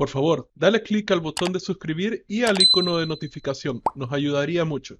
Por favor, dale clic al botón de suscribir y al icono de notificación. Nos ayudaría mucho.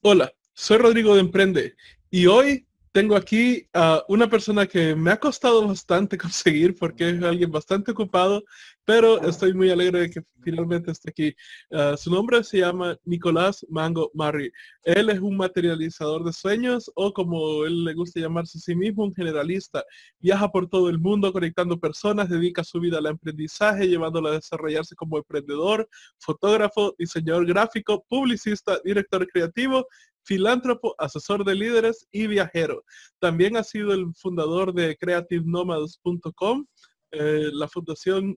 Hola, soy Rodrigo de Emprende y hoy tengo aquí a una persona que me ha costado bastante conseguir porque es alguien bastante ocupado, pero estoy muy alegre de que finalmente esté aquí. Ah, su nombre se llama Nicolás Mango Marri. Él es un materializador de sueños o como él le gusta llamarse a sí mismo, un generalista. Viaja por todo el mundo conectando personas, dedica su vida al aprendizaje, llevándolo a desarrollarse como emprendedor, fotógrafo, diseñador gráfico, publicista, director creativo filántropo, asesor de líderes y viajero. También ha sido el fundador de creativenomads.com, eh, la fundación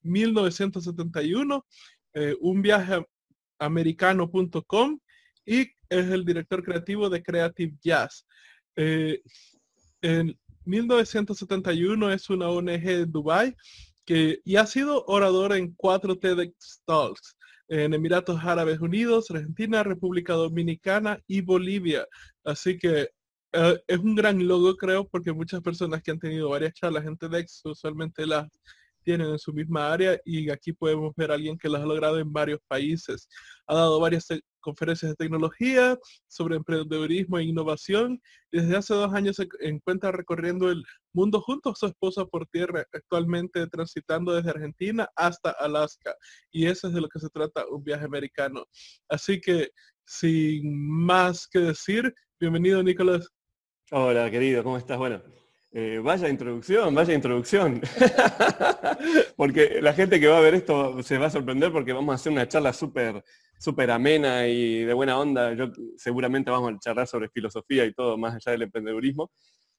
1971, eh, un viaje y es el director creativo de Creative Jazz. Eh, en 1971 es una ONG de Dubai que y ha sido orador en cuatro TEDx Talks en Emiratos Árabes Unidos, Argentina, República Dominicana y Bolivia. Así que eh, es un gran logo, creo, porque muchas personas que han tenido varias charlas en TEDx usualmente las tienen en su misma área y aquí podemos ver a alguien que las ha logrado en varios países. Ha dado varias conferencias de tecnología sobre emprendedurismo e innovación. Desde hace dos años se encuentra recorriendo el mundo junto a su esposa por tierra, actualmente transitando desde Argentina hasta Alaska. Y eso es de lo que se trata un viaje americano. Así que, sin más que decir, bienvenido Nicolás. Hola, querido, ¿cómo estás? Bueno, eh, vaya introducción, vaya introducción. porque la gente que va a ver esto se va a sorprender porque vamos a hacer una charla súper súper amena y de buena onda. Yo seguramente vamos a charlar sobre filosofía y todo, más allá del emprendedurismo.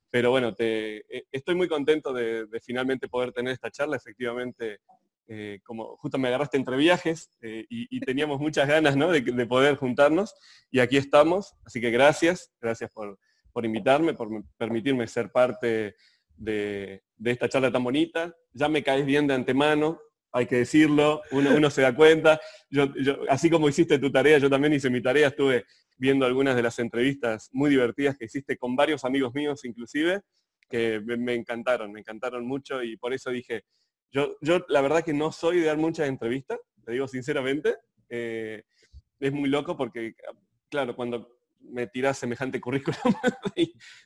Pero bueno, te, eh, estoy muy contento de, finalmente poder tener esta charla. Efectivamente, eh, como justo me agarraste entre viajes y, teníamos muchas ganas de, poder juntarnos y aquí estamos. Así que gracias, gracias por, por invitarme, por permitirme ser parte de, esta charla tan bonita. Ya me caes bien de antemano, hay que decirlo, uno, se da cuenta. Yo, así como hiciste tu tarea, yo también hice mi tarea, estuve viendo algunas de las entrevistas muy divertidas que hiciste con varios amigos míos inclusive, que me, encantaron, me encantaron mucho y por eso dije, yo, yo la verdad que no soy de dar muchas entrevistas, te digo sinceramente, eh, es muy loco porque, claro, cuando me tiras semejante currículum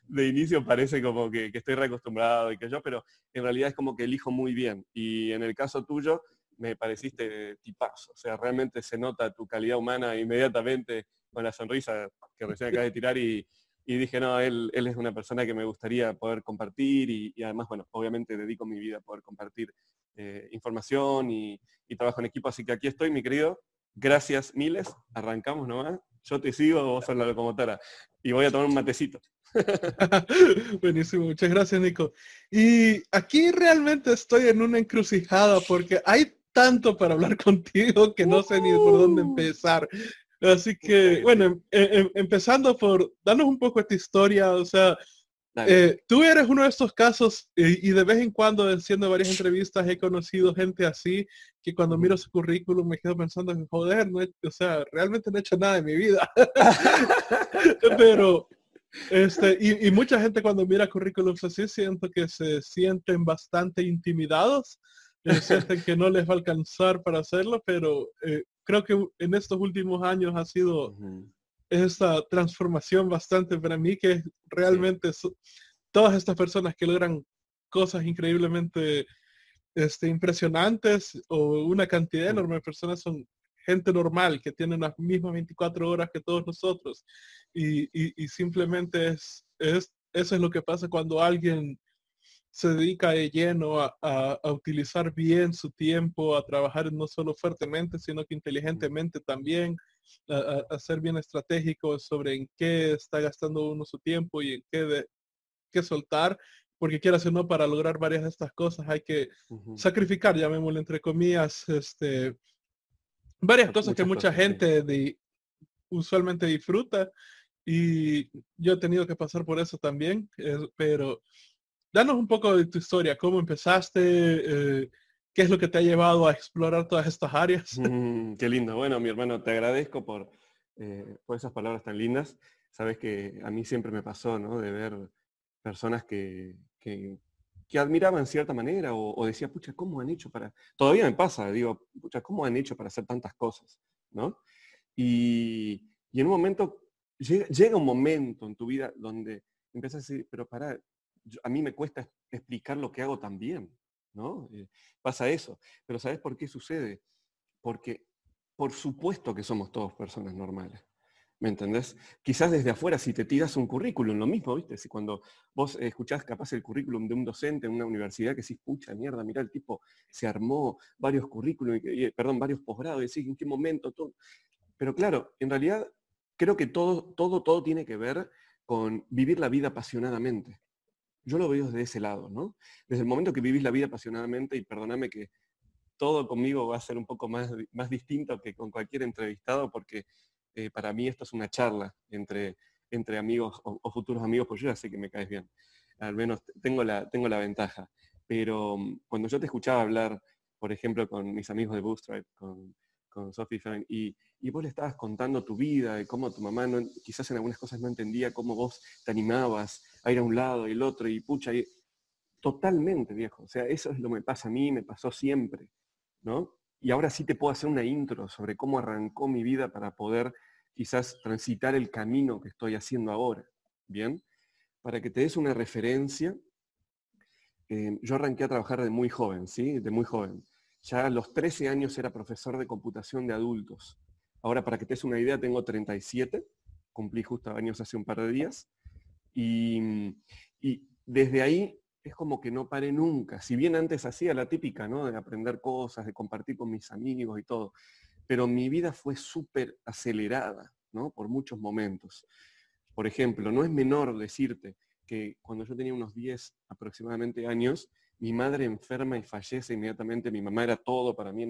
de, inicio, parece como que, estoy reacostumbrado y que yo, pero en realidad es como que elijo muy bien. Y en el caso tuyo, me pareciste tipazo. O sea, realmente se nota tu calidad humana inmediatamente con la sonrisa que recién acabas de tirar y, dije, no, él, él, es una persona que me gustaría poder compartir y, además, bueno, obviamente dedico mi vida a poder compartir eh, información y, y trabajo en equipo. Así que aquí estoy, mi querido. Gracias miles. Arrancamos nomás yo te sigo, vos sos la locomotora. Y voy a tomar un matecito. Buenísimo, muchas gracias Nico. Y aquí realmente estoy en una encrucijada porque hay tanto para hablar contigo que no sé ni por dónde uh. empezar. Así que, bueno, em, em, empezando por, danos un poco esta historia, o sea, eh, tú eres uno de estos casos y de vez en cuando haciendo varias entrevistas he conocido gente así que cuando miro su currículum me quedo pensando joder, no o sea, realmente no he hecho nada en mi vida. Pero este, y, mucha gente cuando mira currículums así siento que se sienten bastante intimidados, eh, sienten que no les va a alcanzar para hacerlo, pero eh, creo que en estos últimos años ha sido esta transformación bastante para mí, que realmente todas estas personas que logran cosas increíblemente este, impresionantes o una cantidad enorme de personas son gente normal que tienen las mismas 24 horas que todos nosotros. Y, simplemente es, es, eso es lo que pasa cuando alguien se dedica de lleno a, utilizar bien su tiempo, a trabajar no solo fuertemente, sino que inteligentemente también, a, ser bien estratégico sobre en qué está gastando uno su tiempo y en qué, de, qué soltar, porque quieras o no, para lograr varias de estas cosas hay que sacrificar, llamémoslo entre comillas, este, varias cosas que mucha gente de, usualmente disfruta y yo he tenido que pasar por eso también, eh, pero danos un poco de tu historia, cómo empezaste, eh, qué es lo que te ha llevado a explorar todas estas áreas. Mm, qué lindo. Bueno, mi hermano, te agradezco por, eh, por esas palabras tan lindas. Sabes que a mí siempre me pasó, ¿no? De ver personas que, que, que admiraba en cierta manera o, decía, pucha, ¿cómo han hecho para...? Todavía me pasa, digo, pucha, ¿cómo han hecho para hacer tantas cosas? ¿No? Y, en un momento, llega, un momento en tu vida donde empiezas a decir, pero para, a mí me cuesta explicar lo que hago también, ¿no? Eh, pasa eso. Pero ¿sabes por qué sucede? Porque por supuesto que somos todos personas normales. ¿Me entendés? Quizás desde afuera, si te tiras un currículum, lo mismo, ¿viste? Si cuando vos escuchás capaz el currículum de un docente en una universidad que decís, pucha mierda, mira, el tipo se armó varios currículum, perdón, varios posgrados, y decís, ¿en qué momento? Todo? Pero claro, en realidad creo que todo, todo, todo tiene que ver con vivir la vida apasionadamente. Yo lo veo desde ese lado, ¿no? Desde el momento que vivís la vida apasionadamente, y perdóname que todo conmigo va a ser un poco más, más distinto que con cualquier entrevistado, porque eh, para mí esto es una charla entre, entre amigos o, futuros amigos, pues yo ya sé que me caes bien. Al menos tengo la, tengo la ventaja. Pero mm, cuando yo te escuchaba hablar, por ejemplo, con mis amigos de Bootstrap, con, con Sophie Fine, y, y, vos le estabas contando tu vida, de cómo tu mamá no, quizás en algunas cosas no entendía cómo vos te animabas a ir a un lado y el otro, y pucha, totalmente viejo. O sea, eso es lo que me pasa a mí, me pasó siempre, ¿no? Y ahora sí te puedo hacer una intro sobre cómo arrancó mi vida para poder quizás transitar el camino que estoy haciendo ahora. Bien, para que te des una referencia, eh, yo arranqué a trabajar de muy joven, ¿sí? De muy joven. Ya a los 13 años era profesor de computación de adultos. Ahora, para que te des una idea, tengo 37, cumplí justo años hace un par de días. Y, y desde ahí es como que no paré nunca. Si bien antes hacía la típica, ¿no? De aprender cosas, de compartir con mis amigos y todo. Pero mi vida fue súper acelerada, ¿no? Por muchos momentos. Por ejemplo, no es menor decirte que cuando yo tenía unos 10 aproximadamente años, mi madre enferma y fallece inmediatamente. Mi mamá era todo para mí,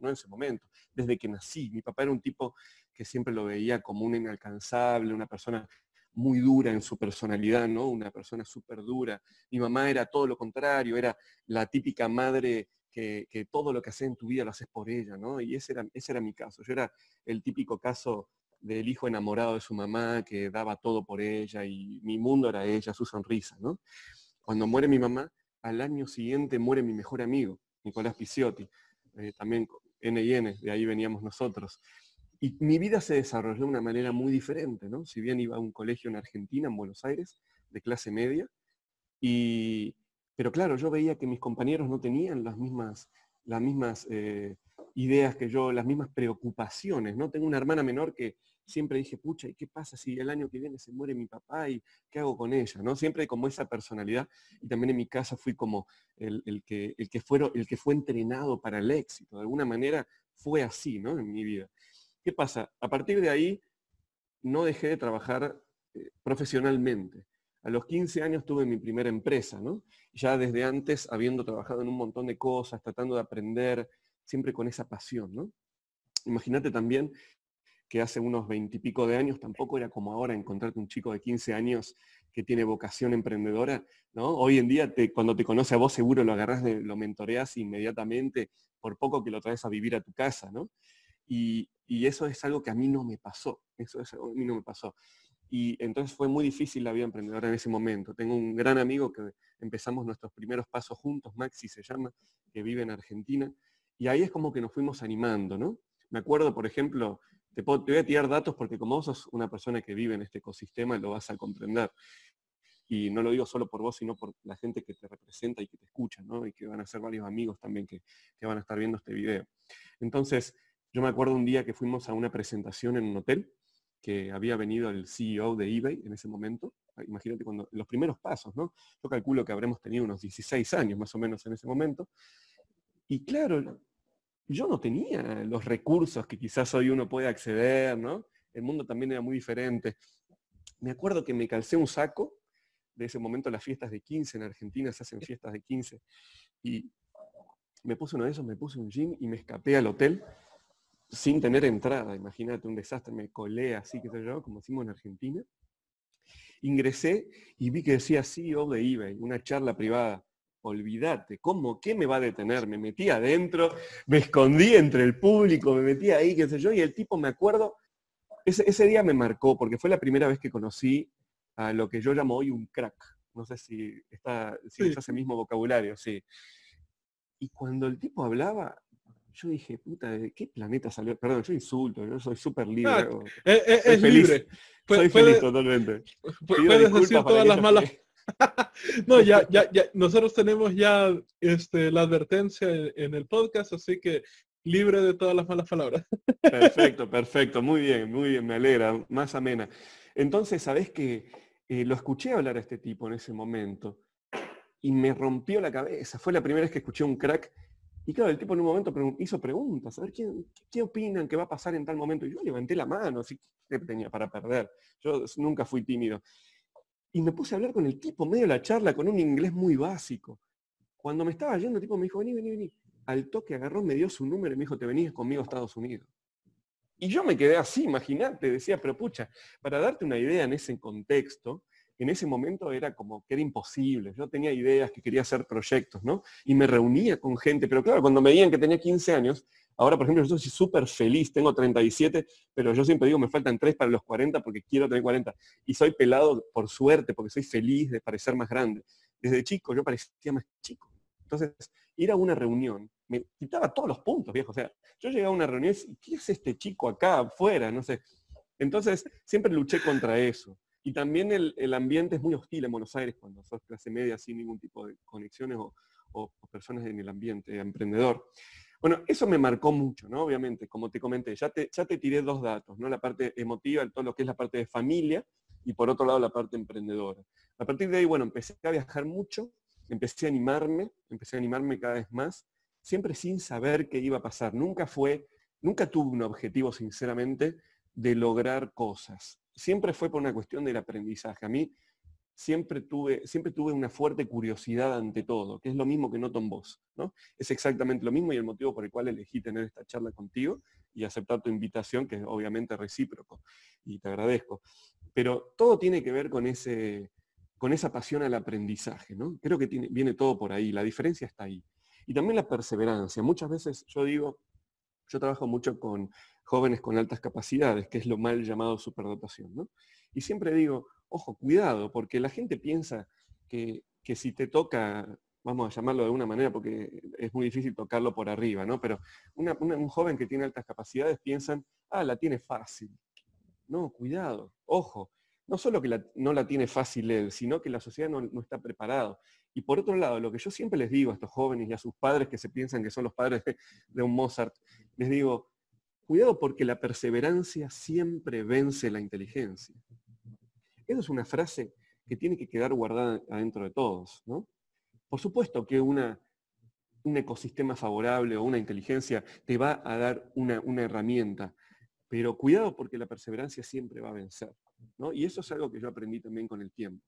no en ese momento, desde que nací. Mi papá era un tipo que siempre lo veía como un inalcanzable, una persona muy dura en su personalidad, ¿no? Una persona súper dura. Mi mamá era todo lo contrario, era la típica madre que, todo lo que haces en tu vida lo haces por ella, ¿no? Y ese era, ese era mi caso. Yo era el típico caso del hijo enamorado de su mamá que daba todo por ella y mi mundo era ella, su sonrisa, ¿no? Cuando muere mi mamá, al año siguiente muere mi mejor amigo, Nicolás Picciotti, eh, también N y N, de ahí veníamos nosotros. Y mi vida se desarrolló de una manera muy diferente, ¿no? Si bien iba a un colegio en Argentina, en Buenos Aires, de clase media, y, pero claro, yo veía que mis compañeros no tenían las mismas, las mismas eh, ideas que yo, las mismas preocupaciones, ¿no? Tengo una hermana menor que siempre dije, pucha, ¿y qué pasa si el año que viene se muere mi papá y qué hago con ella? ¿no? Siempre como esa personalidad y también en mi casa fui como el, que, el, que, el que fue entrenado para el éxito, de alguna manera fue así, ¿no? En mi vida. ¿Qué pasa? A partir de ahí no dejé de trabajar eh, profesionalmente. A los 15 años tuve mi primera empresa, ¿no? Ya desde antes, habiendo trabajado en un montón de cosas, tratando de aprender, siempre con esa pasión, ¿no? Imagínate también que hace unos veintipico de años tampoco era como ahora encontrarte un chico de 15 años que tiene vocación emprendedora, ¿no? Hoy en día, cuando te conoce a vos, seguro lo agarras, de, lo mentoreas inmediatamente, por poco que lo traes a vivir a tu casa, ¿no? Y, eso es algo que a mí no me pasó. Eso es algo a mí no me pasó. Y entonces fue muy difícil la vida emprendedora en ese momento. Tengo un gran amigo que empezamos nuestros primeros pasos juntos, Maxi se llama, que vive en Argentina. Y ahí es como que nos fuimos animando, ¿no? Me acuerdo, por ejemplo, te, voy a tirar datos porque como vos sos una persona que vive en este ecosistema, lo vas a comprender. Y no lo digo solo por vos, sino por la gente que te representa y que te escucha, ¿no? Y que van a ser varios amigos también que, que van a estar viendo este video. Entonces, yo me acuerdo un día que fuimos a una presentación en un hotel, que había venido el CEO de eBay en ese momento. Ah, imagínate cuando los primeros pasos, ¿no? Yo calculo que habremos tenido unos 16 años más o menos en ese momento. Y claro, yo no tenía los recursos que quizás hoy uno puede acceder, ¿no? El mundo también era muy diferente. Me acuerdo que me calcé un saco, de ese momento las fiestas de 15 en Argentina se hacen fiestas de 15, y me puse uno de esos, me puse un jean y me escapé al hotel sin tener entrada, imagínate un desastre, me colé así, que sé yo, como decimos en Argentina. Ingresé y vi que decía CEO de eBay, una charla privada. Olvídate, ¿cómo? ¿Qué me va a detener? Me metí adentro, me escondí entre el público, me metí ahí, qué sé yo, y el tipo, me acuerdo, ese, ese día me marcó, porque fue la primera vez que conocí a lo que yo llamo hoy un crack, No sé si está, si usa ese mismo vocabulario, sí. Y cuando el tipo hablaba, yo dije, puta, ¿de qué planeta salió? Perdón, yo insulto, yo soy súper libre. Ah, es, libre. Soy feliz totalmente. Puedes decir todas las malas. no, ya, ya, ya, nosotros tenemos ya este, la advertencia en, el podcast, así que libre de todas las malas palabras. perfecto, perfecto, muy bien, muy bien, me alegra, más amena. Entonces, ¿sabés que eh, lo escuché hablar a este tipo en ese momento y me rompió la cabeza? Fue la primera vez que escuché un crack y claro, el tipo en un momento hizo preguntas, a ver ¿quién, qué opinan que va a pasar en tal momento. Y yo levanté la mano, así que tenía para perder. Yo nunca fui tímido. Y me puse a hablar con el tipo, medio de la charla, con un inglés muy básico. Cuando me estaba yendo, el tipo me dijo, vení, vení, vení. Al toque agarró, me dio su número y me dijo, te venís conmigo a Estados Unidos. Y yo me quedé así, imagínate, decía, pero pucha, para darte una idea en ese contexto, en ese momento era como que era imposible. Yo tenía ideas que quería hacer proyectos, ¿no? Y me reunía con gente, pero claro, cuando me veían que tenía 15 años, ahora por ejemplo yo soy súper feliz, tengo 37, pero yo siempre digo me faltan 3 para los 40 porque quiero tener 40. Y soy pelado por suerte, porque soy feliz de parecer más grande. Desde chico yo parecía más chico. Entonces, ir a una reunión me quitaba todos los puntos, viejo. O sea, yo llegaba a una reunión y ¿qué es este chico acá afuera? No sé. Entonces, siempre luché contra eso. Y también el, ambiente es muy hostil en Buenos Aires cuando sos clase media sin ningún tipo de conexiones o, personas en el ambiente emprendedor. Bueno, eso me marcó mucho, ¿no? Obviamente, como te comenté, ya te, ya te tiré dos datos, ¿no? La parte emotiva, todo lo que es la parte de familia y por otro lado la parte emprendedora. A partir de ahí, bueno, empecé a viajar mucho, empecé a animarme, empecé a animarme cada vez más, siempre sin saber qué iba a pasar. Nunca fue, nunca tuve un objetivo, sinceramente, de lograr cosas siempre fue por una cuestión del aprendizaje. A mí siempre tuve, siempre tuve una fuerte curiosidad ante todo, que es lo mismo que noto en vos. ¿no? Es exactamente lo mismo y el motivo por el cual elegí tener esta charla contigo y aceptar tu invitación, que es obviamente recíproco, y te agradezco. Pero todo tiene que ver con, ese, con esa pasión al aprendizaje. ¿no? Creo que viene todo por ahí, la diferencia está ahí. Y también la perseverancia. Muchas veces yo digo, yo trabajo mucho con jóvenes con altas capacidades, que es lo mal llamado superdotación. ¿no? Y siempre digo, ojo, cuidado, porque la gente piensa que, si te toca, vamos a llamarlo de alguna manera, porque es muy difícil tocarlo por arriba, ¿no? pero un joven que tiene altas capacidades piensan, ah, la tiene fácil. No, cuidado, ojo, no solo que no la tiene fácil él, sino que la sociedad no, no, está preparado. Y por otro lado, lo que yo siempre les digo a estos jóvenes y a sus padres que se piensan que son los padres de un Mozart, les digo, Cuidado porque la perseverancia siempre vence la inteligencia. Esa es una frase que tiene que quedar guardada adentro de todos. ¿no? Por supuesto que un ecosistema favorable o una inteligencia te va a dar una, una, herramienta, pero cuidado porque la perseverancia siempre va a vencer. ¿no? Y eso es algo que yo aprendí también con el tiempo.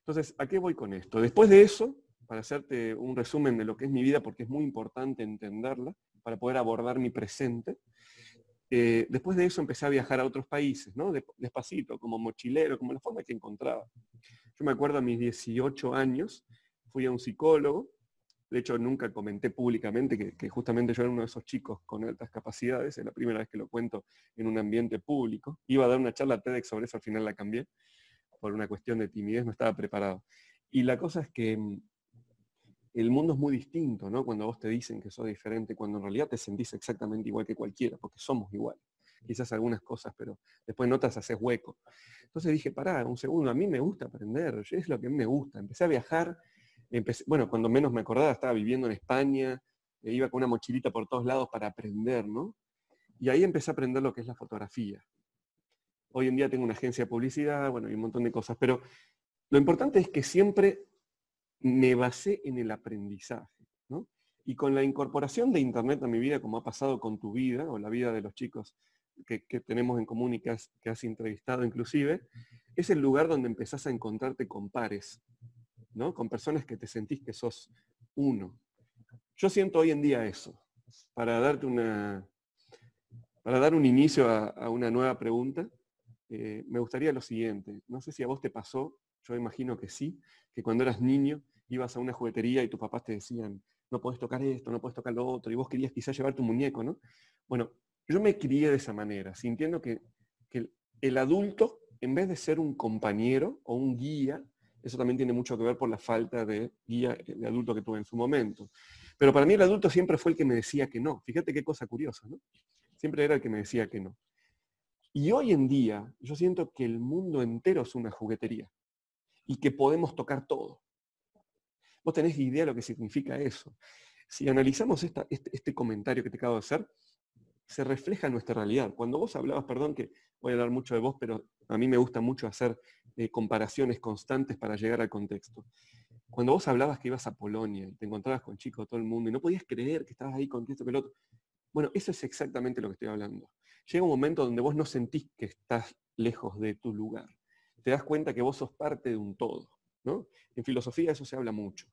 Entonces, ¿a qué voy con esto? Después de eso, para hacerte un resumen de lo que es mi vida, porque es muy importante entenderla, para poder abordar mi presente, eh, después de eso empecé a viajar a otros países, ¿no? Despacito, como mochilero, como la forma que encontraba. Yo me acuerdo a mis 18 años, fui a un psicólogo, de hecho nunca comenté públicamente que, justamente yo era uno de esos chicos con altas capacidades, es la primera vez que lo cuento en un ambiente público. Iba a dar una charla TEDx sobre eso, al final la cambié, por una cuestión de timidez, no estaba preparado. Y la cosa es que mm, el mundo es muy distinto, ¿no? Cuando vos te dicen que sos diferente, cuando en realidad te sentís exactamente igual que cualquiera, porque somos iguales. Quizás algunas cosas, pero después notas haces hueco. Entonces dije, pará, un segundo, a mí me gusta aprender, es lo que a mí me gusta. Empecé a viajar, empecé, bueno, cuando menos me acordaba estaba viviendo en España, e iba con una mochilita por todos lados para aprender, ¿no? Y ahí empecé a aprender lo que es la fotografía. Hoy en día tengo una agencia de publicidad, bueno, y un montón de cosas, pero lo importante es que siempre me basé en el aprendizaje. ¿no? Y con la incorporación de Internet a mi vida, como ha pasado con tu vida o la vida de los chicos que, tenemos en común y que has, que has, entrevistado inclusive, es el lugar donde empezás a encontrarte con pares, ¿no? con personas que te sentís que sos uno. Yo siento hoy en día eso. Para darte una, para dar un inicio a, una nueva pregunta, eh, me gustaría lo siguiente. No sé si a vos te pasó yo imagino que sí, que cuando eras niño ibas a una juguetería y tus papás te decían, no puedes tocar esto, no puedes tocar lo otro, y vos querías quizás llevar tu muñeco, ¿no? Bueno, yo me crié de esa manera, sintiendo que, el adulto, en vez de ser un compañero o un guía, Eso también tiene mucho que ver por la falta de guía de adulto que tuve en su momento. Pero para mí el adulto siempre fue el que me decía que no. Fíjate qué cosa curiosa, ¿no? Siempre era el que me decía que no. Y hoy en día yo siento que el mundo entero es una juguetería y que podemos tocar todo. Vos tenés idea de lo que significa eso. Si analizamos este, este, comentario que te acabo de hacer, se refleja en nuestra realidad. Cuando vos hablabas, perdón que voy a hablar mucho de vos, pero a mí me gusta mucho hacer eh, comparaciones constantes para llegar al contexto. Cuando vos hablabas que ibas a Polonia y te encontrabas con chicos de todo el mundo y no podías creer que estabas ahí con esto que el otro, bueno, eso es exactamente lo que estoy hablando. Llega un momento donde vos no sentís que estás lejos de tu lugar. Te das cuenta que vos sos parte de un todo. ¿no? En filosofía eso se habla mucho.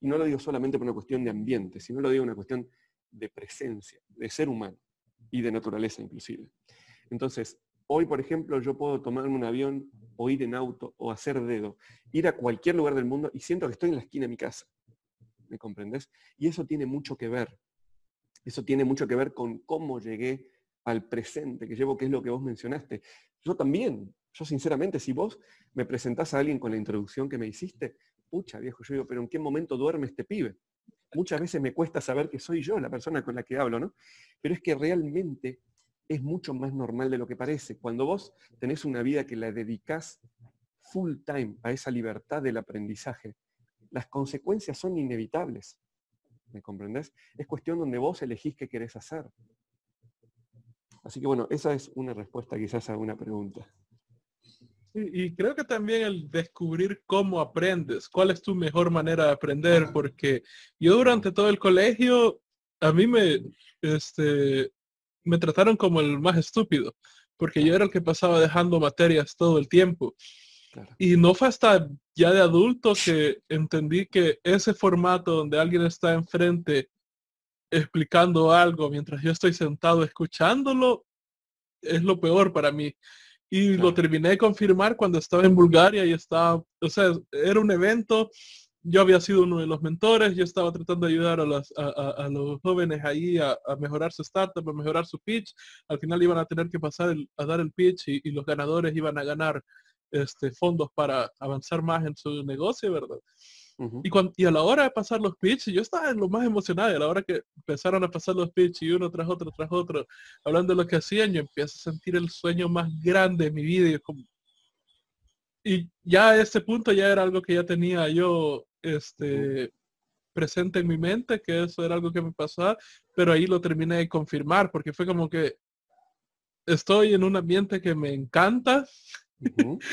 Y no lo digo solamente por una cuestión de ambiente, sino lo digo una cuestión de presencia, de ser humano y de naturaleza inclusive. Entonces, hoy, por ejemplo, yo puedo tomarme un avión o ir en auto o hacer dedo, ir a cualquier lugar del mundo y siento que estoy en la esquina de mi casa. ¿Me comprendes? Y eso tiene mucho que ver eso tiene mucho que ver con cómo llegué al presente que llevo, que es lo que vos mencionaste. Yo también, yo sinceramente, si vos me presentás a alguien con la introducción que me hiciste, pucha viejo, yo digo, pero ¿en qué momento duerme este pibe? Muchas veces me cuesta saber que soy yo la persona con la que hablo, ¿no? Pero es que realmente es mucho más normal de lo que parece. Cuando vos tenés una vida que la dedicás full time a esa libertad del aprendizaje, las consecuencias son inevitables. ¿me comprendés? Es cuestión donde vos elegís qué querés hacer. Así que bueno, esa es una respuesta quizás a una pregunta. Y creo que también el descubrir cómo aprendes, cuál es tu mejor manera de aprender, porque yo durante todo el colegio, a mí me, este, me trataron como el más estúpido, porque yo era el que pasaba dejando materias todo el tiempo. Y no fue hasta ya de adulto que entendí que ese formato donde alguien está enfrente explicando algo mientras yo estoy sentado escuchándolo es lo peor para mí. Y lo terminé de confirmar cuando estaba en Bulgaria y estaba, o sea, era un evento, yo había sido uno de los mentores, yo estaba tratando de ayudar a, a, los jóvenes ahí a, mejorar su startup, a mejorar su pitch. Al final iban a tener que pasar a dar el pitch y, y los ganadores iban a ganar este, fondos para avanzar más en su negocio, ¿verdad? Y, cuando, y a la hora de pasar los pitches, yo estaba en lo más emocionado, y a la hora que empezaron a pasar los pitches y uno tras otro, tras otro, hablando de lo que hacían, yo empiezo a sentir el sueño más grande de mi vida. Y, como... y ya a ese punto ya era algo que ya tenía yo este, presente en mi mente, que eso era algo que me pasaba, pero ahí lo terminé de confirmar, porque fue como que estoy en un ambiente que me encanta,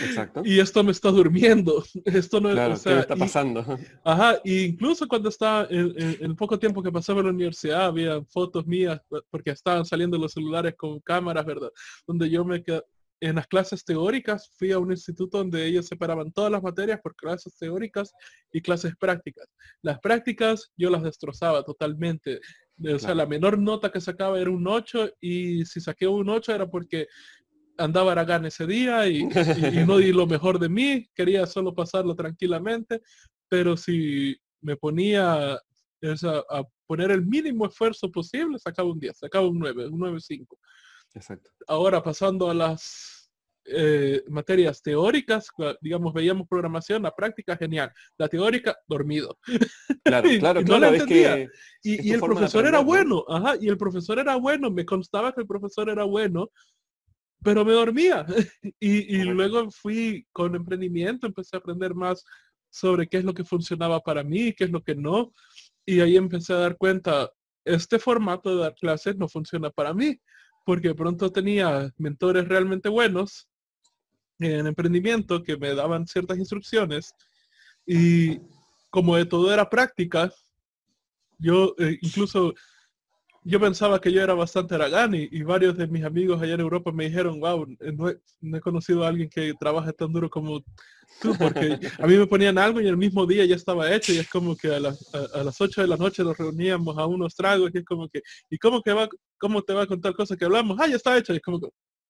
exacto. y esto me está durmiendo. Esto no claro, ¿qué está pasando? ajá, y incluso cuando estaba en, el poco tiempo que pasaba en la universidad, había fotos mías, porque estaban saliendo los celulares con cámaras, ¿verdad? Donde yo me quedé, en las clases teóricas fui a un instituto donde ellos separaban todas las materias por clases teóricas y clases prácticas. Las prácticas yo las destrozaba totalmente. O sea, la menor nota que sacaba era un 8 y si saqué un 8 era porque andaba Aragán ese día y, no di lo mejor de mí, quería solo pasarlo tranquilamente, pero si me ponía a, poner el mínimo esfuerzo posible, sacaba un 10, sacaba un 9, un 9.5. Exacto. Ahora pasando a las eh, materias teóricas, digamos, veíamos programación, la práctica genial, la teórica dormido. Claro, claro, no la entendía. y, y el profesor era bueno, ajá, y el profesor era bueno, me constaba que el profesor era bueno, pero me dormía. y, luego fui con emprendimiento, empecé a aprender más sobre qué es lo que funcionaba para mí, qué es lo que no. Y ahí empecé a dar cuenta, este formato de dar clases no funciona para mí, porque pronto tenía mentores realmente buenos en emprendimiento que me daban ciertas instrucciones y como de todo era práctica, yo eh, incluso yo pensaba que yo era bastante aragán y, varios de mis amigos allá en Europa me dijeron, wow, no he, conocido a alguien que trabaje tan duro como tú, porque a mí me ponían algo y el mismo día ya estaba hecho y es como que a las, a, las 8 de la noche nos reuníamos a unos tragos y es como que, ¿y cómo, que va, cómo te va a contar cosas que hablamos? Ah, ya está hecho. Y es como,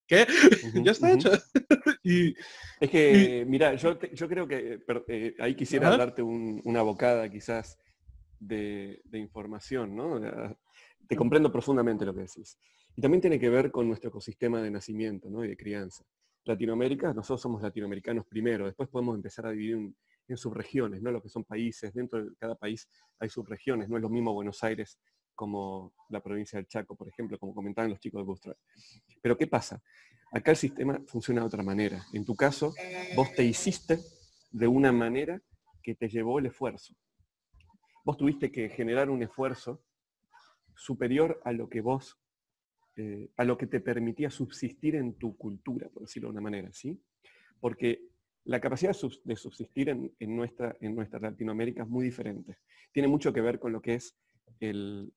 ¿qué? ya está hecho. y, es que, mira, yo, yo creo que eh, ahí quisiera darte una bocada quizás de, de información, ¿no? Te comprendo profundamente lo que decís. Y también tiene que ver con nuestro ecosistema de nacimiento ¿no? y de crianza. Latinoamérica, nosotros somos latinoamericanos primero, después podemos empezar a dividir en subregiones, ¿no? Lo que son países, dentro de cada país hay subregiones, no es lo mismo Buenos Aires como la provincia del Chaco, por ejemplo, como comentaban los chicos de Bootstrap. Pero ¿qué pasa? Acá el sistema funciona de otra manera. En tu caso, vos te hiciste de una manera que te llevó el esfuerzo. Vos tuviste que generar un esfuerzo superior a lo que vos, eh, a lo que te permitía subsistir en tu cultura, por decirlo de una manera, ¿sí? Porque la capacidad de subsistir en, nuestra, en nuestra Latinoamérica es muy diferente. Tiene mucho que ver con lo que es el...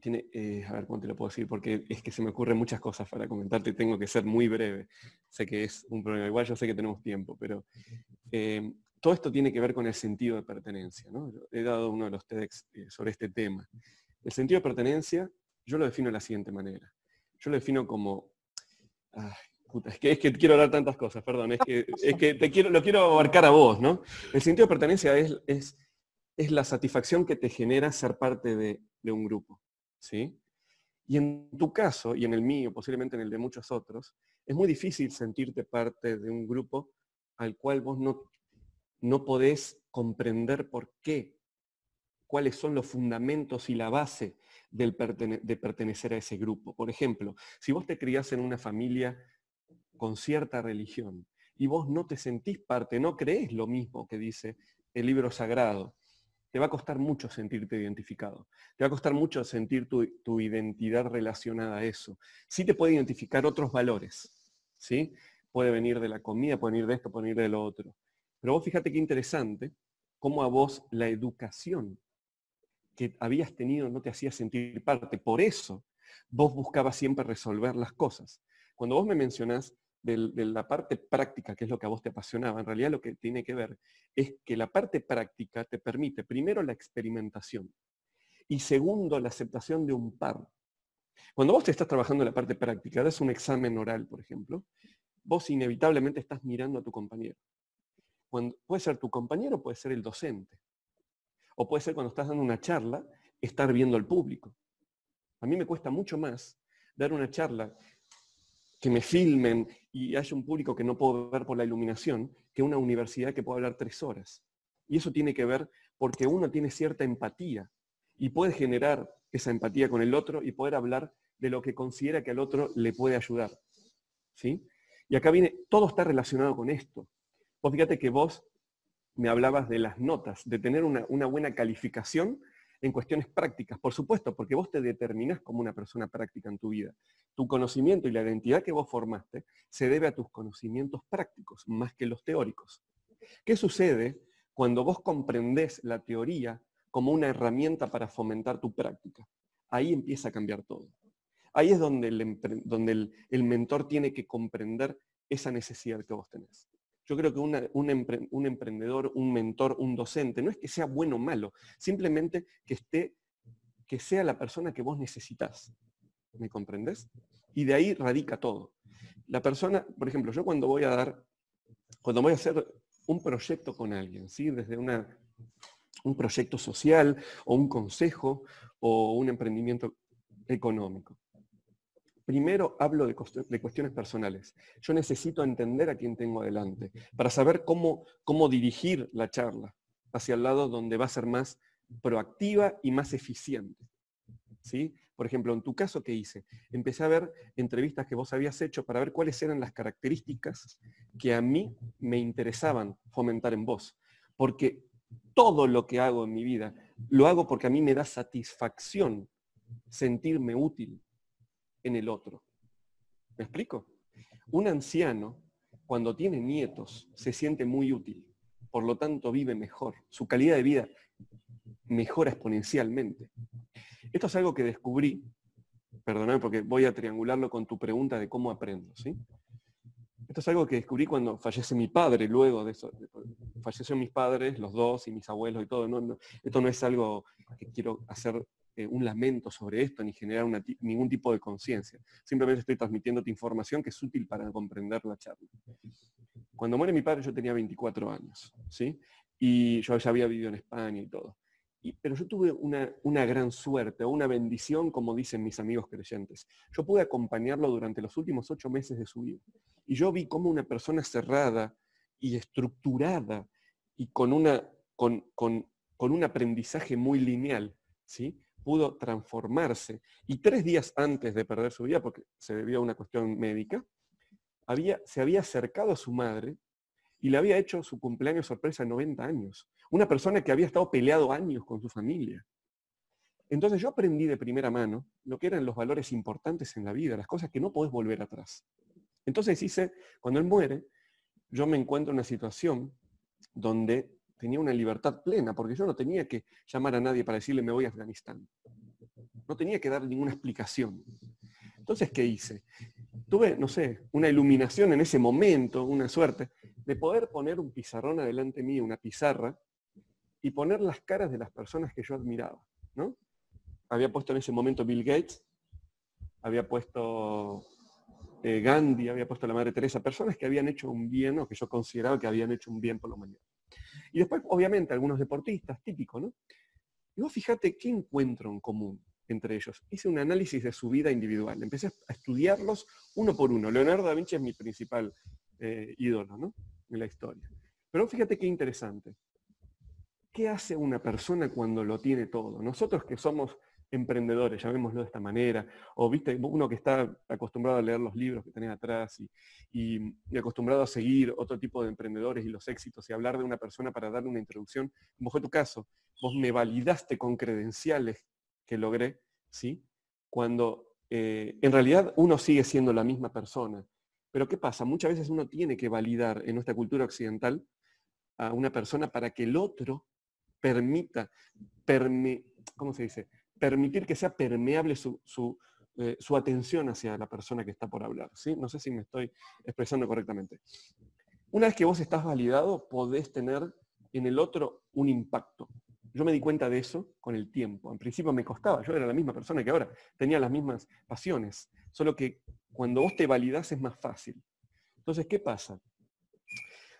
Tiene, eh, a ver cómo te lo puedo decir, porque es que se me ocurren muchas cosas para comentarte y tengo que ser muy breve. Sé que es un problema, igual yo sé que tenemos tiempo, pero eh, todo esto tiene que ver con el sentido de pertenencia. He dado uno de los TEDx sobre este tema. El sentido de pertenencia yo lo defino de la siguiente manera. Yo lo defino como... es, que, es que quiero hablar tantas cosas, perdón. Es que, es que te quiero, lo quiero abarcar a vos, ¿no? El sentido de pertenencia es, es, es la satisfacción que te genera ser parte de, de un grupo. ¿sí? Y en tu caso, y en el mío, posiblemente en el de muchos otros, es muy difícil sentirte parte de un grupo al cual vos no no podés comprender por qué, cuáles son los fundamentos y la base del de pertenecer a ese grupo. Por ejemplo, si vos te criás en una familia con cierta religión y vos no te sentís parte, no crees lo mismo que dice el libro sagrado, te va a costar mucho sentirte identificado. Te va a costar mucho sentir tu, tu, identidad relacionada a eso. Sí te puede identificar otros valores. ¿sí? Puede venir de la comida, puede venir de esto, puede venir de lo otro. Pero vos fíjate qué interesante cómo a vos la educación que habías tenido no te hacía sentir parte. Por eso vos buscabas siempre resolver las cosas. Cuando vos me mencionás de, la parte práctica, que es lo que a vos te apasionaba, en realidad lo que tiene que ver es que la parte práctica te permite, primero, la experimentación y segundo, la aceptación de un par. Cuando vos te estás trabajando en la parte práctica, das un examen oral, por ejemplo, vos inevitablemente estás mirando a tu compañero puede ser tu compañero, puede ser el docente. O puede ser cuando estás dando una charla, estar viendo al público. A mí me cuesta mucho más dar una charla que me filmen y haya un público que no puedo ver por la iluminación, que una universidad que puede hablar tres horas. Y eso tiene que ver porque uno tiene cierta empatía y puede generar esa empatía con el otro y poder hablar de lo que considera que al otro le puede ayudar. ¿Sí? Y acá viene, todo está relacionado con esto. Vos fíjate que vos me hablabas de las notas, de tener una, buena calificación en cuestiones prácticas, por supuesto, porque vos te determinás como una persona práctica en tu vida. Tu conocimiento y la identidad que vos formaste se debe a tus conocimientos prácticos, más que los teóricos. ¿Qué sucede cuando vos comprendés la teoría como una herramienta para fomentar tu práctica? Ahí empieza a cambiar todo. Ahí es donde donde el mentor tiene que comprender esa necesidad que vos tenés. Yo creo que un, emprendedor, un mentor, un docente, no es que sea bueno o malo, simplemente que esté, que sea la persona que vos necesitas. ¿Me comprendés? Y de ahí radica todo. La persona, por ejemplo, yo cuando voy a dar, cuando voy a hacer un proyecto con alguien, ¿sí? desde una, un proyecto social o un consejo o un emprendimiento económico. Primero hablo de, cuestiones personales. Yo necesito entender a quién tengo adelante para saber cómo, cómo dirigir la charla hacia el lado donde va a ser más proactiva y más eficiente. ¿Sí? Por ejemplo, en tu caso, ¿qué hice? Empecé a ver entrevistas que vos habías hecho para ver cuáles eran las características que a mí me interesaban fomentar en vos. Porque todo lo que hago en mi vida lo hago porque a mí me da satisfacción sentirme útil, en el otro. ¿Me explico? Un anciano, cuando tiene nietos, se siente muy útil, por lo tanto vive mejor, su calidad de vida mejora exponencialmente. Esto es algo que descubrí, perdóname porque voy a triangularlo con tu pregunta de cómo aprendo, ¿sí? Esto es algo que descubrí cuando fallece mi padre, luego de eso, fallecieron mis padres, los dos y mis abuelos y todo. esto no es algo que quiero hacer eh, un lamento sobre esto ni generar ningún tipo de conciencia. Simplemente estoy transmitiéndote información que es útil para comprender la charla. Cuando muere mi padre yo tenía 24 años, ¿sí? Y yo ya había vivido en España y todo. pero yo tuve una, una, gran suerte, una bendición, como dicen mis amigos creyentes. Yo pude acompañarlo durante los últimos ocho meses de su vida. Y yo vi cómo una persona cerrada y estructurada y con, una, con, con, con un aprendizaje muy lineal, ¿sí? Pudo transformarse. Y tres días antes de perder su vida, porque se debió a una cuestión médica, había, se había acercado a su madre y le había hecho su cumpleaños sorpresa a 90 años. Una persona que había estado peleado años con su familia. Entonces yo aprendí de primera mano lo que eran los valores importantes en la vida, las cosas que no podés volver atrás. Entonces hice, cuando él muere, yo me encuentro en una situación donde tenía una libertad plena, porque yo no tenía que llamar a nadie para decirle me voy a Afganistán. No tenía que dar ninguna explicación. Entonces, ¿qué hice? Tuve, no sé, una iluminación en ese momento, una suerte, de poder poner un pizarrón adelante mío, una pizarra, y poner las caras de las personas que yo admiraba. ¿no? Había puesto en ese momento Bill Gates, había puesto eh, Gandhi, había puesto la Madre Teresa, personas que habían hecho un bien o que yo consideraba que habían hecho un bien por la humanidad. Y después, obviamente, algunos deportistas, típico, ¿no? Y vos fíjate qué encuentro en común entre ellos. Hice un análisis de su vida individual. Empecé a estudiarlos uno por uno. Leonardo da Vinci es mi principal eh, ídolo, ¿no? En la historia. Pero fíjate qué interesante. ¿Qué hace una persona cuando lo tiene todo? Nosotros que somos emprendedores, llamémoslo de esta manera, o viste, uno que está acostumbrado a leer los libros que tenés atrás y, acostumbrado a seguir otro tipo de emprendedores y los éxitos y hablar de una persona para darle una introducción, como fue tu caso, vos me validaste con credenciales que logré, ¿sí? Cuando eh, en realidad uno sigue siendo la misma persona. Pero ¿qué pasa? Muchas veces uno tiene que validar en nuestra cultura occidental a una persona para que el otro permita, ¿cómo se dice? Permitir que sea permeable eh, su, atención hacia la persona que está por hablar. ¿sí? No sé si me estoy expresando correctamente. Una vez que vos estás validado, podés tener en el otro un impacto. Yo me di cuenta de eso con el tiempo. En principio me costaba, yo era la misma persona que ahora, tenía las mismas pasiones, solo que cuando vos te validás es más fácil. Entonces, ¿qué pasa?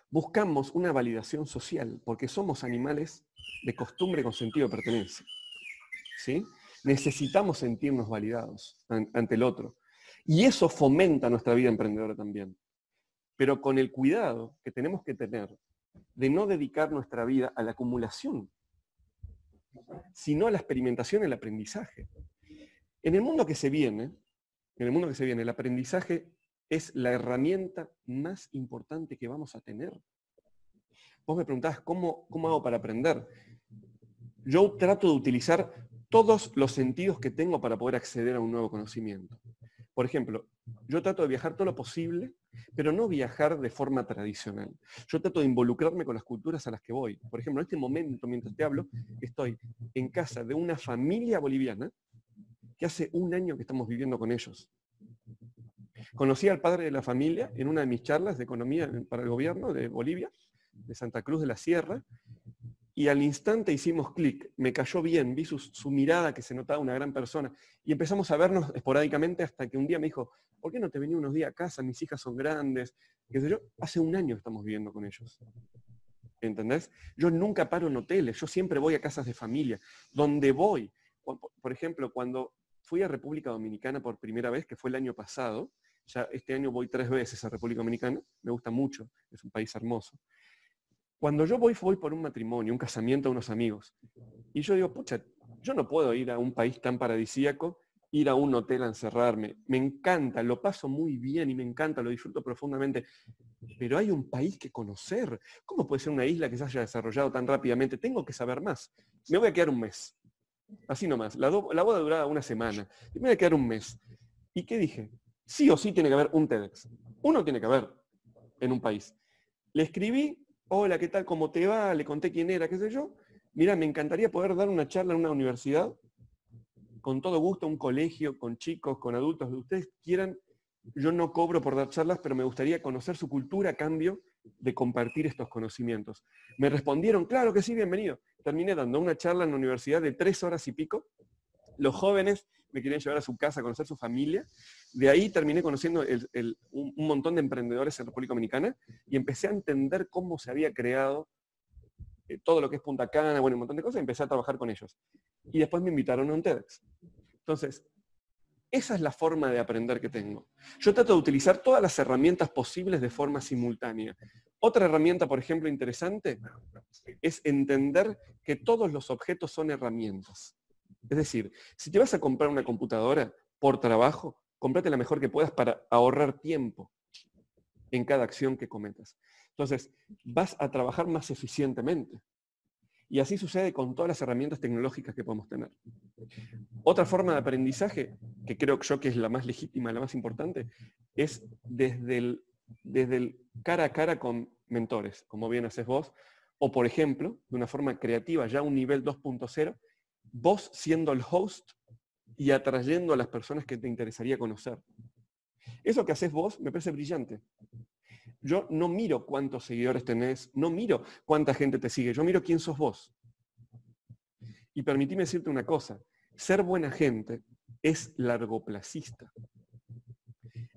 Buscamos una validación social porque somos animales de costumbre con sentido de pertenencia. Necesitamos sentirnos validados ante el otro. Y eso fomenta nuestra vida emprendedora también. Pero con el cuidado que tenemos que tener de no dedicar nuestra vida a la acumulación, sino a la experimentación y el aprendizaje. En el mundo que se viene, en el mundo que se viene, el aprendizaje es la herramienta más importante que vamos a tener. Vos me preguntabas, ¿cómo, cómo hago para aprender? Yo trato de utilizar todos los sentidos que tengo para poder acceder a un nuevo conocimiento. Por ejemplo, yo trato de viajar todo lo posible, pero no viajar de forma tradicional. Yo trato de involucrarme con las culturas a las que voy. Por ejemplo, en este momento, mientras te hablo, estoy en casa de una familia boliviana que hace un año que estamos viviendo con ellos. Conocí al padre de la familia en una de mis charlas de economía para el gobierno de Bolivia, de Santa Cruz de la Sierra, y al instante hicimos clic, me cayó bien, vi su, mirada que se notaba una gran persona y empezamos a vernos esporádicamente hasta que un día me dijo, ¿por qué no te venía unos días a casa? Mis hijas son grandes, yo. Hace un año estamos viviendo con ellos. ¿Entendés? Yo nunca paro en hoteles, yo siempre voy a casas de familia, donde voy. Por ejemplo, cuando fui a República Dominicana por primera vez, que fue el año pasado, ya este año voy tres veces a República Dominicana, me gusta mucho, es un país hermoso. Cuando yo voy, voy por un matrimonio, un casamiento a unos amigos. Y yo digo, pucha, yo no puedo ir a un país tan paradisíaco, ir a un hotel a encerrarme. Me encanta, lo paso muy bien y me encanta, lo disfruto profundamente. Pero hay un país que conocer. ¿Cómo puede ser una isla que se haya desarrollado tan rápidamente? Tengo que saber más. Me voy a quedar un mes. Así nomás. La, la boda duraba una semana. Me voy a quedar un mes. ¿Y qué dije? Sí o sí tiene que haber un TEDx. Uno tiene que haber en un país. Le escribí hola, ¿qué tal? ¿Cómo te va? Le conté quién era, qué sé yo. Mira, me encantaría poder dar una charla en una universidad, con todo gusto, un colegio, con chicos, con adultos, de ustedes quieran. Yo no cobro por dar charlas, pero me gustaría conocer su cultura a cambio de compartir estos conocimientos. Me respondieron, claro que sí, bienvenido. Terminé dando una charla en la universidad de tres horas y pico. Los jóvenes me querían llevar a su casa a conocer su familia. De ahí terminé conociendo un, montón de emprendedores en República Dominicana y empecé a entender cómo se había creado eh, todo lo que es Punta Cana, bueno, un montón de cosas, y empecé a trabajar con ellos. Y después me invitaron a un TEDx. Entonces, Esa es la forma de aprender que tengo. Yo trato de utilizar todas las herramientas posibles de forma simultánea. Otra herramienta, por ejemplo, interesante, es entender que todos los objetos son herramientas. Es decir, si te vas a comprar una computadora por trabajo, cómprate la mejor que puedas para ahorrar tiempo en cada acción que cometas. Entonces, vas a trabajar más eficientemente. Y así sucede con todas las herramientas tecnológicas que podemos tener. Otra forma de aprendizaje, que creo yo que es la más legítima, la más importante, es desde el, desde el cara a cara con mentores, como bien haces vos, o por ejemplo, de una forma creativa, ya un nivel 2.0, vos siendo el host y atrayendo a las personas que te interesaría conocer. Eso que haces vos me parece brillante. Yo no miro cuántos seguidores tenés, no miro cuánta gente te sigue, yo miro quién sos vos. Y permitime decirte una cosa, ser buena gente es largoplacista.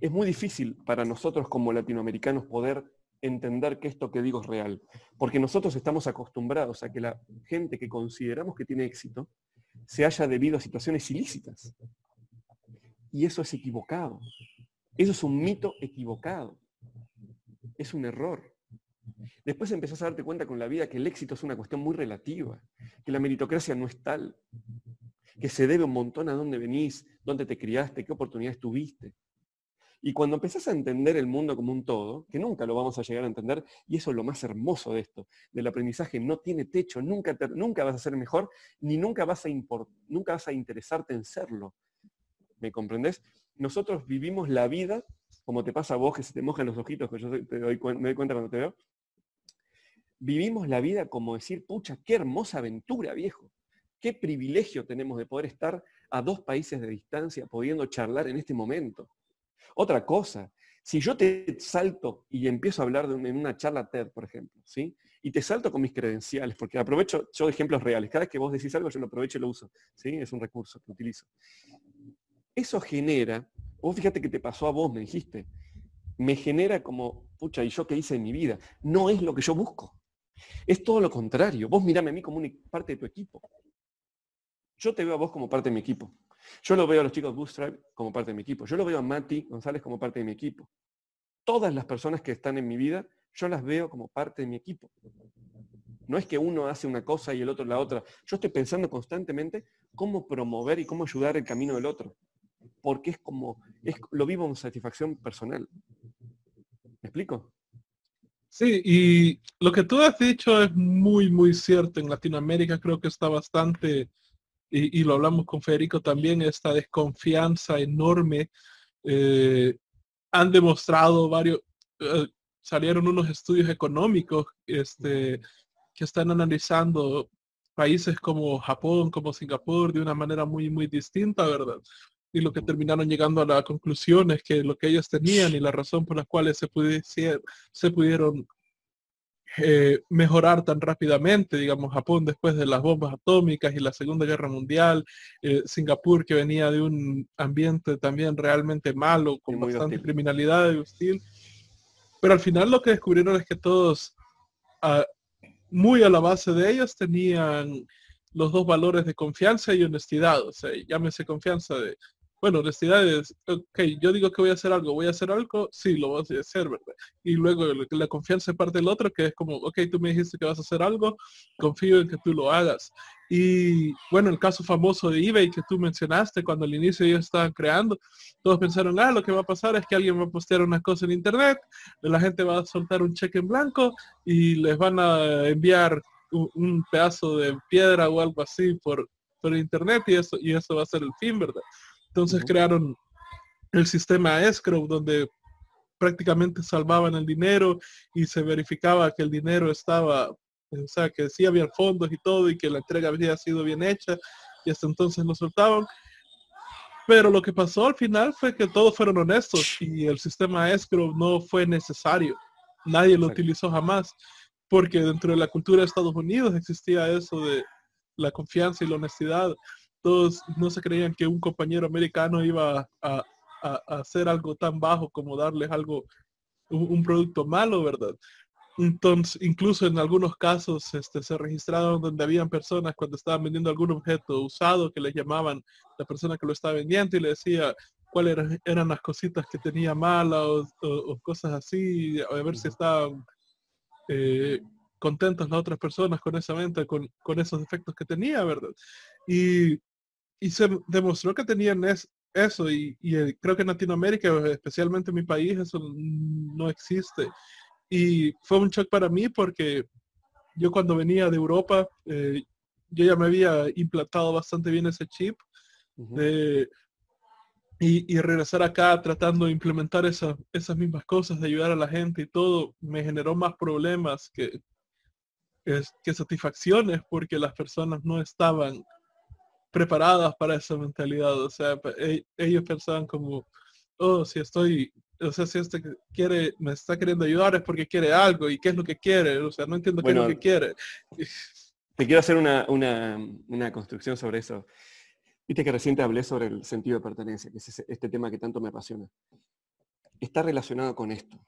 Es muy difícil para nosotros como latinoamericanos poder entender que esto que digo es real, porque nosotros estamos acostumbrados a que la gente que consideramos que tiene éxito se haya debido a situaciones ilícitas. Y eso es equivocado. Eso es un mito equivocado es un error. Después empezás a darte cuenta con la vida que el éxito es una cuestión muy relativa, que la meritocracia no es tal, que se debe un montón a dónde venís, dónde te criaste, qué oportunidades tuviste. Y cuando empezás a entender el mundo como un todo, que nunca lo vamos a llegar a entender, y eso es lo más hermoso de esto, del aprendizaje, no tiene techo, nunca, nunca vas a ser mejor, ni nunca vas, a nunca vas a interesarte en serlo. ¿Me comprendés? Nosotros vivimos la vida como te pasa a vos que se te mojan los ojitos, que yo te me doy cuenta cuando te veo, vivimos la vida como decir, pucha, qué hermosa aventura, viejo. Qué privilegio tenemos de poder estar a dos países de distancia pudiendo charlar en este momento. Otra cosa, si yo te salto y empiezo a hablar de en una charla TED, por ejemplo, ¿sí? Y te salto con mis credenciales, porque aprovecho yo ejemplos reales. Cada vez que vos decís algo, yo lo aprovecho y lo uso. ¿sí? Es un recurso que utilizo. Eso genera Vos fíjate que te pasó a vos, me dijiste. Me genera como, pucha, ¿y yo qué hice en mi vida? No es lo que yo busco. Es todo lo contrario. Vos mirame a mí como una parte de tu equipo. Yo te veo a vos como parte de mi equipo. Yo lo veo a los chicos Bootstrap como parte de mi equipo. Yo lo veo a Mati González como parte de mi equipo. Todas las personas que están en mi vida, yo las veo como parte de mi equipo. No es que uno hace una cosa y el otro la otra. Yo estoy pensando constantemente cómo promover y cómo ayudar el camino del otro porque es como, es, lo vivo en satisfacción personal. ¿Me explico? Sí, y lo que tú has dicho es muy, muy cierto. En Latinoamérica creo que está bastante, y, lo hablamos con Federico también, esta desconfianza enorme. Eh, han demostrado varios, eh, salieron unos estudios económicos este, que están analizando países como Japón, como Singapur, de una manera muy, muy distinta, ¿verdad? y lo que terminaron llegando a la conclusión es que lo que ellos tenían y la razón por la cual se, se pudieron eh, mejorar tan rápidamente, digamos, Japón después de las bombas atómicas y la Segunda Guerra Mundial, eh, Singapur que venía de un ambiente también realmente malo, con bastante criminalidad y hostil. Pero al final lo que descubrieron es que todos, muy a la base de ellos, tenían los dos valores de confianza y honestidad. O sea, llámese confianza de bueno, honestidad es, ok, yo digo que voy a hacer algo, voy a hacer algo, sí, lo voy a hacer, ¿verdad? Y luego la confianza es parte del otro, que es como, ok, tú me dijiste que vas a hacer algo, confío en que tú lo hagas. Y bueno, el caso famoso de eBay que tú mencionaste, cuando al inicio ellos estaban creando, todos pensaron, ah, lo que va a pasar es que alguien va a postear una cosa en internet, la gente va a soltar un cheque en blanco y les van a enviar un, pedazo de piedra o algo así por, por internet y eso, y eso va a ser el fin, ¿verdad? Entonces crearon el sistema escrow donde prácticamente salvaban el dinero y se verificaba que el dinero estaba, o sea, que sí había fondos y todo y que la entrega había sido bien hecha y hasta entonces lo soltaban. Pero lo que pasó al final fue que todos fueron honestos y el sistema escrow no fue necesario. Nadie lo utilizó jamás porque dentro de la cultura de Estados Unidos existía eso de la confianza y la honestidad todos no se creían que un compañero americano iba a, hacer algo tan bajo como darles algo, un, producto malo, ¿verdad? entonces, incluso en algunos casos este, se registraron donde habían personas cuando estaban vendiendo algún objeto usado que les llamaban la persona que lo estaba vendiendo y le decía cuáles eran, las cositas que tenía malas o, cosas así, a ver si estaban eh, contentas las otras personas con esa venta, con, esos efectos que tenía, ¿verdad? Y, se demostró que tenían eso y, y, creo que en Latinoamérica, especialmente en mi país, eso no existe. Y fue un shock para mí porque yo cuando venía de Europa, eh, yo ya me había implantado bastante bien ese chip. y, regresar acá tratando de implementar esas mismas cosas, de ayudar a la gente y todo, me generó más problemas que, que, satisfacciones porque las personas no estaban preparadas para esa mentalidad. O sea, e, ellos pensaban como, oh, si estoy o sea, si este quiere, me está queriendo ayudar es porque quiere algo y qué es lo que quiere, o sea, no entiendo qué es lo que quiere. Te quiero hacer una, una, construcción sobre eso. Viste que reciente hablé sobre el sentido de pertenencia, que es este tema que tanto me apasiona. Está relacionado con esto,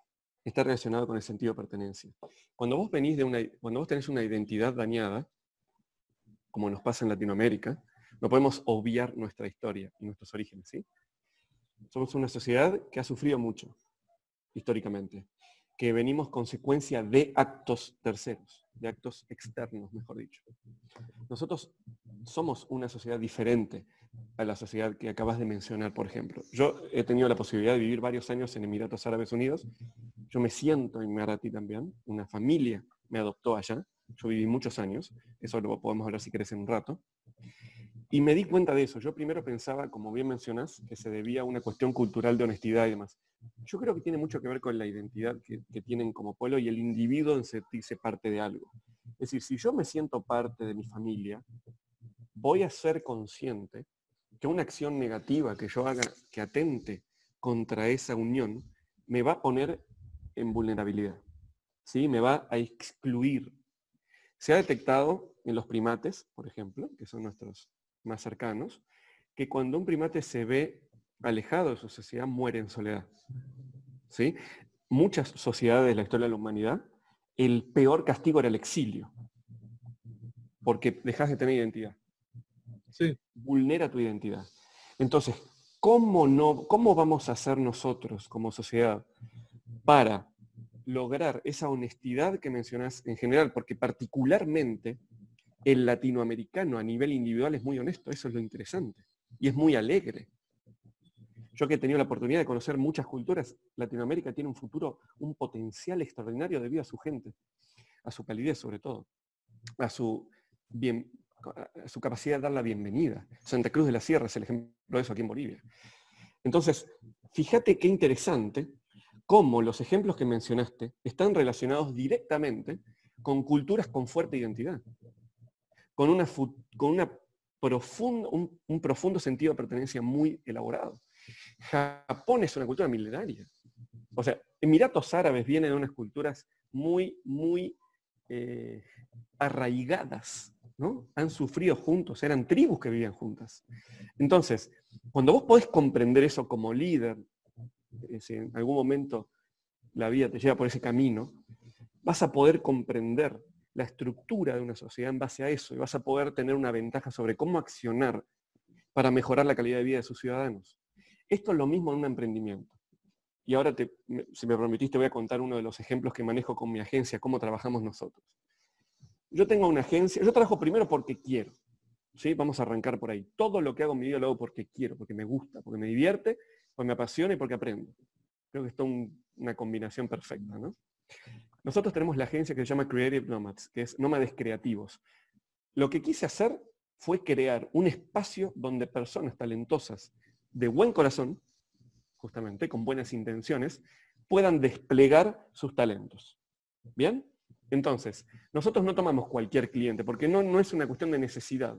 está relacionado con el sentido de pertenencia. Cuando vos venís de una, cuando vos tenés una identidad dañada, como nos pasa en Latinoamérica, no podemos obviar nuestra historia y nuestros orígenes, ¿sí? Somos una sociedad que ha sufrido mucho históricamente, que venimos consecuencia de actos terceros, de actos externos, mejor dicho. Nosotros somos una sociedad diferente a la sociedad que acabas de mencionar, por ejemplo. Yo he tenido la posibilidad de vivir varios años en Emiratos Árabes Unidos. Yo me siento en Marati también. Una familia me adoptó allá. Yo viví muchos años. Eso lo podemos hablar si querés en un rato. Y me di cuenta de eso. Yo primero pensaba, como bien mencionas, que se debía a una cuestión cultural de honestidad y demás. Yo creo que tiene mucho que ver con la identidad que, tienen como pueblo y el individuo en sentirse parte de algo. Es decir, si yo me siento parte de mi familia, voy a ser consciente que una acción negativa que yo haga que atente contra esa unión me va a poner en vulnerabilidad. ¿sí? Me va a excluir. Se ha detectado en los primates, por ejemplo, que son nuestros más cercanos, que cuando un primate se ve alejado de su sociedad, muere en soledad. ¿Sí? Muchas sociedades de la historia de la humanidad, el peor castigo era el exilio, porque dejas de tener identidad. Sí. Vulnera tu identidad. Entonces, ¿cómo, no, ¿cómo vamos a hacer nosotros como sociedad para lograr esa honestidad que mencionas en general? Porque particularmente el latinoamericano a nivel individual es muy honesto, eso es lo interesante. Y es muy alegre. Yo que he tenido la oportunidad de conocer muchas culturas, Latinoamérica tiene un futuro, un potencial extraordinario debido a su gente, a su calidez sobre todo, a su, bien, su capacidad de dar la bienvenida. Santa Cruz de la Sierra es el ejemplo de eso aquí en Bolivia. Entonces, fíjate qué interesante cómo los ejemplos que mencionaste están relacionados directamente con culturas con fuerte identidad con, una, con una un, profundo sentido de pertenencia muy elaborado. Japón es una cultura milenaria. O sea, Emiratos Árabes vienen de unas culturas muy, muy eh, arraigadas, ¿no? Han sufrido juntos, eran tribus que vivían juntas. Entonces, cuando vos podés comprender eso como líder, si en algún momento la vida te lleva por ese camino, vas a poder comprender la estructura de una sociedad en base a eso y vas a poder tener una ventaja sobre cómo accionar para mejorar la calidad de vida de sus ciudadanos. Esto es lo mismo en un emprendimiento. Y ahora, te, si me permitiste, voy a contar uno de los ejemplos que manejo con mi agencia, cómo trabajamos nosotros. Yo tengo una agencia, yo trabajo primero porque quiero. ¿sí? Vamos a arrancar por ahí. Todo lo que hago en mi vida lo hago porque quiero, porque me gusta, porque me divierte, porque me apasiona y porque aprendo. Creo que esto es una combinación perfecta. ¿no? Nosotros tenemos la agencia que se llama Creative Nomads, que es nómades creativos. Lo que quise hacer fue crear un espacio donde personas talentosas de buen corazón, justamente con buenas intenciones, puedan desplegar sus talentos. ¿Bien? Entonces, nosotros no tomamos cualquier cliente, porque no, no es una cuestión de necesidad.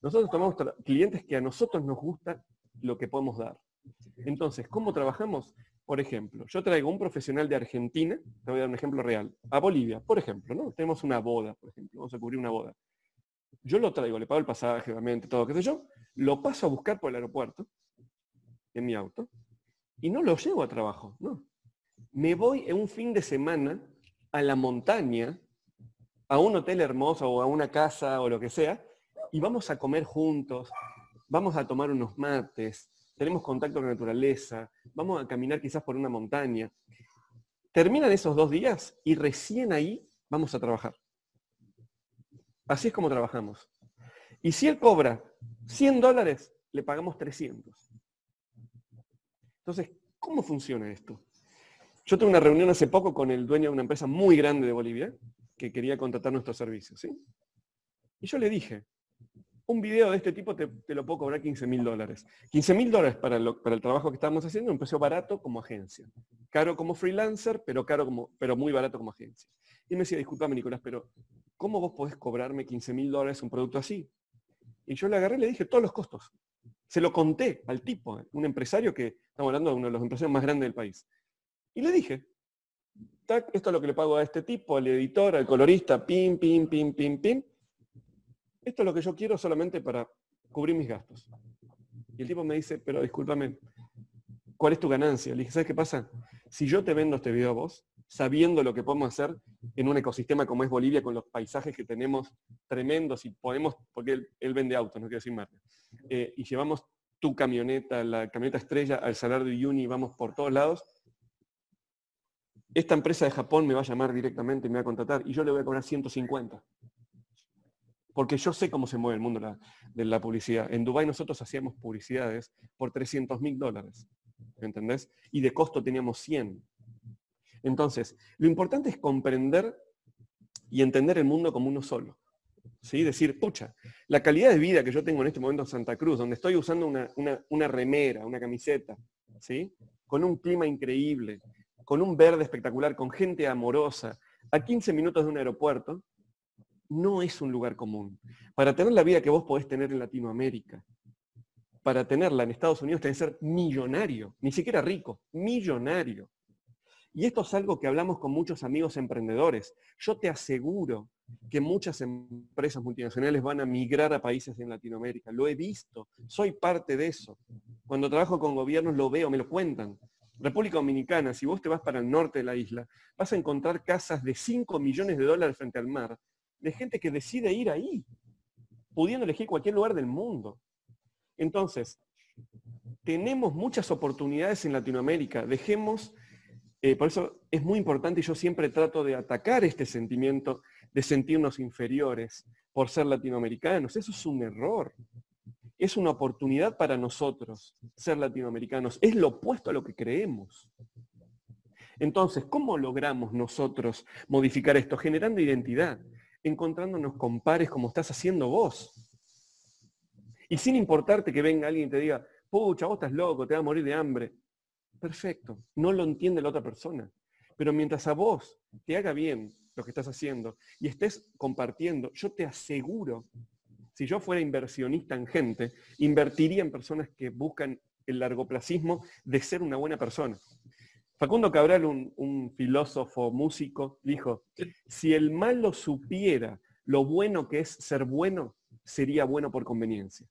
Nosotros tomamos clientes que a nosotros nos gusta lo que podemos dar. Entonces, ¿cómo trabajamos? Por ejemplo, yo traigo un profesional de Argentina, te voy a dar un ejemplo real, a Bolivia, por ejemplo, ¿no? Tenemos una boda, por ejemplo, vamos a cubrir una boda. Yo lo traigo, le pago el pasaje, obviamente, todo, qué sé yo, lo paso a buscar por el aeropuerto, en mi auto, y no lo llevo a trabajo, no. Me voy en un fin de semana a la montaña, a un hotel hermoso o a una casa o lo que sea, y vamos a comer juntos, vamos a tomar unos mates, tenemos contacto con la naturaleza, vamos a caminar quizás por una montaña. Terminan esos dos días y recién ahí vamos a trabajar. Así es como trabajamos. Y si él cobra 100 dólares, le pagamos 300. Entonces, ¿cómo funciona esto? Yo tuve una reunión hace poco con el dueño de una empresa muy grande de Bolivia que quería contratar nuestros servicios. ¿sí? Y yo le dije, un video de este tipo te, lo puedo cobrar 15 mil dólares. 15 mil dólares para, el trabajo que estábamos haciendo, un precio barato como agencia. Caro como freelancer, pero, caro como, pero muy barato como agencia. Y me decía, disculpame Nicolás, pero ¿cómo vos podés cobrarme 15 mil dólares un producto así? Y yo le agarré y le dije todos los costos. Se lo conté al tipo, un empresario que, estamos hablando de uno de los empresarios más grandes del país. Y le dije, esto es lo que le pago a este tipo, al editor, al colorista, pim, pim, pim, pim, pim esto es lo que yo quiero solamente para cubrir mis gastos. Y el tipo me dice, pero discúlpame, ¿cuál es tu ganancia? Le dije, ¿sabes qué pasa? Si yo te vendo este video a vos, sabiendo lo que podemos hacer en un ecosistema como es Bolivia, con los paisajes que tenemos tremendos y podemos, porque él, vende autos, no quiero decir marca, eh, y llevamos tu camioneta, la camioneta estrella, al salar de Uni vamos por todos lados, esta empresa de Japón me va a llamar directamente y me va a contratar y yo le voy a cobrar 150 porque yo sé cómo se mueve el mundo de la publicidad. En Dubái nosotros hacíamos publicidades por 300 mil dólares, ¿entendés? Y de costo teníamos 100. Entonces, lo importante es comprender y entender el mundo como uno solo. ¿Sí? Decir, pucha, la calidad de vida que yo tengo en este momento en Santa Cruz, donde estoy usando una, una remera, una camiseta, ¿sí? con un clima increíble, con un verde espectacular, con gente amorosa, a 15 minutos de un aeropuerto, no es un lugar común. Para tener la vida que vos podés tener en Latinoamérica, para tenerla en Estados Unidos tenés que ser millonario, ni siquiera rico, millonario. Y esto es algo que hablamos con muchos amigos emprendedores. Yo te aseguro que muchas empresas multinacionales van a migrar a países en Latinoamérica. Lo he visto, soy parte de eso. Cuando trabajo con gobiernos lo veo, me lo cuentan. República Dominicana, si vos te vas para el norte de la isla, vas a encontrar casas de 5 millones de dólares frente al mar, de gente que decide ir ahí, pudiendo elegir cualquier lugar del mundo. Entonces, tenemos muchas oportunidades en Latinoamérica. Dejemos, eh, por eso es muy importante y yo siempre trato de atacar este sentimiento de sentirnos inferiores por ser latinoamericanos. Eso es un error. Es una oportunidad para nosotros ser latinoamericanos. Es lo opuesto a lo que creemos. Entonces, ¿cómo logramos nosotros modificar esto? Generando identidad encontrándonos con pares como estás haciendo vos. Y sin importarte que venga alguien y te diga, pucha, vos estás loco, te vas a morir de hambre. Perfecto, no lo entiende la otra persona. Pero mientras a vos te haga bien lo que estás haciendo y estés compartiendo, yo te aseguro, si yo fuera inversionista en gente, invertiría en personas que buscan el largoplacismo de ser una buena persona. Facundo Cabral, un, filósofo músico, dijo, si el malo supiera lo bueno que es ser bueno, sería bueno por conveniencia.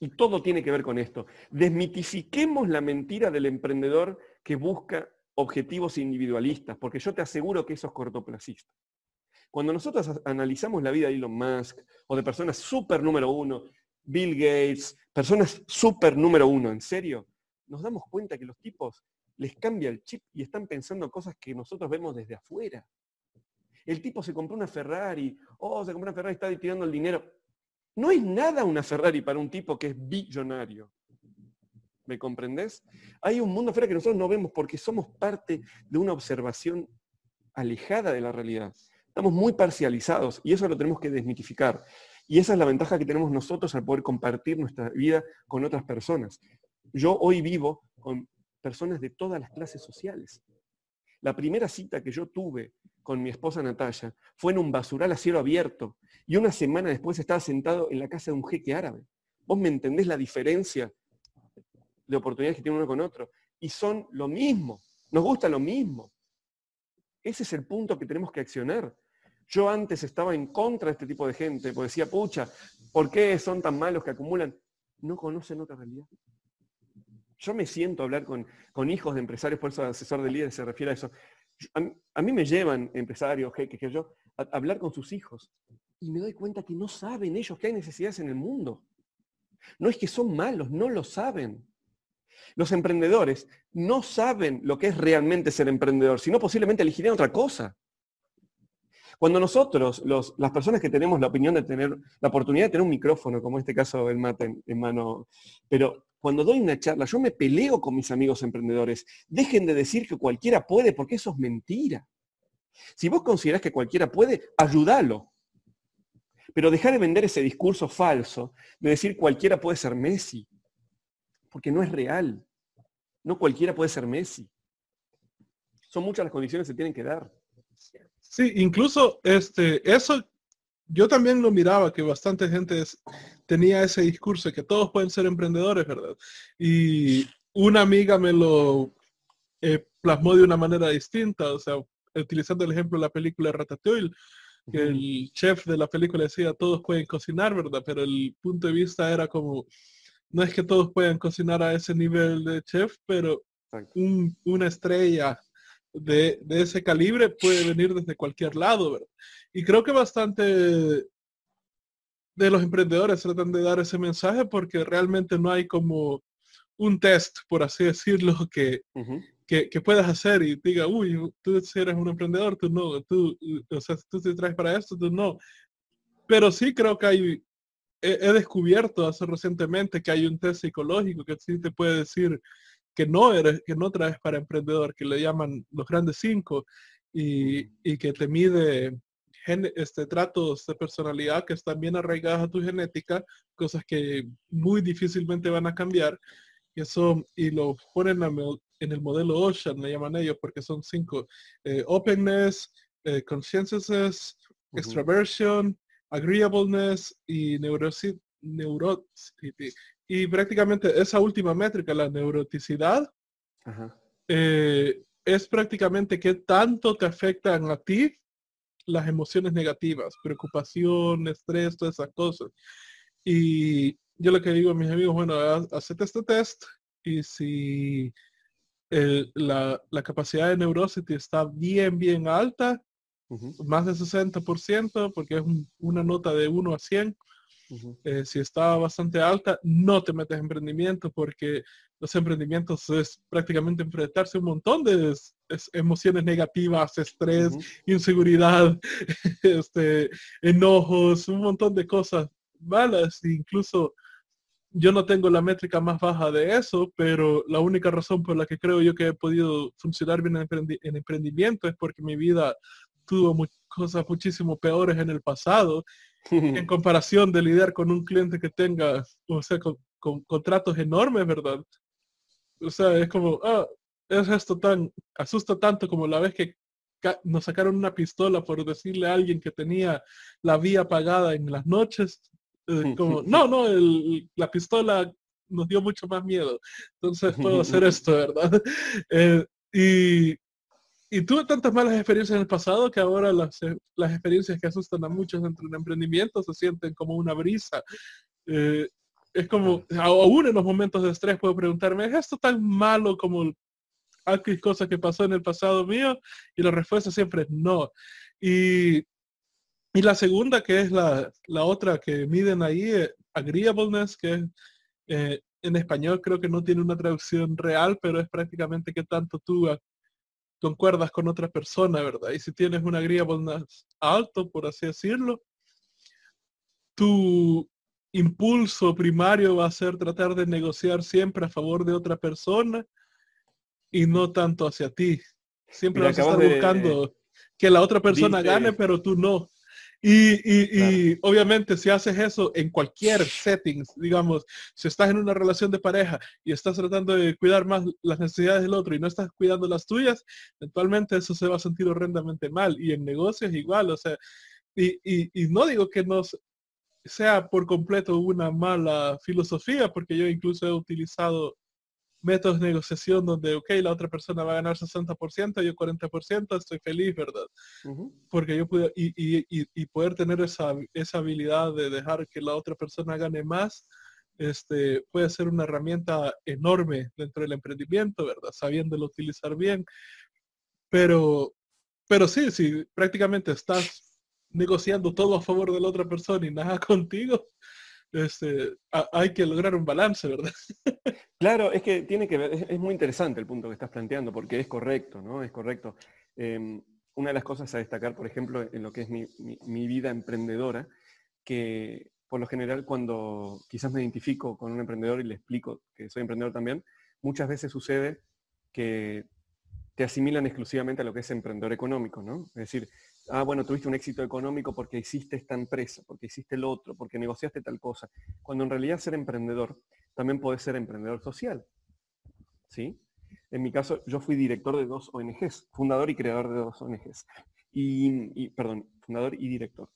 Y todo tiene que ver con esto. Desmitifiquemos la mentira del emprendedor que busca objetivos individualistas, porque yo te aseguro que eso es cortoplacista. Cuando nosotros analizamos la vida de Elon Musk o de personas súper número uno, Bill Gates, personas súper número uno, en serio, nos damos cuenta que los tipos les cambia el chip y están pensando cosas que nosotros vemos desde afuera. El tipo se compró una Ferrari, oh, se compró una Ferrari, está tirando el dinero. No es nada una Ferrari para un tipo que es billonario. ¿Me comprendés? Hay un mundo afuera que nosotros no vemos porque somos parte de una observación alejada de la realidad. Estamos muy parcializados y eso lo tenemos que desmitificar. Y esa es la ventaja que tenemos nosotros al poder compartir nuestra vida con otras personas. Yo hoy vivo con personas de todas las clases sociales. La primera cita que yo tuve con mi esposa Natalia fue en un basural a cielo abierto y una semana después estaba sentado en la casa de un jeque árabe. ¿Vos me entendés la diferencia de oportunidades que tiene uno con otro? Y son lo mismo, nos gusta lo mismo. Ese es el punto que tenemos que accionar. Yo antes estaba en contra de este tipo de gente, porque decía, pucha, ¿por qué son tan malos que acumulan? No conocen otra realidad. Yo me siento a hablar con, hijos de empresarios, por eso el asesor de líderes se refiere a eso. a, mí me llevan empresarios, que, yo, a hablar con sus hijos y me doy cuenta que no saben ellos que hay necesidades en el mundo. No es que son malos, no lo saben. Los emprendedores no saben lo que es realmente ser emprendedor, sino posiblemente elegirían otra cosa. Cuando nosotros, las personas que tenemos la opinión de tener, la oportunidad de tener un micrófono, como en este caso el mate en, mano, pero cuando doy una charla, yo me peleo con mis amigos emprendedores. Dejen de decir que cualquiera puede, porque eso es mentira. Si vos considerás que cualquiera puede, ayúdalo. Pero dejar de vender ese discurso falso de decir cualquiera puede ser Messi, porque no es real. No cualquiera puede ser Messi. Son muchas las condiciones que se tienen que dar. Sí, incluso este, eso yo también lo miraba, que bastante gente tenía ese discurso de que todos pueden ser emprendedores, ¿verdad? Y una amiga me lo eh, plasmó de una manera distinta, o sea, utilizando el ejemplo de la película Ratatouille, que el chef de la película decía todos pueden cocinar, ¿verdad? Pero el punto de vista era como, no es que todos puedan cocinar a ese nivel de chef, pero una estrella de, ese calibre puede venir desde cualquier lado, ¿verdad? Y creo que bastante de los emprendedores tratan de dar ese mensaje porque realmente no hay como un test, por así decirlo, que, que, puedas hacer y diga, uy, tú eres un emprendedor, tú no, tú, o sea, tú te traes para esto, tú no. Pero sí creo que hay, he, he descubierto hace recientemente que hay un test psicológico que sí te puede decir que no eres, que no traes para emprendedor, que le llaman los grandes cinco y, que te mide este, tratos de personalidad que están bien arraigadas a tu genética, cosas que muy difícilmente van a cambiar. Y eso, y lo ponen en el modelo Ocean, le llaman ellos, porque son cinco. Eh, openness, eh, conscientiousness, extraversion, agreeableness y neurocity, y prácticamente esa última métrica, la neuroticidad, eh, es prácticamente qué tanto te afectan a ti las emociones negativas, preocupación, estrés, todas esas cosas. Y yo lo que digo a mis amigos, bueno, hacete este test y si la, capacidad de neurosity está bien, bien alta, más de 60%, porque es una nota de 1 a 100, eh, si está bastante alta, no te metes en emprendimiento porque los emprendimientos es prácticamente enfrentarse a un montón de emociones negativas, estrés, inseguridad, este, enojos, un montón de cosas malas. Incluso yo no tengo la métrica más baja de eso, pero la única razón por la que creo yo que he podido funcionar bien en, emprendimiento es porque mi vida tuvo cosas muchísimo peores en el pasado en comparación de lidiar con un cliente que tenga, o sea, con, contratos enormes, ¿verdad? O sea, es como, ah, es esto tan, asusta tanto como la vez que nos sacaron una pistola por decirle a alguien que tenía la vía apagada en las noches. Eh, como, no, no, la pistola nos dio mucho más miedo. Entonces puedo hacer esto, ¿verdad? Eh, y y tuve tantas malas experiencias en el pasado que ahora las, eh, las experiencias que asustan a muchos dentro de un emprendimiento se sienten como una brisa. Eh, es como, aún en los momentos de estrés puedo preguntarme, ¿es esto tan malo como aquella cosa que pasó en el pasado mío? Y la respuesta siempre es no. Y, y la segunda, que es la, la otra que miden ahí, eh, agreeableness, que es, en español creo que no tiene una traducción real, pero es prácticamente que tanto tú concuerdas con otra persona, ¿verdad? Y si tienes una más alto, por así decirlo, tu impulso primario va a ser tratar de negociar siempre a favor de otra persona y no tanto hacia ti. Siempre vas a estar buscando que la otra persona gane, pero tú no. Y, obviamente si haces eso en cualquier setting, digamos, si estás en una relación de pareja y estás tratando de cuidar más las necesidades del otro y no estás cuidando las tuyas, eventualmente eso se va a sentir horrendamente mal. Y en negocios igual, o sea, y, y no digo que no sea por completo una mala filosofía, porque yo incluso he utilizado métodos de negociación donde, ok, la otra persona va a ganar 60%, yo 40%, estoy feliz, ¿verdad? Porque yo puedo, y, y, y, poder tener esa, esa habilidad de dejar que la otra persona gane más, este, puede ser una herramienta enorme dentro del emprendimiento, ¿verdad? Sabiéndolo utilizar bien. Pero, pero sí, sí, prácticamente estás negociando todo a favor de la otra persona y nada contigo, este, hay que lograr un balance, ¿verdad? Claro, es que tiene que ver, es, muy interesante el punto que estás planteando, porque es correcto, ¿no? Es correcto. Em, una de las cosas a destacar, por ejemplo, en lo que es mi, mi, vida emprendedora, que por lo general cuando quizás me identifico con un emprendedor y le explico que soy emprendedor también, muchas veces sucede que te asimilan exclusivamente a lo que es emprendedor económico, ¿no? Es decir, ah, bueno, tuviste un éxito económico porque hiciste esta empresa, porque hiciste el otro, porque negociaste tal cosa. Cuando en realidad ser emprendedor también puede ser emprendedor social. ¿Sí? En mi caso, yo fui director de dos ONGs, fundador y creador de dos ONGs. Y, perdón, fundador y director.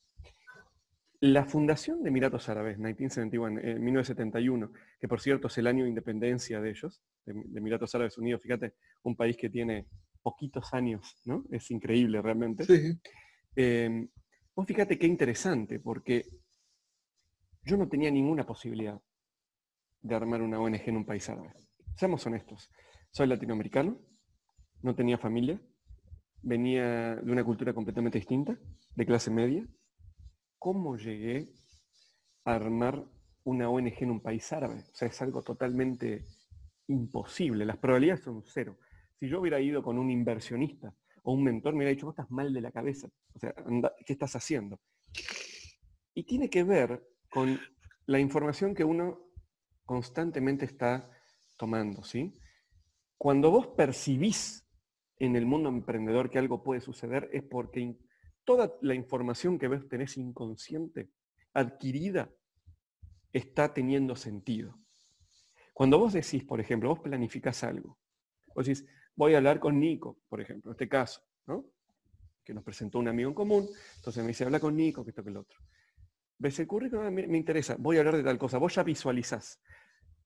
La fundación de Emiratos Árabes, 1971, en 1971, que por cierto es el año de independencia de ellos, de, Emiratos Árabes Unidos, fíjate, un país que tiene poquitos años, ¿no? Es increíble realmente. Sí. Eh, vos fíjate qué interesante, porque yo no tenía ninguna posibilidad de armar una ONG en un país árabe. Seamos honestos, soy latinoamericano, no tenía familia, venía de una cultura completamente distinta, de clase media, cómo llegué a armar una ONG en un país árabe. O sea, es algo totalmente imposible. Las probabilidades son cero. Si yo hubiera ido con un inversionista o un mentor, me hubiera dicho, vos estás mal de la cabeza. O sea, ¿qué estás haciendo? Y tiene que ver con la información que uno constantemente está tomando, ¿sí? Cuando vos percibís en el mundo emprendedor que algo puede suceder, es porque toda la información que vos tenés inconsciente, adquirida, está teniendo sentido. Cuando vos decís, por ejemplo, vos planificás algo, vos decís, voy a hablar con Nico, por ejemplo, este caso, ¿no? que nos presentó un amigo en común, entonces me dice, habla con Nico, que esto, que el otro. ¿Ves el currículum? Me, me interesa, voy a hablar de tal cosa, vos ya visualizás.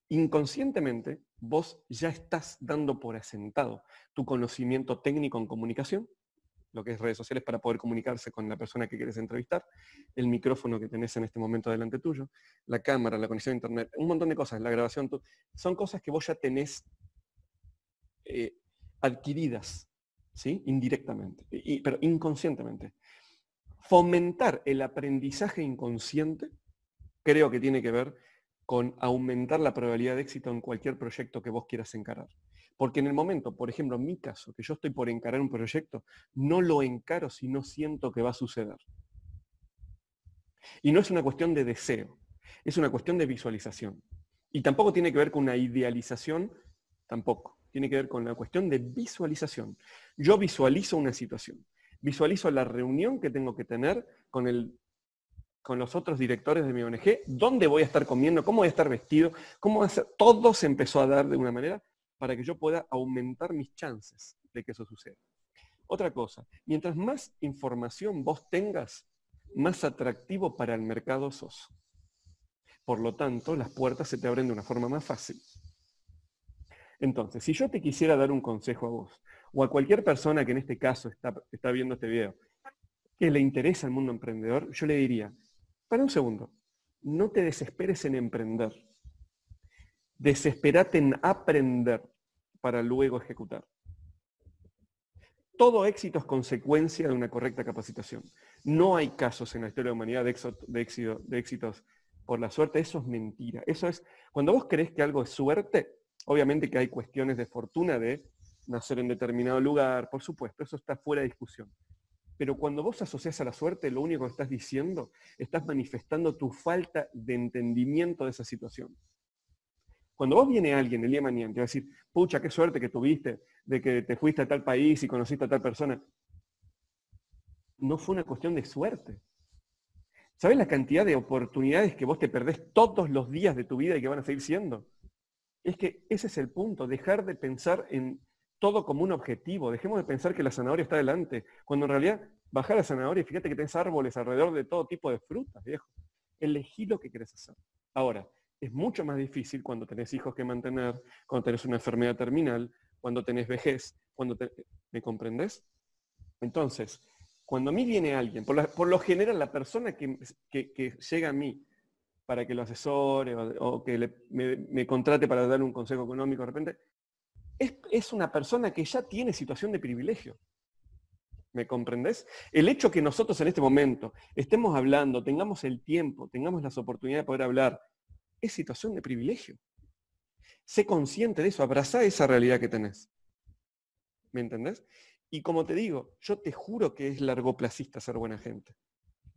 Inconscientemente, vos ya estás dando por asentado tu conocimiento técnico en comunicación, lo que es redes sociales para poder comunicarse con la persona que quieres entrevistar, el micrófono que tenés en este momento delante tuyo, la cámara, la conexión a internet, un montón de cosas, la grabación, son cosas que vos ya tenés eh, adquiridas, ¿sí? Indirectamente, pero inconscientemente. Fomentar el aprendizaje inconsciente creo que tiene que ver con aumentar la probabilidad de éxito en cualquier proyecto que vos quieras encarar. Porque en el momento, por ejemplo, en mi caso, que yo estoy por encarar un proyecto, no lo encaro si no siento que va a suceder. Y no es una cuestión de deseo, es una cuestión de visualización. Y tampoco tiene que ver con una idealización, tampoco. Tiene que ver con la cuestión de visualización. Yo visualizo una situación. Visualizo la reunión que tengo que tener con, con los otros directores de mi ONG, dónde voy a estar comiendo, cómo voy a estar vestido, cómo ser. Todo se empezó a dar de una manera para que yo pueda aumentar mis chances de que eso suceda. Otra cosa, mientras más información vos tengas, más atractivo para el mercado sos. Por lo tanto, las puertas se te abren de una forma más fácil. Entonces, si yo te quisiera dar un consejo a vos, o a cualquier persona que en este caso está, viendo este video, que le interesa el mundo emprendedor, yo le diría, para un segundo, no te desesperes en emprender. Desesperate en aprender para luego ejecutar. Todo éxito es consecuencia de una correcta capacitación. No hay casos en la historia de la humanidad de, de éxitos por la suerte. Eso es mentira. Eso es, cuando vos crees que algo es suerte, obviamente que hay cuestiones de fortuna de nacer en determinado lugar, por supuesto, eso está fuera de discusión. Pero cuando vos asocias a la suerte, lo único que estás diciendo, estás manifestando tu falta de entendimiento de esa situación. Cuando vos viene alguien el día mañana va a decir, pucha, qué suerte que tuviste de que te fuiste a tal país y conociste a tal persona, no fue una cuestión de suerte. ¿Sabes la cantidad de oportunidades que vos te perdés todos los días de tu vida y que van a seguir siendo? Es que ese es el punto, dejar de pensar en todo como un objetivo. Dejemos de pensar que la zanahoria está delante, cuando en realidad bajar la zanahoria y fíjate que tenés árboles alrededor de todo tipo de frutas, viejo. Elegí lo que querés hacer. Ahora, es mucho más difícil cuando tenés hijos que mantener, cuando tenés una enfermedad terminal, cuando tenés vejez, cuando ¿me comprendés? Entonces, cuando a mí viene alguien, por, lo general la persona que, llega a mí para que lo asesore o, que me, contrate para dar un consejo económico de repente, es, una persona que ya tiene situación de privilegio. ¿Me comprendés? El hecho que nosotros en este momento estemos hablando, tengamos el tiempo, tengamos las oportunidades de poder hablar, es situación de privilegio. Sé consciente de eso, abrazá esa realidad que tenés. ¿Me entendés? Y como te digo, yo te juro que es largoplacista ser buena gente.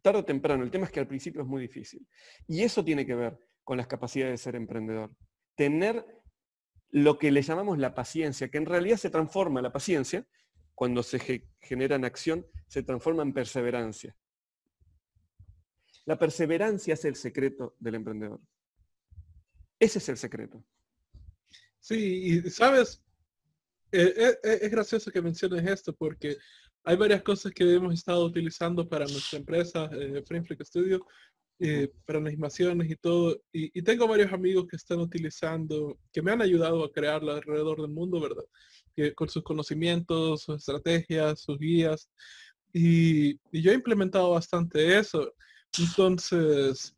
Tarde o temprano, el tema es que al principio es muy difícil. Y eso tiene que ver con las capacidades de ser emprendedor. Tener lo que le llamamos la paciencia, que en realidad se transforma la paciencia, cuando se genera en acción, se transforma en perseverancia. La perseverancia es el secreto del emprendedor. Ese es el secreto. Sí, y sabes, eh, eh, eh, es gracioso que menciones esto porque hay varias cosas que hemos estado utilizando para nuestra empresa, eh, Studio, para animaciones y todo. Y, tengo varios amigos que están utilizando, que me han ayudado a crearla alrededor del mundo, ¿verdad? Que, con sus conocimientos, sus estrategias, sus guías. Y, y yo he implementado bastante eso. Entonces,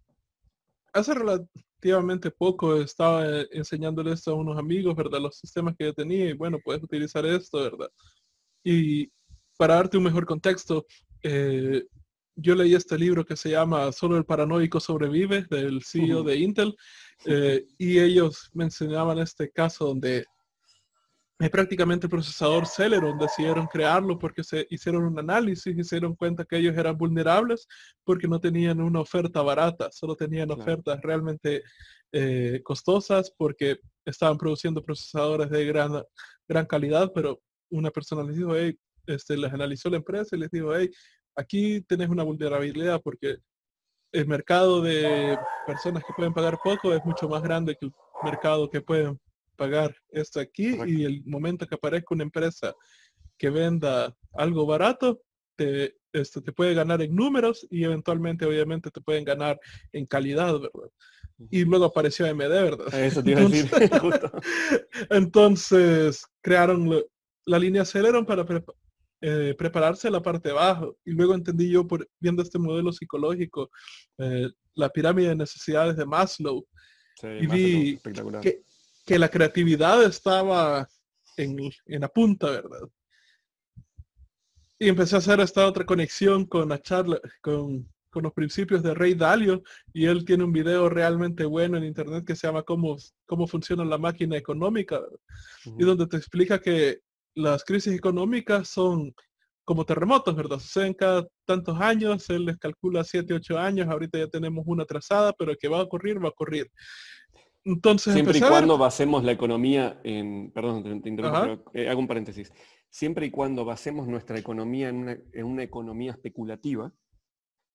hace relativamente poco estaba eh, enseñándole esto a unos amigos, ¿verdad? Los sistemas que yo tenía y bueno, puedes utilizar esto, ¿verdad? Y para darte un mejor contexto, eh, yo leí este libro que se llama Solo el paranoico sobrevive del CEO de Intel eh, y ellos mencionaban este caso donde prácticamente el procesador Celeron decidieron crearlo porque se hicieron un análisis y se dieron cuenta que ellos eran vulnerables porque no tenían una oferta barata, solo tenían ofertas realmente eh, costosas porque estaban produciendo procesadores de gran, gran calidad, pero una persona les dijo, hey, este, les analizó la empresa y les dijo, hey, aquí tenés una vulnerabilidad porque el mercado de personas que pueden pagar poco es mucho más grande que el mercado que pueden pagar esto aquí y el momento que aparezca una empresa que venda algo barato, te, esto te puede ganar en números y eventualmente obviamente te pueden ganar en calidad, ¿verdad? Y luego apareció AMD, ¿verdad? Eso te iba a decir, entonces crearon la línea Celeron para eh, prepararse la parte de abajo. Y luego entendí yo, por, viendo este modelo psicológico, eh, la pirámide de necesidades de Maslow, y vi que, que, la creatividad estaba en, en la punta, ¿verdad? Y empecé a hacer esta otra conexión con la charla, con, con los principios de Rey Dalio, y él tiene un video realmente bueno en internet que se llama Cómo, cómo funciona la máquina económica, y donde te explica que las crisis económicas son como terremotos, ¿verdad? Suceden cada tantos años, él les calcula 7, 8 años, ahorita ya tenemos una trazada, pero que va a ocurrir, va a ocurrir. Entonces, Siempre y cuando basemos la economía en, perdón, te, interrumpo, pero, eh, hago un paréntesis. Siempre y cuando basemos nuestra economía en una, economía especulativa,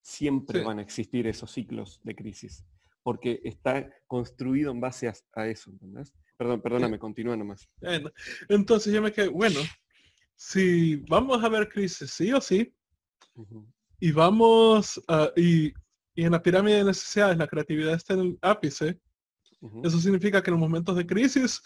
siempre van a existir esos ciclos de crisis, porque está construido en base a, eso, ¿entendés? Perdón, perdóname, continúa nomás. entonces yo me quedé, bueno, si vamos a ver crisis, sí o sí, y vamos, a, y, en la pirámide de necesidades la creatividad está en el ápice, eso significa que en los momentos de crisis,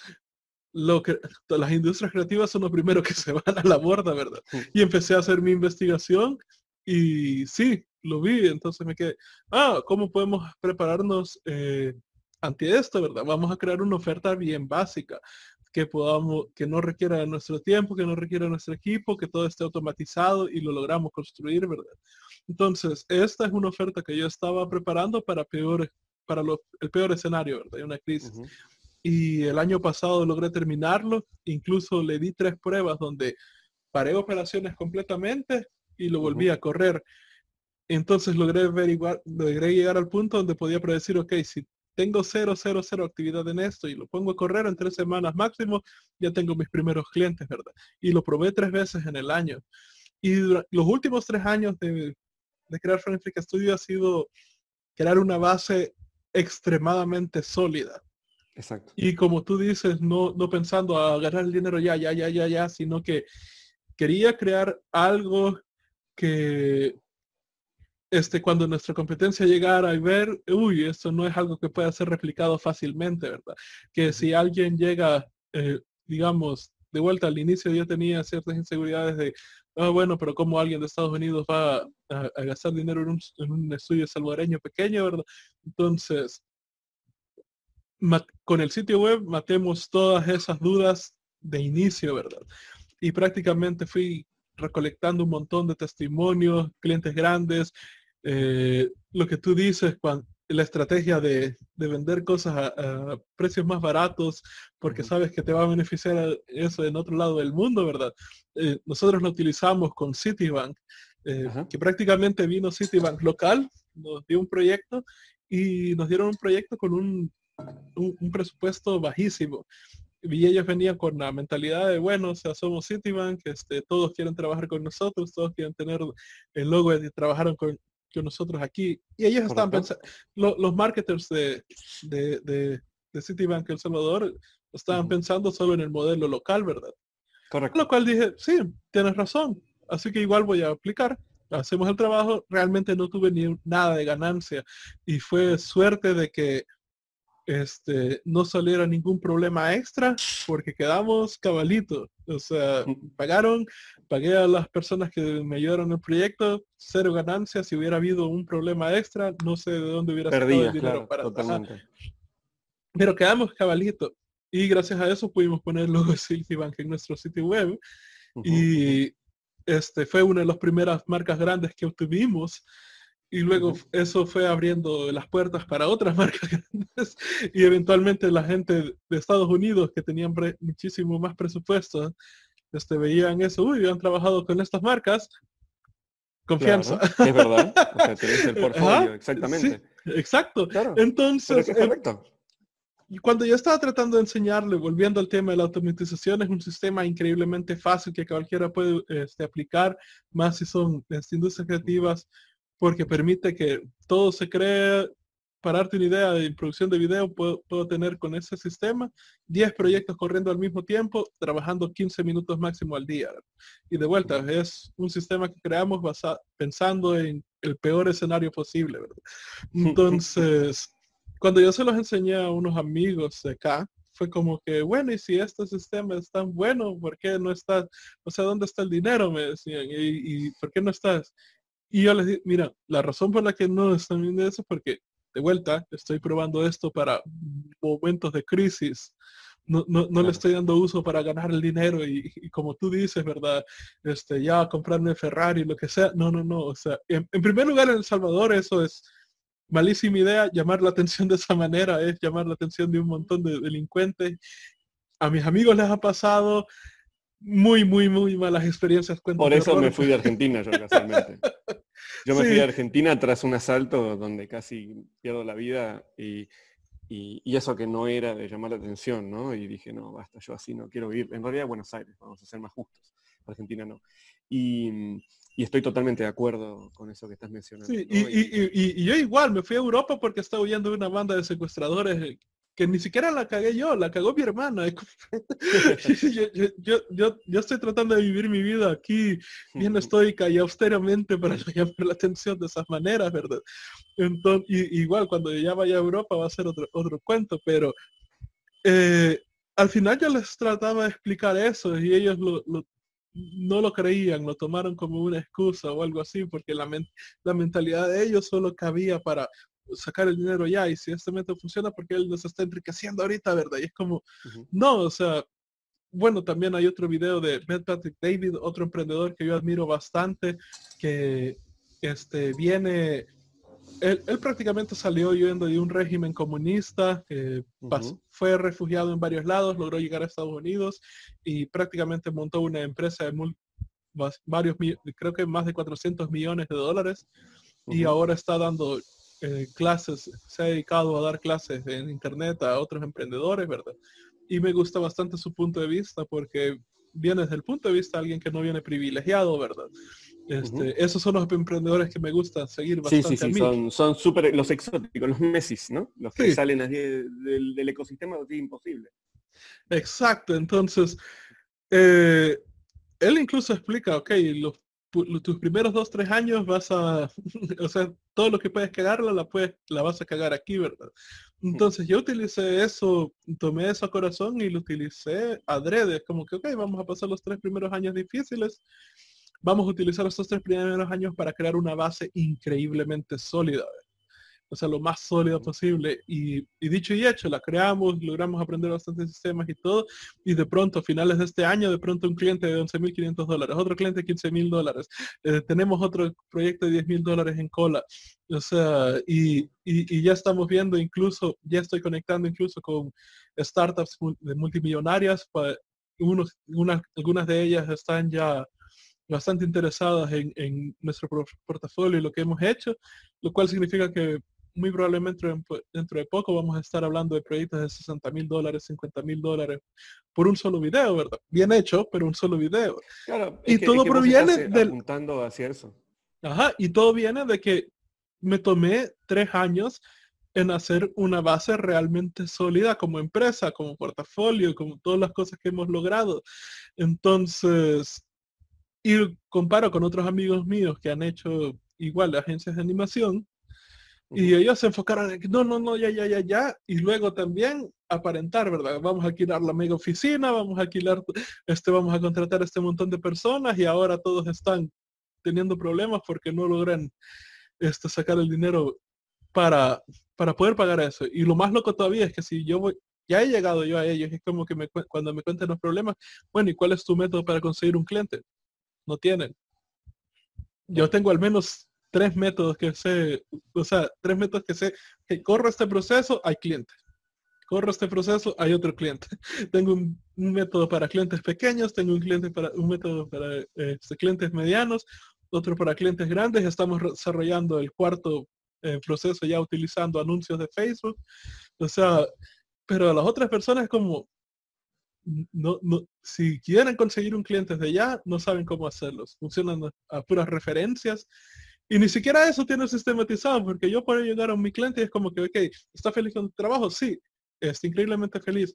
lo que las industrias creativas son los primeros que se van a la borda, ¿verdad? Y empecé a hacer mi investigación y sí, lo vi, entonces me quedé, ah, ¿cómo podemos prepararnos eh, ante esto, ¿verdad? Vamos a crear una oferta bien básica que podamos, que no requiera nuestro tiempo, que no requiera nuestro equipo, que todo esté automatizado y lo logramos construir, ¿verdad? Entonces, esta es una oferta que yo estaba preparando para peores, para el peor escenario, ¿verdad? Una crisis. Y el año pasado logré terminarlo, incluso le di tres pruebas donde paré operaciones completamente y lo volví a correr. Entonces logré averiguar, logré llegar al punto donde podía predecir, ok, si tengo cero, cero, cero actividad en esto y lo pongo a correr en tres semanas máximo, ya tengo mis primeros clientes, ¿verdad? Y lo probé tres veces en el año. Y los últimos tres años de, de crear Friendly Studio ha sido crear una base extremadamente sólida. Exacto. Y como tú dices, no, no pensando a ganar el dinero ya, ya, ya, ya, ya, sino que quería crear algo que este, cuando nuestra competencia llegara a ver, uy, esto no es algo que pueda ser replicado fácilmente, ¿verdad? Que si alguien llega, eh, digamos, de vuelta al inicio yo tenía ciertas inseguridades de, ah, bueno, pero como alguien de Estados Unidos va a, gastar dinero en un, estudio salvadoreño pequeño, ¿verdad? Entonces, con el sitio web matemos todas esas dudas de inicio, ¿verdad? Y prácticamente fui recolectando un montón de testimonios, clientes grandes, eh, lo que tú dices, cuando, la estrategia de, vender cosas a, precios más baratos porque sabes que te va a beneficiar eso en otro lado del mundo, ¿verdad? Eh, nosotros lo utilizamos con Citibank, eh, que prácticamente vino Citibank local, nos dio un proyecto y nos dieron un proyecto con un, un, presupuesto bajísimo. Y ellos venían con la mentalidad de, bueno, o sea, somos Citibank, este, todos quieren trabajar con nosotros, todos quieren tener el logo de trabajaron con, que nosotros aquí. Y ellos estaban pensando, los marketers de, de, de, Citibank El Salvador estaban pensando solo en el modelo local, ¿verdad? Correcto. Lo cual dije, sí, tienes razón. Así que igual voy a aplicar. Hacemos el trabajo, realmente no tuve ni nada de ganancia. Y fue suerte de que este, no saliera ningún problema extra porque quedamos cabalito. O sea, pagaron, pagué a las personas que me ayudaron en el proyecto, cero ganancias. Si hubiera habido un problema extra, no sé de dónde hubiera salido el dinero para totalmente. Pero quedamos cabalito. Y gracias a eso pudimos poner el logo de Citibank en nuestro sitio web. Y este fue una de las primeras marcas grandes que obtuvimos y luego eso fue abriendo las puertas para otras marcas grandes y eventualmente la gente de Estados Unidos que tenían muchísimo más presupuesto, este, veían eso, uy, han trabajado con estas marcas, confianza. es verdad, o sea, tenés el portfolio, exactamente. exacto. Entonces, es correcto. Y cuando yo estaba tratando de enseñarle, volviendo al tema de la automatización, es un sistema increíblemente fácil que cualquiera puede este, aplicar, más si son este, industrias creativas porque permite que todo se cree. Para darte una idea de producción de video, puedo, tener con ese sistema 10 proyectos corriendo al mismo tiempo, trabajando 15 minutos máximo al día. Y de vuelta, es un sistema que creamos basado, pensando en el peor escenario posible. Entonces, cuando yo se los enseñé a unos amigos de acá, fue como que, bueno, y si este sistema es tan bueno, ¿por qué no está? O sea, ¿dónde está el dinero? Me decían, ¿y, y por qué no estás? Y yo les digo, mira, la razón por la que no están viendo eso es porque, de vuelta, estoy probando esto para momentos de crisis. No, no, no le estoy dando uso para ganar el dinero y, como tú dices, ¿verdad? Este, ya comprarme Ferrari, lo que sea. No, no, no. O sea, en, primer lugar en El Salvador eso es malísima idea. Llamar la atención de esa manera es llamar la atención de un montón de delincuentes. A mis amigos les ha pasado muy, muy, muy malas experiencias. Por eso me fui de Argentina yo casualmente. Yo me fui a Argentina tras un asalto donde casi pierdo la vida y, eso que no era de llamar la atención, ¿no? Y dije, no, basta, yo así no quiero ir. En realidad Buenos Aires, vamos a ser más justos. Argentina no. Y, estoy totalmente de acuerdo con eso que estás mencionando. Sí, y, yo igual me fui a Europa porque estaba huyendo de una banda de secuestradores que ni siquiera la cagué yo, la cagó mi hermana. yo, yo, yo, estoy tratando de vivir mi vida aquí bien estoica y austeramente para no llamar la atención de esas maneras, ¿verdad? Entonces, igual cuando ya vaya a Europa va a ser otro, otro cuento, pero eh, al final yo les trataba de explicar eso y ellos no lo creían, lo tomaron como una excusa o algo así, porque la, la mentalidad de ellos solo cabía para sacar el dinero ya y si este método funciona porque él nos está enriqueciendo ahorita, ¿verdad? Y es como, no, o sea, bueno, también hay otro video de Matt Patrick David, otro emprendedor que yo admiro bastante, que este, viene, él, prácticamente salió yendo de un régimen comunista, que fue refugiado en varios lados, logró llegar a Estados Unidos y prácticamente montó una empresa de varios, creo que más de 400 millones de dólares y ahora está dando eh, clases, se ha dedicado a dar clases en internet a otros emprendedores, ¿verdad? Y me gusta bastante su punto de vista porque viene desde el punto de vista de alguien que no viene privilegiado, ¿verdad? Este, Esos son los emprendedores que me gusta seguir bastante. Sí, sí, sí, son, son súper los exóticos, los mesis, ¿no? Los que salen así del, del ecosistema imposible. Exacto, entonces, eh, él incluso explica, ok, los tus primeros dos, tres años vas a, o sea, todo lo que puedes cagarla, la, puedes, la vas a cagar aquí, ¿verdad? Entonces yo utilicé eso, tomé eso a corazón y lo utilicé adrede, como que, ok, vamos a pasar los tres primeros años difíciles, vamos a utilizar estos tres primeros años para crear una base increíblemente sólida. O sea, lo más sólida posible. Y, dicho y hecho, la creamos, logramos aprender bastantes sistemas y todo, y de pronto, a finales de este año, de pronto un cliente de 11.500 dólares, otro cliente de 15.000 dólares, eh, tenemos otro proyecto de 10.000 dólares en cola, o sea, y, ya estamos viendo incluso, ya estoy conectando incluso con startups multimillonarias, unos, algunas de ellas están ya bastante interesadas en, nuestro portafolio y lo que hemos hecho, lo cual significa que muy probablemente dentro de poco vamos a estar hablando de proyectos de 60 mil dólares, 50 mil dólares por un solo video, ¿verdad? Bien hecho, pero un solo video. y todo proviene del... Apuntando hacia eso. Ajá, y todo viene de que me tomé tres años en hacer una base realmente sólida como empresa, como portafolio, como todas las cosas que hemos logrado. Entonces, y comparo con otros amigos míos que han hecho igual agencias de animación y ellos se enfocaron en que no, no, no, ya, ya, ya, ya, y luego también aparentar, ¿verdad? Vamos a alquilar la mega oficina, vamos a alquilar, este, vamos a contratar a este montón de personas y ahora todos están teniendo problemas porque no logran este, sacar el dinero para, para poder pagar eso. Y lo más loco todavía es que si yo voy, ya he llegado yo a ellos, es como que me, cuando me cuentan los problemas, bueno, ¿y cuál es tu método para conseguir un cliente? no tienen. Yo tengo al menos tres métodos que sé, o sea, tres métodos que sé que corro este proceso, hay cliente. Corro este proceso, hay otro cliente. tengo un, método para clientes pequeños, tengo un cliente para un método para este, clientes medianos, otro para clientes grandes. Estamos desarrollando el cuarto eh, proceso ya utilizando anuncios de Facebook. O sea, pero las otras personas como no, no, si quieren conseguir un cliente de ya, no saben cómo hacerlos. Funcionan a puras referencias. Y ni siquiera eso tiene sistematizado, porque yo puedo llegar a mi cliente y es como que, ok, ¿está feliz con tu trabajo? Sí, está increíblemente feliz.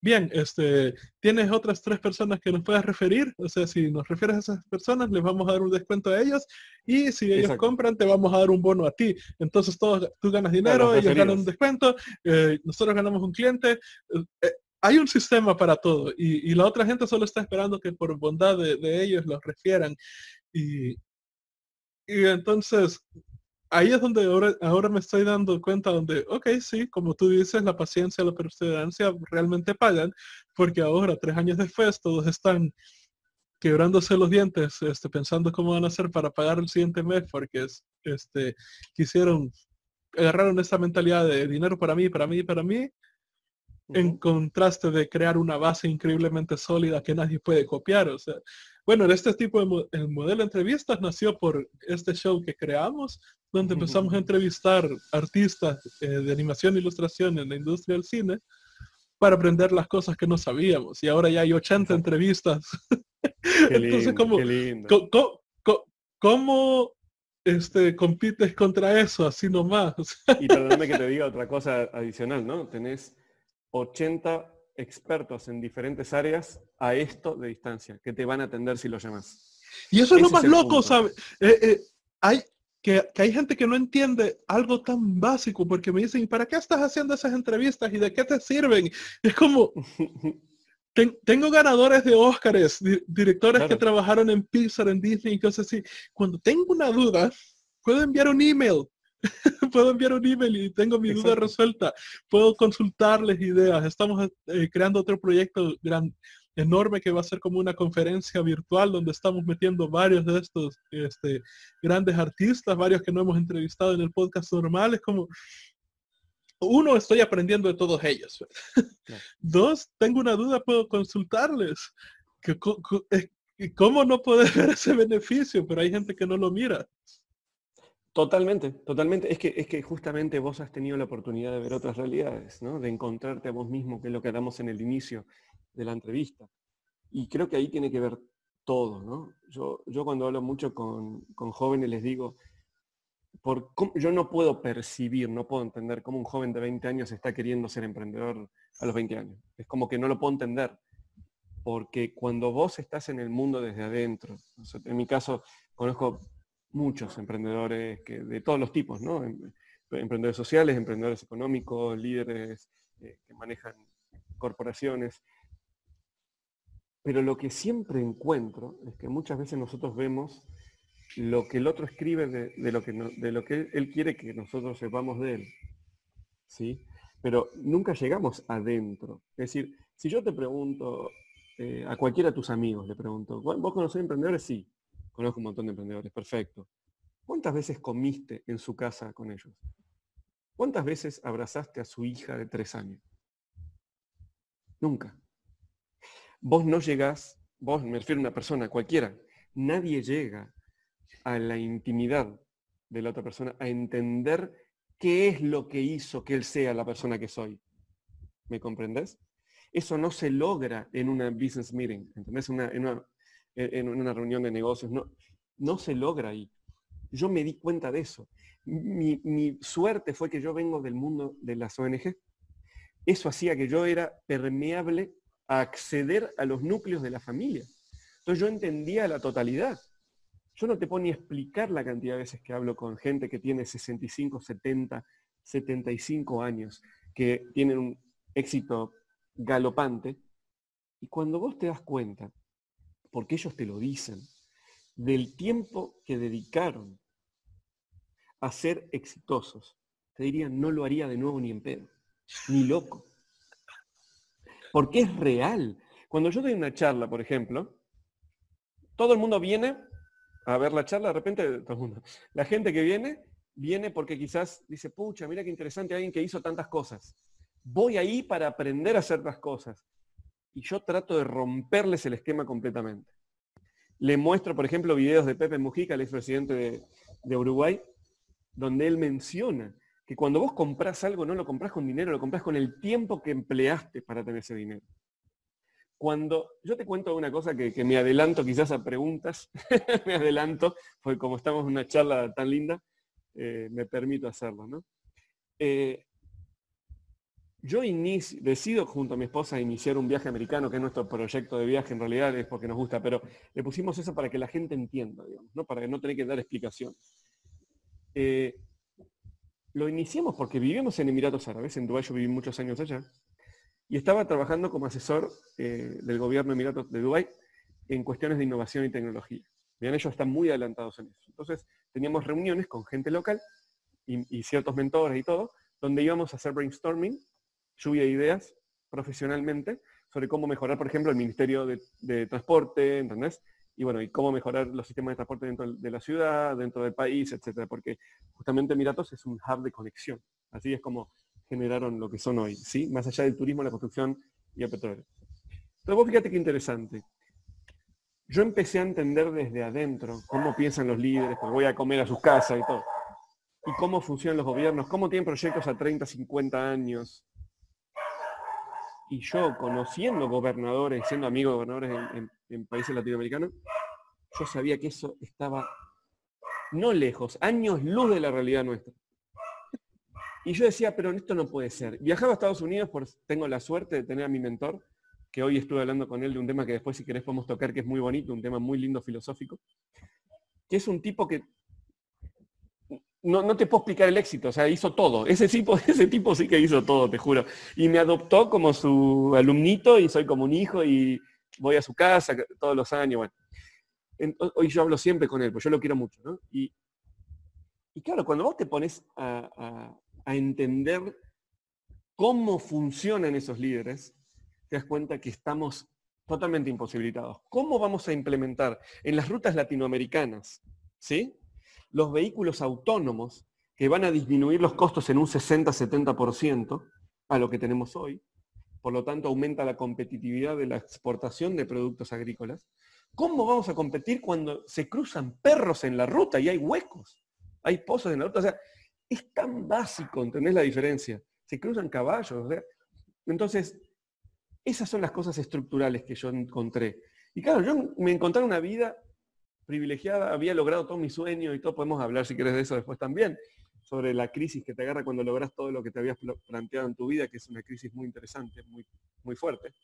Bien, este, tienes otras tres personas que nos puedas referir, o sea, si nos refieres a esas personas, les vamos a dar un descuento a ellos y si ellos compran, te vamos a dar un bono a ti. Entonces todos, tú ganas dinero, ellos ganan un descuento, eh, nosotros ganamos un cliente. Eh, hay un sistema para todo y, la otra gente solo está esperando que por bondad de, ellos los refieran. Y, y, entonces, ahí es donde ahora, ahora me estoy dando cuenta donde, ok, sí, como tú dices, la paciencia, la perseverancia realmente pagan, porque ahora, tres años después, todos están quebrándose los dientes, este, pensando cómo van a hacer para pagar el siguiente mes, porque este, quisieron, agarraron esa mentalidad de dinero para mí, para mí, para mí, en contraste de crear una base increíblemente sólida que nadie puede copiar. O sea, bueno, en este tipo de el modelo de entrevistas nació por este show que creamos, donde empezamos a entrevistar artistas eh, de animación e ilustración en la industria del cine para aprender las cosas que no sabíamos. Y ahora ya hay 80 entrevistas. Entonces, ¿cómo, ¿cómo, este, compites contra eso así nomás? y perdóname que te diga otra cosa adicional, ¿no? Tenés 80 expertos en diferentes áreas a esto de distancia, que te van a atender si lo llamas. Y eso es lo más loco, ¿sabes? Eh, eh, hay, que, hay gente que no entiende algo tan básico porque me dicen, ¿para qué estás haciendo esas entrevistas y de qué te sirven? Es como, tengo ganadores de Óscares, directores que trabajaron en Pixar, en Disney y cosas así. Cuando tengo una duda, puedo enviar un email puedo enviar un email y tengo mi duda resuelta. Puedo consultarles ideas. Estamos eh, creando otro proyecto gran, enorme que va a ser como una conferencia virtual donde estamos metiendo varios de estos este, grandes artistas, varios que no hemos entrevistado en el podcast normal. Es como, uno, estoy aprendiendo de todos ellos. Dos, tengo una duda, puedo consultarles. ¿Cómo no poder ver ese beneficio? Pero hay gente que no lo mira. Totalmente, totalmente. Es que, es que justamente vos has tenido la oportunidad de ver otras realidades, ¿no? De encontrarte a vos mismo, que es lo que hablamos en el inicio de la entrevista. Y creo que ahí tiene que ver todo, ¿no? Yo, yo cuando hablo mucho con, jóvenes les digo, por yo no puedo percibir, no puedo entender cómo un joven de 20 años está queriendo ser emprendedor a los 20 años. Es como que no lo puedo entender. Porque cuando vos estás en el mundo desde adentro, en mi caso conozco muchos emprendedores que, de todos los tipos, ¿no? Em, emprendedores sociales, emprendedores económicos, líderes eh, que manejan corporaciones. Pero lo que siempre encuentro es que muchas veces nosotros vemos lo que el otro escribe de, lo, que de lo que él quiere que nosotros sepamos de él. ¿Sí? Pero nunca llegamos adentro. Es decir, si yo te pregunto, eh, a cualquiera de tus amigos, le pregunto, ¿vos conocés emprendedores? Sí, conozco un montón de emprendedores, perfecto. ¿Cuántas veces comiste en su casa con ellos? ¿Cuántas veces abrazaste a su hija de tres años? Nunca. Vos no llegás, vos me refiero a una persona, cualquiera, nadie llega a la intimidad de la otra persona, a entender qué es lo que hizo que él sea la persona que soy. ¿Me comprendes? Eso no se logra en una business meeting, ¿entendés? en, una, reunión de negocios, no, no se logra ahí. Yo me di cuenta de eso. Mi, mi, suerte fue que yo vengo del mundo de las ONG. Eso hacía que yo era permeable a acceder a los núcleos de la familia. Entonces yo entendía la totalidad. Yo no te puedo ni explicar la cantidad de veces que hablo con gente que tiene 65, 70, 75 años, que tienen un éxito galopante. Y cuando vos te das cuenta, porque ellos te lo dicen, del tiempo que dedicaron a ser exitosos, te dirían, no lo haría de nuevo ni en pedo, ni loco. Porque es real. Cuando yo doy una charla, por ejemplo, todo el mundo viene a ver la charla, de repente, todo el mundo, la gente que viene, viene porque quizás dice, pucha, mira qué interesante alguien que hizo tantas cosas. Voy ahí para aprender a hacer las cosas. Y yo trato de romperles el esquema completamente. Le muestro, por ejemplo, videos de Pepe Mujica, el expresidente de, de Uruguay, donde él menciona que cuando vos comprás algo no lo comprás con dinero, lo comprás con el tiempo que empleaste para tener ese dinero. Cuando yo te cuento una cosa que, me adelanto quizás a preguntas, me adelanto, porque como estamos en una charla tan linda, eh, me permito hacerlo. ¿no? Eh, yo inicio, decido junto a mi esposa iniciar un viaje americano, que es nuestro proyecto de viaje, en realidad es porque nos gusta, pero le pusimos eso para que la gente entienda, digamos, ¿no? para que no tenga que dar explicaciones. Eh, lo iniciamos porque vivimos en Emiratos Árabes, en Dubái yo viví muchos años allá, y estaba trabajando como asesor eh, del gobierno Emiratos de Dubái en cuestiones de innovación y tecnología. Bien, ellos están muy adelantados en eso. Entonces teníamos reuniones con gente local y ciertos mentores y todo, donde íbamos a hacer brainstorming lluvia de ideas profesionalmente sobre cómo mejorar, por ejemplo, el Ministerio de, Transporte, ¿entendés? Y bueno, y cómo mejorar los sistemas de transporte dentro de la ciudad, dentro del país, etcétera, porque justamente Miratos es un hub de conexión. Así es como generaron lo que son hoy, ¿sí? Más allá del turismo, la construcción y el petróleo. Entonces vos fíjate qué interesante. Yo empecé a entender desde adentro cómo piensan los líderes, porque voy a comer a sus casas y todo. Y cómo funcionan los gobiernos, cómo tienen proyectos a 30, 50 años, y yo, conociendo gobernadores, siendo amigo de gobernadores en, países latinoamericanos, yo sabía que eso estaba no lejos, años luz de la realidad nuestra. Y yo decía, pero esto no puede ser. Viajaba a Estados Unidos, por, tengo la suerte de tener a mi mentor, que hoy estuve hablando con él de un tema que después si querés podemos tocar, que es muy bonito, un tema muy lindo filosófico, que es un tipo que no, te puedo explicar el éxito, o sea, hizo todo. Ese tipo, ese tipo sí que hizo todo, te juro. Y me adoptó como su alumnito y soy como un hijo y voy a su casa todos los años. Hoy yo hablo siempre con él, pues yo lo quiero mucho. ¿no? Y, claro, cuando vos te pones a, a entender cómo funcionan esos líderes, te das cuenta que estamos totalmente imposibilitados. ¿Cómo vamos a implementar en las rutas latinoamericanas? ¿Sí? Los vehículos autónomos que van a disminuir los costos en un 60-70% a lo que tenemos hoy, por lo tanto aumenta la competitividad de la exportación de productos agrícolas. ¿Cómo vamos a competir cuando se cruzan perros en la ruta y hay huecos? Hay pozos en la ruta. O sea, es tan básico, ¿entendés la diferencia? Se cruzan caballos. Entonces, esas son las cosas estructurales que yo encontré. Y claro, yo me encontré una vida privilegiada, había logrado todo mi sueño y todo, podemos hablar si quieres de eso después también, sobre la crisis que te agarra cuando logras todo lo que te habías planteado en tu vida, que es una crisis muy interesante, muy, muy fuerte.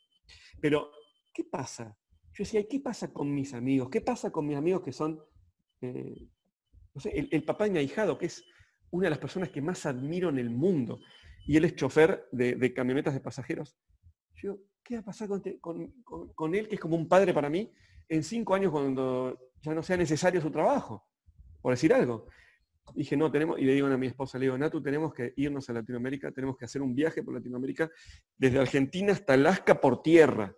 Pero, ¿qué pasa? Yo decía, ¿qué pasa con mis amigos? ¿Qué pasa con mis amigos que son, eh, no sé, el, papá de mi ahijado, que es una de las personas que más admiro en el mundo, y él es chofer de, camionetas de pasajeros? Yo, ¿qué va a pasar con, con, él, que es como un padre para mí, en cinco años cuando ya no sea necesario su trabajo. por decir algo. Dije, no, tenemos, y le digo a mi esposa, le digo, Natu, tenemos que irnos a Latinoamérica, tenemos que hacer un viaje por Latinoamérica, desde Argentina hasta Alaska por tierra.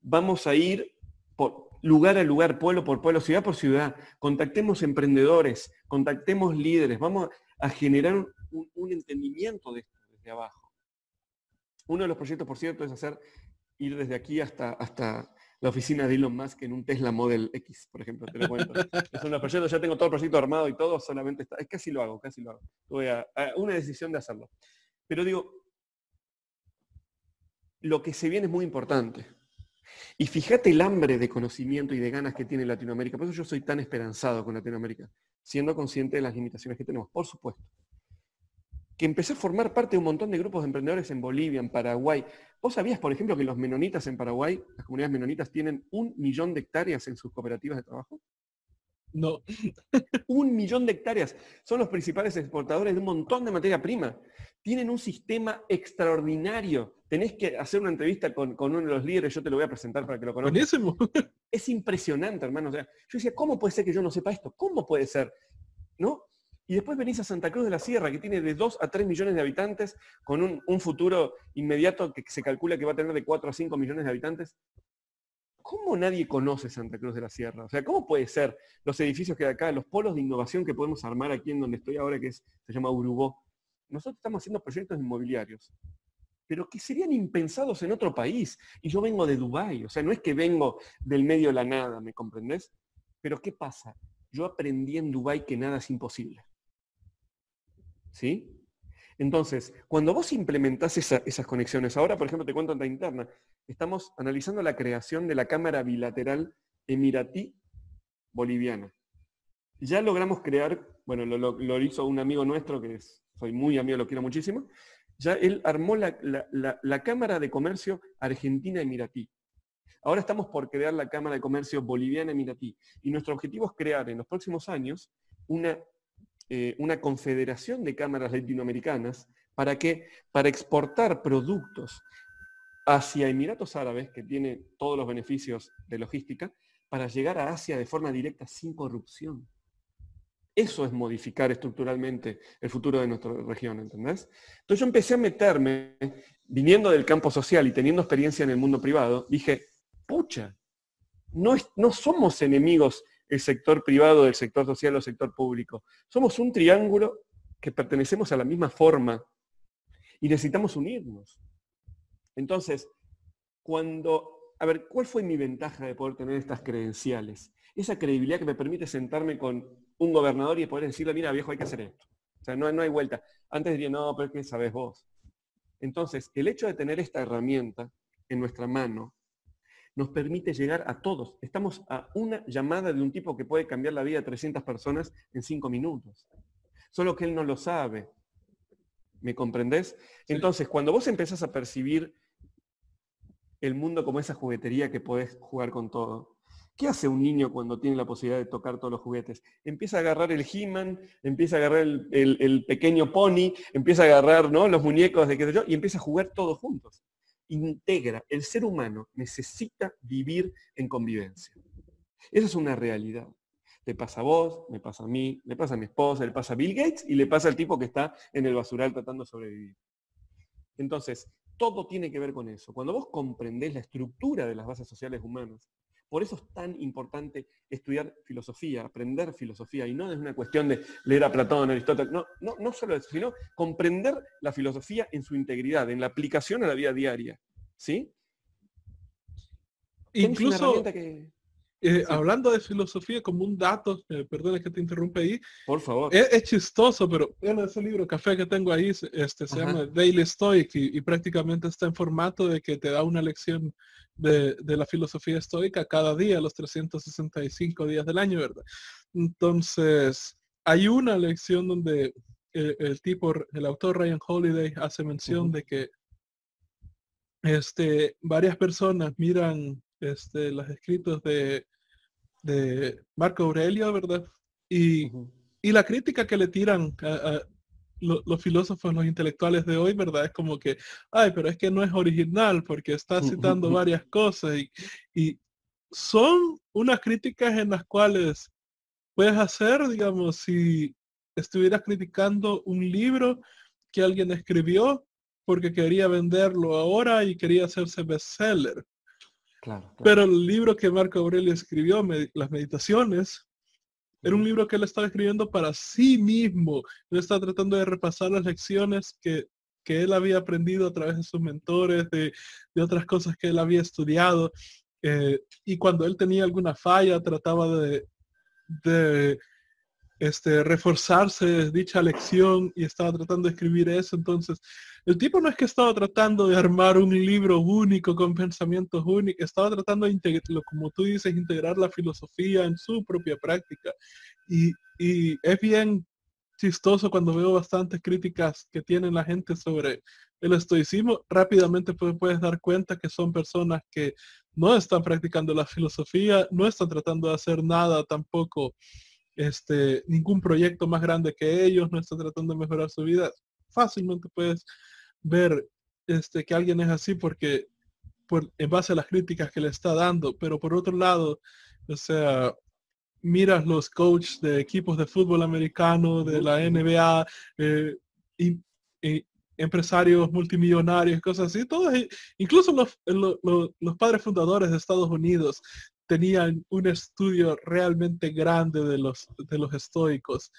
Vamos a ir por lugar a lugar, pueblo por pueblo, ciudad por ciudad. Contactemos emprendedores, contactemos líderes, vamos a generar un, entendimiento de esto desde abajo. Uno de los proyectos, por cierto, es hacer ir desde aquí hasta, hasta la oficina de Elon Musk en un Tesla Model X, por ejemplo, te lo cuento. es un proyecto, ya tengo todo el proyecto armado y todo, solamente está, es casi lo hago, casi lo hago. Tuve a, una decisión de hacerlo. Pero digo, lo que se viene es muy importante. Y fíjate el hambre de conocimiento y de ganas que tiene Latinoamérica. Por eso yo soy tan esperanzado con Latinoamérica, siendo consciente de las limitaciones que tenemos, por supuesto que empecé a formar parte de un montón de grupos de emprendedores en Bolivia, en Paraguay. ¿Vos sabías, por ejemplo, que los menonitas en Paraguay, las comunidades menonitas, tienen un millón de hectáreas en sus cooperativas de trabajo? No. un millón de hectáreas. Son los principales exportadores de un montón de materia prima. Tienen un sistema extraordinario. Tenés que hacer una entrevista con, uno de los líderes, yo te lo voy a presentar para que lo conozcas. Es impresionante, hermano. yo decía, ¿cómo puede ser que yo no sepa esto? ¿Cómo puede ser? ¿No? Y después venís a Santa Cruz de la Sierra, que tiene de 2 a 3 millones de habitantes, con un, futuro inmediato que se calcula que va a tener de 4 a 5 millones de habitantes. ¿Cómo nadie conoce Santa Cruz de la Sierra? O sea, ¿cómo puede ser los edificios que hay acá, los polos de innovación que podemos armar aquí en donde estoy ahora, que se llama Urubó? Nosotros estamos haciendo proyectos inmobiliarios, pero que serían impensados en otro país. Y yo vengo de Dubái, o sea, no es que vengo del medio de la nada, ¿me comprendés? Pero ¿qué pasa? Yo aprendí en Dubái que nada es imposible. ¿Sí? Entonces, cuando vos implementás esas conexiones, ahora por ejemplo te cuento en la interna, estamos analizando la creación de la Cámara Bilateral Emiratí-Boliviana. Ya logramos crear, bueno, lo, hizo un amigo nuestro que soy muy amigo, lo quiero muchísimo, ya él armó la, la Cámara de Comercio Argentina-Emiratí. Ahora estamos por crear la Cámara de Comercio Boliviana-Emiratí. Y nuestro objetivo es crear en los próximos años una eh, una confederación de cámaras latinoamericanas para que para exportar productos hacia Emiratos Árabes, que tiene todos los beneficios de logística, para llegar a Asia de forma directa sin corrupción. Eso es modificar estructuralmente el futuro de nuestra región, ¿entendés? Entonces yo empecé a meterme, viniendo del campo social y teniendo experiencia en el mundo privado, dije, pucha, no, no somos enemigos el sector privado del sector social o sector público. Somos un triángulo que pertenecemos a la misma forma y necesitamos unirnos. Entonces, cuando, a ver, ¿cuál fue mi ventaja de poder tener estas credenciales? Esa credibilidad que me permite sentarme con un gobernador y poder decirle, mira viejo, hay que hacer esto. O sea, no, no hay vuelta. Antes diría, no, pero es que sabes vos. Entonces, el hecho de tener esta herramienta en nuestra mano nos permite llegar a todos. Estamos a una llamada de un tipo que puede cambiar la vida de 300 personas en cinco minutos. Solo que él no lo sabe. ¿Me comprendés? Entonces, cuando vos empezás a percibir el mundo como esa juguetería que podés jugar con todo, ¿qué hace un niño cuando tiene la posibilidad de tocar todos los juguetes? Empieza a agarrar el He-Man, empieza a agarrar el, pequeño pony, empieza a agarrar ¿no? los muñecos de qué sé yo, y empieza a jugar todos juntos integra, el ser humano necesita vivir en convivencia. Esa es una realidad. Te pasa a vos, me pasa a mí, le pasa a mi esposa, le pasa a Bill Gates y le pasa al tipo que está en el basural tratando de sobrevivir. Entonces, todo tiene que ver con eso. Cuando vos comprendés la estructura de las bases sociales humanas, por eso es tan importante estudiar filosofía, aprender filosofía, y no es una cuestión de leer a Platón, Aristóteles, no, no, no solo eso, sino comprender la filosofía en su integridad, en la aplicación a la vida diaria. ¿Sí? Incluso, eh, hablando de filosofía, como un dato, eh, perdona que te interrumpe ahí. Por favor. Es, chistoso, pero bueno, ese libro café que tengo ahí este, se llama Daily Stoic y, prácticamente está en formato de que te da una lección de, la filosofía estoica cada día, los 365 días del año, ¿verdad? Entonces, hay una lección donde eh, el, tipo, el autor Ryan Holiday hace mención de que este, varias personas miran este, los escritos de, de Marco Aurelio, ¿verdad? Y, la crítica que le tiran a, los filósofos, los intelectuales de hoy, ¿verdad? Es como que, ay, pero es que no es original porque está citando varias cosas y, y son unas críticas en las cuales puedes hacer, digamos, si estuvieras criticando un libro que alguien escribió porque quería venderlo ahora y quería hacerse bestseller. Pero el libro que Marco Aurelio escribió, Las Meditaciones, era un libro que él estaba escribiendo para sí mismo. Él estaba tratando de repasar las lecciones que, él había aprendido a través de sus mentores, de, otras cosas que él había estudiado. Eh, y cuando él tenía alguna falla, trataba de, de este, reforzarse dicha lección y estaba tratando de escribir eso. Entonces, el tipo no es que estaba tratando de armar un libro único con pensamientos únicos, estaba tratando de integrar, como tú dices, integrar la filosofía en su propia práctica. Y, y es bien chistoso cuando veo bastantes críticas que tiene la gente sobre el estoicismo, rápidamente puedes dar cuenta que son personas que no están practicando la filosofía, no están tratando de hacer nada tampoco este, ningún proyecto más grande que ellos, no está tratando de mejorar su vida. Fácilmente puedes ver este, que alguien es así porque por, en base a las críticas que le está dando, pero por otro lado, o sea, miras los coaches de equipos de fútbol americano, de la NBA, eh, y, empresarios multimillonarios, cosas así, todos, incluso los, los, padres fundadores de Estados Unidos tenían un estudio realmente grande de los, de los estoicos.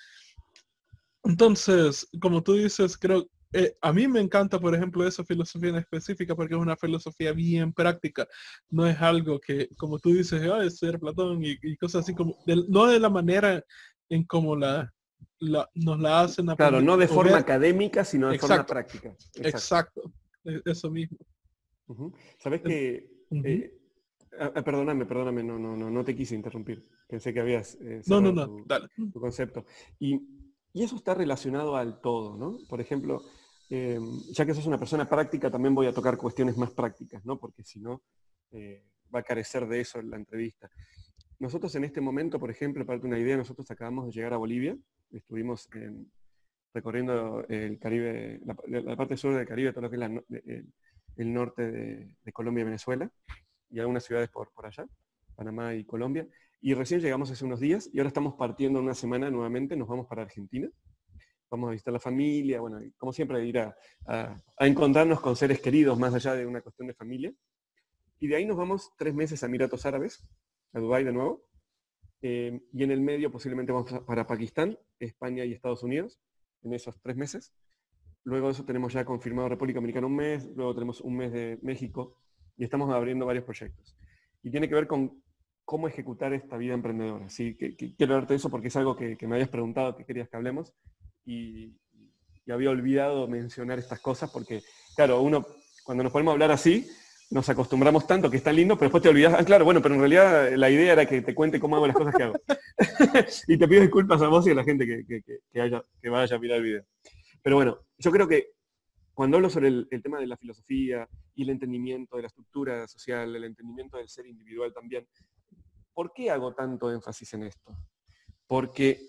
Entonces, como tú dices, creo, eh, a mí me encanta, por ejemplo, esa filosofía en específica porque es una filosofía bien práctica. No es algo que, como tú dices, oh, ser Platón y, cosas así, como no de la manera en como la, nos la hacen. Claro, no de forma académica, sino de forma práctica. Exacto. E, eso mismo. Sabes que Ah, ah, perdóname, perdóname, no, no, no, no te quise interrumpir. Pensé que habías eh, no, no, no. Tu, concepto. Y, eso está relacionado al todo, ¿no? Por ejemplo, em, ya que sos una persona práctica, también voy a tocar cuestiones más prácticas, ¿no? Porque si no, eh, va a carecer de eso en la entrevista. Nosotros en este momento, por ejemplo, para darte una idea, nosotros acabamos de llegar a Bolivia, estuvimos recorriendo el Caribe, la, parte sur del Caribe, todo lo que es el, norte de, Colombia y Venezuela y algunas ciudades por, por allá, Panamá y Colombia. Y recién llegamos hace unos días y ahora estamos partiendo una semana nuevamente, nos vamos para Argentina. Vamos a visitar la familia, bueno, como siempre ir a, encontrarnos con seres queridos más allá de una cuestión de familia. Y de ahí nos vamos tres meses a Emiratos Árabes, a Dubái de nuevo. Eh, y en el medio posiblemente vamos para Pakistán, España y Estados Unidos en esos tres meses. Luego de eso tenemos ya confirmado República Dominicana un mes, luego tenemos un mes de México y estamos abriendo varios proyectos. Y tiene que ver con cómo ejecutar esta vida emprendedora. ¿sí? Que, quiero darte eso porque es algo que, me habías preguntado que querías que hablemos y, había olvidado mencionar estas cosas porque, claro, uno cuando nos ponemos a hablar así, nos acostumbramos tanto que es tan lindo, pero después te olvidas, ah, claro, bueno, pero en realidad la idea era que te cuente cómo hago las cosas que hago. y te pido disculpas a vos y a la gente que, que, vaya a mirar el video. Pero bueno, yo creo que cuando hablo sobre el, tema de la filosofía y el entendimiento de la estructura social, el entendimiento del ser individual también, ¿por qué hago tanto énfasis en esto? Porque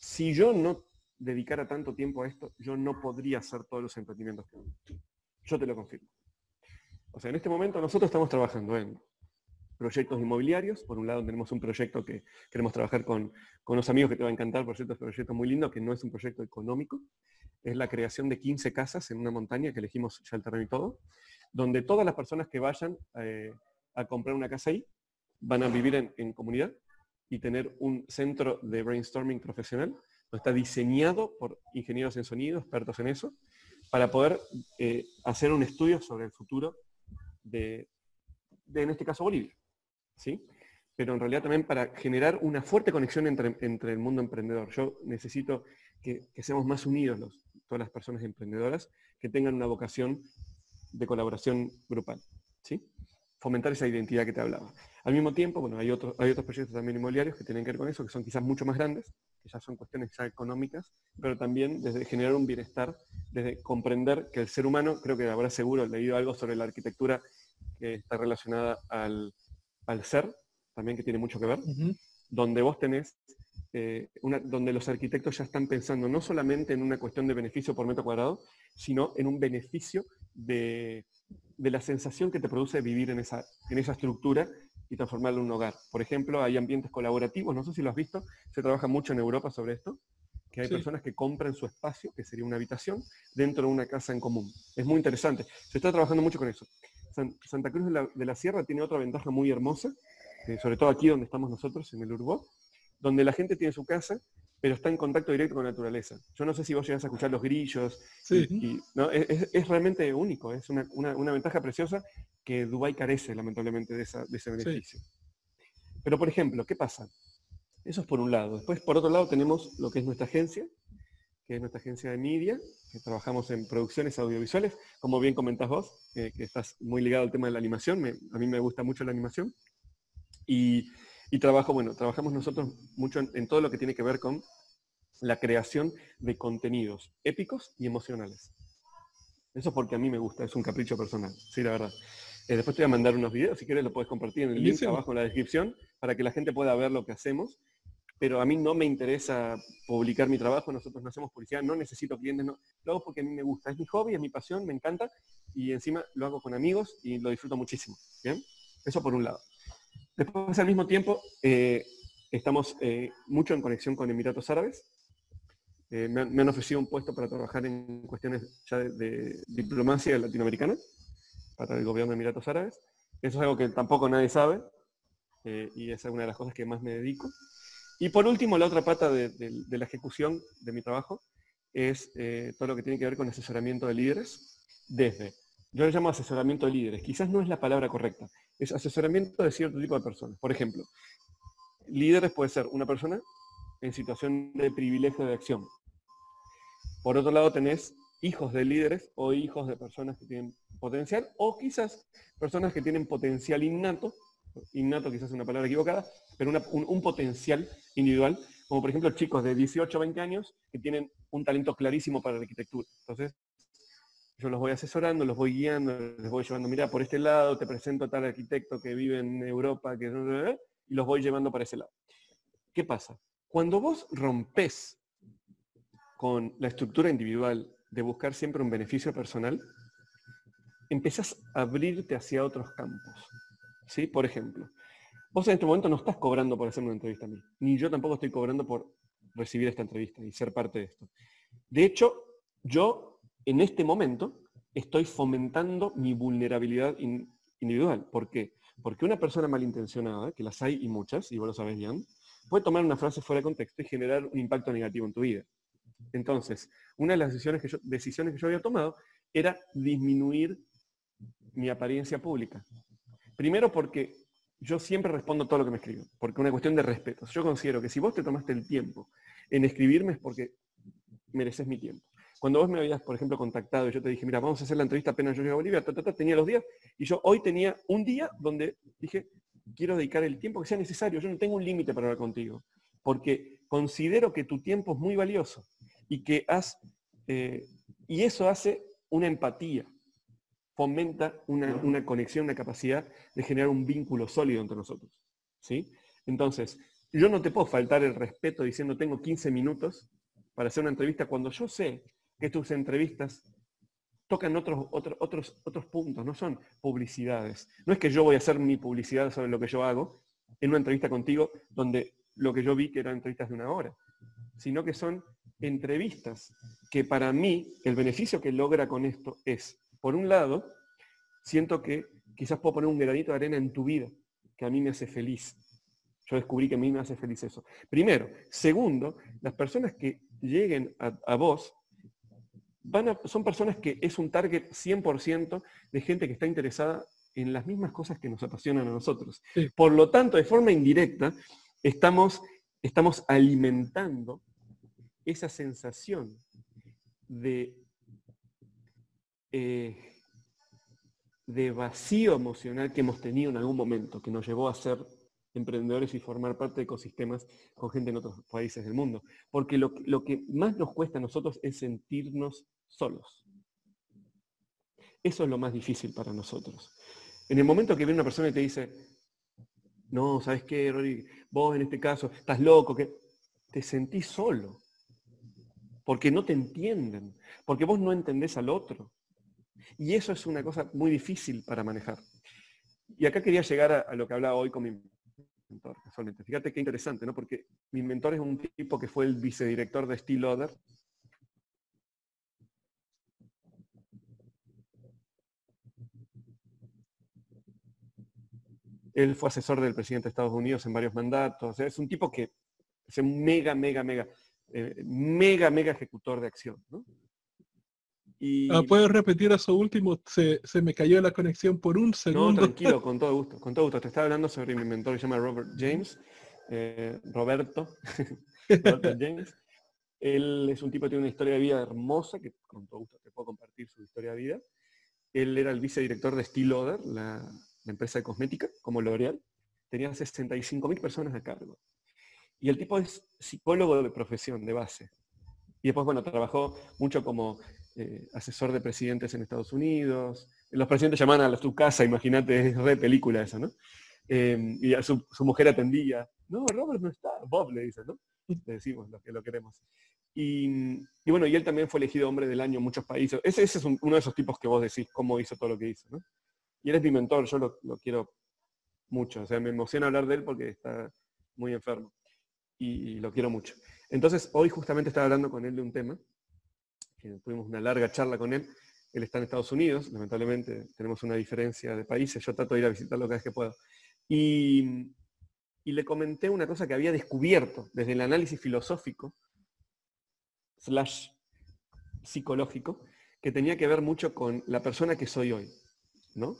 si yo no dedicara tanto tiempo a esto, yo no podría hacer todos los emprendimientos que hago. Yo te lo confirmo. O sea, en este momento nosotros estamos trabajando en proyectos inmobiliarios. Por un lado tenemos un proyecto que queremos trabajar con, con unos amigos que te va a encantar, un proyecto muy lindo, que no es un proyecto económico, es la creación de 15 casas en una montaña que elegimos ya el terreno y todo, donde todas las personas que vayan eh, a comprar una casa ahí van a vivir en, comunidad y tener un centro de brainstorming profesional, está diseñado por ingenieros en sonido, expertos en eso, para poder eh, hacer un estudio sobre el futuro de, en este caso, Bolivia. ¿sí? Pero en realidad también para generar una fuerte conexión entre, entre el mundo emprendedor. Yo necesito que, seamos más unidos los, todas las personas emprendedoras que tengan una vocación de colaboración grupal. ¿sí? Fomentar esa identidad que te hablaba. Al mismo tiempo, bueno, hay otros, hay otros proyectos también inmobiliarios que tienen que ver con eso, que son quizás mucho más grandes, que ya son cuestiones económicas, pero también desde generar un bienestar, desde comprender que el ser humano, creo que habrá seguro leído algo sobre la arquitectura que está relacionada al, ser, también que tiene mucho que ver, donde vos tenés eh, donde los arquitectos ya están pensando no solamente en una cuestión de beneficio por metro cuadrado, sino en un beneficio de, la sensación que te produce vivir en esa, en esa estructura y transformarlo en un hogar. Por ejemplo, hay ambientes colaborativos, no sé si lo has visto, se trabaja mucho en Europa sobre esto, que hay personas que compran su espacio, que sería una habitación, dentro de una casa en común. Es muy interesante. Se está trabajando mucho con eso. Santa Cruz de la, Sierra tiene otra ventaja muy hermosa, eh, sobre todo aquí donde estamos nosotros, en el Urbó, donde la gente tiene su casa, pero está en contacto directo con la naturaleza. Yo no sé si vos llegas a escuchar los grillos. Sí. ¿no? es, realmente único, es una, ventaja preciosa que Dubái carece lamentablemente de, ese beneficio. Pero por ejemplo, ¿qué pasa? Eso es por un lado. Después, por otro lado, tenemos lo que es nuestra agencia, que es nuestra agencia de media, que trabajamos en producciones audiovisuales, como bien comentás vos, que estás muy ligado al tema de la animación, a mí me gusta mucho la animación. Y y trabajo, bueno, trabajamos nosotros mucho en, todo lo que tiene que ver con la creación de contenidos épicos y emocionales. Eso es porque a mí me gusta, es un capricho personal, sí, la verdad. Eh, después te voy a mandar unos videos, si quieres lo puedes compartir en el link abajo en la descripción para que la gente pueda ver lo que hacemos. Pero a mí no me interesa publicar mi trabajo, nosotros no hacemos publicidad, no necesito clientes, no. lo hago porque a mí me gusta, es mi hobby, es mi pasión, me encanta y encima lo hago con amigos y lo disfruto muchísimo. ¿bien? Eso por un lado. Después, al mismo tiempo, eh, estamos eh, mucho en conexión con Emiratos Árabes. Eh, me, han, ofrecido un puesto para trabajar en cuestiones ya de, diplomacia latinoamericana para el gobierno de Emiratos Árabes. Eso es algo que tampoco nadie sabe y es una de las cosas que más me dedico. Y por último, la otra pata de, la ejecución de mi trabajo es todo lo que tiene que ver con asesoramiento de líderes desde, yo le llamo asesoramiento de líderes, quizás no es la palabra correcta, es asesoramiento de cierto tipo de personas. Por ejemplo, líderes puede ser una persona en situación de privilegio de acción. Por otro lado, tenés hijos de líderes o hijos de personas que tienen potencial o quizás personas que tienen potencial innato, innato quizás es una palabra equivocada, pero un, un, potencial individual, como por ejemplo chicos de 18 o 20 años que tienen un talento clarísimo para la arquitectura. Entonces, yo los voy asesorando, los voy guiando, les voy llevando, mira, por este lado te presento a tal arquitecto que vive en Europa, que... y los voy llevando para ese lado. ¿Qué pasa? Cuando vos rompes con la estructura individual de buscar siempre un beneficio personal, empezás a abrirte hacia otros campos. ¿Sí? Por ejemplo, vos en este momento no estás cobrando por hacer una entrevista a mí, ni yo tampoco estoy cobrando por recibir esta entrevista y ser parte de esto. De hecho, yo en este momento estoy fomentando mi vulnerabilidad individual. ¿Por qué? Porque una persona malintencionada, que las hay y muchas, y vos lo sabés bien, puede tomar una frase fuera de contexto y generar un impacto negativo en tu vida. Entonces, una de las decisiones que yo, decisiones que yo había tomado era disminuir mi apariencia pública. Primero porque yo siempre respondo todo lo que me escribo, porque una cuestión de respeto. Yo considero que si vos te tomaste el tiempo en escribirme es porque mereces mi tiempo. Cuando vos me habías, por ejemplo, contactado y yo te dije, mira, vamos a hacer la entrevista apenas yo llego a Bolivia, tenía los días, y yo hoy tenía un día donde dije, quiero dedicar el tiempo que sea necesario, yo no tengo un límite para hablar contigo, porque considero que tu tiempo es muy valioso y que has, eh, y eso hace una empatía, fomenta una, una, conexión, una capacidad de generar un vínculo sólido entre nosotros. ¿sí? Entonces, yo no te puedo faltar el respeto diciendo tengo 15 minutos para hacer una entrevista cuando yo sé que tus entrevistas tocan otros, otros, otros, otros puntos, no son publicidades. No es que yo voy a hacer mi publicidad sobre lo que yo hago en una entrevista contigo donde lo que yo vi que eran entrevistas de una hora, sino que son entrevistas que para mí el beneficio que logra con esto es, por un lado, siento que quizás puedo poner un granito de arena en tu vida, que a mí me hace feliz. Yo descubrí que a mí me hace feliz eso. Primero. Segundo, las personas que lleguen a, a vos son personas que es un target 100% de gente que está interesada en las mismas cosas que nos apasionan a nosotros. Por lo tanto, de forma indirecta, estamos, estamos alimentando esa sensación de, eh, de vacío emocional que hemos tenido en algún momento, que nos llevó a ser emprendedores y formar parte de ecosistemas con gente en otros países del mundo. Porque lo, lo que más nos cuesta a nosotros es sentirnos solos. Eso es lo más difícil para nosotros. En el momento que viene una persona y te dice, no, ¿sabes qué, Rory? Vos en este caso estás loco, que te sentís solo. Porque no te entienden. Porque vos no entendés al otro. Y eso es una cosa muy difícil para manejar. Y, acá quería llegar a, lo que hablaba hoy con mi mentor, casualmente. Fíjate qué interesante, ¿no? Porque mi mentor es un tipo que fue el vicedirector de Steel Loader. Él fue asesor del presidente de Estados Unidos en varios mandatos. es un tipo que es un mega, mega, mega, eh, mega, mega ejecutor de acción. ¿no? Y... Ah, ¿Puedo repetir eso último? Se, me cayó la conexión por un segundo. No, tranquilo, con todo gusto, con todo gusto. Te estaba hablando sobre mi mentor que se llama Robert James. Eh, Roberto. Roberto James. Él es un tipo que tiene una historia de vida hermosa, que con todo gusto te puedo compartir su historia de vida. Él era el vicedirector de Steel la, la empresa de cosmética, como L'Oreal. Tenía 65.000 personas a cargo. Y el tipo es psicólogo de profesión, de base. Y después, bueno, trabajó mucho como eh, asesor de presidentes en Estados Unidos. Los presidentes llamaban a su casa, imagínate, es re película eso, ¿no? Em, y a su, mujer atendía. No, Robert no está. Bob le dice, ¿no? Le decimos lo que lo queremos. Y, bueno, y él también fue elegido hombre del año en muchos países. Ese, es uno de esos tipos que vos decís cómo hizo todo lo que hizo, ¿no? Y él es mi mentor, yo lo, lo quiero mucho. O sea, me emociona hablar de él porque está muy enfermo. Y lo quiero mucho. Entonces, hoy justamente estaba hablando con él de un tema tuvimos una larga charla con él. Él está en Estados Unidos, lamentablemente tenemos una diferencia de países, yo trato de ir a visitarlo cada vez que puedo. Y, le comenté una cosa que había descubierto desde el análisis filosófico, slash psicológico, que tenía que ver mucho con la persona que soy hoy. ¿no?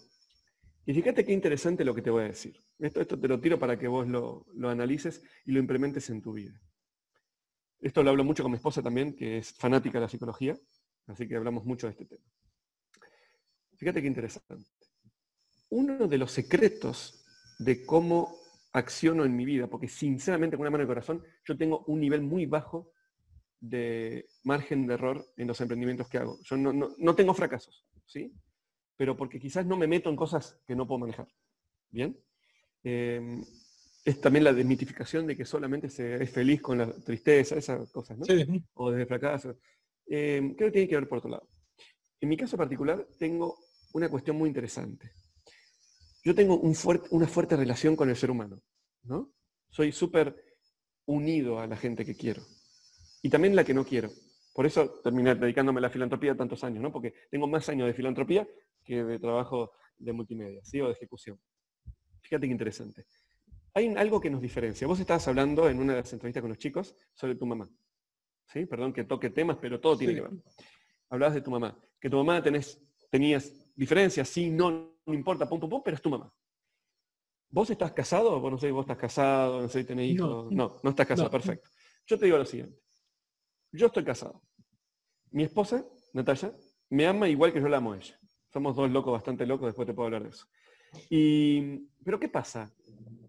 Y fíjate qué interesante lo que te voy a decir. Esto, esto te lo tiro para que vos lo, lo analices y lo implementes en tu vida. Esto lo hablo mucho con mi esposa también, que es fanática de la psicología, así que hablamos mucho de este tema. Fíjate qué interesante. Uno de los secretos de cómo acciono en mi vida, porque sinceramente con una mano de corazón, yo tengo un nivel muy bajo de margen de error en los emprendimientos que hago. Yo no, tengo fracasos, ¿sí? Pero porque quizás no me meto en cosas que no puedo manejar. ¿Bien? Em, es también la desmitificación de que solamente se es feliz con la tristeza, esas cosas, ¿no? Sí. O desde fracaso. Eh, creo que tiene que ver por otro lado. En mi caso particular tengo una cuestión muy interesante. Yo tengo una fuerte relación con el ser humano, ¿no? Soy súper unido a la gente que quiero. Y también la que no quiero. Por eso terminé dedicándome a la filantropía tantos años, ¿no? Porque tengo más años de filantropía que de trabajo de multimedia, ¿sí? O de ejecución. Fíjate qué interesante. Hay algo que nos diferencia. Vos estabas hablando en una de las entrevistas con los chicos sobre tu mamá. ¿Sí? Perdón que toque temas, pero todo tiene que ver. Hablabas de tu mamá. Que tu mamá tenés, tenías diferencias, sí, no, no importa, pum, pum, pum, pero es tu mamá. ¿Vos estás casado? Vos no sé, vos estás casado, no sé, tenés hijos. No, no, estás casado, perfecto. Yo te digo lo siguiente. Yo estoy casado. Mi esposa, Natalia, me ama igual que yo la amo a ella. Somos dos locos, bastante locos, después te puedo hablar de eso. Y, pero ¿qué pasa?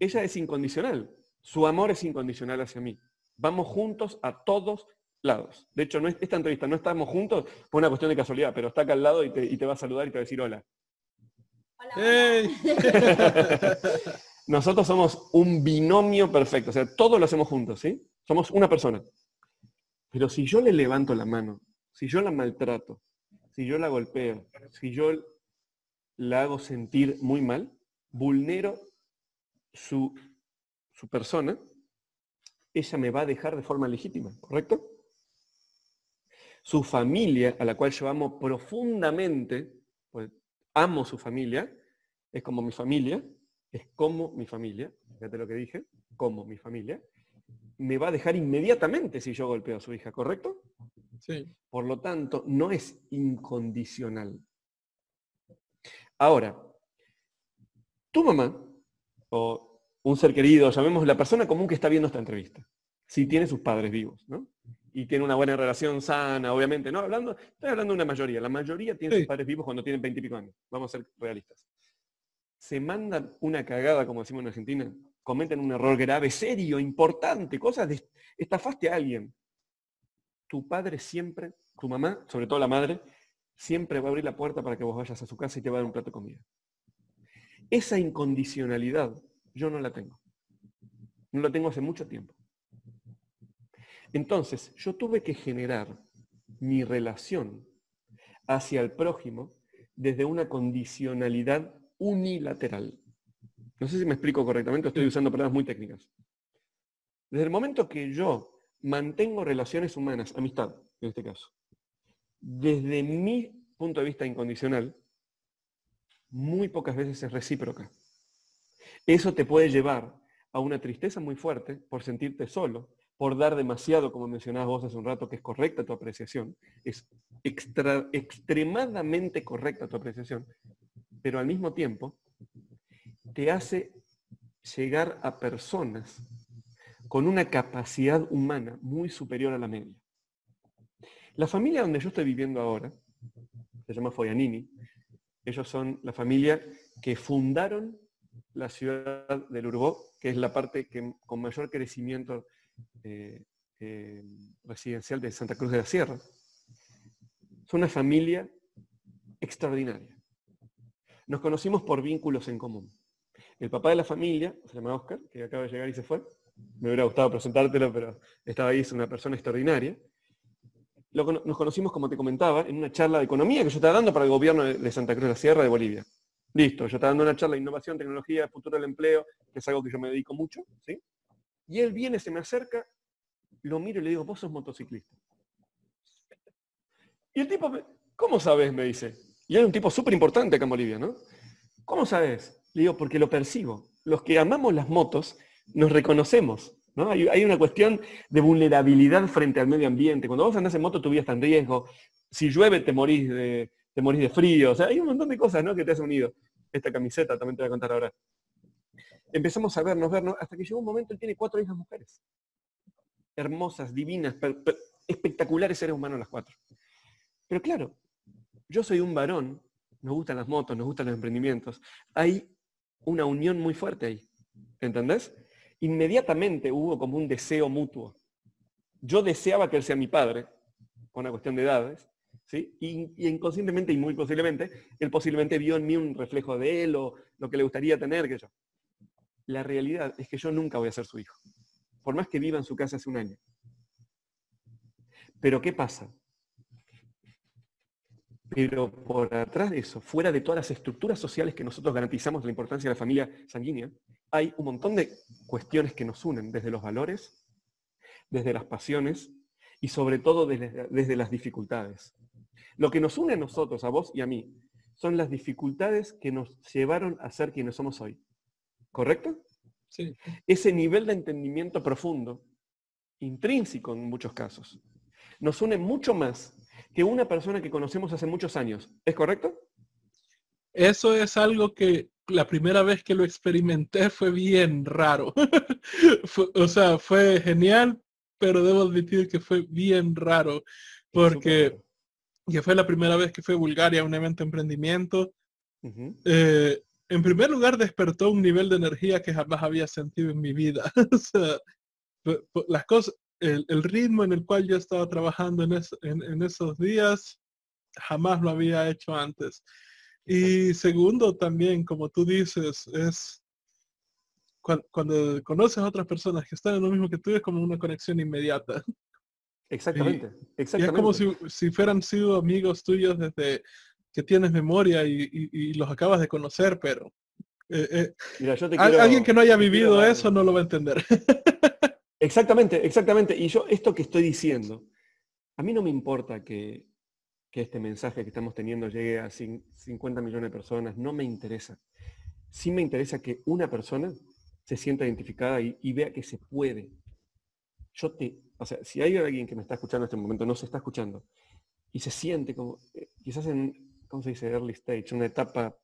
Ella es incondicional. Su amor es incondicional hacia mí. Vamos juntos a todos lados. De hecho, no esta entrevista no estamos juntos por una cuestión de casualidad, pero está acá al lado y te, va a saludar y te va a decir hola. Hola. Nosotros somos un binomio perfecto, o sea, todos lo hacemos juntos, ¿sí? Somos una persona. Pero si yo le levanto la mano, si yo la maltrato, si yo la golpeo, si yo la hago sentir muy mal, vulnero su, persona, ella me va a dejar de forma legítima, ¿correcto? Su familia, a la cual yo amo profundamente, pues amo su familia, es como mi familia, es como mi familia, fíjate lo que dije, como mi familia, me va a dejar inmediatamente si yo golpeo a su hija, ¿correcto? Sí. Por lo tanto, no es incondicional. Ahora, tu mamá o un ser querido, llamemos la persona común que está viendo esta entrevista, si tiene sus padres vivos, ¿no? Y tiene una buena relación sana, obviamente, ¿no? Hablando, estoy hablando de una mayoría. La mayoría tiene sus padres vivos cuando tienen veintipico años. Vamos a ser realistas. Se mandan una cagada, como decimos en Argentina, cometen un error grave, serio, importante, cosas de estafaste a alguien. Tu padre siempre, tu mamá, sobre todo la madre, siempre va a abrir la puerta para que vos vayas a su casa y te va a dar un plato de comida. Esa incondicionalidad yo no la tengo. No la tengo hace mucho tiempo. Entonces, yo tuve que generar mi relación hacia el prójimo desde una condicionalidad unilateral. No sé si me explico correctamente, estoy usando palabras muy técnicas. Desde el momento que yo mantengo relaciones humanas, amistad en este caso, desde mi punto de vista incondicional, muy pocas veces es recíproca. Eso te puede llevar a una tristeza muy fuerte por sentirte solo, por dar demasiado, como mencionabas vos hace un rato, que es correcta tu apreciación, es extremadamente correcta tu apreciación, pero al mismo tiempo te hace llegar a personas con una capacidad humana muy superior a la media. La familia donde yo estoy viviendo ahora, se llama Foyanini, ellos son la familia que fundaron la ciudad del Uruguay, que es la parte con mayor crecimiento eh, eh, residencial de Santa Cruz de la Sierra. Es una familia extraordinaria. Nos conocimos por vínculos en común. El papá de la familia, se llama Oscar, que acaba de llegar y se fue. Me hubiera gustado presentártelo, pero estaba ahí, es una persona extraordinaria. Nos conocimos, como te comentaba, en una charla de economía que yo estaba dando para el gobierno de Santa Cruz de la Sierra de Bolivia. Listo, yo estaba dando una charla de innovación, tecnología, futuro del empleo, que es algo que yo me dedico mucho, ¿sí? Y él viene, se me acerca, lo miro y le digo, vos sos motociclista. Y el tipo, ¿cómo sabes? Me dice. Y es un tipo súper importante acá en Bolivia, ¿no? ¿Cómo sabes? Le digo, porque lo percibo. Los que amamos las motos nos reconocemos. ¿No? Hay, una cuestión de vulnerabilidad frente al medio ambiente. Cuando vos andás en moto, tu vida está en riesgo. Si llueve, te morís de, te morís de frío. O sea, hay un montón de cosas ¿no? que te hacen unido. Esta camiseta también te voy a contar ahora empezamos a vernos, vernos, hasta que llegó un momento, él tiene cuatro hijas mujeres. Hermosas, divinas, espectaculares seres humanos las cuatro. Pero claro, yo soy un varón, nos gustan las motos, nos gustan los emprendimientos. Hay una unión muy fuerte ahí. ¿Entendés? Inmediatamente hubo como un deseo mutuo. Yo deseaba que él sea mi padre, por una cuestión de edades, ¿sí? Y, inconscientemente y muy posiblemente, él posiblemente vio en mí un reflejo de él o lo que le gustaría tener que yo la realidad es que yo nunca voy a ser su hijo, por más que viva en su casa hace un año. Pero ¿qué pasa? Pero por atrás de eso, fuera de todas las estructuras sociales que nosotros garantizamos la importancia de la familia sanguínea, hay un montón de cuestiones que nos unen, desde los valores, desde las pasiones y sobre todo desde, desde las dificultades. Lo que nos une a nosotros, a vos y a mí, son las dificultades que nos llevaron a ser quienes somos hoy. ¿Correcto? Sí. Ese nivel de entendimiento profundo, intrínseco en muchos casos, nos une mucho más que una persona que conocemos hace muchos años. ¿Es correcto? Eso es algo que la primera vez que lo experimenté fue bien raro. o sea, fue genial, pero debo admitir que fue bien raro porque ya fue la primera vez que fue Bulgaria a un evento de emprendimiento en primer lugar, despertó un nivel de energía que jamás había sentido en mi vida. o sea, las cosas, el, ritmo en el cual yo estaba trabajando en, esos días, jamás lo había hecho antes. Y segundo, también, como tú dices, es cuando, conoces a otras personas que están en lo mismo que tú, es como una conexión inmediata. Exactamente, exactamente. es como si, si fueran sido amigos tuyos desde, que tienes memoria y, los acabas de conocer, pero eh, eh, alguien que no haya vivido eso no lo va a entender. exactamente, exactamente. Y yo esto que estoy diciendo, a mí no me importa que, este mensaje que estamos teniendo llegue a 50 millones de personas, no me interesa. Sí me interesa que una persona se sienta identificada y, y vea que se puede. Yo te, o sea, si hay alguien que me está escuchando en este momento, no se está escuchando, y se siente como, eh, quizás en, ¿cómo se dice? Early stage, una etapa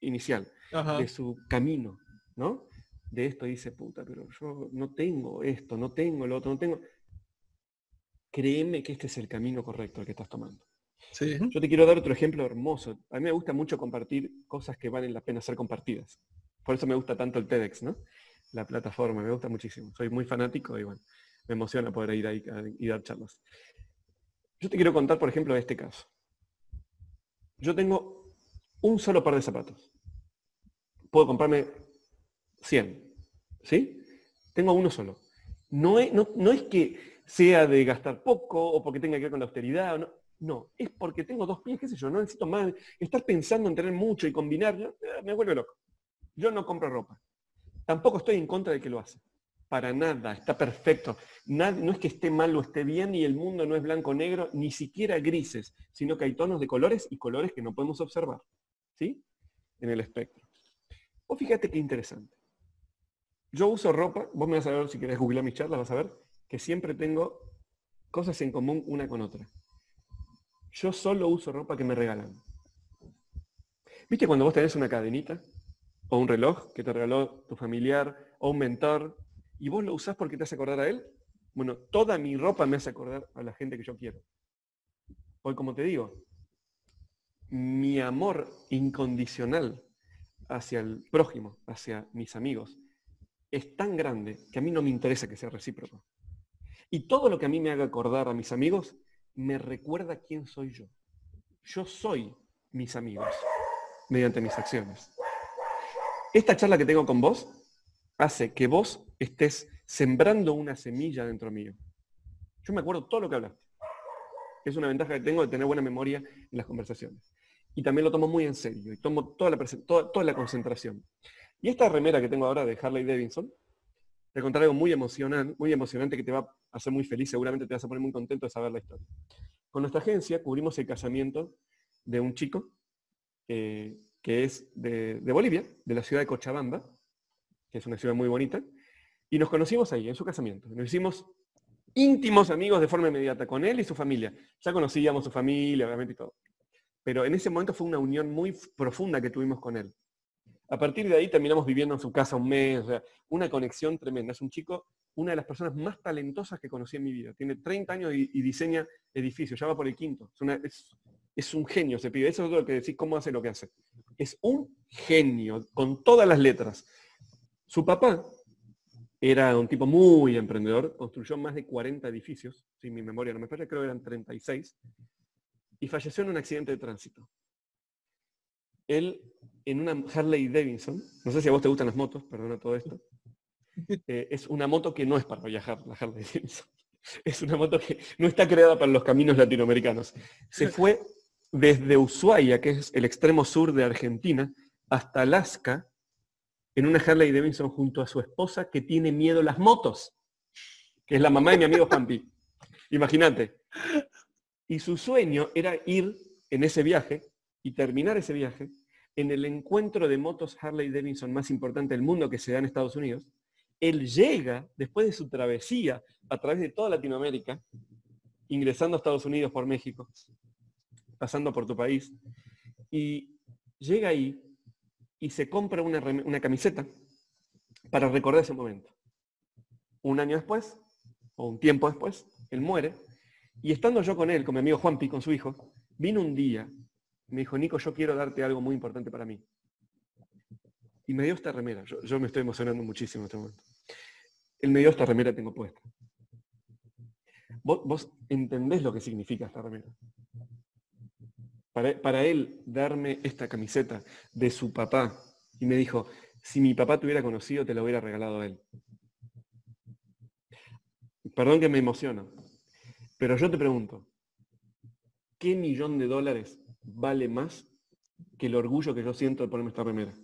inicial de su camino, ¿no? De esto dice, puta, pero yo no tengo esto, no tengo lo otro, no tengo... Créeme que este es el camino correcto el que estás tomando. Sí. Yo te quiero dar otro ejemplo hermoso. A mí me gusta mucho compartir cosas que valen la pena ser compartidas. Por eso me gusta tanto el TEDx, ¿no? La plataforma, me gusta muchísimo. Soy muy fanático y bueno, me emociona poder ir ahí y dar charlas. Yo te quiero contar, por ejemplo, de este caso yo tengo un solo par de zapatos. Puedo comprarme 100, ¿sí? Tengo uno solo. No es, no, es que sea de gastar poco o porque tenga que ver con la austeridad. No, no, es porque tengo dos pies, qué sé yo, no necesito más. Estar pensando en tener mucho y combinar, eh, me vuelve loco. Yo no compro ropa. Tampoco estoy en contra de que lo hace. Para nada, está perfecto. no es que esté mal o esté bien, y el mundo no es blanco-negro, ni siquiera grises, sino que hay tonos de colores y colores que no podemos observar. ¿Sí? En el espectro. O fíjate qué interesante. Yo uso ropa, vos me vas a ver si querés googlear mis charlas, vas a ver que siempre tengo cosas en común una con otra. Yo solo uso ropa que me regalan. ¿Viste cuando vos tenés una cadenita o un reloj que te regaló tu familiar o un mentor y vos lo usás porque te hace acordar a él, bueno, toda mi ropa me hace acordar a la gente que yo quiero. Hoy, como te digo, mi amor incondicional hacia el prójimo, hacia mis amigos, es tan grande que a mí no me interesa que sea recíproco. Y todo lo que a mí me haga acordar a mis amigos, me recuerda quién soy yo. Yo soy mis amigos mediante mis acciones. Esta charla que tengo con vos hace que vos estés sembrando una semilla dentro mío. Yo me acuerdo todo lo que hablaste. Es una ventaja que tengo de tener buena memoria en las conversaciones. Y también lo tomo muy en serio y tomo toda la, toda, la concentración. Y esta remera que tengo ahora de Harley Davidson, te contaré algo muy emocionante, muy emocionante que te va a hacer muy feliz, seguramente te vas a poner muy contento de saber la historia. Con nuestra agencia cubrimos el casamiento de un chico eh, que es de, Bolivia, de la ciudad de Cochabamba, que es una ciudad muy bonita, y nos conocimos ahí, en su casamiento. Nos hicimos íntimos amigos de forma inmediata con él y su familia. Ya conocíamos su familia, obviamente y todo. Pero en ese momento fue una unión muy profunda que tuvimos con él. A partir de ahí terminamos viviendo en su casa un mes, una conexión tremenda. Es un chico, una de las personas más talentosas que conocí en mi vida. Tiene 30 años y, diseña edificios, ya va por el quinto. Es, un genio, se pide. Eso es lo que decís, cómo hace lo que hace. Es un genio, con todas las letras. Su papá era un tipo muy emprendedor, construyó más de 40 edificios, si mi memoria no me falla, creo que eran 36, y falleció en un accidente de tránsito. Él, en una Harley Davidson, no sé si a vos te gustan las motos, perdona todo esto, eh, es una moto que no es para viajar, la Harley Davidson. Es una moto que no está creada para los caminos latinoamericanos. Se fue desde Ushuaia, que es el extremo sur de Argentina, hasta Alaska, en una Harley Davidson junto a su esposa que tiene miedo a las motos, que es la mamá de mi amigo Juanpi. Imagínate. Y su sueño era ir en ese viaje y terminar ese viaje en el encuentro de motos Harley Davidson más importante del mundo que se da en Estados Unidos. Él llega, después de su travesía a través de toda Latinoamérica, ingresando a Estados Unidos por México, pasando por tu país, y llega ahí y se compra una, camiseta para recordar ese momento. Un año después, o un tiempo después, él muere, y estando yo con él, con mi amigo Juanpi, con su hijo, vino un día, me dijo, Nico, yo quiero darte algo muy importante para mí. Y me dio esta remera, yo, me estoy emocionando muchísimo en este momento. Él me dio esta remera, tengo puesta. vos entendés lo que significa esta remera para, él darme esta camiseta de su papá y me dijo, si mi papá te hubiera conocido, te la hubiera regalado a él. Perdón que me emociono, pero yo te pregunto, ¿qué millón de dólares vale más que el orgullo que yo siento de ponerme esta remera?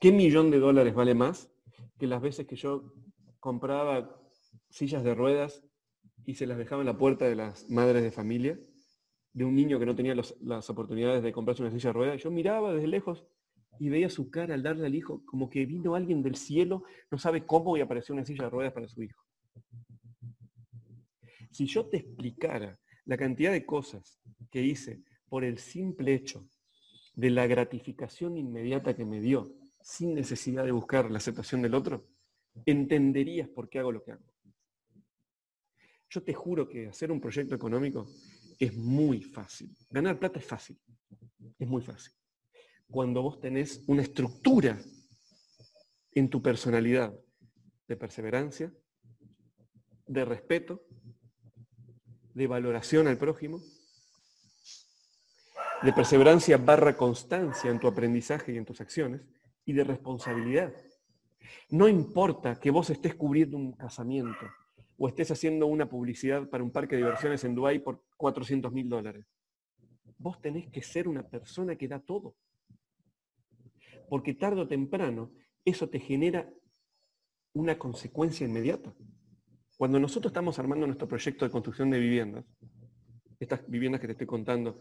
¿Qué millón de dólares vale más que las veces que yo compraba sillas de ruedas y se las dejaba en la puerta de las madres de familia? de un niño que no tenía las oportunidades de comprarse una silla de ruedas. Yo miraba desde lejos y veía su cara al darle al hijo como que vino alguien del cielo, no sabe cómo y apareció una silla de ruedas para su hijo. Si yo te explicara la cantidad de cosas que hice por el simple hecho de la gratificación inmediata que me dio, sin necesidad de buscar la aceptación del otro, entenderías por qué hago lo que hago. Yo te juro que hacer un proyecto económico es muy fácil. Ganar plata es fácil. Es muy fácil. Cuando vos tenés una estructura en tu personalidad de perseverancia, de respeto, de valoración al prójimo, de perseverancia barra constancia en tu aprendizaje y en tus acciones, y de responsabilidad. No importa que vos estés cubriendo un casamiento, o estés haciendo una publicidad para un parque de diversiones en Dubái por 400 mil dólares. Vos tenés que ser una persona que da todo. porque tarde o temprano eso te genera una consecuencia inmediata. Cuando nosotros estamos armando nuestro proyecto de construcción de viviendas, estas viviendas que te estoy contando,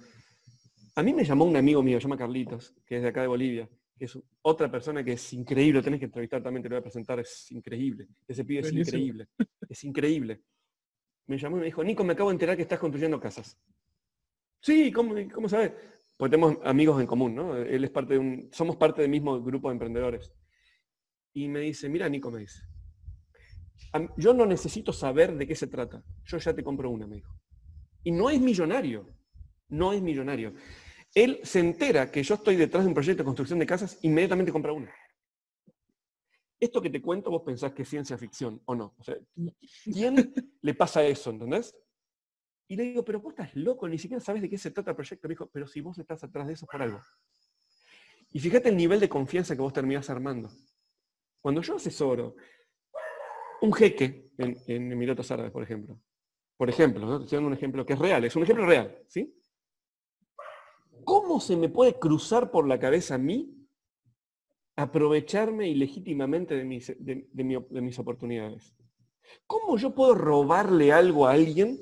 a mí me llamó un amigo mío, se llama Carlitos, que es de acá de Bolivia, que es otra persona que es increíble, lo tenés que entrevistar también, te lo voy a presentar, es increíble. Ese pibe es increíble, es increíble. Me llamó y me dijo, Nico, me acabo de enterar que estás construyendo casas. Sí, ¿cómo, cómo sabes? Pues tenemos amigos en común, ¿no? Él es parte de un, somos parte del mismo grupo de emprendedores. Y me dice, mira, Nico, me dice, yo no necesito saber de qué se trata, yo ya te compro una, me dijo. Y no es millonario, no es millonario. Él se entera que yo estoy detrás de un proyecto de construcción de casas, inmediatamente compra una. Esto que te cuento, vos pensás que es ciencia ficción o no. O sea, ¿Quién le pasa eso, entendés? Y le digo, pero vos estás loco, ni siquiera sabes de qué se trata el proyecto. Me dijo, pero si vos estás atrás de eso por algo. Y fíjate el nivel de confianza que vos terminás armando. Cuando yo asesoro un jeque en, Emiratos Árabes, por ejemplo, por ejemplo, un ejemplo que es real, es un ejemplo real, ¿sí? ¿Cómo se me puede cruzar por la cabeza a mí aprovecharme ilegítimamente de mis, de, mis oportunidades? ¿Cómo yo puedo robarle algo a alguien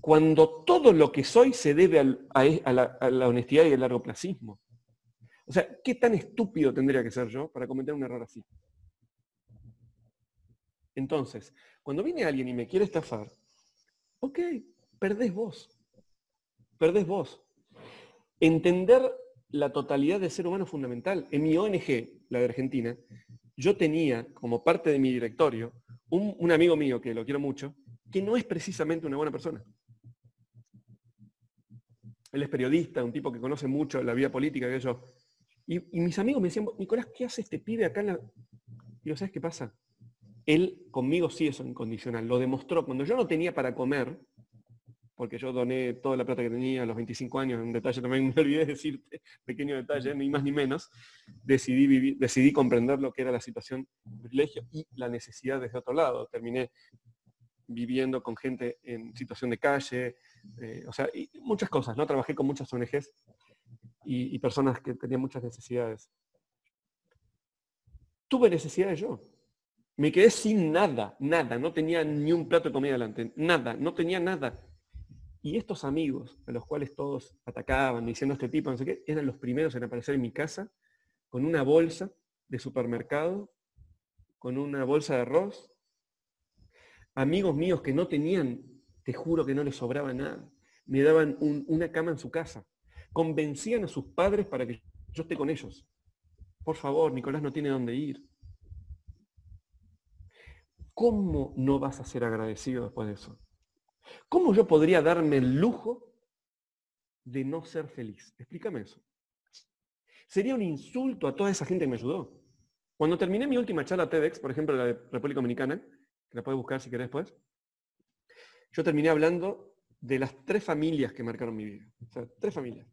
cuando todo lo que soy se debe a, la, a, la, honestidad y al largo placismo? O sea, ¿qué tan estúpido tendría que ser yo para cometer un error así? Entonces, cuando viene alguien y me quiere estafar, ok, perdés vos. Perdés vos. Entender la totalidad del ser humano es fundamental. En mi ONG, la de Argentina, yo tenía como parte de mi directorio un, amigo mío que lo quiero mucho, que no es precisamente una buena persona. Él es periodista, un tipo que conoce mucho la vida política que yo. Y, mis amigos me decían, Nicolás, ¿qué hace este pibe acá en la... Digo, ¿sabes qué pasa? Él conmigo sí es incondicional. Lo demostró. Cuando yo no tenía para comer, porque yo doné toda la plata que tenía a los 25 años, un detalle también me olvidé decirte, pequeño detalle, ni más ni menos, decidí, vivir, decidí comprender lo que era la situación de privilegio y la necesidad desde otro lado. Terminé viviendo con gente en situación de calle, eh, o sea, muchas cosas, ¿no? Trabajé con muchas ONGs y, y personas que tenían muchas necesidades. Tuve necesidades yo. Me quedé sin nada, nada, no tenía ni un plato de comida delante, nada, no tenía nada. Y estos amigos, a los cuales todos atacaban, diciendo este tipo, no sé qué, eran los primeros en aparecer en mi casa con una bolsa de supermercado, con una bolsa de arroz. Amigos míos que no tenían, te juro que no les sobraba nada, me daban una cama en su casa. Convencían a sus padres para que yo esté con ellos. Por favor, Nicolás no tiene dónde ir. ¿Cómo no vas a ser agradecido después de eso? ¿Cómo yo podría darme el lujo de no ser feliz? Explícame eso. Sería un insulto a toda esa gente que me ayudó. Cuando terminé mi última charla TEDx, por ejemplo, la de República Dominicana, que la puedes buscar si querés después, yo terminé hablando de las tres familias que marcaron mi vida. O sea, tres familias.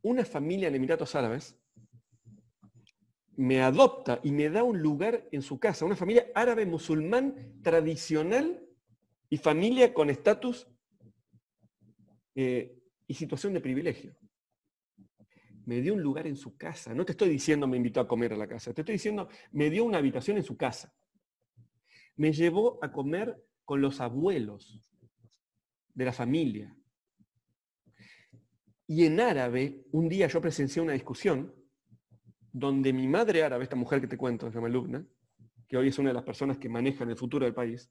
Una familia en Emiratos Árabes me adopta y me da un lugar en su casa, una familia árabe musulmán tradicional y familia con estatus eh, y situación de privilegio. Me dio un lugar en su casa. No te estoy diciendo me invitó a comer a la casa. Te estoy diciendo me dio una habitación en su casa. Me llevó a comer con los abuelos de la familia. Y en árabe, un día yo presencié una discusión donde mi madre árabe, esta mujer que te cuento, se llama Lubna, que hoy es una de las personas que manejan el futuro del país,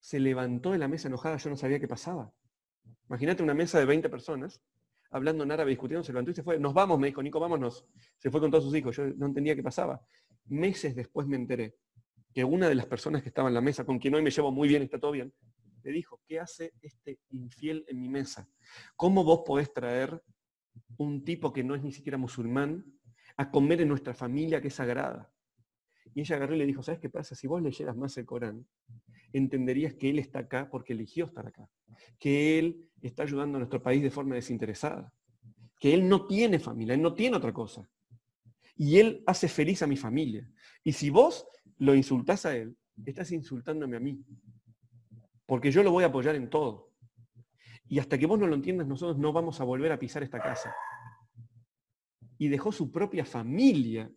se levantó de la mesa enojada, yo no sabía qué pasaba. Imagínate una mesa de 20 personas, hablando en árabe, discutiendo, se levantó y se fue. Nos vamos, me dijo, Nico, vámonos. Se fue con todos sus hijos, yo no entendía qué pasaba. Meses después me enteré que una de las personas que estaba en la mesa, con quien hoy me llevo muy bien, está todo bien, le dijo, ¿qué hace este infiel en mi mesa? ¿Cómo vos podés traer un tipo que no es ni siquiera musulmán a comer en nuestra familia que es sagrada? Y ella agarró y le dijo, ¿sabes qué pasa? Si vos leyeras más el Corán, entenderías que Él está acá porque eligió estar acá, que Él está ayudando a nuestro país de forma desinteresada, que Él no tiene familia, Él no tiene otra cosa. Y Él hace feliz a mi familia. Y si vos lo insultás a Él, estás insultándome a mí, porque yo lo voy a apoyar en todo. Y hasta que vos no lo entiendas, nosotros no vamos a volver a pisar esta casa. Y dejó su propia familia.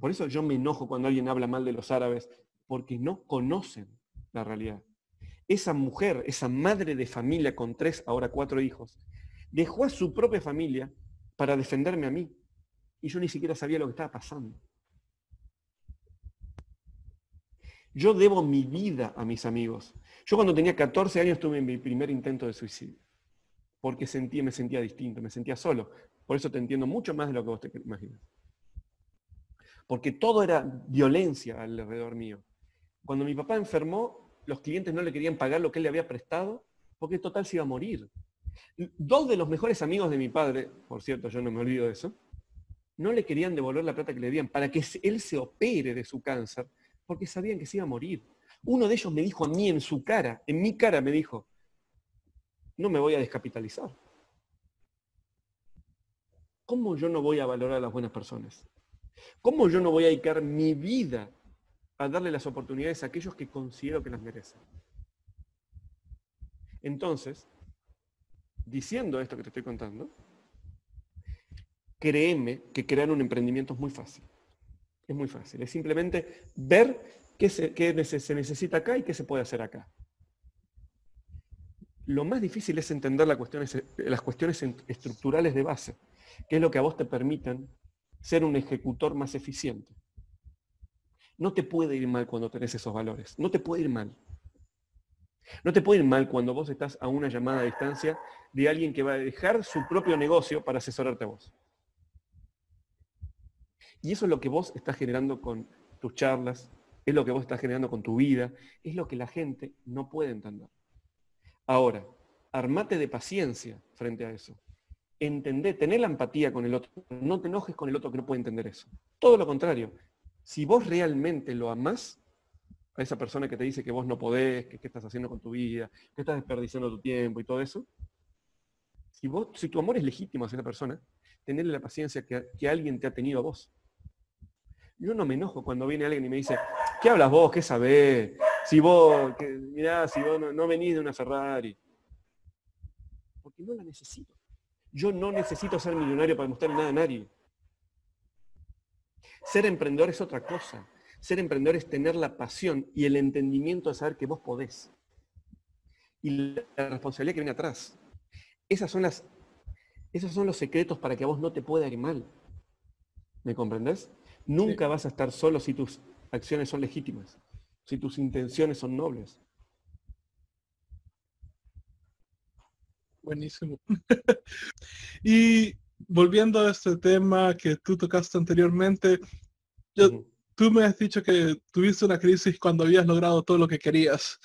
Por eso yo me enojo cuando alguien habla mal de los árabes, porque no conocen la realidad. Esa mujer, esa madre de familia con tres, ahora cuatro hijos, dejó a su propia familia para defenderme a mí. Y yo ni siquiera sabía lo que estaba pasando. Yo debo mi vida a mis amigos. Yo cuando tenía 14 años tuve mi primer intento de suicidio, porque sentí, me sentía distinto, me sentía solo. Por eso te entiendo mucho más de lo que vos te imaginas. Porque todo era violencia alrededor mío. Cuando mi papá enfermó, los clientes no le querían pagar lo que él le había prestado, porque total se iba a morir. Dos de los mejores amigos de mi padre, por cierto, yo no me olvido de eso, no le querían devolver la plata que le debían para que él se opere de su cáncer porque sabían que se iba a morir. Uno de ellos me dijo a mí en su cara, en mi cara me dijo, no me voy a descapitalizar. ¿Cómo yo no voy a valorar a las buenas personas? ¿Cómo yo no voy a dedicar mi vida a darle las oportunidades a aquellos que considero que las merecen? Entonces, diciendo esto que te estoy contando, créeme que crear un emprendimiento es muy fácil. Es muy fácil. Es simplemente ver qué se, necesita acá y qué se puede hacer acá. Lo más difícil es entender las cuestiones, las cuestiones estructurales de base, que es lo que a vos te permitan ser un ejecutor más eficiente. No te puede ir mal cuando tenés esos valores. No te puede ir mal. No te puede ir mal cuando vos estás a una llamada a distancia de alguien que va a dejar su propio negocio para asesorarte a vos. Y eso es lo que vos estás generando con tus charlas, es lo que vos estás generando con tu vida, es lo que la gente no puede entender. Ahora, armate de paciencia frente a eso. Entendé, tener la empatía con el otro. No te enojes con el otro que no puede entender eso. Todo lo contrario. Si vos realmente lo amás, a esa persona que te dice que vos no podés, que qué estás haciendo con tu vida, que estás desperdiciando tu tiempo y todo eso, si, tu amor es legítimo hacia esa persona, tenerle la paciencia que, que alguien te ha tenido a vos. Yo no me enojo cuando viene alguien y me dice, ¿qué hablas vos? ¿Qué sabés? Si vos, que, mirá, si vos no, venís de una Ferrari. Porque no la necesito. Yo no necesito ser millonario para mostrar nada a nadie. Ser emprendedor es otra cosa. Ser emprendedor es tener la pasión y el entendimiento de saber que vos podés. Y la responsabilidad que viene atrás. Esas son las, esos son los secretos para que a vos no te pueda ir mal. ¿Me comprendés? Nunca vas a estar solo si tus acciones son legítimas, si tus intenciones son nobles. Buenísimo. y volviendo a este tema que tú tocaste anteriormente, tú me has dicho que tuviste una crisis cuando habías logrado todo lo que querías.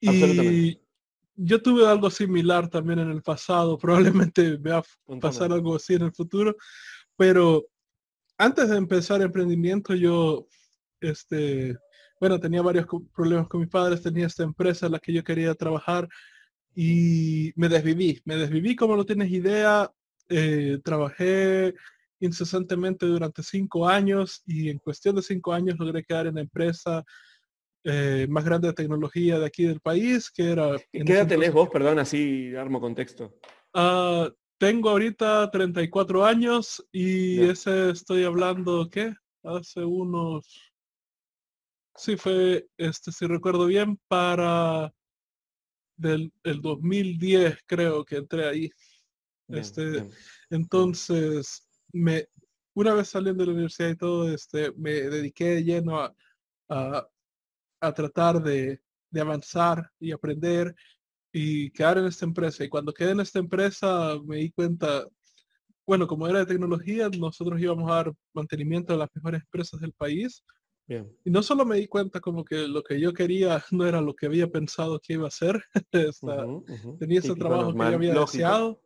Y yo tuve algo similar también en el pasado, probablemente me va a pasar algo así en el futuro, pero antes de empezar emprendimiento, yo, este, bueno, tenía varios problemas con mis padres, tenía esta empresa en la que yo quería trabajar y me desviví, me desviví como no tienes idea, eh, trabajé incesantemente durante cinco años y en cuestión de cinco años logré quedar en la empresa eh, más grande de tecnología de aquí del país, que era... ¿Qué edad tenés vos, perdón, así armo contexto? Uh, tengo ahorita 34 años y ese estoy hablando, ¿qué? Hace unos... Sí, fue, este, si recuerdo bien, para del el 2010 creo que entré ahí. este, entonces, me, una vez saliendo de la universidad y todo, este, me dediqué lleno a, a, tratar de, de, avanzar y aprender y quedar en esta empresa. Y cuando quedé en esta empresa me di cuenta, bueno, como era de tecnología, nosotros íbamos a dar mantenimiento a las mejores empresas del país. Y no solo me di cuenta como que lo que yo quería no era lo que había pensado que iba a ser. Tenía ese trabajo que yo había deseado.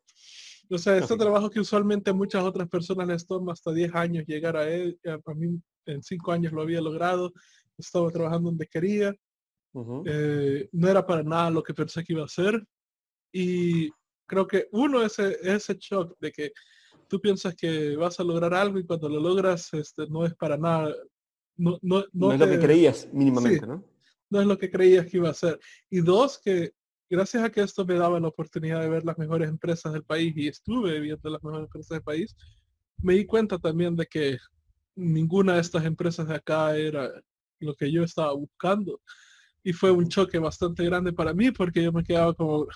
O sea, este trabajo que usualmente a muchas otras personas les toma hasta 10 años llegar a él, a mí en 5 años lo había logrado, estaba trabajando donde quería. Eh, no era para nada lo que pensé que iba a ser. Y creo que uno es ese shock de que tú piensas que vas a lograr algo y cuando lo logras este, no es para nada. No, no, no, es lo que creías mínimamente, ¿no? No es lo que creías que iba a ser. Y dos, que gracias a que esto me daba la oportunidad de ver las mejores empresas del país y estuve viendo las mejores empresas del país, me di cuenta también de que ninguna de estas empresas de acá era lo que yo estaba buscando. Y fue un choque bastante grande para mí porque yo me quedaba como,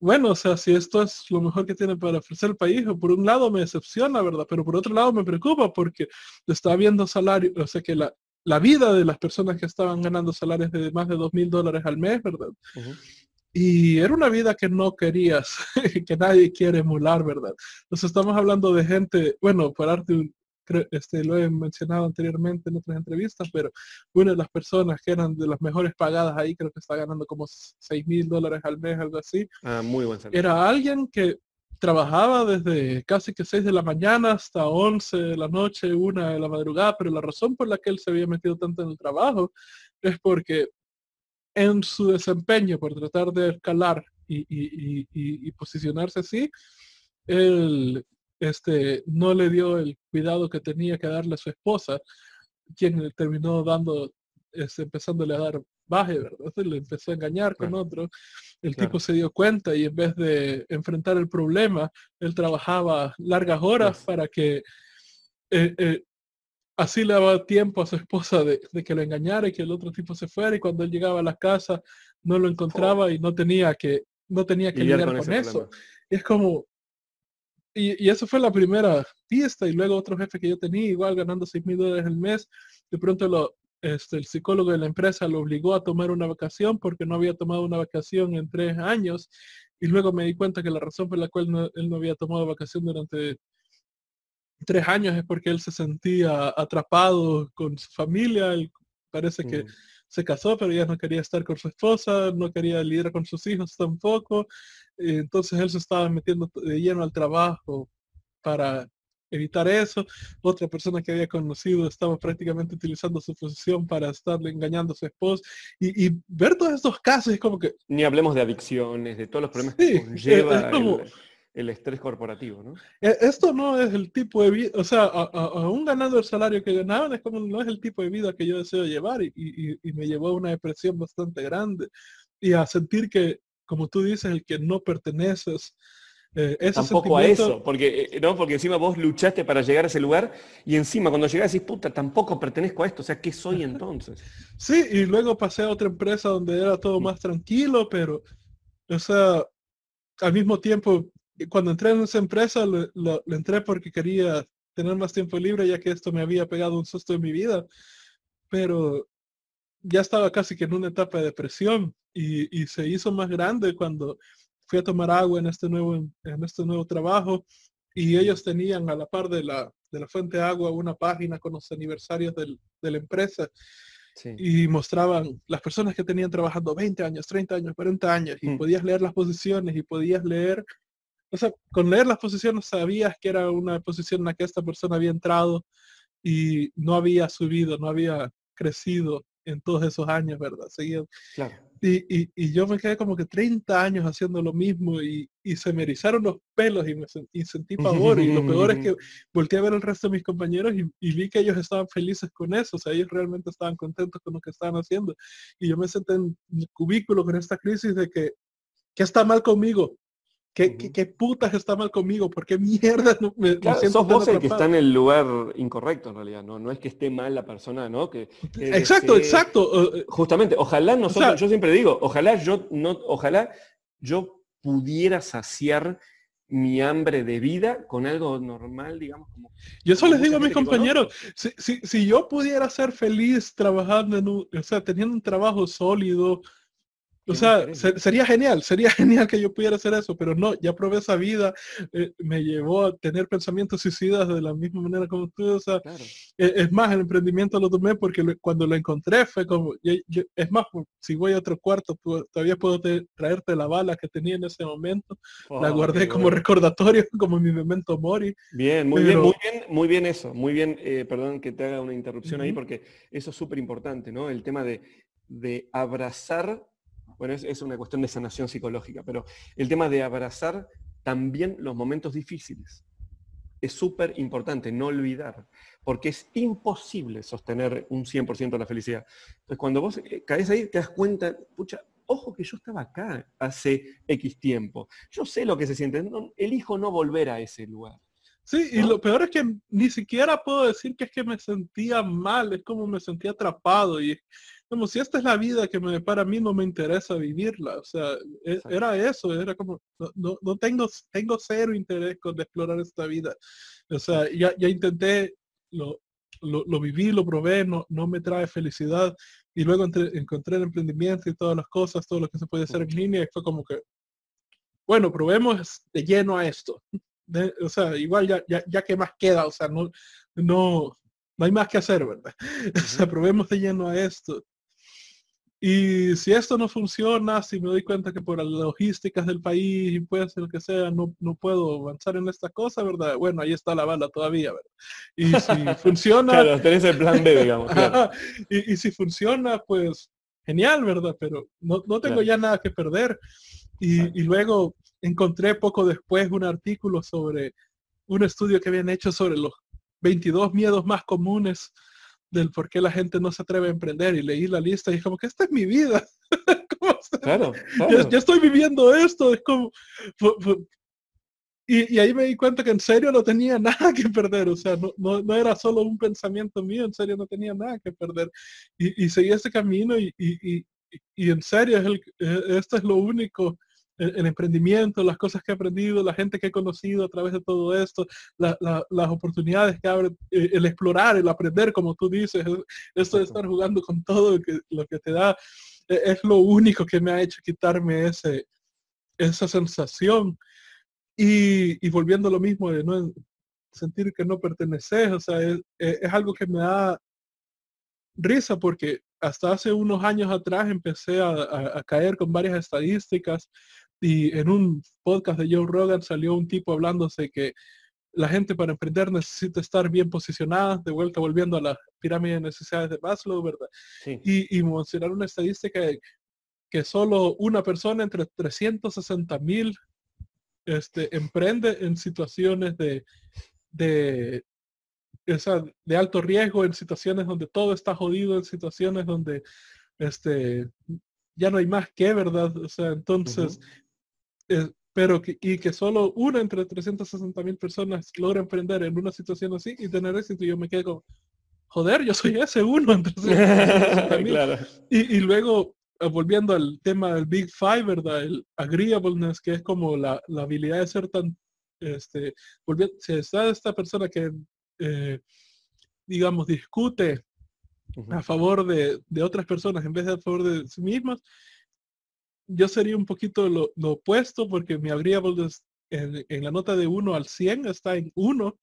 bueno, o sea, si esto es lo mejor que tiene para ofrecer el país, por un lado me decepciona, ¿verdad? Pero por otro lado me preocupa porque estaba viendo salario, o sea, que la, la vida de las personas que estaban ganando salarios de más de dos mil dólares al mes, ¿verdad? Y era una vida que no querías, que nadie quiere emular, ¿verdad? Entonces estamos hablando de gente, bueno, para darte este, lo he mencionado anteriormente en otras entrevistas, pero una de las personas que eran de las mejores pagadas ahí, creo que está ganando como 6 mil dólares al mes, algo así. Ah, muy buen salario. Era alguien que trabajaba desde casi que 6 de la mañana hasta 11 de la noche, una de la madrugada, pero la razón por la que él se había metido tanto en el trabajo es porque en su desempeño por tratar de escalar y, y posicionarse así, él este, no le dio el cuidado que tenía que darle a su esposa, quien terminó dando, este, empezándole a dar baje, ¿verdad? Le empezó a engañar con otro. El tipo se dio cuenta y en vez de enfrentar el problema, él trabajaba largas horas para que eh, eh, así le daba tiempo a su esposa de, que lo engañara y que el otro tipo se fuera y cuando él llegaba a la casa no lo encontraba y no tenía que no tenía que lidiar, con, eso. es como, y, eso fue la primera pista y luego otro jefe que yo tenía, igual ganando 6 mil dólares al mes, de pronto lo, este, el psicólogo de la empresa lo obligó a tomar una vacación porque no había tomado una vacación en tres años y luego me di cuenta que la razón por la cual él no había tomado vacación durante tres años es porque él se sentía atrapado con su familia, él parece que mm. Se casó pero ya no quería estar con su esposa, no quería lidiar con sus hijos tampoco, entonces él se estaba metiendo de lleno al trabajo para evitar eso. Otra persona que había conocido estaba prácticamente utilizando su posición para estarle engañando a su esposa. Y, ver todos estos casos es como que... Ni hablemos de adicciones, de todos los problemas que conlleva el, estrés corporativo, ¿no? E, esto no es el tipo de vida, o sea, aún ganando el salario que ganaban, es como no es el tipo de vida que yo deseo llevar y, y me llevó a una depresión bastante grande y a sentir que como tú dices, el que no perteneces. Eh, tampoco a eso, porque, eh, ¿no? porque encima vos luchaste para llegar a ese lugar y encima cuando llegas decís, puta, tampoco pertenezco a esto, o sea, ¿qué soy entonces? sí, y luego pasé a otra empresa donde era todo mm. más tranquilo, pero, o sea, al mismo tiempo, cuando entré en esa empresa, le, entré porque quería tener más tiempo libre, ya que esto me había pegado un susto en mi vida, pero ya estaba casi que en una etapa de depresión y, se hizo más grande cuando fui a tomar agua en este nuevo, en este nuevo trabajo y ellos tenían a la par de la, de la fuente de agua una página con los aniversarios del, de la empresa y mostraban las personas que tenían trabajando 20 años, 30 años, 40 años y mm. podías leer las posiciones y podías leer, o sea, con leer las posiciones sabías que era una posición en la que esta persona había entrado y no había subido, no había crecido en todos esos años, ¿verdad? Seguido. Y, y, yo me quedé como que 30 años haciendo lo mismo y, y se me erizaron los pelos y me sentí pavor. y lo peor es que volteé a ver al resto de mis compañeros y, vi que ellos estaban felices con eso. O sea, ellos realmente estaban contentos con lo que estaban haciendo. Y yo me senté en el cubículo con esta crisis de que, ¿qué está mal conmigo? ¿Qué, qué, putas está mal conmigo? ¿Por qué mierda no me, Sos vos el que está en el lugar incorrecto en realidad, ¿no? No es que esté mal la persona, ¿no? Que, exacto, exacto. Eh, Justamente, ojalá nosotros, yo siempre digo, ojalá yo no, ojalá yo pudiera saciar mi hambre de vida con algo normal, digamos. Como, yo eso les digo a mis compañeros, si, si, si, yo pudiera ser feliz trabajando en un, o sea, teniendo un trabajo sólido, o sea, sería genial, sería genial que yo pudiera hacer eso, pero no, ya probé esa vida, eh, me llevó a tener pensamientos suicidas de la misma manera como tú, o sea, e, es más, el emprendimiento lo tomé porque cuando lo encontré fue como, es más, pues, si voy a otro cuarto, todavía puedo traerte la bala que tenía en ese momento, la guardé como recordatorio, como mi momento mori. Bien, muy bien, muy bien, muy bien eso, muy bien, eh, perdón que te haga una interrupción ahí, porque eso es súper importante, ¿no? El tema de, de abrazar bueno, es, una cuestión de sanación psicológica, pero el tema de abrazar también los momentos difíciles es súper importante, no olvidar, porque es imposible sostener un 100% de la felicidad. Entonces, cuando vos eh, caes ahí, te das cuenta, pucha, ojo que yo estaba acá hace X tiempo. Yo sé lo que se siente, elijo no volver a ese lugar. Sí, y lo peor es que ni siquiera puedo decir que es que me sentía mal, es como me sentía atrapado y como si esta es la vida que me para a mí no me interesa vivirla, o sea, e, era eso, era como, no, no, tengo, tengo cero interés con explorar esta vida, o sea, ya, ya intenté, lo, lo, viví, lo probé, no, no me trae felicidad y luego encontré el emprendimiento y todas las cosas, todo lo que se puede hacer en línea y fue como que, bueno, probemos de lleno a esto o sea, igual ya, ya, ya que más queda, o sea, no, no, no hay más que hacer, ¿verdad? O sea, probemos de lleno a esto. Y si esto no funciona, si me doy cuenta que por las logísticas del país y puede ser lo que sea, no, no puedo avanzar en esta cosa, ¿verdad? Bueno, ahí está la bala todavía, ¿verdad? Y si funciona... claro, tenés el plan B, digamos. y, y, si funciona, pues genial, ¿verdad? Pero no, no tengo ya nada que perder. Y, y, luego encontré poco después un artículo sobre un estudio que habían hecho sobre los 22 miedos más comunes del por qué la gente no se atreve a emprender y leí la lista y dije como que esta es mi vida. claro, Ya, estoy viviendo esto, es como... Y, ahí me di cuenta que en serio no tenía nada que perder, o sea, no, no, era solo un pensamiento mío, en serio no tenía nada que perder. Y, y seguí ese camino y, y, en serio es el, esto es lo único el, emprendimiento, las cosas que he aprendido, la gente que he conocido a través de todo esto, las oportunidades que abre, eh, el explorar, el aprender, como tú dices, esto de estar jugando con todo lo que, lo que te da, e, es lo único que me ha hecho quitarme ese, esa sensación. Y, y volviendo a lo mismo de no sentir que no perteneces, o sea, es, es algo que me da risa porque hasta hace unos años atrás empecé a, a, caer con varias estadísticas y en un podcast de Joe Rogan salió un tipo hablándose que la gente para emprender necesita estar bien posicionada, de vuelta volviendo a la pirámide de necesidades de Maslow, ¿verdad? Y, y mencionar una estadística que, que solo una persona entre 360 mil este, emprende en situaciones de, de, de alto riesgo, en situaciones donde todo está jodido, en situaciones donde este, ya no hay más que, ¿verdad? O sea, entonces, eh, pero que, y que solo uno entre 360 mil personas logra emprender en una situación así y tener éxito, yo me quedo joder, yo soy ese uno entre 360 mil. y, y, luego, eh, volviendo al tema del Big Five, ¿verdad? El agreeableness, que es como la, la habilidad de ser tan, este, volviendo, si está esta persona que, eh, digamos, discute a favor de, de, otras personas en vez de a favor de sí mismas, yo sería un poquito lo, opuesto porque mi agreeable en, en, la nota de 1 al 100 está en 1,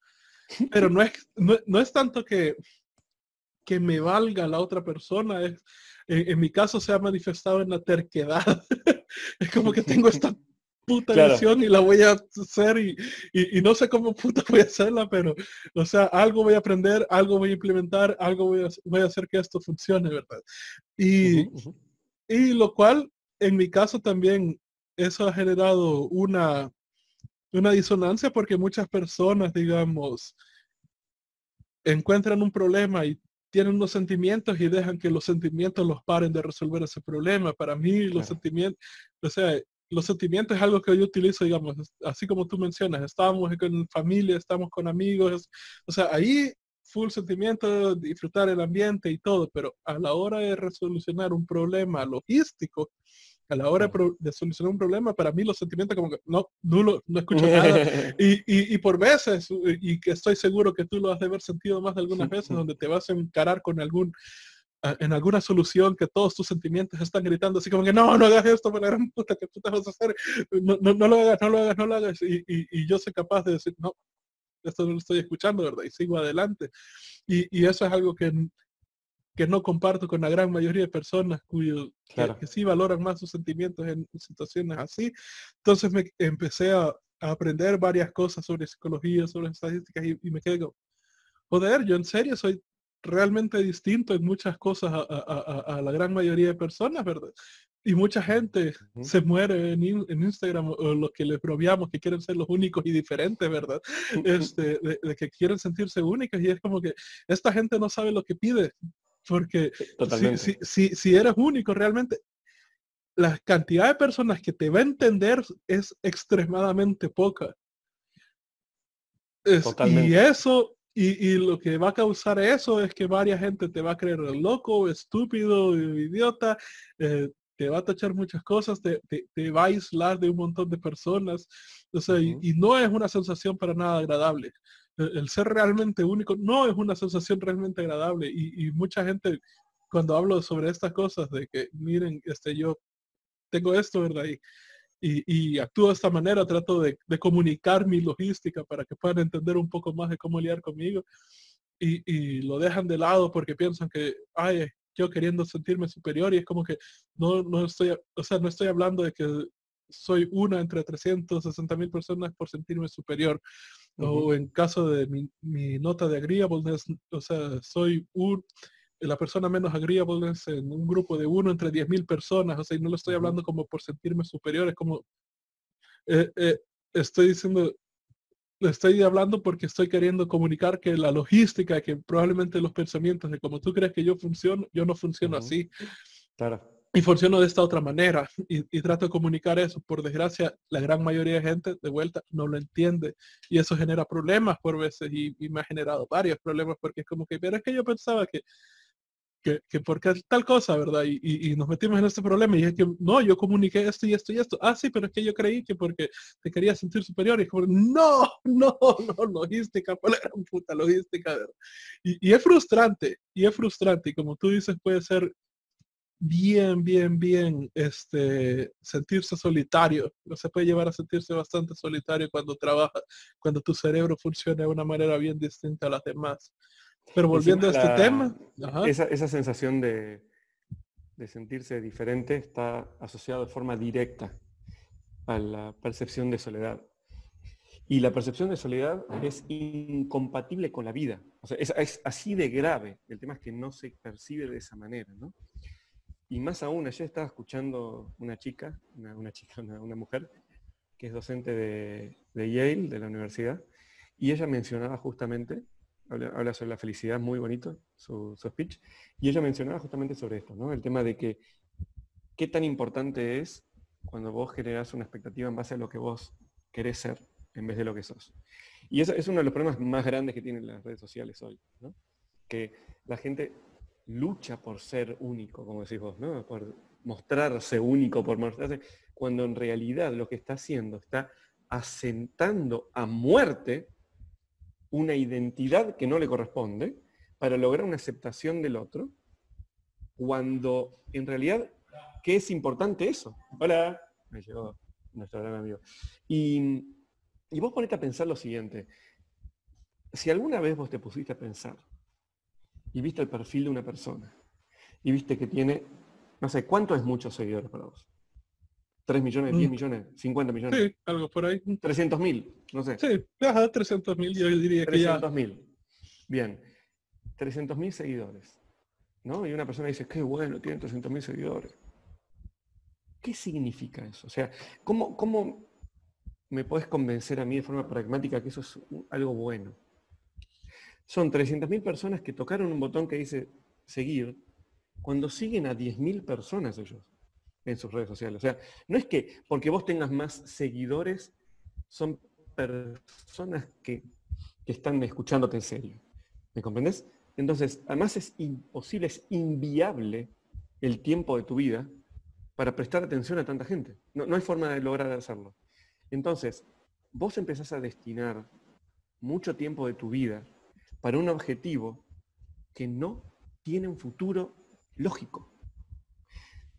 pero no es, no, es tanto que, que me valga la otra persona, es, en, mi caso se ha manifestado en la terquedad. es como que tengo esta puta visión y la voy a hacer y, y, no sé cómo puta voy a hacerla, pero, o sea, algo voy a aprender, algo voy a implementar, algo voy a, voy a hacer que esto funcione, ¿verdad? Y, y lo cual en mi caso también eso ha generado una, una disonancia porque muchas personas, digamos, encuentran un problema y tienen unos sentimientos y dejan que los sentimientos los paren de resolver ese problema. Para mí los sentimientos, o sea, los sentimientos es algo que yo utilizo, digamos, así como tú mencionas, estamos con familia, estamos con amigos, o sea, ahí full sentimiento, disfrutar el ambiente y todo, pero a la hora de resolucionar un problema logístico, a la hora de solucionar un problema, para mí los sentimientos como que no, no, no escucho nada. Y, y, por veces, y que estoy seguro que tú lo has de haber sentido más de algunas veces, donde te vas a encarar con algún en alguna solución que todos tus sentimientos están gritando así como que no, no hagas esto, por la gran puta que tú te vas a hacer, no, no, no, lo hagas, no lo hagas, no lo hagas. Y, y, y yo soy capaz de decir, no, esto no lo estoy escuchando, ¿verdad? Y sigo adelante. Y, y eso es algo que que no comparto con la gran mayoría de personas cuyo, que, sí valoran más sus sentimientos en situaciones así. Entonces me empecé a, aprender varias cosas sobre psicología, sobre estadísticas y, me quedé como, joder, yo en serio soy realmente distinto en muchas cosas a, la gran mayoría de personas, ¿verdad? Y mucha gente se muere en, Instagram o los que les probiamos que quieren ser los únicos y diferentes, ¿verdad? Este, de, que quieren sentirse únicos y es como que esta gente no sabe lo que pide. Porque si, si, si, eres único realmente, la cantidad de personas que te va a entender es extremadamente poca. y eso, y, lo que va a causar eso es que varias gente te va a creer loco, estúpido, idiota, eh, te va a tachar muchas cosas, te, va a aislar de un montón de personas. O sea, y, no es una sensación para nada agradable. El, ser realmente único no es una sensación realmente agradable. Y, mucha gente, cuando hablo sobre estas cosas, de que miren, este, yo tengo esto, ¿verdad? Y, y, actúo de esta manera, trato de, comunicar mi logística para que puedan entender un poco más de cómo lidiar conmigo. Y, y, lo dejan de lado porque piensan que, ay, yo queriendo sentirme superior y es como que no, no estoy, o sea, no estoy hablando de que soy una entre 360 mil personas por sentirme superior. O en caso de mi, mi, nota de agreeableness, o sea, soy un, la persona menos agreeableness en un grupo de uno entre 10 mil personas. O sea, y no lo estoy hablando como por sentirme superior, es como, eh, eh, estoy diciendo, estoy hablando porque estoy queriendo comunicar que la logística, que probablemente los pensamientos de como tú crees que yo funciono, yo no funciono así. Claro. Y funciono de esta otra manera. Y, trato de comunicar eso. Por desgracia, la gran mayoría de gente de vuelta no lo entiende. Y eso genera problemas por veces. Y, y me ha generado varios problemas porque es como que, pero es que yo pensaba que que, que porque tal cosa, ¿verdad? Y, nos metimos en este problema y es que, no, yo comuniqué esto y esto y esto. Ah, sí, pero es que yo creí que porque te quería sentir superior. Y como, no, no, no, logística, por la gran puta logística. ¿verdad? Y, es frustrante, y es frustrante. Y como tú dices, puede ser bien, bien, bien, este, sentirse solitario. No se puede llevar a sentirse bastante solitario cuando trabaja, cuando tu cerebro funciona de una manera bien distinta a las demás. Pero volviendo a este tema. Esa, sensación de, sentirse diferente está asociada de forma directa a la percepción de soledad. Y la percepción de soledad es incompatible con la vida. O sea, es, así de grave. El tema es que no se percibe de esa manera, ¿no? Y más aún, ayer estaba escuchando una chica, una, chica, una, mujer, que es docente de, de Yale, de la universidad, y ella mencionaba justamente habla, sobre la felicidad, muy bonito su, speech, y ella mencionaba justamente sobre esto. El tema de que qué tan importante es cuando vos generás una expectativa en base a lo que vos querés ser en vez de lo que sos. Y eso es uno de los problemas más grandes que tienen las redes sociales hoy, ¿no? Que la gente lucha por ser único, como decís vos, ¿no? Por mostrarse único, por mostrarse, cuando en realidad lo que está haciendo está asentando a muerte una identidad que no le corresponde para lograr una aceptación del otro, cuando en realidad, ¿qué es importante eso? Hola, me llegó nuestro gran amigo. Y, vos ponete a pensar lo siguiente. Si alguna vez vos te pusiste a pensar y viste el perfil de una persona y viste que tiene, no sé, ¿cuánto es muchos seguidores para vos? ¿3 millones, 10 mm. millones, 50 millones? Sí, algo por ahí. 300 mil, no sé. Sí, ajá, 300 mil, yo diría que ya. 300 mil. Bien. 300 mil seguidores. ¿No? Y una persona dice, qué bueno, tiene 300 mil seguidores. ¿Qué significa eso? O sea, ¿cómo, ¿cómo me puedes convencer a mí de forma pragmática que eso es algo bueno? Son 300 mil personas que tocaron un botón que dice seguir cuando siguen a 10 mil personas ellos en sus redes sociales. O sea, no es que porque vos tengas más seguidores, son personas que, están escuchándote en serio. ¿Me comprendes? Entonces, además es imposible, es inviable el tiempo de tu vida para prestar atención a tanta gente. No, no hay forma de lograr hacerlo. Entonces, vos empezás a destinar mucho tiempo de tu vida para un objetivo que no tiene un futuro lógico.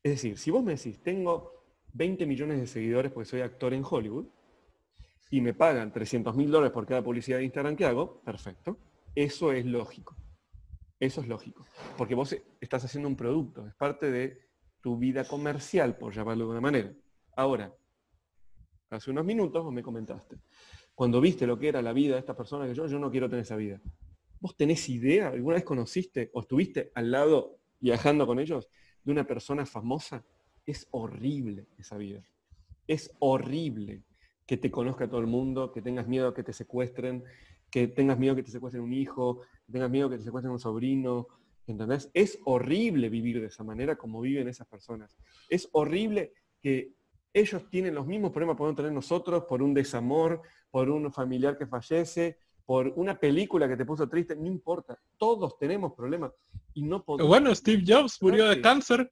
Es decir, si vos me decís, tengo 20 millones de seguidores porque soy actor en Hollywood y me pagan 300 mil dólares por cada publicidad de Instagram que hago, perfecto. Eso es lógico. Eso es lógico. Porque vos estás haciendo un producto, es parte de tu vida comercial, por llamarlo de una manera. Ahora, hace unos minutos vos me comentaste, cuando viste lo que era la vida de esta persona que yo, yo no quiero tener esa vida. ¿Vos tenés idea? ¿Alguna vez conociste o estuviste al lado viajando con ellos? De una persona famosa, es horrible esa vida. Es horrible que te conozca todo el mundo, que tengas miedo a que te secuestren, que tengas miedo a que te secuestren un hijo, que tengas miedo que te secuestren un sobrino. ¿Entendés? Es horrible vivir de esa manera como viven esas personas. Es horrible que ellos tienen los mismos problemas que podemos tener nosotros por un desamor, por un familiar que fallece, por una película que te puso triste, no importa. Todos tenemos problemas y no podemos. Bueno, Steve Jobs murió de cáncer.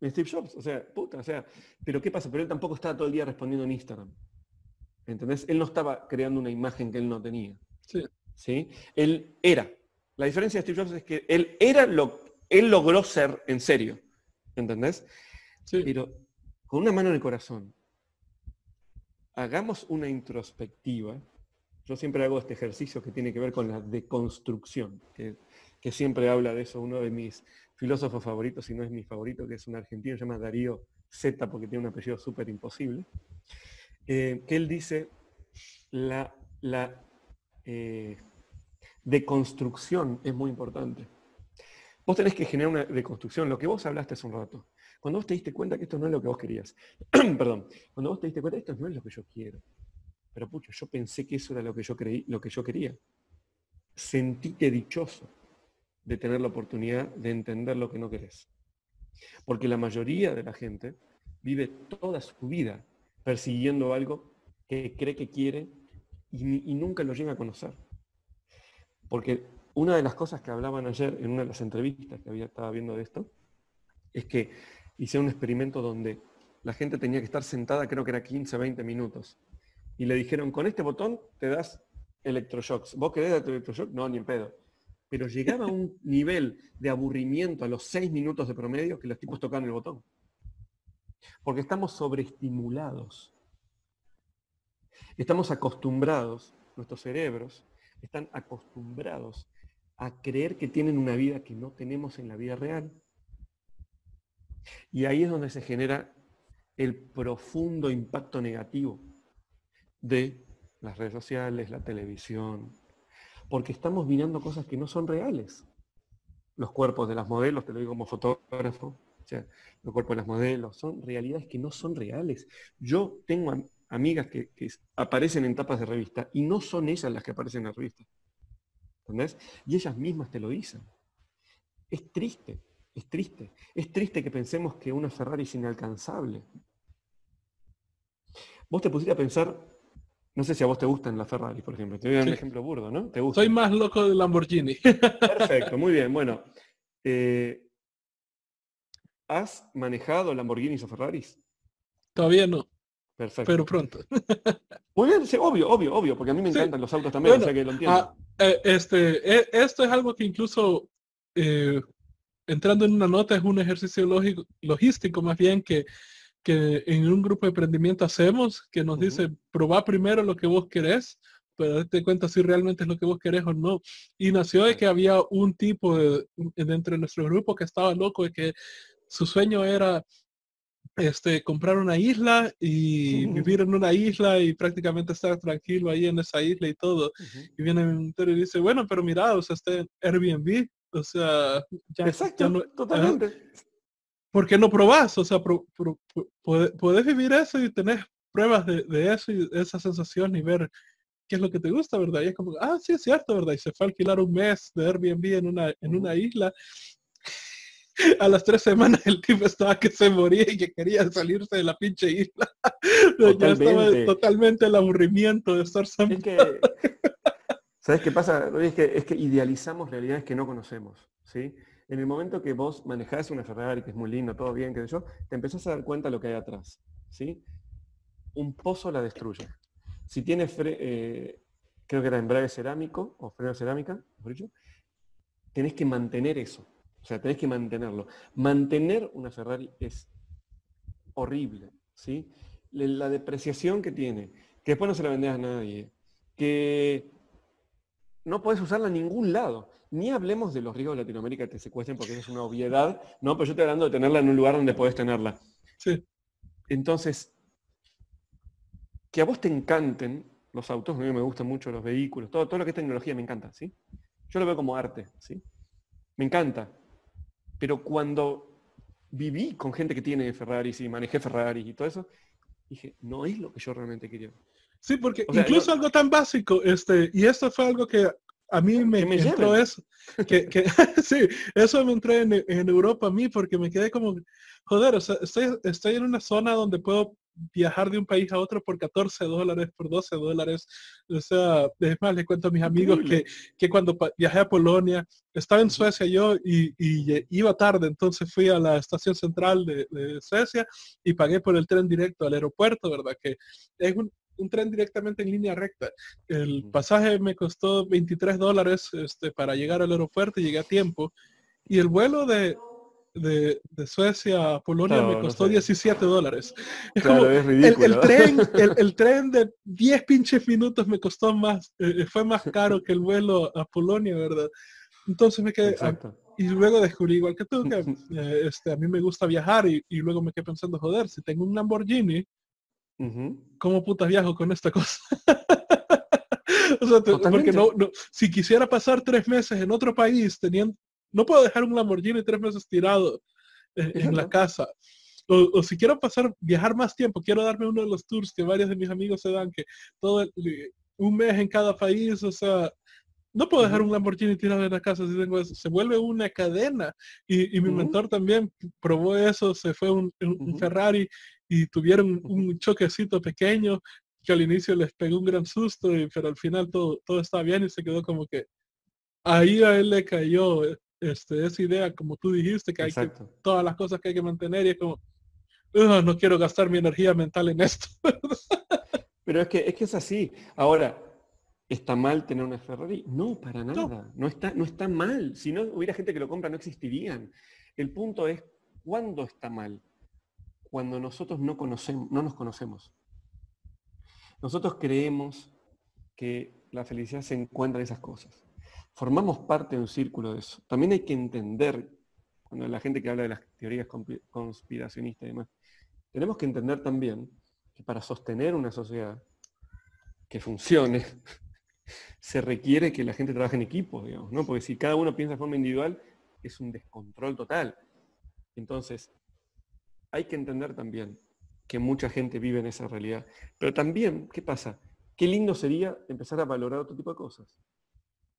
Steve Jobs, o sea, puta, o sea, pero ¿qué pasa? Pero él tampoco estaba todo el día respondiendo en Instagram. ¿Entendés? Él no estaba creando una imagen que él no tenía. Sí. ¿Sí? Él era. La diferencia de Steve Jobs es que él era lo él logró ser en serio. ¿Entendés? Sí. Pero con una mano en el corazón, hagamos una introspectiva yo siempre hago este ejercicio que tiene que ver con la deconstrucción, que, siempre habla de eso uno de mis filósofos favoritos, si no es mi favorito, que es un argentino, se llama Darío Z, porque tiene un apellido súper imposible, eh, que él dice, la, eh, deconstrucción es muy importante. Vos tenés que generar una deconstrucción, lo que vos hablaste hace un rato. Cuando vos te diste cuenta que esto no es lo que vos querías, perdón, cuando vos te diste cuenta que esto no es lo que yo quiero, pero pucho, yo pensé que eso era lo que yo creí, lo que yo quería. Sentíte dichoso de tener la oportunidad de entender lo que no querés. Porque la mayoría de la gente vive toda su vida persiguiendo algo que cree que quiere y, nunca lo llega a conocer. Porque una de las cosas que hablaban ayer en una de las entrevistas que había estaba viendo de esto, es que hice un experimento donde la gente tenía que estar sentada, creo que era 15, 20 minutos, y le dijeron, con este botón te das electroshocks. ¿Vos querés darte electroshock? No, ni en pedo. Pero llegaba un nivel de aburrimiento a los seis minutos de promedio que los tipos tocaban el botón. Porque estamos sobreestimulados. Estamos acostumbrados, nuestros cerebros están acostumbrados a creer que tienen una vida que no tenemos en la vida real. Y ahí es donde se genera el profundo impacto negativo de las redes sociales, la televisión, porque estamos mirando cosas que no son reales. Los cuerpos de las modelos, te lo digo como fotógrafo, o sea, los cuerpos de las modelos, son realidades que no son reales. Yo tengo amigas que, aparecen en tapas de revista y no son ellas las que aparecen en la revista. ¿Entendés? Y ellas mismas te lo dicen. Es triste, es triste. Es triste que pensemos que una Ferrari es inalcanzable. Vos te pusiste a pensar no sé si a vos te gustan las Ferrari, por ejemplo. Te voy a dar un ejemplo burdo, ¿no? ¿Te Soy más loco de Lamborghini. Perfecto, muy bien. Bueno, eh, ¿has manejado Lamborghinis o Ferraris? Todavía no. Perfecto. Pero pronto. Muy bien, sí, obvio, obvio, obvio, porque a mí me encantan los autos también, o sea que lo entiendo. Ah, eh, este, e, esto es algo que incluso eh, entrando en una nota es un ejercicio lógico, logístico más bien que que en un grupo de emprendimiento hacemos, que nos dice, probá primero lo que vos querés, pero date cuenta si realmente es lo que vos querés o no. Y nació de que había un tipo de, dentro de nuestro grupo que estaba loco de que su sueño era este, comprar una isla y vivir en una isla y prácticamente estar tranquilo ahí en esa isla y todo. Y viene el mentor y dice, bueno, pero mira, o sea, está en Airbnb, o sea, ya, Exacto, no, totalmente. ¿Por qué no probás? O sea, puedes vivir eso y tener pruebas de, eso y esa sensación y ver qué es lo que te gusta, ¿verdad? Y es como, ah, sí, es cierto, ¿verdad? Y se fue a alquilar un mes de Airbnb en una, en una isla. A las tres semanas el tipo estaba que se moría y que quería salirse de la pinche isla. Ya estaba totalmente el aburrimiento de estar siempre. ¿Sabes qué pasa? Es que, es que idealizamos realidades que no conocemos, ¿sí? En el momento que vos manejás una Ferrari, que es muy lindo, todo bien, que yo, te empezás a dar cuenta de lo que hay atrás. ¿sí? Un pozo la destruye. Si tiene, eh, creo que era embrague cerámico o freno cerámica, por dicho, tenés que mantener eso. O sea, tenés que mantenerlo. Mantener una Ferrari es horrible. ¿sí? La depreciación que tiene, que después no se la vendés a nadie, que no podés usarla en ningún lado. Ni hablemos de los ríos de Latinoamérica que te secuestren porque es una obviedad, no, pero yo estoy hablando de tenerla en un lugar donde podés tenerla. Sí. Entonces, que a vos te encanten los autos, a mí me gustan mucho los vehículos, todo, todo lo que es tecnología me encanta, ¿sí? Yo lo veo como arte, ¿sí? Me encanta. Pero cuando viví con gente que tiene Ferraris y manejé Ferraris y todo eso, dije, no es lo que yo realmente quería. Sí, porque incluso algo tan básico, este, y esto fue algo que a mí me, entró eso. Que, sí, eso me entró en, Europa a mí porque me quedé como, joder, o sea, estoy, estoy en una zona donde puedo viajar de un país a otro por 14 dólares, por 12 dólares. O sea, es más, le cuento a mis amigos que, que cuando viajé a Polonia, estaba en Suecia yo y, iba tarde, entonces fui a la estación central de, Suecia y pagué por el tren directo al aeropuerto, ¿verdad? Que es un, tren directamente en línea recta. El pasaje me costó 23 dólares este, para llegar al aeropuerto y llegué a tiempo. Y el vuelo de, de, Suecia a Polonia me costó 17 dólares. El, tren, el, tren de 10 pinches minutos me costó más, eh, fue más caro que el vuelo a Polonia, ¿verdad? Entonces me quedé... y luego descubrí, igual que tú, que eh, este, a mí me gusta viajar y, luego me quedé pensando, joder, si tengo un Lamborghini, ¿cómo putas viajo con esta cosa? o sea, porque no, no, si quisiera pasar tres meses en otro país teniendo, no puedo dejar un Lamborghini tres meses tirado eh, en la casa. O, si quiero pasar, viajar más tiempo, quiero darme uno de los tours que varios de mis amigos se dan, que todo un mes en cada país, o sea, no puedo dejar un Lamborghini tirado en la casa si tengo eso. Se vuelve una cadena. Y, mi mentor también probó eso, se fue un, Ferrari y tuvieron un choquecito pequeño que al inicio les pegó un gran susto, pero al final todo, todo está bien y se quedó como que ahí a él le cayó este, esa idea, como tú dijiste, que hay que, todas las cosas que hay que mantener y es como, no quiero gastar mi energía mental en esto. Pero es que, es que es así. Ahora, ¿está mal tener una Ferrari? No, para nada. No. está, no está mal. Si no hubiera gente que lo compra, no existirían. El punto es, ¿cuándo está mal? Cuando nosotros no, conocemos, no nos conocemos. Nosotros creemos que la felicidad se encuentra en esas cosas formamos parte de un círculo de eso. También hay que entender, cuando la gente que habla de las teorías conspiracionistas y demás, tenemos que entender también que para sostener una sociedad que funcione, se requiere que la gente trabaje en equipo, digamos, ¿no? Porque si cada uno piensa de forma individual, es un descontrol total. Entonces, hay que entender también que mucha gente vive en esa realidad. Pero también, ¿qué pasa? Qué lindo sería empezar a valorar otro tipo de cosas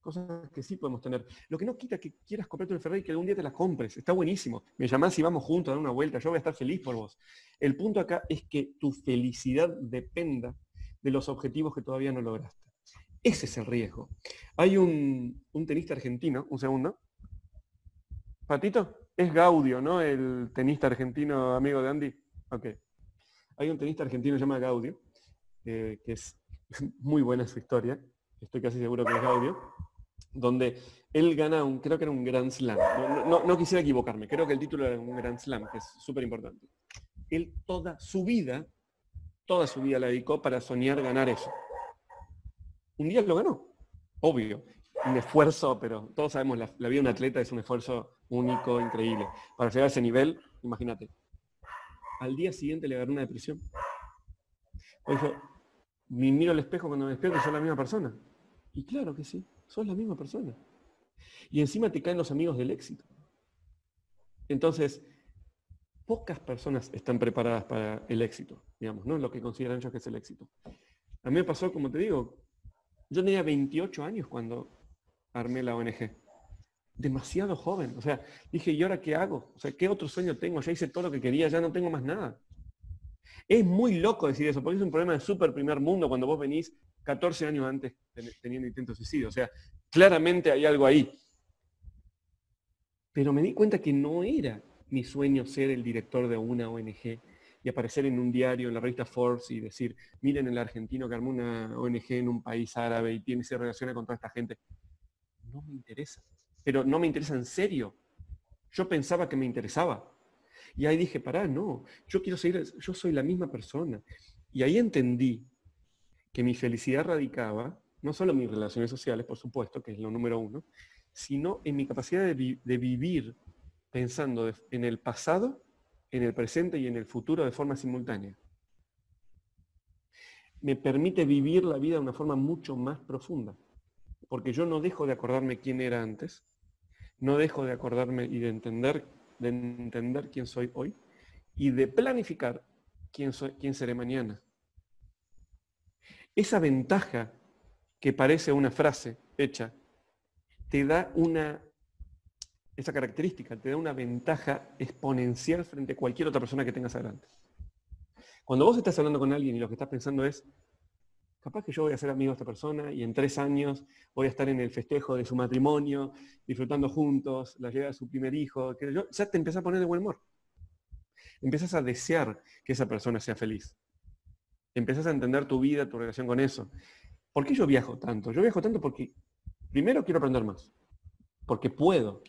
cosas que sí podemos tener. Lo que no quita que quieras comprarte un Ferrari y que algún día te la compres. Está buenísimo. Me llamás y vamos juntos a dar una vuelta. Yo voy a estar feliz por vos. El punto acá es que tu felicidad dependa de los objetivos que todavía no lograste. Ese es el riesgo. Hay un, tenista argentino, un segundo. Patito, es Gaudio, ¿no? El tenista argentino amigo de Andy. Ok. Hay un tenista argentino llamado Gaudio, eh, que es muy buena su historia. Estoy casi seguro que es Gaudio donde él gana un, creo que era un Grand Slam. No, quisiera equivocarme, creo que el título era un Grand Slam, que es súper importante. Él toda su vida, toda su vida la dedicó para soñar ganar eso. Un día lo ganó, obvio. Un esfuerzo, pero todos sabemos, la, vida de un atleta es un esfuerzo único, increíble. Para llegar a ese nivel, imagínate. Al día siguiente le agarró una depresión. Dijo, miro al espejo cuando me despierto soy la misma persona. Y claro que sí sos la misma persona. Y encima te caen los amigos del éxito. Entonces, pocas personas están preparadas para el éxito, digamos, ¿no? Lo que consideran ellos que es el éxito. A mí me pasó, como te digo, yo tenía 28 años cuando armé la ONG. Demasiado joven. O sea, dije, ¿y ahora qué hago? O sea, ¿qué otro sueño tengo? Ya hice todo lo que quería, ya no tengo más nada. Es muy loco decir eso, porque es un problema de súper primer mundo cuando vos venís 14 años antes teniendo intentos de suicidio. O sea, claramente hay algo ahí. Pero me di cuenta que no era mi sueño ser el director de una ONG y aparecer en un diario, en la revista Forbes y decir, miren el argentino que armó una ONG en un país árabe y tiene, se relaciona con toda esta gente. No me interesa. Pero no me interesa en serio. Yo pensaba que me interesaba. Y ahí dije, pará, no, yo quiero seguir, yo soy la misma persona. Y ahí entendí que mi felicidad radicaba, no solo en mis relaciones sociales, por supuesto, que es lo número uno, sino en mi capacidad de, vivir pensando en el pasado, en el presente y en el futuro de forma simultánea. Me permite vivir la vida de una forma mucho más profunda, porque yo no dejo de acordarme quién era antes, no dejo de acordarme y de entender, de entender quién soy hoy y de planificar quién, quién seré mañana. Esa ventaja que parece una frase hecha, te da una, esa característica, te da una ventaja exponencial frente a cualquier otra persona que tengas adelante. Cuando vos estás hablando con alguien y lo que estás pensando es, capaz que yo voy a ser amigo de esta persona y en tres años voy a estar en el festejo de su matrimonio, disfrutando juntos, la llegada de su primer hijo, que yo, ya te empieza a poner de buen humor. Empiezas a desear que esa persona sea feliz. Empiezas a entender tu vida, tu relación con eso. ¿Por qué yo viajo tanto? Yo viajo tanto porque primero quiero aprender más, porque puedo.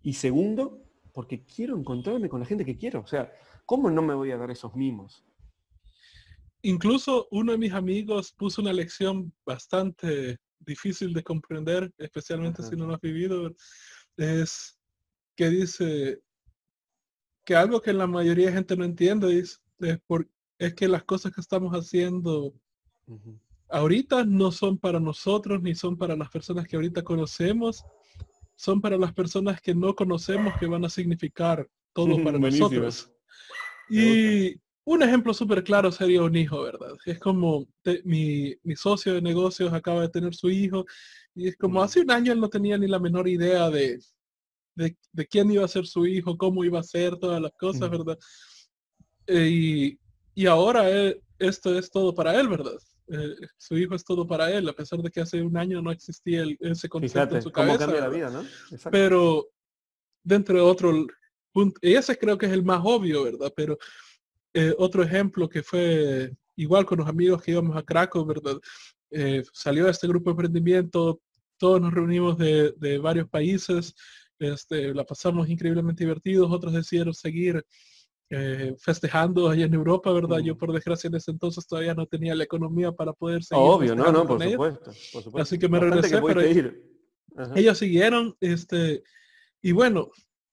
Y segundo, porque quiero encontrarme con la gente que quiero. O sea, ¿cómo no me voy a dar esos mimos? Incluso uno de mis amigos puso una lección bastante difícil de comprender, especialmente si no lo has vivido, es que dice que algo que la mayoría de gente no entiende es, es, que las cosas que estamos haciendo ahorita no son para nosotros ni son para las personas que ahorita conocemos, son para las personas que no conocemos que van a significar todo para nosotros. Y un ejemplo súper claro sería un hijo, ¿verdad? Es como mi, socio de negocios acaba de tener su hijo y es como hace un año él no tenía ni la menor idea de, de, quién iba a ser su hijo, cómo iba a ser, todas las cosas, ¿verdad? Eh, y, ahora esto es todo para él, ¿verdad? Eh, su hijo es todo para él, a pesar de que hace un año no existía ese concepto en su cabeza. la vida, ¿no? Pero dentro de otro punto, y ese creo que es el más obvio, ¿verdad? Pero eh, otro ejemplo que fue igual con los amigos que íbamos a Krakow, ¿verdad? Eh, salió este grupo de emprendimiento, todos nos reunimos de, varios países, este, la pasamos increíblemente divertidos, otros decidieron seguir eh, festejando allá en Europa, ¿verdad? Yo por desgracia en ese entonces todavía no tenía la economía para poder seguir. Obvio, no, no, por supuesto, Así que me regresé, pero ellos siguieron, este, y bueno,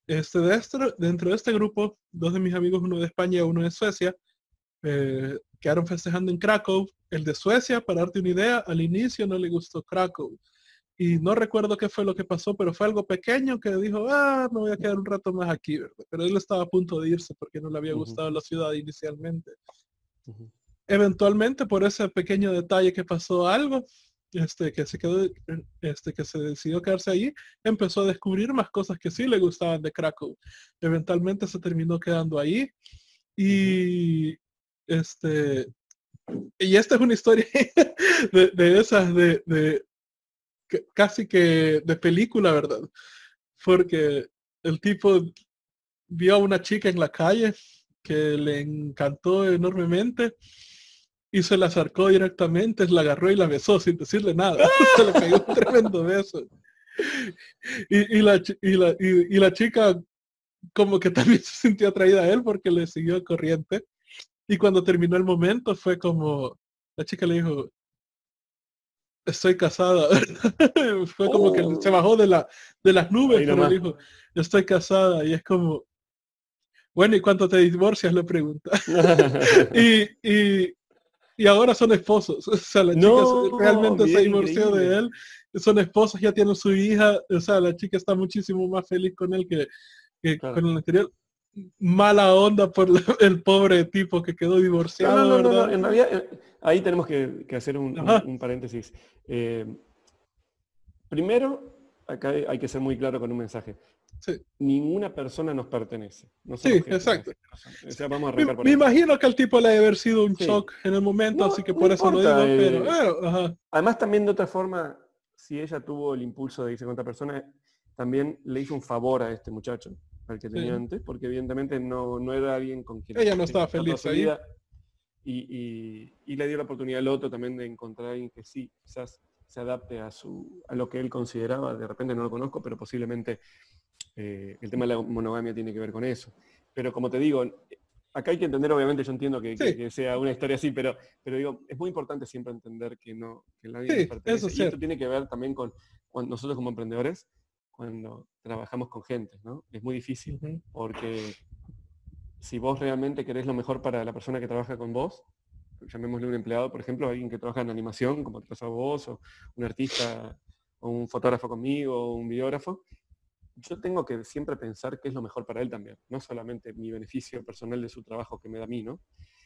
este, dentro de este grupo, dos de mis amigos, uno de España y uno de Suecia, eh, quedaron festejando en Krakow. El de Suecia, para darte una idea, al inicio no le gustó Krakow. Y no recuerdo qué fue lo que pasó, pero fue algo pequeño que dijo, ah, me voy a quedar un rato más aquí, Pero él estaba a punto de irse porque no le había gustado la ciudad inicialmente. Eventualmente, por ese pequeño detalle que pasó algo, este, que se quedó, este, que se decidió quedarse ahí, empezó a descubrir más cosas que sí le gustaban de Krakow. Eventualmente se terminó quedando ahí y este y esta es una historia de, esas de, de, casi que de película, ¿verdad? Porque el tipo vio a una chica en la calle que le encantó enormemente y se la acercó directamente, la agarró y la besó sin decirle nada. se le pegó un tremendo beso. Y, la, y, la, chica como que también se sintió atraída a él porque le siguió corriente. Y cuando terminó el momento fue como, la chica le dijo, estoy casada. fue como que se oh. bajó de, la, de las nubes, pero dijo, estoy casada. Y es como, bueno, ¿y cuánto te divorcias? Le pregunta. y, y ahora son esposos. O sea, la chica realmente se divorció de él. Son esposos, ya tienen su hija. O sea, la chica está muchísimo más feliz con él que, con el anterior. Mala onda por el pobre tipo que quedó divorciado. No, no, en realidad, eh, ahí tenemos que, hacer un, paréntesis. Eh, primero, acá hay que ser muy claro con un mensaje. Ninguna persona nos pertenece. sí, exacto. me, imagino que al tipo le debe haber sido un shock en el momento, así que por eso lo digo, pero Además también de otra forma, si ella tuvo el impulso de irse con otra persona, también le hizo un favor a este muchacho, al que tenía antes, porque evidentemente no, no, era alguien con quien... Ella no estaba feliz ahí. Y, y, le dio la oportunidad al otro también de encontrar a alguien que sí, quizás se adapte a, su, a lo que él consideraba, de repente no lo conozco, pero posiblemente eh, el tema de la monogamia tiene que ver con eso. Pero como te digo, acá hay que entender, obviamente yo entiendo que, sea una historia así, pero, pero digo, es muy importante siempre entender que no, que la vida pertenece. y esto tiene que ver también con nosotros como emprendedores, cuando trabajamos con gente, ¿no? Es muy difícil, porque si vos realmente querés lo mejor para la persona que trabaja con vos, llamémosle un empleado, por ejemplo, alguien que trabaja en animación, como te pasa a vos, o un artista, o un fotógrafo conmigo, o un videógrafo, yo tengo que siempre pensar qué es lo mejor para él también, no solamente mi beneficio personal de su trabajo que me da a mí, ¿no?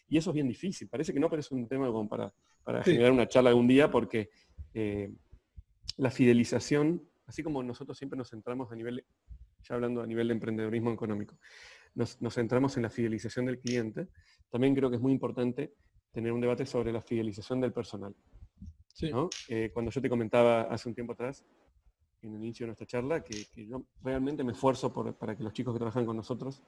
Y eso es bien difícil, parece que no, pero es un tema como para, para generar una charla algún día, porque eh, la fidelización, así como nosotros siempre nos centramos a nivel, ya hablando a nivel de emprendedorismo económico, nos, centramos en la fidelización del cliente, también creo que es muy importante tener un debate sobre la fidelización del personal. Eh, cuando yo te comentaba hace un tiempo atrás, en el inicio de nuestra charla, que, yo realmente me esfuerzo para que los chicos que trabajan con nosotros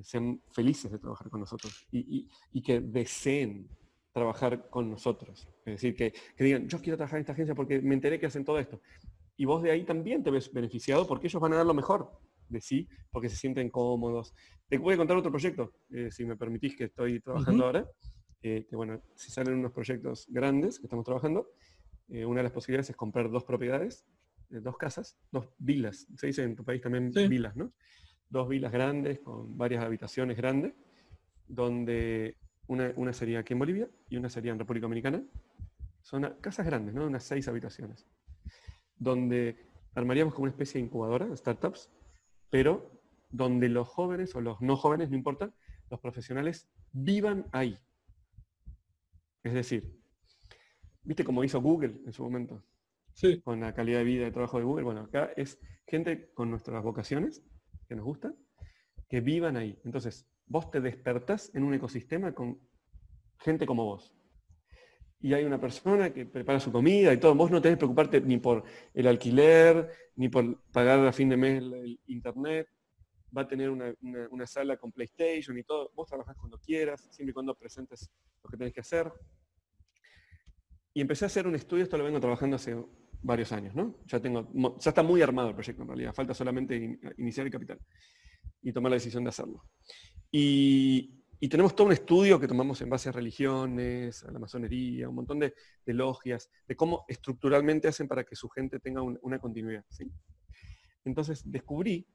sean felices de trabajar con nosotros y, que deseen trabajar con nosotros. Es decir, que, que, digan, yo quiero trabajar en esta agencia porque me enteré que hacen todo esto. Y vos de ahí también te ves beneficiado porque ellos van a dar lo mejor de sí, porque se sienten cómodos. Te voy a contar otro proyecto, eh, si me permitís, que estoy trabajando ahora. Eh, que bueno, si salen unos proyectos grandes que estamos trabajando, eh, una de las posibilidades es comprar dos propiedades, dos casas, dos vilas. Se dice en tu país también vilas, ¿no? Dos vilas grandes con varias habitaciones grandes, donde una, una, sería aquí en Bolivia y una sería en República Dominicana. Son casas grandes, ¿no? Unas seis habitaciones. Donde armaríamos como una especie de incubadora, startups, pero donde los jóvenes o los no jóvenes, no importa, los profesionales vivan ahí. Es decir, ¿viste cómo hizo Google en su momento? Sí. Con la calidad de vida de trabajo de Google. Bueno, acá es gente con nuestras vocaciones, que nos gusta, que vivan ahí. Entonces, vos te despertás en un ecosistema con gente como vos. Y hay una persona que prepara su comida y todo. Vos no tenés que preocuparte ni por el alquiler, ni por pagar a fin de mes el internet. Va a tener una, una sala con PlayStation y todo. Vos trabajás cuando quieras, siempre y cuando presentes lo que tenés que hacer. Y empecé a hacer un estudio, esto lo vengo trabajando hace varios años, ¿no? Ya, tengo, ya está muy armado el proyecto en realidad, falta solamente iniciar el capital y tomar la decisión de hacerlo. Y, tenemos todo un estudio que tomamos en base a religiones, a la masonería, un montón de, logias, de cómo estructuralmente hacen para que su gente tenga una continuidad. Entonces descubrí,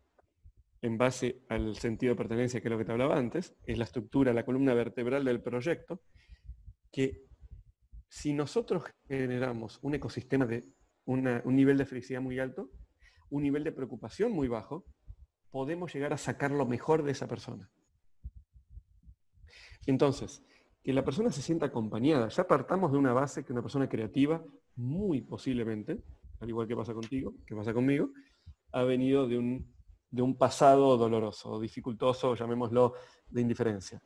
en base al sentido de pertenencia, que es lo que te hablaba antes, es la estructura, la columna vertebral del proyecto, que si nosotros generamos un ecosistema de un nivel de felicidad muy alto, un nivel de preocupación muy bajo, podemos llegar a sacar lo mejor de esa persona. Entonces, que la persona se sienta acompañada. Ya partamos de una base que una persona creativa, muy posiblemente, al igual que pasa contigo, que pasa conmigo, ha venido de un, de un pasado doloroso, dificultoso, llamémoslo, de indiferencia.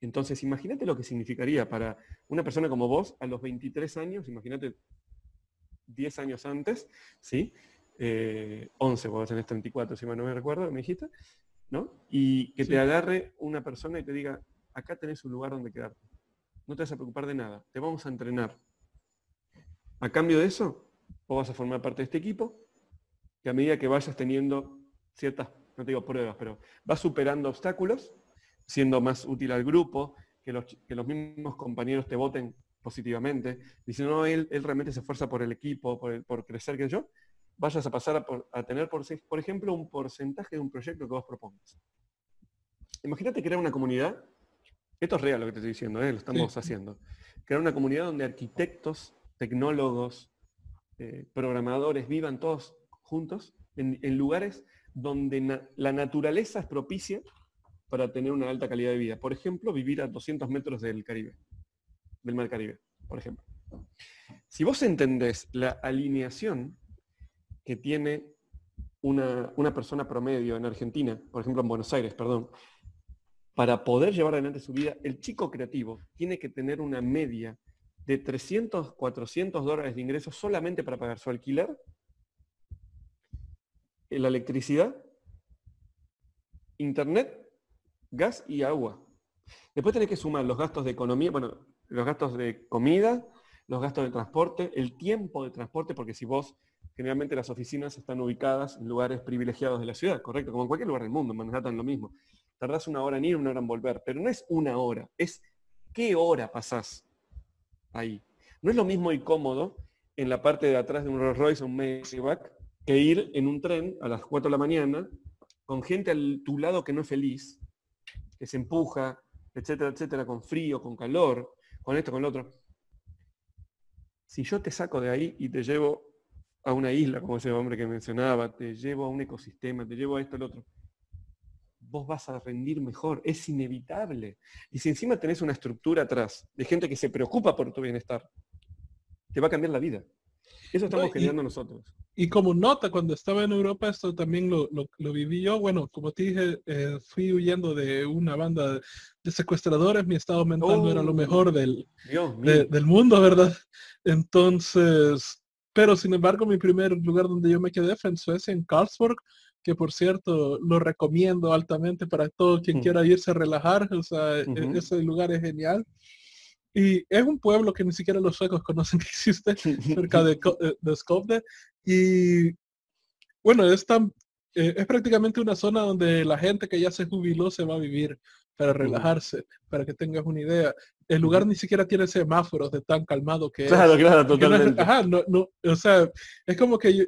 Entonces, imagínate lo que significaría para una persona como vos a los 23 años, imagínate 10 años antes, ¿sí? 11, eh, vos tenés 34, si mal no me recuerdo, me dijiste, ¿no? Y que te agarre una persona y te diga, acá tenés un lugar donde quedarte. No te vas a preocupar de nada, te vamos a entrenar. A cambio de eso, vos vas a formar parte de este equipo, que a medida que vayas teniendo ciertas, no te digo pruebas, pero vas superando obstáculos, siendo más útil al grupo, que los, que los mismos compañeros te voten positivamente, diciendo, no, él, él realmente se esfuerza por el equipo, por, por crecer que yo, vayas a pasar a, tener, por, por, ejemplo, un porcentaje de un proyecto que vos propongas. Imagínate crear una comunidad, esto es real lo que te estoy diciendo, ¿eh? lo estamos haciendo, crear una comunidad donde arquitectos, tecnólogos, eh, programadores vivan todos juntos en, en lugares donde la naturaleza es propicia para tener una alta calidad de vida. Por ejemplo, vivir a 200 metros del Caribe, del Mar Caribe, por ejemplo. Si vos entendés la alineación que tiene una, una, persona promedio en Argentina, por ejemplo en Buenos Aires, perdón, para poder llevar adelante su vida, el chico creativo tiene que tener una media de 300, 400 dólares de ingresos solamente para pagar su alquiler, la electricidad, internet gas y agua. Después tenés que sumar los gastos de economía, bueno, los gastos de comida, los gastos de transporte, el tiempo de transporte, porque si vos, generalmente las oficinas están ubicadas en lugares privilegiados de la ciudad, correcto, como en cualquier lugar del mundo, en Manhattan lo mismo. Tardás una hora en ir, una hora en volver, pero no es una hora, es qué hora pasás ahí. No es lo mismo y cómodo en la parte de atrás de un Rolls Royce o un Maybach que ir en un tren a las 4 de la mañana con gente a tu lado que no es feliz, que se empuja, etcétera, etcétera, con frío, con calor, con esto, con lo otro. Si yo te saco de ahí y te llevo a una isla, como ese hombre que mencionaba, te llevo a un ecosistema, te llevo a esto, al otro, vos vas a rendir mejor, es inevitable. Y si encima tenés una estructura atrás de gente que se preocupa por tu bienestar, te va a cambiar la vida. Eso estamos generando nosotros. Y como nota, cuando estaba en Europa, esto también lo, lo, viví yo. Bueno, como te dije, eh, fui huyendo de una banda de secuestradores. Mi estado mental no era lo mejor del, del mundo, ¿verdad? Entonces, pero sin embargo, mi primer lugar donde yo me quedé fue en Suecia, en Karlsborg, que por cierto lo recomiendo altamente para todo quien mm. quiera irse a relajar. O sea, e, ese lugar es genial. Y es un pueblo que ni siquiera los suecos conocen que existe, cerca de, eh, de Skopje. Y bueno, es, tan, eh, es prácticamente una zona donde la gente que ya se jubiló se va a vivir para relajarse, para que tengas una idea. El lugar ni siquiera tiene semáforos de tan calmado que claro, es. Claro, totalmente. ajá, no, no, o sea, es como que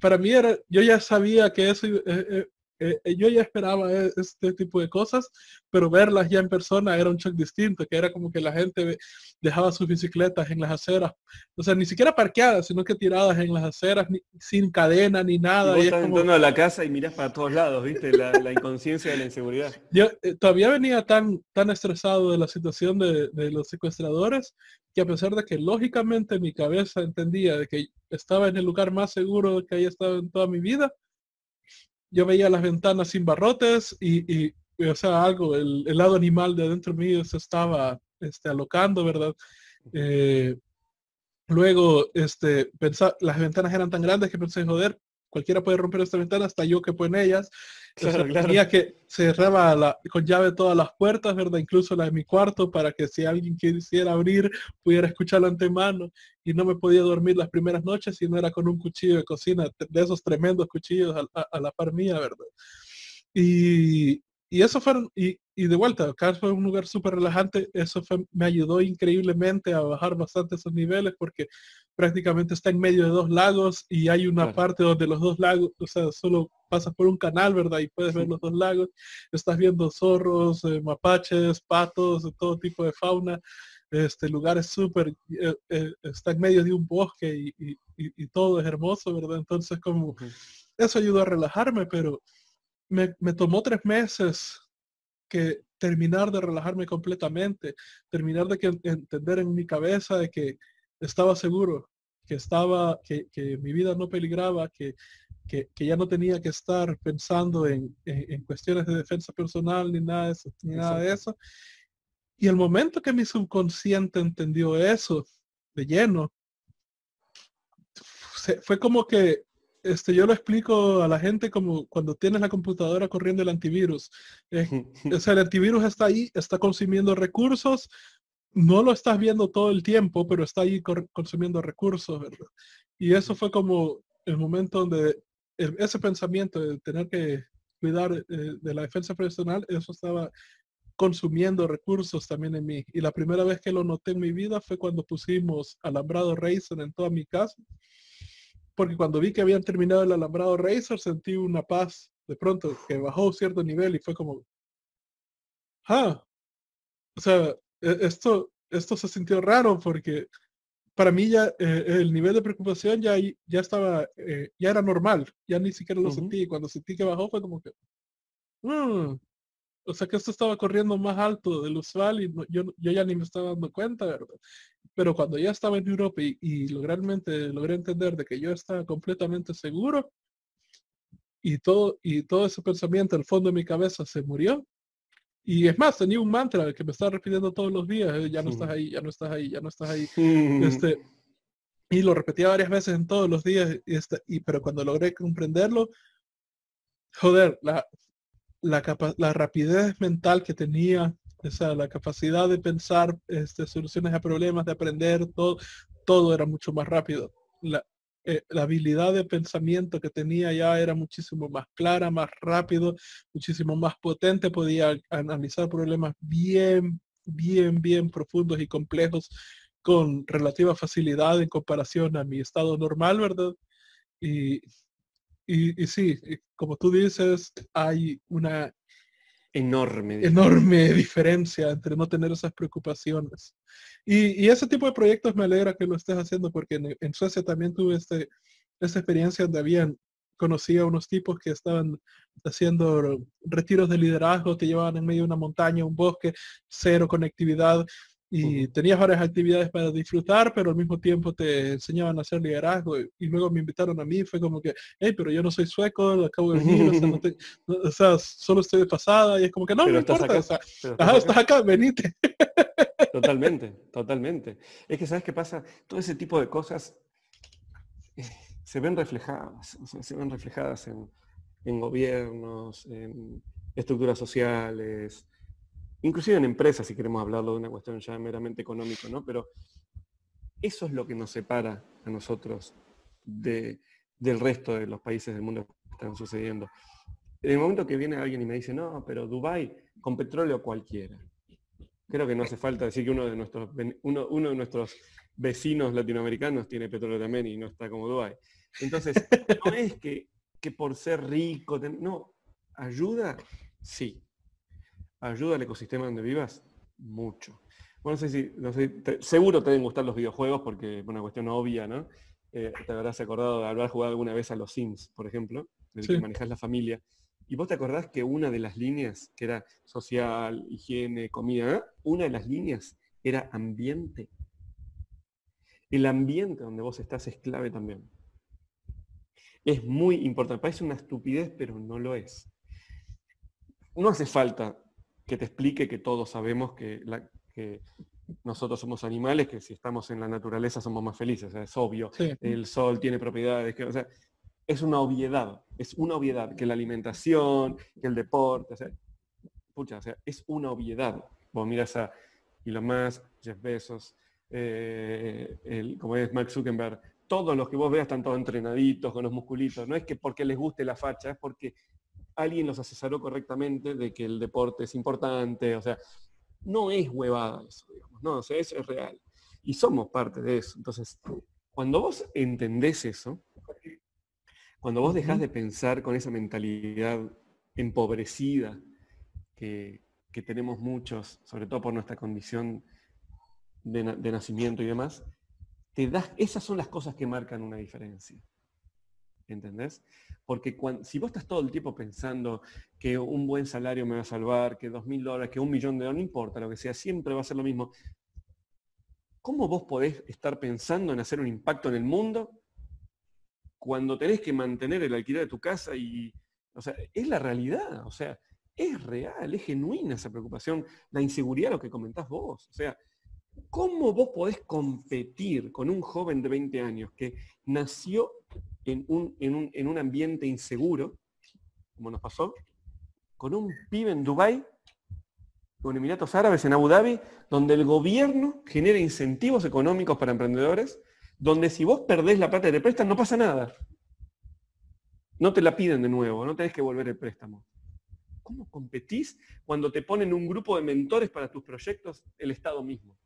para mí era, yo ya sabía que eso eh, eh, eh, yo ya esperaba e, este tipo de cosas, pero verlas ya en persona era un shock distinto, que era como que la gente dejaba sus bicicletas en las aceras, o sea, ni siquiera parqueadas, sino que tiradas en las aceras, sin cadena ni nada. Y, estás entrando a la casa y miras para todos lados, ¿viste? La, inconsciencia de la inseguridad. Yo eh, todavía venía tan, tan estresado de la situación de, de los secuestradores, que a pesar de que lógicamente mi cabeza entendía de que estaba en el lugar más seguro que haya estado en toda mi vida, yo veía las ventanas sin barrotes y, o sea, algo, el, lado animal de adentro mío se estaba este, alocando, ¿verdad? Eh, luego, este, las ventanas eran tan grandes que pensé, joder, cualquiera puede romper esta ventana, hasta yo que en ellas. Tenía que cerraba la, con llave todas las puertas, ¿verdad? Incluso la de mi cuarto, para que si alguien quisiera abrir, pudiera escucharlo antemano. Y no me podía dormir las primeras noches si no era con un cuchillo de cocina, de esos tremendos cuchillos a, la par mía, ¿verdad? Y, y eso fueron, y, y de vuelta, acá fue un lugar súper relajante, eso fue, me ayudó increíblemente a bajar bastante esos niveles porque prácticamente está en medio de dos lagos y hay una parte donde los dos lagos, o sea, solo pasas por un canal, ¿verdad? Y puedes ver los dos lagos, estás viendo zorros, eh, mapaches, patos, todo tipo de fauna, este lugar es súper, eh, eh, está en medio de un bosque y, y, todo es hermoso, ¿verdad? Entonces como, eso ayudó a relajarme, pero me, tomó tres meses que terminar de relajarme completamente, terminar de que, entender en mi cabeza de que estaba seguro, que estaba, que, mi vida no peligraba, que, que, ya no tenía que estar pensando en, en, cuestiones de defensa personal ni nada de eso, ni nada de eso. Y el momento que mi subconsciente entendió eso de lleno, fue como que este, yo lo explico a la gente como cuando tienes la computadora corriendo el antivirus. o sea, el antivirus está ahí, está consumiendo recursos, no lo estás viendo todo el tiempo, pero está ahí consumiendo recursos, ¿verdad? Y eso fue como el momento donde ese pensamiento de tener que cuidar eh, de la defensa profesional, eso estaba consumiendo recursos también en mí. Y la primera vez que lo noté en mi vida fue cuando pusimos alambrado Razer en toda mi casa porque cuando vi que habían terminado el alambrado Razer sentí una paz de pronto que bajó cierto nivel y fue como, ah, o sea, e-, esto, esto se sintió raro porque para mí ya eh, el nivel de preocupación ya, ya estaba, eh, ya era normal, ya ni siquiera lo sentí. Y cuando sentí que bajó fue como que, mm, o sea que esto estaba corriendo más alto del usual y yo, yo ya ni me estaba dando cuenta, ¿verdad? Pero cuando ya estaba en Europa y, realmente logré entender de que yo estaba completamente seguro y todo, y todo ese pensamiento al fondo de mi cabeza se murió. Y es más, tenía un mantra que me estaba repitiendo todos los días, eh, ya no estás ahí, ya no estás ahí, ya no estás ahí. Este, y lo repetía varias veces en todos los días, y, este, y pero cuando logré comprenderlo, joder, la, la, la rapidez mental que tenía o sea, la capacidad de pensar este, soluciones a problemas, de aprender, todo, todo era mucho más rápido. La, eh, la habilidad de pensamiento que tenía ya era muchísimo más clara, más rápido, muchísimo más potente, podía analizar problemas bien, bien, bien profundos y complejos con relativa facilidad en comparación a mi estado normal, ¿verdad? Y, y, y sí, como tú dices, hay una enorme. Enorme diferencia entre no tener esas preocupaciones. Y, ese tipo de proyectos me alegra que lo estés haciendo porque en, Suecia también tuve este, esta experiencia donde habían, conocí a unos tipos que estaban haciendo retiros de liderazgo, te llevaban en medio de una montaña, un bosque, cero conectividad. Y tenías varias actividades para disfrutar, pero al mismo tiempo te enseñaban a hacer liderazgo y, luego me invitaron a mí, fue como que, hey, pero yo no soy sueco, acabo de venir, o sea, solo estoy de pasada y es como que no, me importa, acá, o sea, estás, acá. venite. Totalmente, totalmente. Es que, ¿sabes qué pasa? Todo ese tipo de cosas eh, se ven reflejadas, o sea, se ven reflejadas en, en gobiernos, en estructuras sociales, inclusive en empresas, si queremos hablarlo de una cuestión ya meramente económica, ¿no? Pero eso es lo que nos separa a nosotros de, del resto de los países del mundo que están sucediendo. En el momento que viene alguien y me dice, no, pero Dubái con petróleo cualquiera. Creo que no hace falta decir que uno de nuestros, uno, de nuestros vecinos latinoamericanos tiene petróleo también y no está como Dubái. Entonces, no es que, que por ser rico, no, ayuda, sí, ayuda al ecosistema donde vivas mucho. Bueno, no sé si, no sé, seguro te deben gustar los videojuegos porque es una cuestión obvia, ¿no? Eh, te habrás acordado de haber jugado alguna vez a los Sims, por ejemplo, en el que manejas la familia. Y vos te acordás que una de las líneas, que era social, higiene, comida, una de las líneas era ambiente. El ambiente donde vos estás es clave también. Es muy importante. Parece una estupidez, pero no lo es. No hace falta que te explique que todos sabemos que, nosotros somos animales, que si estamos en la naturaleza somos más felices, es obvio. El sol tiene propiedades, que, o sea, es una obviedad, es una obviedad que la alimentación, que el deporte, o sea, pucha, o sea, es una obviedad. Vos miras a Elon Musk, Jeff Bezos, eh, el, como es Mark Zuckerberg, todos los que vos veas están todos entrenaditos, con los musculitos. No es que porque les guste la facha, es porque alguien los asesoró correctamente de que el deporte es importante, o sea, no es huevada eso, digamos, no, o sea, eso es real. Y somos parte de eso. Entonces, cuando vos entendés eso, cuando vos dejás de pensar con esa mentalidad empobrecida que, tenemos muchos, sobre todo por nuestra condición de, de nacimiento y demás, te das, esas son las cosas que marcan una diferencia. ¿Entendés? Porque si vos estás todo el tiempo pensando que un buen salario me va a salvar, que dos mil dólares, que un millón de dólares, no importa lo que sea, siempre va a ser lo mismo. ¿Cómo vos podés estar pensando en hacer un impacto en el mundo cuando tenés que mantener el alquiler de tu casa y, o sea, es la realidad, o sea, es real, es genuina esa preocupación, la inseguridad, lo que comentás vos, o sea, ¿cómo vos podés competir con un joven de 20 años que nació en un, en un, ambiente inseguro, como nos pasó, con un pibe en Dubái, con Emiratos Árabes en Abu Dhabi, donde el gobierno genera incentivos económicos para emprendedores, donde si vos perdés la plata te prestan, no pasa nada. No te la piden de nuevo, no tenés que volver el préstamo. ¿Cómo competís cuando te ponen un grupo de mentores para tus proyectos el Estado mismo?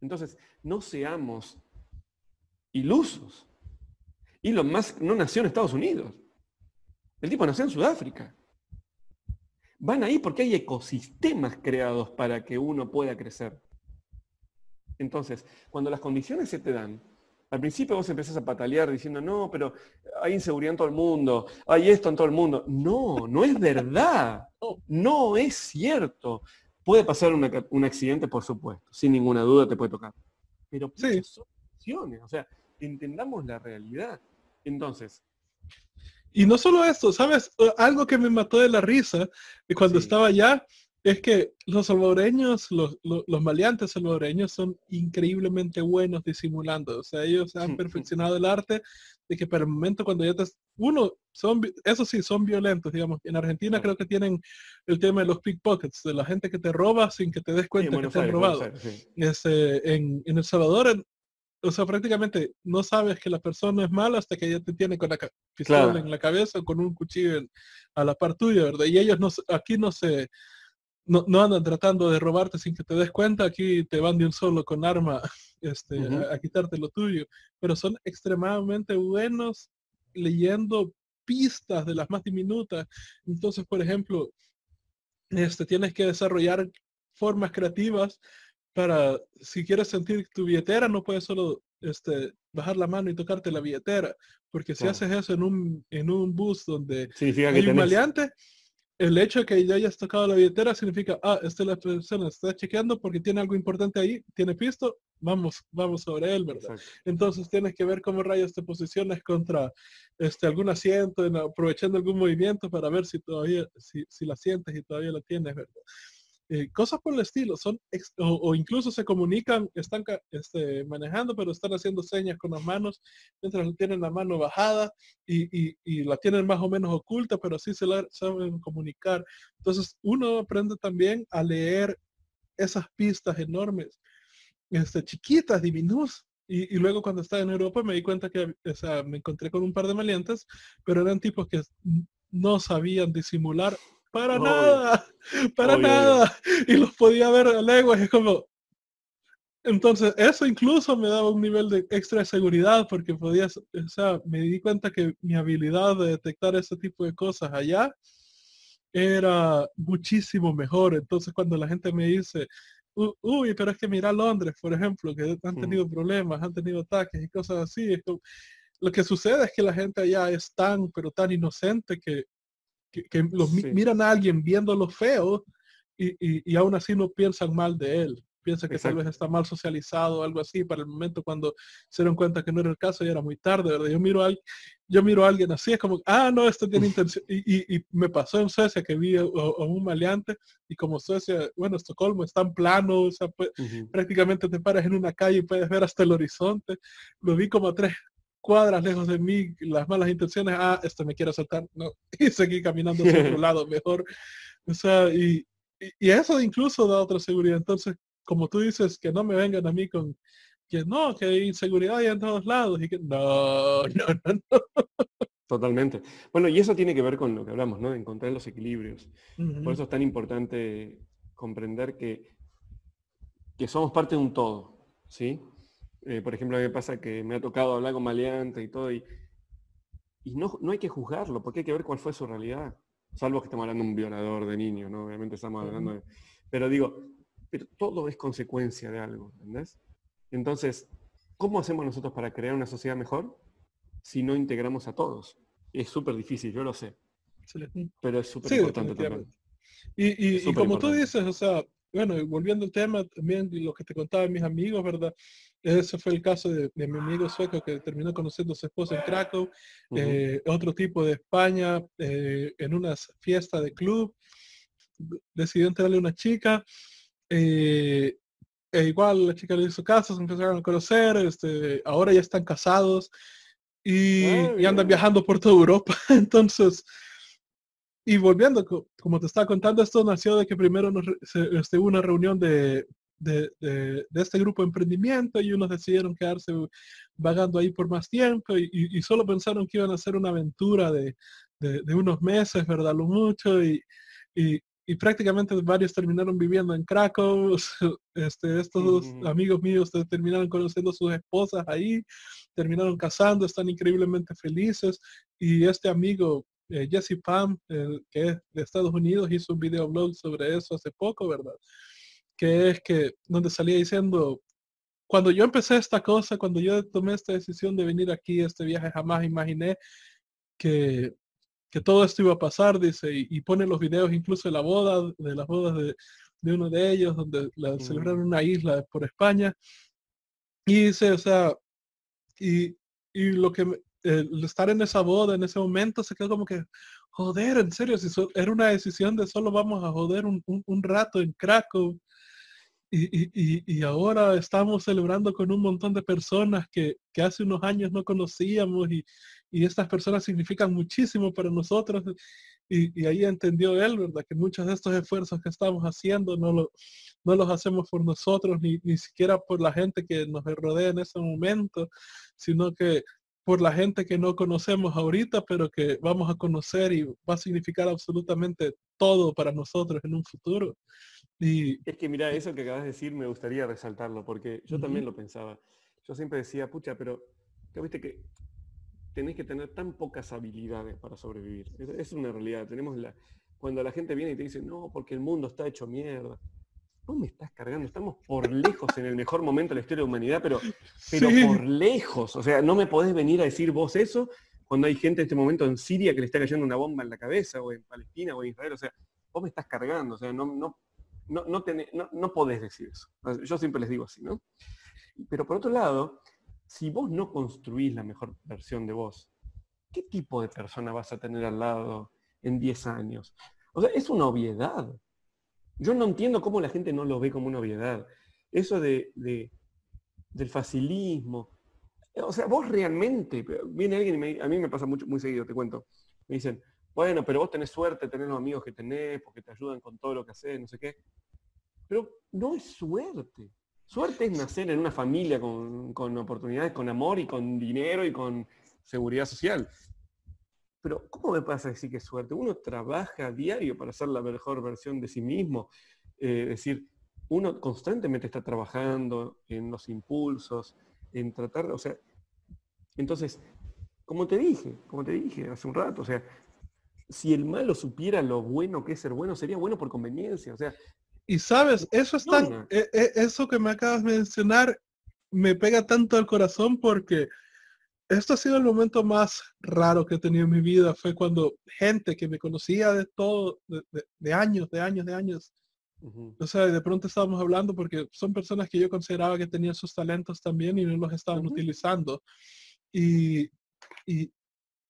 Entonces, no seamos ilusos. Elon Musk no nació en Estados Unidos. El tipo nació en Sudáfrica. Van ahí porque hay ecosistemas creados para que uno pueda crecer. Entonces, cuando las condiciones se te dan, al principio vos empezás a patalear diciendo, no, pero hay inseguridad en todo el mundo, hay esto en todo el mundo. No, no es verdad. No es cierto. Puede pasar un accidente, por supuesto. Sin ninguna duda te puede tocar. Pero sí. son acciones. O sea, entendamos la realidad. Entonces. Y no solo esto, ¿sabes? Algo que me mató de la risa cuando estaba allá es que los salvadoreños, los, los, maleantes salvadoreños son increíblemente buenos disimulando. O sea, ellos han perfeccionado el arte de que para el momento cuando ya te... Uno, son, eso sí, son violentos, digamos. En Argentina creo que tienen el tema de los pickpockets, de la gente que te roba sin que te des cuenta que te han robado. Este, en, en El Salvador o sea, prácticamente no sabes que la persona es mala hasta que ella te tiene con la pistola en la cabeza o con un cuchillo a la par tuya, ¿verdad? Y ellos no, aquí no se, no, andan tratando de robarte sin que te des cuenta, aquí te van de un solo con arma este, a, quitarte lo tuyo, pero son extremadamente buenos leyendo pistas de las más diminutas. Entonces, por ejemplo, este, tienes que desarrollar formas creativas para, si quieres sentir tu billetera, no puedes solo este, bajar la mano y tocarte la billetera, porque si haces eso en un, en un bus donde hay un maleante, el hecho de que ya hayas tocado la billetera significa, ah, esta es la persona está chequeando porque tiene algo importante ahí, tiene pisto, vamos, vamos sobre él, ¿verdad? Entonces tienes que ver cómo rayos te posiciones contra este, algún asiento, aprovechando algún movimiento para ver si todavía, si, si la sientes y todavía la tienes, ¿verdad? Eh, cosas por el estilo, son o, incluso se comunican, están este, manejando, pero están haciendo señas con las manos mientras tienen la mano bajada y, la tienen más o menos oculta, pero sí se la saben comunicar. Entonces uno aprende también a leer esas pistas enormes, este, chiquitas, diminutas. Y, luego cuando estaba en Europa me di cuenta que me encontré con un par de maleantes, pero eran tipos que no sabían disimular para nada, para nada. Y los podía ver a leguas, es como... Entonces, eso incluso me daba un nivel de extra seguridad porque podía, o sea, me di cuenta que mi habilidad de detectar ese tipo de cosas allá era muchísimo mejor. Entonces, cuando la gente me dice, uy, pero es que mira Londres, por ejemplo, que han tenido problemas, han tenido ataques y cosas así, lo que sucede es que la gente allá es tan, pero tan inocente que que, los miran a alguien viéndolo feo y, y, aún así no piensan mal de él. Piensa que tal vez está mal socializado o algo así. Para el momento cuando se dieron cuenta que no era el caso, ya era muy tarde, ¿verdad? Yo miro a, yo miro a alguien así, es como, ah, no, esto tiene intención. Y, y, me pasó en Suecia que vi a, un maleante y como Suecia, bueno, Estocolmo es tan plano, o sea, pues, prácticamente te paras en una calle y puedes ver hasta el horizonte. Lo vi como a tres, cuadras lejos de mí, las malas intenciones, ah, esto me quiere saltar, no, y seguí caminando hacia otro lado mejor. O sea, y, y, eso incluso da otra seguridad. Entonces, como tú dices, que no me vengan a mí con que no, que hay inseguridad hay en todos lados y que no, no, no, no. Totalmente. Bueno, y eso tiene que ver con lo que hablamos, ¿no? De encontrar los equilibrios. Por eso es tan importante comprender que, que somos parte de un todo, ¿sí? Eh, por ejemplo, a mí me pasa que me ha tocado hablar con maleantes y todo, y, y no, no hay que juzgarlo, porque hay que ver cuál fue su realidad. Salvo que estamos hablando de un violador de niño, ¿no? Obviamente estamos hablando de... Pero digo, pero todo es consecuencia de algo, ¿entendés? Entonces, ¿cómo hacemos nosotros para crear una sociedad mejor si no integramos a todos? Es súper difícil, yo lo sé. Pero es súper importante también. Y, y, como tú dices, o sea, bueno, volviendo al tema, también lo que te contaban mis amigos, ¿verdad? Ese fue el caso de, mi amigo sueco que terminó conociendo a su esposa en Krakow, eh, otro tipo de España, eh, en una fiesta de club, decidió entrarle a una chica, eh, e igual la chica le hizo caso, se empezaron a conocer, este, ahora ya están casados y, ah, y andan viajando por toda Europa, entonces y volviendo, como te estaba contando, esto nació de que primero nos, este, hubo una reunión de, de, este grupo de emprendimiento y unos decidieron quedarse vagando ahí por más tiempo y, solo pensaron que iban a hacer una aventura de, unos meses, ¿verdad? Lo mucho y, y, prácticamente varios terminaron viviendo en Krakow. Este, estos dos amigos míos terminaron conociendo a sus esposas ahí, terminaron casando, están increíblemente felices y este amigo eh, Jesse Pam, que es de Estados Unidos, hizo un videoblog sobre eso hace poco, ¿verdad? Que es que donde salía diciendo, cuando yo empecé esta cosa, cuando yo tomé esta decisión de venir aquí, este viaje, jamás imaginé que, que todo esto iba a pasar, dice, y, pone los videos incluso de la boda, de las bodas de, de uno de ellos, donde la celebraron una isla por España. Y dice, o sea, y, y lo que el estar en esa boda, en ese momento, se quedó como que, joder, en serio, si era una decisión de solo vamos a joder un, rato en Krakow. Y, ahora estamos celebrando con un montón de personas que, hace unos años no conocíamos y, estas personas significan muchísimo para nosotros. Y, ahí entendió él, ¿verdad? Que muchos de estos esfuerzos que estamos haciendo no, lo, no los hacemos por nosotros, ni, ni siquiera por la gente que nos rodea en ese momento, sino que por la gente que no conocemos ahorita, pero que vamos a conocer y va a significar absolutamente todo para nosotros en un futuro. Y, es que mira, eso que acabas de decir me gustaría resaltarlo, porque yo también lo pensaba. Yo siempre decía, pucha, pero ¿qué viste que tenés que tener tan pocas habilidades para sobrevivir. Es, una realidad. Tenemos la, cuando la gente viene y te dice, no, porque el mundo está hecho mierda me estás cargando? Estamos por lejos en el mejor momento de la historia de la humanidad, pero, pero por lejos. O sea, no me podés venir a decir vos eso cuando hay gente en este momento en Siria que le está cayendo una bomba en la cabeza, o en Palestina, o en Israel, o sea, vos me estás cargando, o sea, no, no, no, no, no podés decir eso. Yo siempre les digo así, ¿no? Pero por otro lado, si vos no construís la mejor versión de vos, ¿qué tipo de persona vas a tener al lado en 10 años? O sea, es una obviedad. Yo no entiendo cómo la gente no lo ve como una obviedad. Eso de, del facilismo. O sea, vos realmente, viene alguien y a mí me pasa mucho, muy seguido, te cuento. Me dicen, bueno, pero vos tenés suerte tener los amigos que tenés, porque te ayudan con todo lo que haces, no sé qué. Pero no es suerte. Suerte es nacer en una familia con, con oportunidades, con amor y con dinero y con seguridad social. Pero ¿cómo me pasa decir que es suerte? Uno trabaja a diario para ser la mejor versión de sí mismo. Eh, es decir, uno constantemente está trabajando en los impulsos, en tratar, o sea, entonces, como te dije, como te dije hace un rato, o sea, si el malo supiera lo bueno que es ser bueno, sería bueno por conveniencia, o sea. Y sabes, eso es tan, e, e, eso que me acabas de mencionar me pega tanto al corazón porque esto ha sido el momento más raro que he tenido en mi vida. Fue cuando gente que me conocía de todo, de, años, de años, de años. O sea, de pronto estábamos hablando porque son personas que yo consideraba que tenían sus talentos también y no los estaban utilizando. Y, y,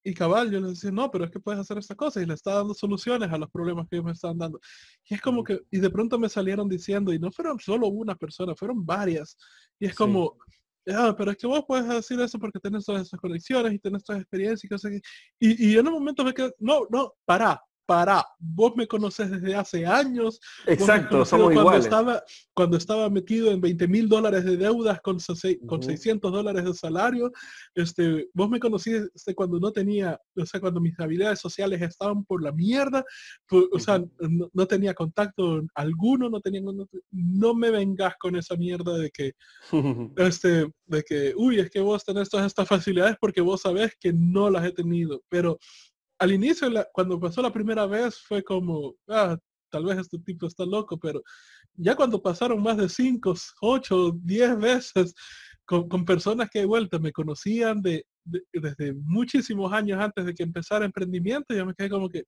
y, cabal, yo les decía, no, pero es que puedes hacer esta cosa y le estaba dando soluciones a los problemas que ellos me estaban dando. Y es como que, y de pronto me salieron diciendo, y no fueron solo una persona, fueron varias. Y es como, Ah, pero es que vos puedes decir eso porque tenés todas esas conexiones y tenés todas esas experiencias y cosas Y, y en un momento me quedé, no, no, para, para, vos me conoces desde hace años. Exacto, somos cuando iguales. Estaba, cuando estaba metido en 20 mil dólares de deudas con, con 600 dólares de salario, este, vos me conociste cuando no tenía, o sea, cuando mis habilidades sociales estaban por la mierda, o sea, no, tenía contacto alguno, no tenía, no, me vengas con esa mierda de que, este, de que, uy, es que vos tenés todas estas facilidades porque vos sabés que no las he tenido, pero al inicio, cuando pasó la primera vez, fue como, ah, tal vez este tipo está loco, pero ya cuando pasaron más de cinco, ocho, diez veces con, personas que de vuelta me conocían de, desde muchísimos años antes de que empezara emprendimiento, ya me quedé como que,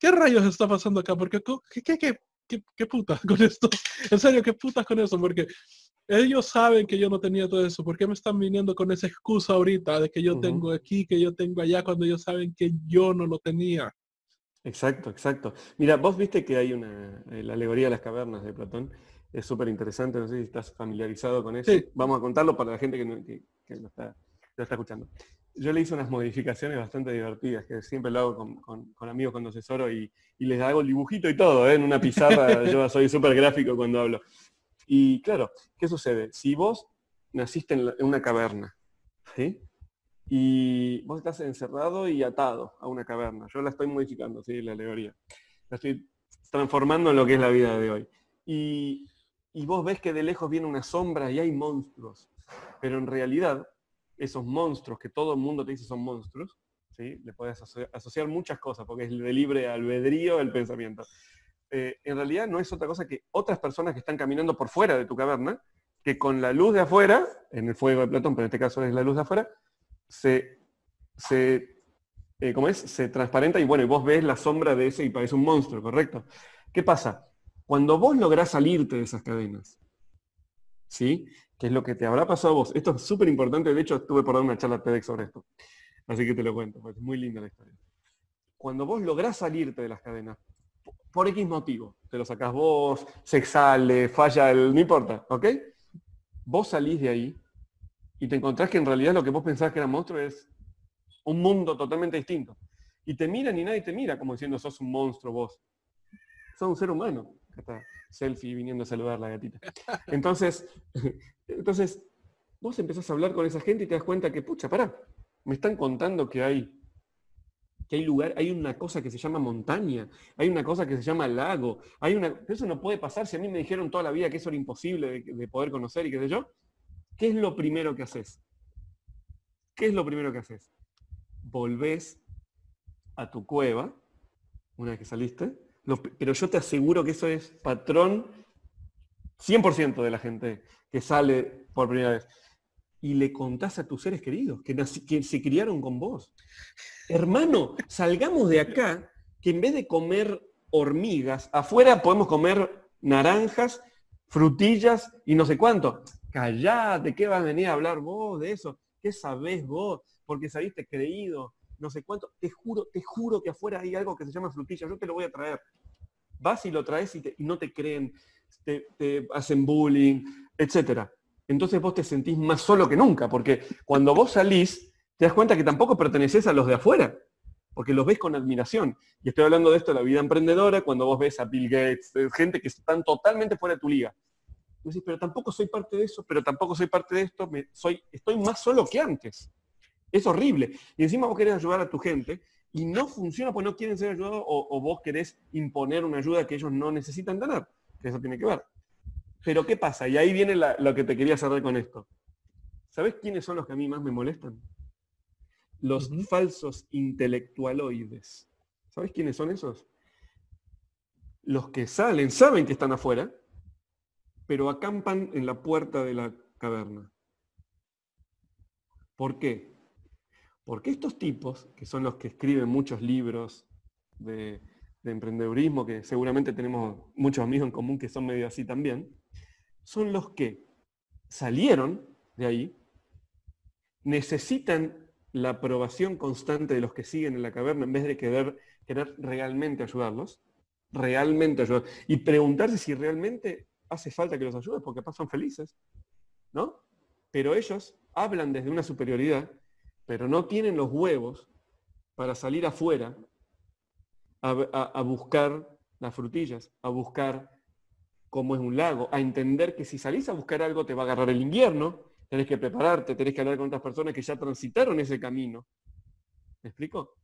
¿qué rayos está pasando acá? Porque, ¿qué, qué, qué, qué, qué putas con esto? En serio, ¿qué putas con eso? Porque ellos saben que yo no tenía todo eso. ¿Por qué me están viniendo con esa excusa ahorita de que yo tengo aquí, que yo tengo allá, cuando ellos saben que yo no lo tenía? Exacto, exacto. Mira, vos viste que hay una, eh, la alegoría de las cavernas de Platón. Es súper interesante, no sé si estás familiarizado con eso. Vamos a contarlo para la gente que, lo, está, escuchando. Yo le hice unas modificaciones bastante divertidas, que siempre lo hago con, amigos cuando asesoro y, y, les hago el dibujito y todo, ¿eh? en una pizarra. yo soy súper gráfico cuando hablo. Y claro, ¿qué sucede? Si vos naciste en, una caverna, ¿sí? Y vos estás encerrado y atado a una caverna. Yo la estoy modificando, ¿sí? La alegoría. La estoy transformando en lo que es la vida de hoy. Y, vos ves que de lejos viene una sombra y hay monstruos. Pero en realidad, esos monstruos que todo el mundo te dice son monstruos, ¿sí? Le puedes asociar muchas cosas, porque es de libre albedrío el pensamiento. Eh, en realidad no es otra cosa que otras personas que están caminando por fuera de tu caverna, que con la luz de afuera, en el fuego de Platón, pero en este caso es la luz de afuera, se, se eh, es? Se transparenta y bueno, y vos ves la sombra de ese y parece un monstruo, ¿correcto? ¿Qué pasa? Cuando vos lográs salirte de esas cadenas, ¿sí? Que es lo que te habrá pasado a vos. Esto es súper importante, de hecho estuve por dar una charla TEDx sobre esto. Así que te lo cuento, es muy linda la historia. Cuando vos lográs salirte de las cadenas, por X motivo. Te lo sacás vos, se falla el... no importa, ¿ok? Vos salís de ahí y te encontrás que en realidad lo que vos pensabas que era monstruo es un mundo totalmente distinto. Y te miran y nadie te mira como diciendo sos un monstruo vos. Sos un ser humano. selfie viniendo a saludar la gatita. Entonces, entonces, vos empezás a hablar con esa gente y te das cuenta que, pucha, pará, me están contando que hay que hay lugar, hay una cosa que se llama montaña, hay una cosa que se llama lago, hay una. Eso no puede pasar si a mí me dijeron toda la vida que eso era imposible de, poder conocer y qué sé yo. ¿Qué es lo primero que haces? ¿Qué es lo primero que haces? Volvés a tu cueva, una vez que saliste, pero yo te aseguro que eso es patrón 100% de la gente que sale por primera vez. Y le contás a tus seres queridos que, que se criaron con vos. Hermano, salgamos de acá que en vez de comer hormigas, afuera podemos comer naranjas, frutillas y no sé cuánto. Callate, ¿qué vas a venir a hablar vos de eso? ¿Qué sabés vos? Porque saliste creído, no sé cuánto. Te juro, te juro que afuera hay algo que se llama frutilla, yo te lo voy a traer. Vas y lo traes y, no te creen, te, te hacen bullying, etc. Entonces vos te sentís más solo que nunca, porque cuando vos salís, te das cuenta que tampoco perteneces a los de afuera porque los ves con admiración. Y estoy hablando de esto la vida emprendedora, cuando vos ves a Bill Gates, eh, gente que están totalmente fuera de tu liga. Y decís, pero tampoco soy parte de eso, pero tampoco soy parte de esto, me, soy, estoy más solo que antes. Es horrible. Y encima vos querés ayudar a tu gente y no funciona porque no quieren ser ayudados o, vos querés imponer una ayuda que ellos no necesitan tener, que eso tiene que ver. Pero ¿qué pasa? Y ahí viene lo que te quería cerrar con esto. ¿Sabes quiénes son los que a mí más me molestan? los falsos intelectualoides. ¿Sabes quiénes son esos? Los que salen, saben que están afuera, pero acampan en la puerta de la caverna. ¿Por qué? Porque estos tipos, que son los que escriben muchos libros de, de emprendedurismo, que seguramente tenemos muchos amigos en común que son medio así también, son los que salieron de ahí, necesitan la aprobación constante de los que siguen en la caverna en vez de querer, querer realmente ayudarlos, realmente ayudar, y preguntarse si realmente hace falta que los ayudes, porque pasan felices, ¿no? Pero ellos hablan desde una superioridad, pero no tienen los huevos para salir afuera a, a buscar las frutillas, a buscar cómo es un lago, a entender que si salís a buscar algo te va a agarrar el invierno, tenés que prepararte, tenés que hablar con otras personas que ya transitaron ese camino. ¿Me explico?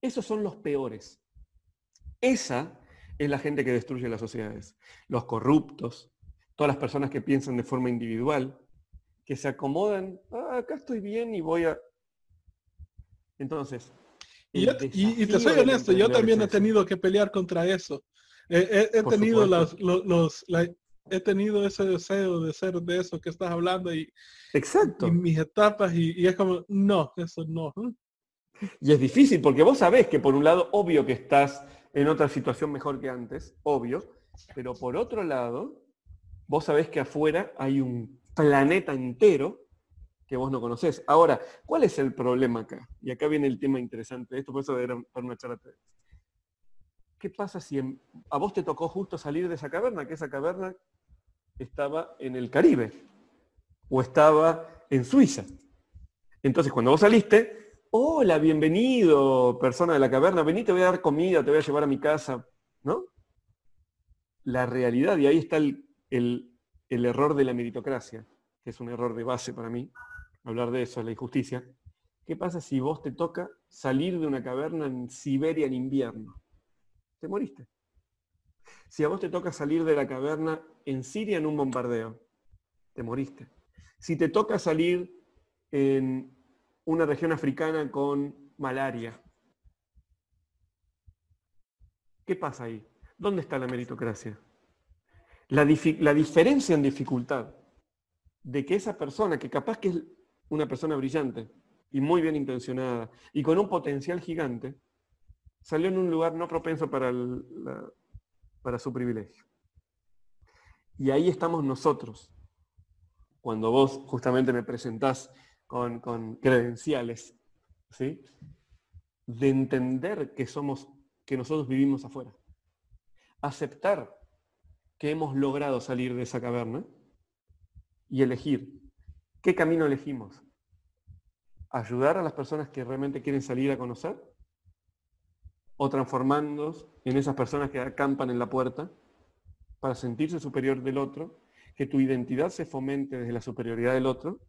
Esos son los peores. Esa es la gente que destruye las sociedades. Los corruptos, todas las personas que piensan de forma individual, que se acomodan, ah, acá estoy bien y voy a... Entonces... Y, te soy honesto, yo también he tenido que pelear contra eso. He, tenido los, los, he tenido ese deseo de ser de eso que estás hablando y, Exacto. mis etapas y, es como, no, eso no. Y es difícil porque vos sabés que por un lado, obvio que estás en otra situación mejor que antes, obvio, pero por otro lado, vos sabés que afuera hay un planeta entero que vos no conocés. Ahora, ¿cuál es el problema acá? Y acá viene el tema interesante. Esto por eso era para una charla. ¿Qué pasa si a vos te tocó justo salir de esa caverna? Que esa caverna estaba en el Caribe o estaba en Suiza. Entonces, cuando vos saliste, hola, bienvenido, persona de la caverna, vení, te voy a dar comida, te voy a llevar a mi casa, ¿no? La realidad, y ahí está el, el error de la meritocracia, que es un error de base para mí, hablar de eso, la injusticia. ¿Qué pasa si vos te toca salir de una caverna en Siberia en invierno? Te moriste. Si a vos te toca salir de la caverna en Siria en un bombardeo, te moriste. Si te toca salir en una región africana con malaria, ¿qué pasa ahí? ¿Dónde está la meritocracia? La, diferencia en dificultad de que esa persona, que capaz que es una persona brillante y muy bien intencionada y con un potencial gigante, salió en un lugar no propenso para para su privilegio. Y ahí estamos nosotros. Cuando vos justamente me presentás con, credenciales, ¿sí? De entender que somos, que nosotros vivimos afuera. Aceptar que hemos logrado salir de esa caverna y elegir. ¿Qué camino elegimos? ¿Ayudar a las personas que realmente quieren salir a conocer? O transformándonos en esas personas que acampan en la puerta para sentirse superior del otro, que tu identidad se fomente desde la superioridad del otro,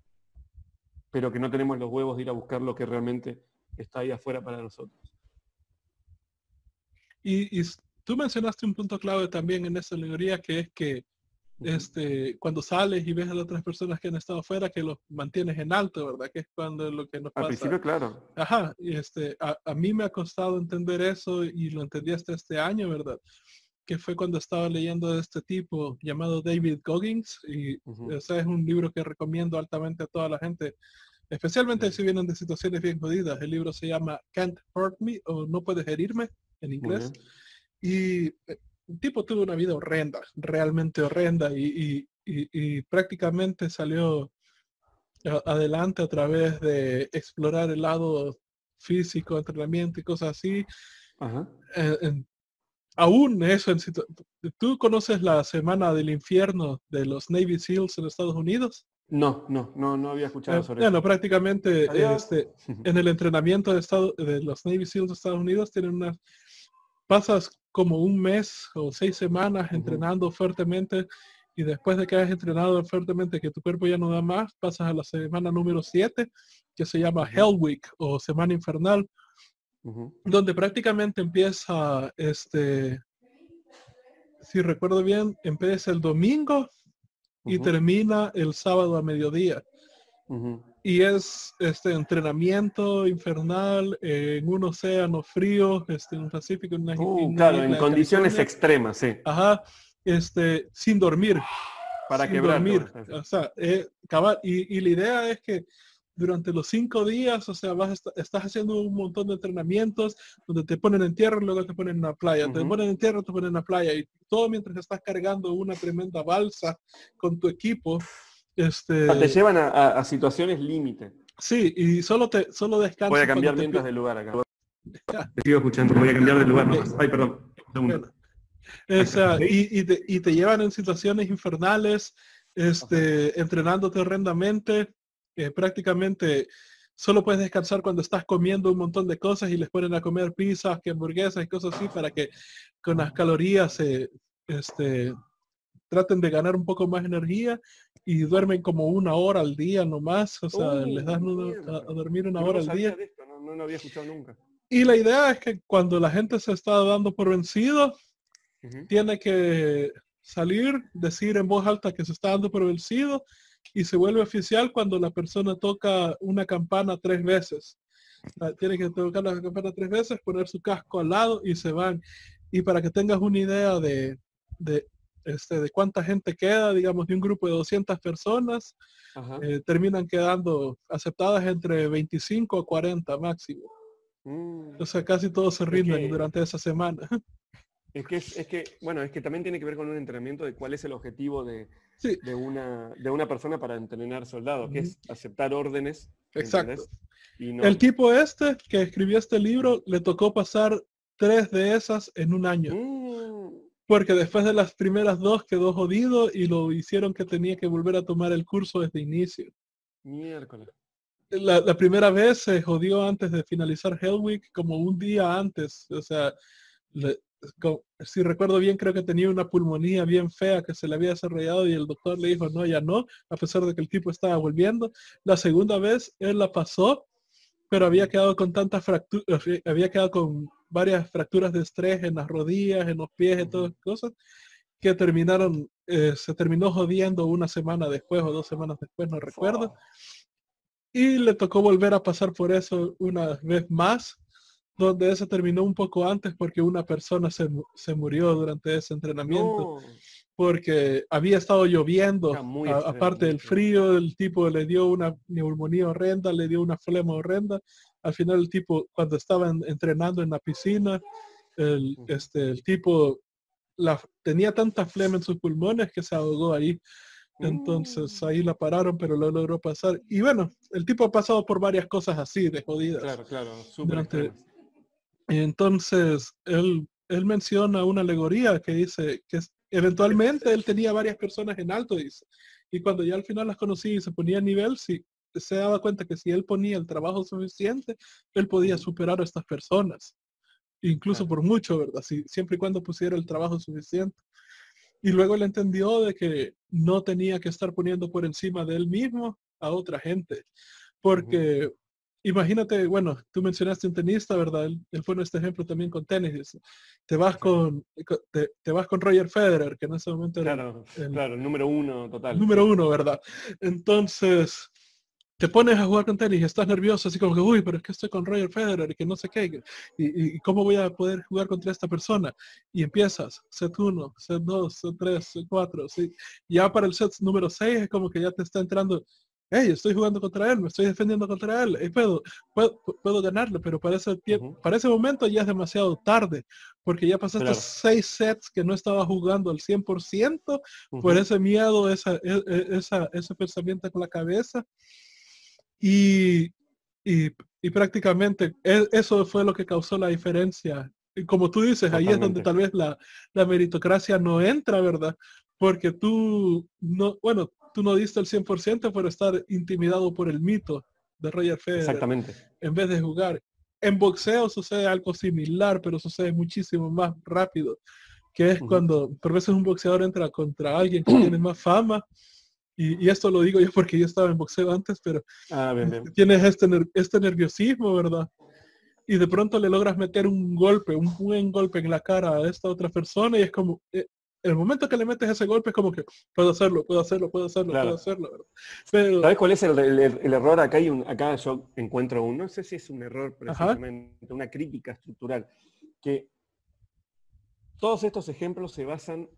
pero que no tenemos los huevos de ir a buscar lo que realmente está ahí afuera para nosotros. Y, tú mencionaste un punto clave también en esa alegoría, que es que este, cuando sales y ves a las otras personas que han estado afuera, que los mantienes en alto, ¿verdad? Que es cuando lo que nos pasa. Al principio, claro. Ajá, y este, a, mí me ha costado entender eso y lo entendí hasta este año, ¿verdad? que fue cuando estaba leyendo de este tipo llamado David Goggins, y ese es un libro que recomiendo altamente a toda la gente, especialmente si vienen de situaciones bien jodidas. El libro se llama Can't Hurt Me o No Puedes Herirme en inglés. Y eh, el tipo tuvo una vida horrenda, realmente horrenda, y, y prácticamente salió adelante a través de explorar el lado físico, entrenamiento y cosas así. Eh, aún eso, en ¿tú conoces la Semana del Infierno de los Navy SEALs en Estados Unidos? No, no, no, no había escuchado eh, sobre bueno, prácticamente este, en el entrenamiento de, Estado, de los Navy SEALs de Estados Unidos tienen unas, pasas como un mes o seis semanas entrenando fuertemente y después de que hayas entrenado fuertemente que tu cuerpo ya no da más, pasas a la semana número 7, que se llama Hell Week o Semana Infernal, donde prácticamente empieza, este, si recuerdo bien, empieza el domingo y termina el sábado a mediodía. Y es este entrenamiento infernal en un océano frío, este, en un Pacífico, en una, uh, claro, en condiciones extremas, sí. Ajá este, sin dormir. Para que dormir. O sea, eh, y, la idea es que durante los cinco días, o sea, vas estás haciendo un montón de entrenamientos donde te ponen en tierra y luego te ponen en la playa, te ponen en tierra, te ponen en la playa y todo mientras estás cargando una tremenda balsa con tu equipo. Este, te llevan a, situaciones límite. Sí, y solo te solo descansas. Voy a cambiar mientras de lugar acá. Te sigo escuchando, voy a cambiar de lugar. Ay, perdón. y, te, llevan en situaciones infernales, este, entrenándote horrendamente, prácticamente solo puedes descansar cuando estás comiendo un montón de cosas y les ponen a comer pizzas, que hamburguesas y cosas así para que con las calorías se este, traten de ganar un poco más energía y duermen como una hora al día nomás, o sea, les das a, dormir una hora al día. no, no, había escuchado nunca. Y la idea es que cuando la gente se está dando por vencido, tiene que salir, decir en voz alta que se está dando por vencido y se vuelve oficial cuando la persona toca una campana tres veces. Tiene que tocar la campana tres veces, poner su casco al lado y se van. Y para que tengas una idea de, de, este, de cuánta gente queda, digamos, de un grupo de 200 personas, eh, terminan quedando aceptadas entre 25 a 40 máximo. Mm. O sea, casi todos se rinden durante esa semana. Es que, es, que, bueno, es que también tiene que ver con un entrenamiento de cuál es el objetivo de, de, una, de una persona para entrenar soldados, que es aceptar órdenes. Exacto. El tipo este que escribió este libro le tocó pasar tres de esas en un año. Mm. Porque después de las primeras dos quedó jodido y lo hicieron que tenía que volver a tomar el curso desde inicio. Miércoles. La, la primera vez se jodió antes de finalizar Hell Week, como un día antes. O sea, le, si recuerdo bien, creo que tenía una pulmonía bien fea que se le había desarrollado y el doctor le dijo, no, ya no, a pesar de que el tipo estaba volviendo. La segunda vez él la pasó, pero había quedado con tantas fracturas, había quedado con varias fracturas de estrés en las rodillas, en los pies, y todas cosas, que terminaron, eh, se terminó jodiendo una semana después o dos semanas después, no recuerdo. Y le tocó volver a pasar por eso una vez más donde eso terminó un poco antes porque una persona se, murió durante ese entrenamiento. Porque había estado lloviendo, aparte del frío, el tipo le dio una neumonía horrenda, le dio una flema horrenda. Al final el tipo, cuando estaba entrenando en la piscina, el, este, el tipo la, tenía tanta flema en sus pulmones que se ahogó ahí. Entonces uh. ahí la pararon, pero lo logró pasar. Y bueno, el tipo ha pasado por varias cosas así, de jodidas. Claro, claro. Durante, entonces, él, él menciona una alegoría que dice que eventualmente él tenía varias personas en alto, dice. Y cuando ya al final las conocí y se ponía a nivel, si se daba cuenta que si él ponía el trabajo suficiente, él podía superar a estas personas. Incluso por mucho, ¿verdad? Si, siempre y cuando pusiera el trabajo suficiente. Y luego él entendió de que no tenía que estar poniendo por encima de él mismo a otra gente. Porque imagínate, bueno, tú mencionaste un tenista, ¿verdad? Él, fue nuestro ejemplo también con tenis. Te vas con, te, vas con Roger Federer, que en ese momento era el, claro, el número uno total. Número uno, ¿verdad? Entonces, te pones a jugar con tenis y estás nervioso, así como que, uy, pero es que estoy con Roger Federer y que no sé qué, y, cómo voy a poder jugar contra esta persona. Y empiezas, set 1, set 2, set 3, set 4, ¿sí? Ya para el set número 6 es como que ya te está entrando, hey, estoy jugando contra él, me estoy defendiendo contra él, y puedo, puedo, ganarle, pero para ese, para ese momento ya es demasiado tarde, porque ya pasaste seis sets que no estaba jugando al 100% por ese miedo, esa, e, e, esa, ese pensamiento con la cabeza. Y, y, prácticamente e, eso fue lo que causó la diferencia. Y como tú dices, ahí es donde tal vez la, la meritocracia no entra, ¿verdad? Porque tú no, bueno, tú no diste el 100% por estar intimidado por el mito de Roger Federer. Exactamente. En vez de jugar. En boxeo sucede algo similar, pero sucede muchísimo más rápido. Que es cuando por veces un boxeador entra contra alguien que tiene más fama. Y, esto lo digo yo porque yo estaba en boxeo antes, pero ah, tienes este, este nerviosismo, ¿verdad? y de pronto le logras meter un golpe, un buen golpe en la cara a esta otra persona y es como, eh, el momento que le metes ese golpe es como que puedo hacerlo, puedo hacerlo, puedo hacerlo, puedo hacerlo. Pero... ¿Sabes cuál es el, error? Acá hay un, acá yo encuentro un, no sé si es un error precisamente, una crítica estructural, que todos estos ejemplos se basan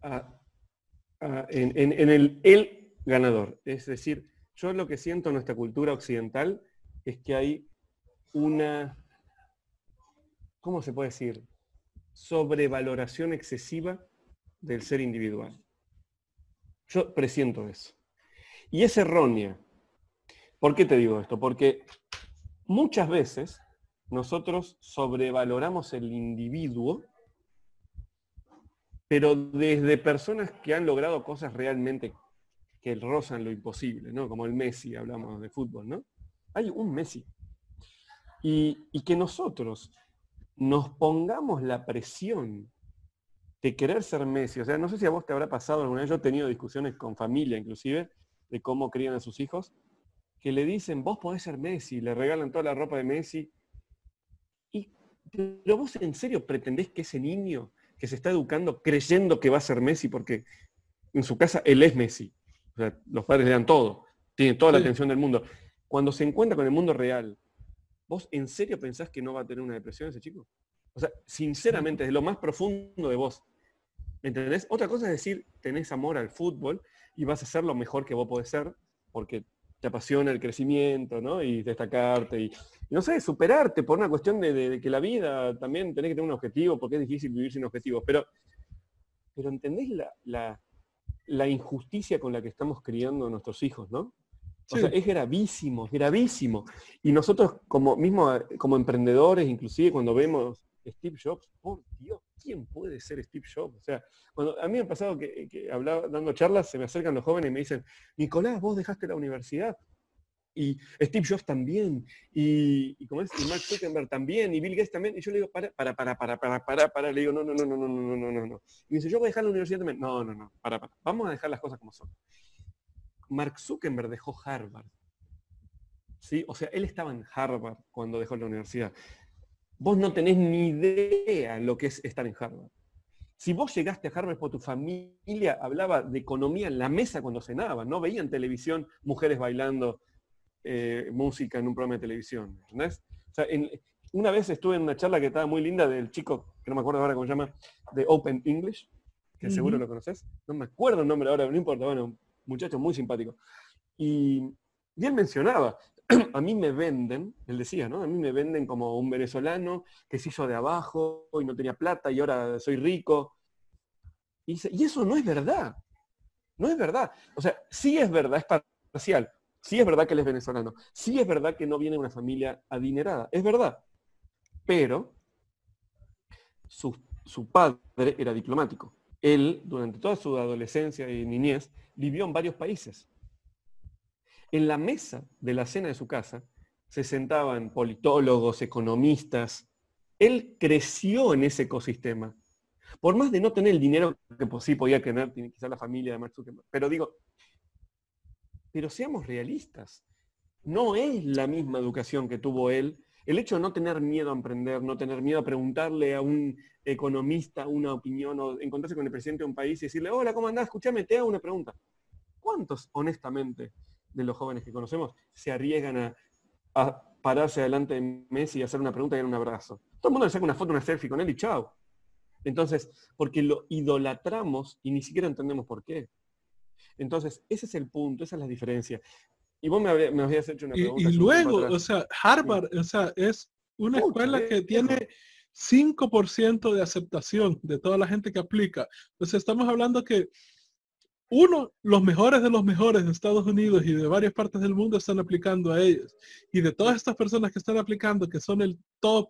en, el, el ganador. Es decir, yo lo que siento en nuestra cultura occidental es que hay una, ¿cómo se puede decir? Sobrevaloración excesiva del ser individual. Yo presiento eso. Y es errónea. ¿Por qué te digo esto? Porque muchas veces nosotros sobrevaloramos el individuo, pero desde personas que han logrado cosas realmente que rozan lo imposible, ¿no? Como el Messi, hablamos de fútbol, ¿no? Hay un Messi. Y, que nosotros nos pongamos la presión de querer ser Messi. O sea, no sé si a vos te habrá pasado alguna vez, yo he tenido discusiones con familia inclusive, de cómo crían a sus hijos, que le dicen, vos podés ser Messi, le regalan toda la ropa de Messi. Y, pero vos en serio pretendés que ese niño que se está educando creyendo que va a ser Messi porque en su casa él es Messi. O sea, los padres le dan todo, tienen toda la atención del mundo. Cuando se encuentra con el mundo real, ¿vos en serio pensás que no va a tener una depresión ese chico? O sea, sinceramente, desde lo más profundo de vos, ¿me entendés? Otra cosa es decir, tenés amor al fútbol y vas a hacer lo mejor que vos podés ser, porque te apasiona el crecimiento, ¿no? Y destacarte y, no sé, superarte por una cuestión de, que la vida también tenés que tener un objetivo, porque es difícil vivir sin objetivos. Pero, pero ¿entendés la, la, injusticia con la que estamos criando a nuestros hijos, ¿no? O sea, es gravísimo, es gravísimo. Y nosotros como mismo como emprendedores, inclusive cuando vemos Steve Jobs, por Dios, ¿quién puede ser Steve Jobs? O sea, cuando a mí me ha pasado que, hablaba, dando charlas, se me acercan los jóvenes y me dicen, Nicolás, vos dejaste la universidad. Y Steve Jobs también, y, y como es, y Mark Zuckerberg también, y Bill Gates también. Y yo le digo, para, para, para, para, para, para, para, le digo, no, no, no, no, no, no, no, no, no. Y me dice, yo voy a dejar la universidad también. No, no, no, para, para. Vamos a dejar las cosas como son. Mark Zuckerberg dejó Harvard. ¿Sí? O sea, él estaba en Harvard cuando dejó la universidad. Vos no tenés ni idea lo que es estar en Harvard. Si vos llegaste a Harvard por tu familia hablaba de economía en la mesa cuando cenaban, no veían televisión, mujeres bailando eh, música en un programa de televisión. una vez estuve en una charla que estaba muy linda del chico, que no me acuerdo ahora cómo se llama, de Open English, que seguro lo conoces. No me acuerdo el nombre ahora, no importa, bueno, muchacho muy simpático. Y, y él mencionaba, a mí me venden, él decía, ¿no? A mí me venden como un venezolano que se hizo de abajo y no tenía plata y ahora soy rico. Y, y eso no es verdad. No es verdad. O sea, sí es verdad, es parcial. Sí es verdad que él es venezolano. Sí es verdad que no viene de una familia adinerada. Es verdad. Pero su, padre era diplomático. Él, durante toda su adolescencia y niñez, vivió en varios países. En la mesa de la cena de su casa se sentaban politólogos, economistas. Él creció en ese ecosistema. Por más de no tener el dinero que sí podía tener, quizá la familia de Mark. Pero digo, pero seamos realistas. No es la misma educación que tuvo él. El hecho de no tener miedo a emprender, no tener miedo a preguntarle a un economista una opinión o encontrarse con el presidente de un país y decirle, hola, ¿cómo andás? Escúchame, te hago una pregunta. ¿Cuántos, honestamente, de los jóvenes que conocemos se arriesgan a, pararse delante de Messi y hacer una pregunta y dar un abrazo. Todo el mundo le saca una foto, una selfie con él y chao. Entonces, porque lo idolatramos y ni siquiera entendemos por qué. Entonces, ese es el punto, esa es la diferencia. Y vos me, habías hecho una pregunta. Y, luego, o sea, Harvard, o sea, es una escuela que tiene 5% de aceptación de toda la gente que aplica. Entonces, estamos hablando que uno, los mejores de los mejores de Estados Unidos y de varias partes del mundo están aplicando a ellos. Y de todas estas personas que están aplicando, que son el top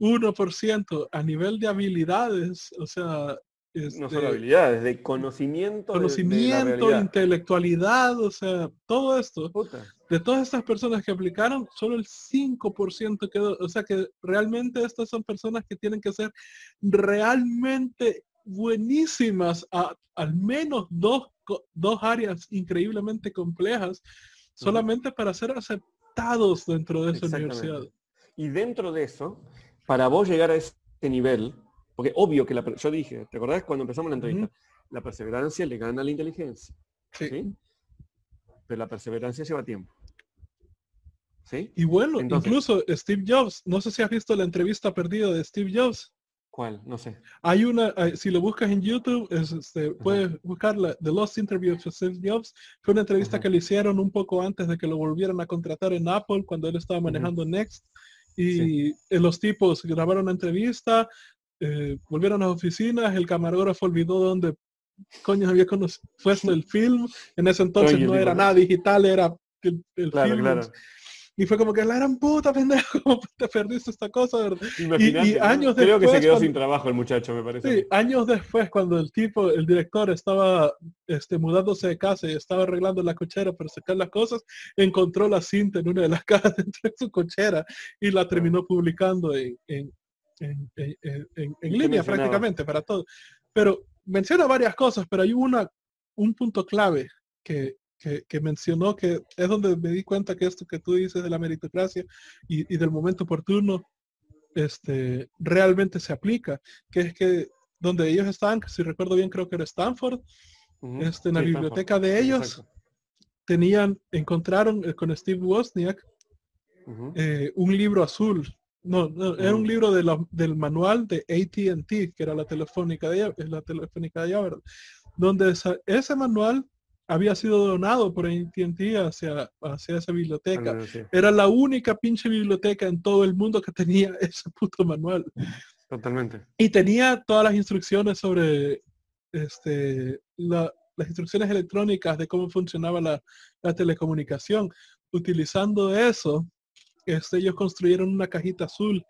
1% a nivel de habilidades, o sea... no solo habilidades, de conocimiento. Conocimiento, intelectualidad, o sea, todo esto. De todas estas personas que aplicaron, solo el 5% quedó. O sea que realmente estas son personas que tienen que ser realmente buenísimas a al menos dos, dos áreas increíblemente complejas solamente para ser aceptados dentro de esa universidad. Y dentro de eso, para vos llegar a ese nivel, porque obvio que la, yo dije, ¿te acordás cuando empezamos la entrevista? La perseverancia le gana a la inteligencia. Sí. Pero la perseverancia lleva tiempo. ¿Sí? Y bueno, incluso Steve Jobs, no sé si has visto la entrevista perdida de Steve Jobs. ¿Cuál? No sé. Hay una, si lo buscas en YouTube, este, puedes buscar The Lost Interview of Steve Jobs. Fue una entrevista que le hicieron un poco antes de que lo volvieran a contratar en Apple cuando él estaba manejando Next. Y los tipos grabaron una entrevista, eh, volvieron a las oficinas, el camarógrafo olvidó dónde coño había puesto el film. En ese entonces no era nada digital, era el, claro, film. Claro. Y fue como que la gran puta pendejo, ¿cómo te perdiste esta cosa? ¿verdad? Y, años Creo que se quedó sin trabajo el muchacho, me parece. Sí, años después, cuando el tipo, el director estaba este, mudándose de casa y estaba arreglando la cochera para sacar las cosas, encontró la cinta en una de las cajas dentro de su cochera y la terminó publicando en, en, en línea prácticamente para todo. Pero menciona varias cosas, pero hay una, un punto clave que, que, mencionó que es donde me di cuenta que esto que tú dices de la meritocracia y, del momento oportuno este, realmente se aplica, que es que donde ellos están, si recuerdo bien, creo que era Stanford, este, en la biblioteca de ellos, tenían, encontraron eh, con Steve Wozniak eh, un libro azul. No, era un libro de del manual de AT&T, que era la telefónica de la telefónica de ella, Donde ese manual había sido donado por AT&T hacia, hacia esa biblioteca. Era la única pinche biblioteca en todo el mundo que tenía ese puto manual. Totalmente. Y tenía todas las instrucciones sobre este, las instrucciones electrónicas de cómo funcionaba la, telecomunicación. Utilizando eso, este, ellos construyeron una cajita azul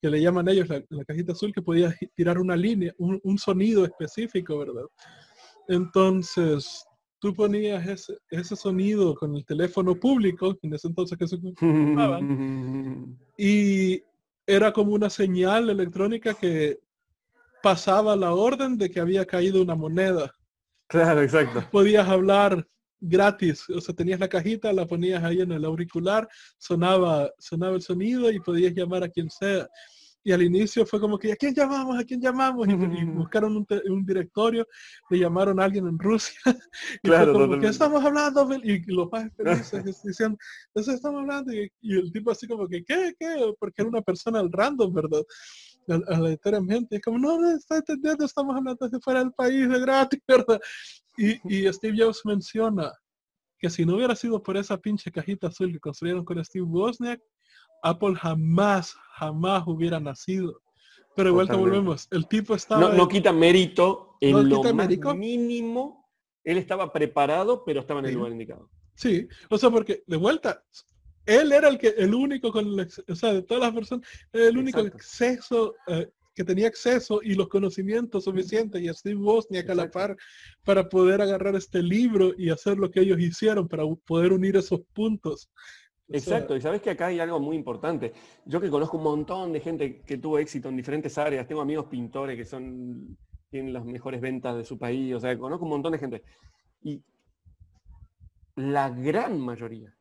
que le llaman ellos la, cajita azul que podía tirar una línea, un, un sonido específico, ¿verdad? Entonces, tú ponías ese, ese sonido con el teléfono público, en ese entonces que se ocupaban, y era como una señal electrónica que pasaba la orden de que había caído una moneda. Claro, exacto. Podías hablar gratis, o sea, tenías la cajita, la ponías ahí en el auricular, sonaba, sonaba el sonido y podías llamar a quien sea y al inicio fue como que, ¿a quién llamamos? ¿A quién llamamos? Y, buscaron un, directorio, le llamaron a alguien en Rusia. Y claro, fue como que estamos hablando, y los más felices diciendo, eso estamos hablando, y, el tipo así como que, ¿qué? ¿Qué? Porque era una persona al random, ¿verdad? aleatoriamente, es como, no, no está entendiendo, estamos hablando desde fuera del país, de gratis, ¿verdad? Y, y Steve Jobs menciona que si no hubiera sido por esa pinche cajita azul que construyeron con Steve Wozniak, Apple jamás, jamás hubiera nacido. Pero de vuelta volvemos. El tipo estaba... No, quita mérito en lo mínimo. Él estaba preparado, pero estaba en el lugar indicado. Sí, o sea, porque de vuelta, él era el que, el único con, el, o sea, de todas las personas, el único acceso, eh, que tenía acceso y los conocimientos suficientes y a Steve Wozniak a la par para poder agarrar este libro y hacer lo que ellos hicieron para poder unir esos puntos. Exacto, y sabes que acá hay algo muy importante. Yo que conozco un montón de gente que tuvo éxito en diferentes áreas, tengo amigos pintores que son, tienen las mejores ventas de su país, o sea, conozco un montón de gente. Y la gran mayoría,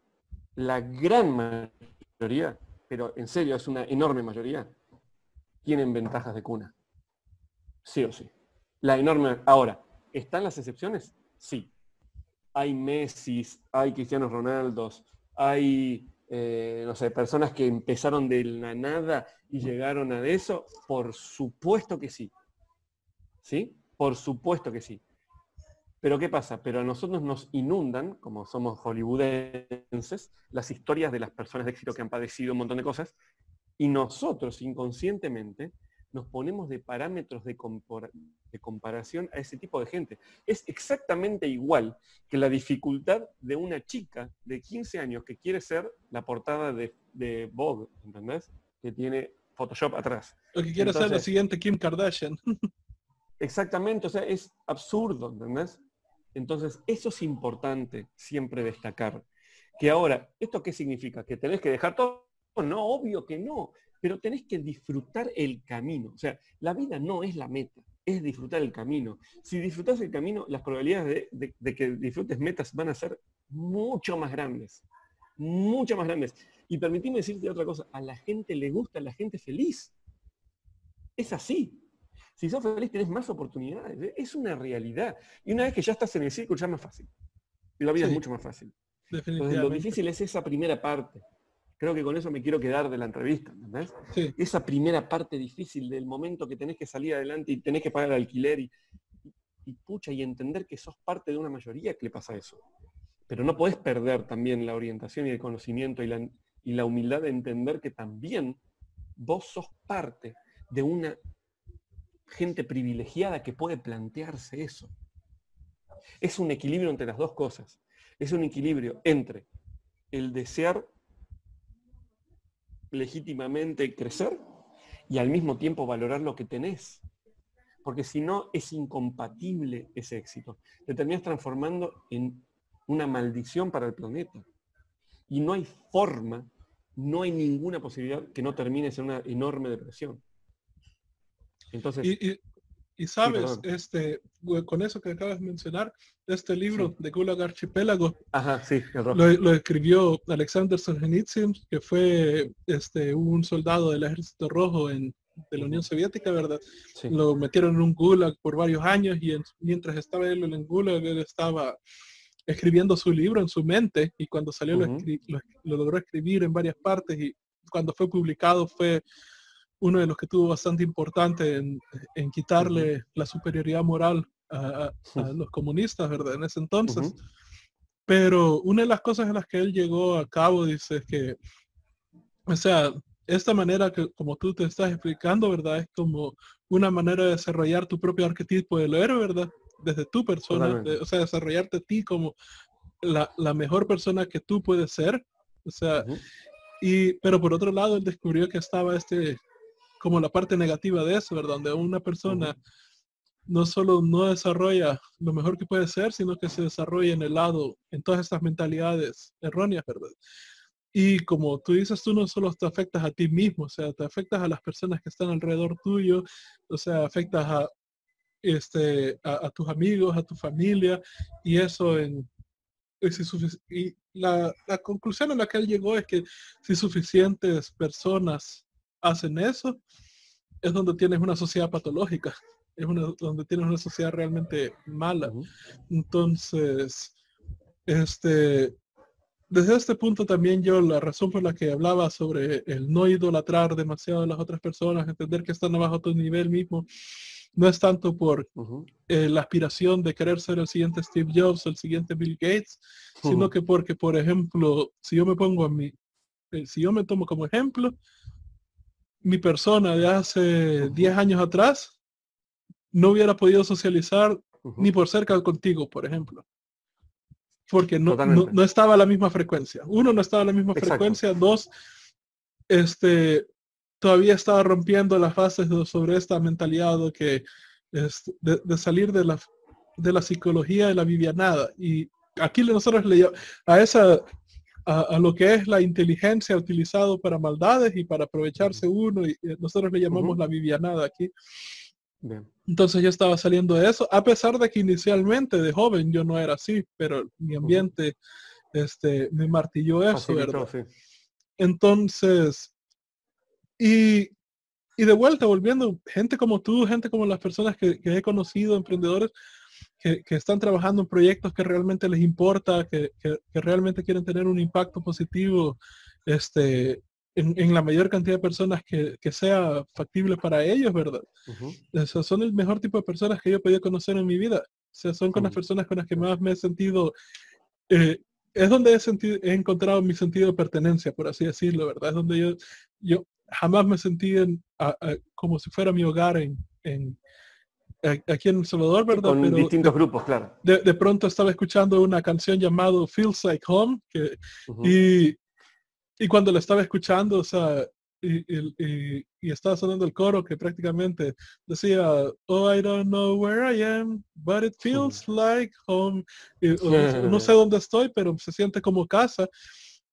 la gran mayoría, pero en serio es una enorme mayoría, tienen ventajas de cuna. Sí o sí. La enorme. Ahora, ¿están las excepciones? Sí. hay Messi, hay Cristianos Ronaldos, hay, eh, no personas que empezaron de la nada y llegaron a eso? Por supuesto que sí. ¿Sí? Por supuesto que sí. Pero ¿qué pasa? Pero a nosotros nos inundan, como somos hollywoodenses, las historias de las personas de éxito que han padecido un montón de cosas, y nosotros inconscientemente nos ponemos de parámetros de, comparación a ese tipo de gente. Es exactamente igual que la dificultad de una chica de 15 años que quiere ser la portada de, de Vogue, ¿entendés? Que tiene Photoshop atrás. O que quiere ser la siguiente Kim Kardashian. exactamente, o sea, es absurdo, ¿entendés? Entonces, eso es importante siempre destacar. Que ahora, ¿esto qué significa? ¿Que tenés que dejar todo? No, obvio que no pero tenés que disfrutar el camino. O sea, la vida no es la meta, es disfrutar el camino. Si disfrutas el camino, las probabilidades de, que disfrutes metas van a ser mucho más grandes, mucho más grandes. Y permitime decirte otra cosa, a la gente le gusta la gente feliz. Es así. Si sos feliz tenés más oportunidades. ¿eh? Es una realidad. Y una vez que ya estás en el círculo ya es más fácil. Y la vida es mucho más fácil. Entonces, lo difícil es esa primera parte. Creo que con eso me quiero quedar de la entrevista, ¿entendés? Esa primera parte difícil del momento que tenés que salir adelante y tenés que pagar el alquiler y, pucha, y entender que sos parte de una mayoría que le pasa eso. Pero no podés perder también la orientación y el conocimiento y la, y la humildad de entender que también vos sos parte de una gente privilegiada que puede plantearse eso. Es un equilibrio entre las dos cosas. Es un equilibrio entre el desear legítimamente crecer y al mismo tiempo valorar lo que tenés. Porque si no, es incompatible ese éxito. Te terminas transformando en una maldición para el planeta. Y no hay forma, no hay ninguna posibilidad que no termines en una enorme depresión. Entonces, sabes, este, con eso que acabas de mencionar, este libro de Gulag Archipélago, lo, escribió Alexander Solzhenitsyn, que fue este, un soldado del Ejército Rojo en, de la Unión Soviética, ¿verdad? Lo metieron en un Gulag por varios años y mientras estaba él en el Gulag, él estaba escribiendo su libro en su mente y cuando salió lo, lo logró escribir en varias partes y cuando fue publicado fue uno de los que tuvo bastante importante en, quitarle la superioridad moral a, los comunistas, ¿verdad? En ese entonces. Pero una de las cosas en las que él llegó a cabo, dice, es que, o sea, esta manera que, como tú te estás explicando, ¿verdad? Es como una manera de desarrollar tu propio arquetipo del héroe, ¿verdad? Desde tu persona, o sea, desarrollarte a ti como la, mejor persona que tú puedes ser. O sea, y, pero por otro lado, él descubrió que estaba este como la parte negativa de eso, ¿verdad? Donde una persona no solo no desarrolla lo mejor que puede ser, sino que se desarrolla en el lado, en todas estas mentalidades erróneas, ¿verdad? Y como tú dices, tú no solo te afectas a ti mismo, o sea, te afectas a las personas que están alrededor tuyo, o sea, afectas a, este, a, tus amigos, a tu familia, y eso en... y la, la conclusión a la que él llegó es que si suficientes personas hacen eso, es donde tienes una sociedad patológica, es donde tienes una sociedad realmente mala. Entonces, este, desde este punto también yo la razón por la que hablaba sobre el no idolatrar demasiado a las otras personas, entender que están abajo tu nivel mismo, no es tanto por eh, la aspiración de querer ser el siguiente Steve Jobs, el siguiente Bill Gates, sino que porque, por ejemplo, si yo me pongo a mí, eh, si yo me tomo como ejemplo, mi persona de hace 10 años atrás no hubiera podido socializar ni por cerca contigo, por ejemplo. Porque no, no, estaba a la misma frecuencia. Uno, no estaba a la misma frecuencia. Dos, este, todavía estaba rompiendo las fases sobre esta mentalidad de, que, de, de, salir de la, de la psicología de la vivianada. Y aquí nosotros le a esa a, lo que es la inteligencia utilizado para maldades y para aprovecharse uno, y nosotros le llamamos la vivianada aquí. Entonces yo estaba saliendo de eso, a pesar de que inicialmente de joven yo no era así, pero mi ambiente este, me martilló eso, ¿verdad? Entonces, y, y, de vuelta, volviendo, gente como tú, gente como las personas que, que he conocido, emprendedores, que, están trabajando en proyectos que realmente les importa, que, que, realmente quieren tener un impacto positivo este, en, la mayor cantidad de personas que, sea factible para ellos, ¿verdad? son el mejor tipo de personas que yo he podido conocer en mi vida. O sea, son con las personas con las que más me he sentido, eh, es donde he, sentido, he encontrado mi sentido de pertenencia, por así decirlo, ¿verdad? Es donde yo, yo jamás me sentí en, como si fuera mi hogar en, en aquí en El Salvador, ¿verdad? Con distintos grupos, claro. De, pronto estaba escuchando una canción llamada Feels Like Home, que, y, y, cuando la estaba escuchando, o sea, y, y, y, estaba sonando el coro que prácticamente decía, oh, I don't know where I am, but it feels like home. no sé dónde estoy, pero se siente como casa.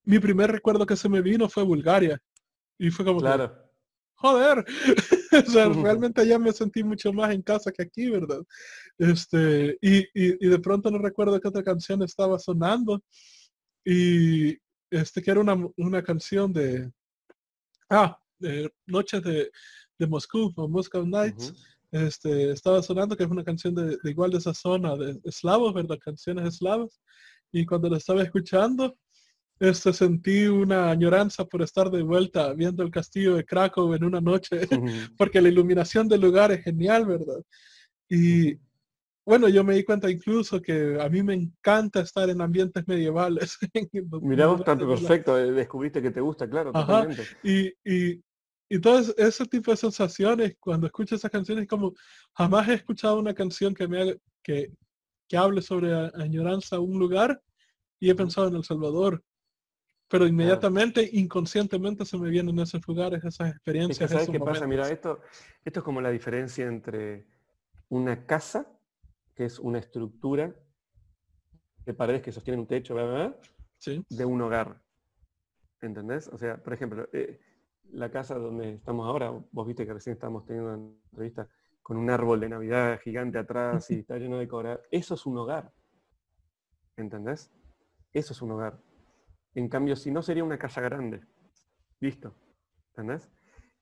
Mi primer recuerdo que se me vino fue Bulgaria. Y fue como, claro. Joder, o sea, realmente allá me sentí mucho más en casa que aquí, ¿verdad? Este, y, y, de pronto no recuerdo qué otra canción estaba sonando. Y este que era una, una canción de, ah, de Noches de, de Moscú o Moscow Nights. Este, estaba sonando que es una canción de, de, igual de esa zona de eslavos, ¿verdad? Canciones eslavas. Y cuando la estaba escuchando, este, sentí una añoranza por estar de vuelta viendo el castillo de Krakow en una noche, porque la iluminación del lugar es genial, ¿verdad? Y bueno, yo me di cuenta incluso que a mí me encanta estar en ambientes medievales. Mirá, tanto perfecto, eh, descubriste que te gusta, claro. Y, y, y todo ese tipo de sensaciones, cuando escucho esas canciones, como jamás he escuchado una canción que me haga, que, que hable sobre añoranza a un lugar y he pensado en El Salvador pero inmediatamente, inconscientemente se me vienen esos lugares, esas experiencias. ¿Sabes qué pasa? Mira, esto, esto es como la diferencia entre una casa, que es una estructura de paredes que sostienen un techo, ¿verdad? de un hogar. ¿Entendés? O sea, por ejemplo, eh, la casa donde estamos ahora, vos viste que recién estamos teniendo una entrevista con un árbol de Navidad gigante atrás y está lleno de cobra. Eso es un hogar. ¿Entendés? Eso es un hogar. En cambio, si no, sería una casa grande. Listo. ¿Entendés?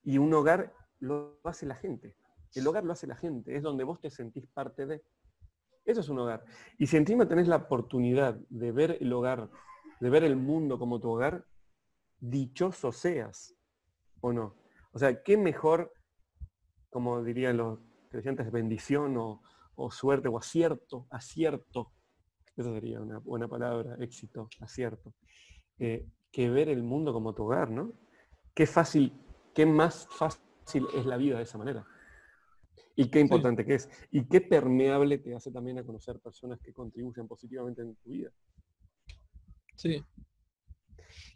Y un hogar lo hace la gente. El hogar lo hace la gente. Es donde vos te sentís parte de. Eso es un hogar. Y si encima tenés la oportunidad de ver el hogar, de ver el mundo como tu hogar, dichoso seas. ¿O no? O sea, qué mejor, como dirían los creyentes, bendición o, o suerte o acierto, acierto. Esa sería una buena palabra, éxito, acierto que ver el mundo como tu hogar, ¿no? Qué fácil, qué más fácil es la vida de esa manera. Y qué importante que es. Y qué permeable te hace también a conocer personas que contribuyen positivamente en tu vida. Sí.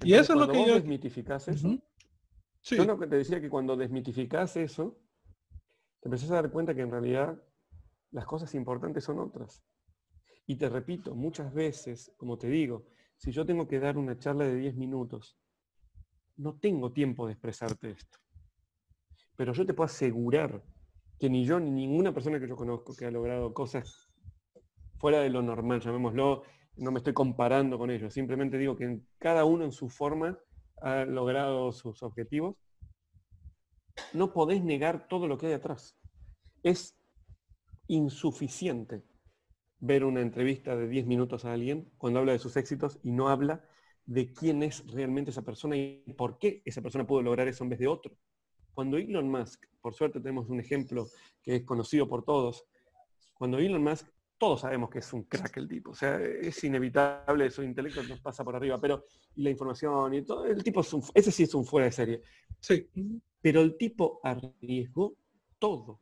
y eso es lo que vos yo... desmitificás eso. sí. Yo te decía que cuando desmitificás eso, te empezás a dar cuenta que en realidad las cosas importantes son otras. Y te repito, muchas veces, como te digo, si yo tengo que dar una charla de 10 minutos, no tengo tiempo de expresarte esto. Pero yo te puedo asegurar que ni yo ni ninguna persona que yo conozco que ha logrado cosas fuera de lo normal, llamémoslo, no me estoy comparando con ellos, simplemente digo que cada uno en su forma ha logrado sus objetivos, no podés negar todo lo que hay atrás. Es insuficiente ver una entrevista de 10 minutos a alguien cuando habla de sus éxitos y no habla de quién es realmente esa persona y por qué esa persona pudo lograr eso en vez de otro. Cuando Elon Musk, por suerte tenemos un ejemplo que es conocido por todos, cuando Elon Musk, todos sabemos que es un crack el tipo, o sea, es inevitable, su intelecto nos pasa por arriba, pero la información y todo, el tipo es un, ese sí es un fuera de serie. Sí. Pero el tipo arriesgó todo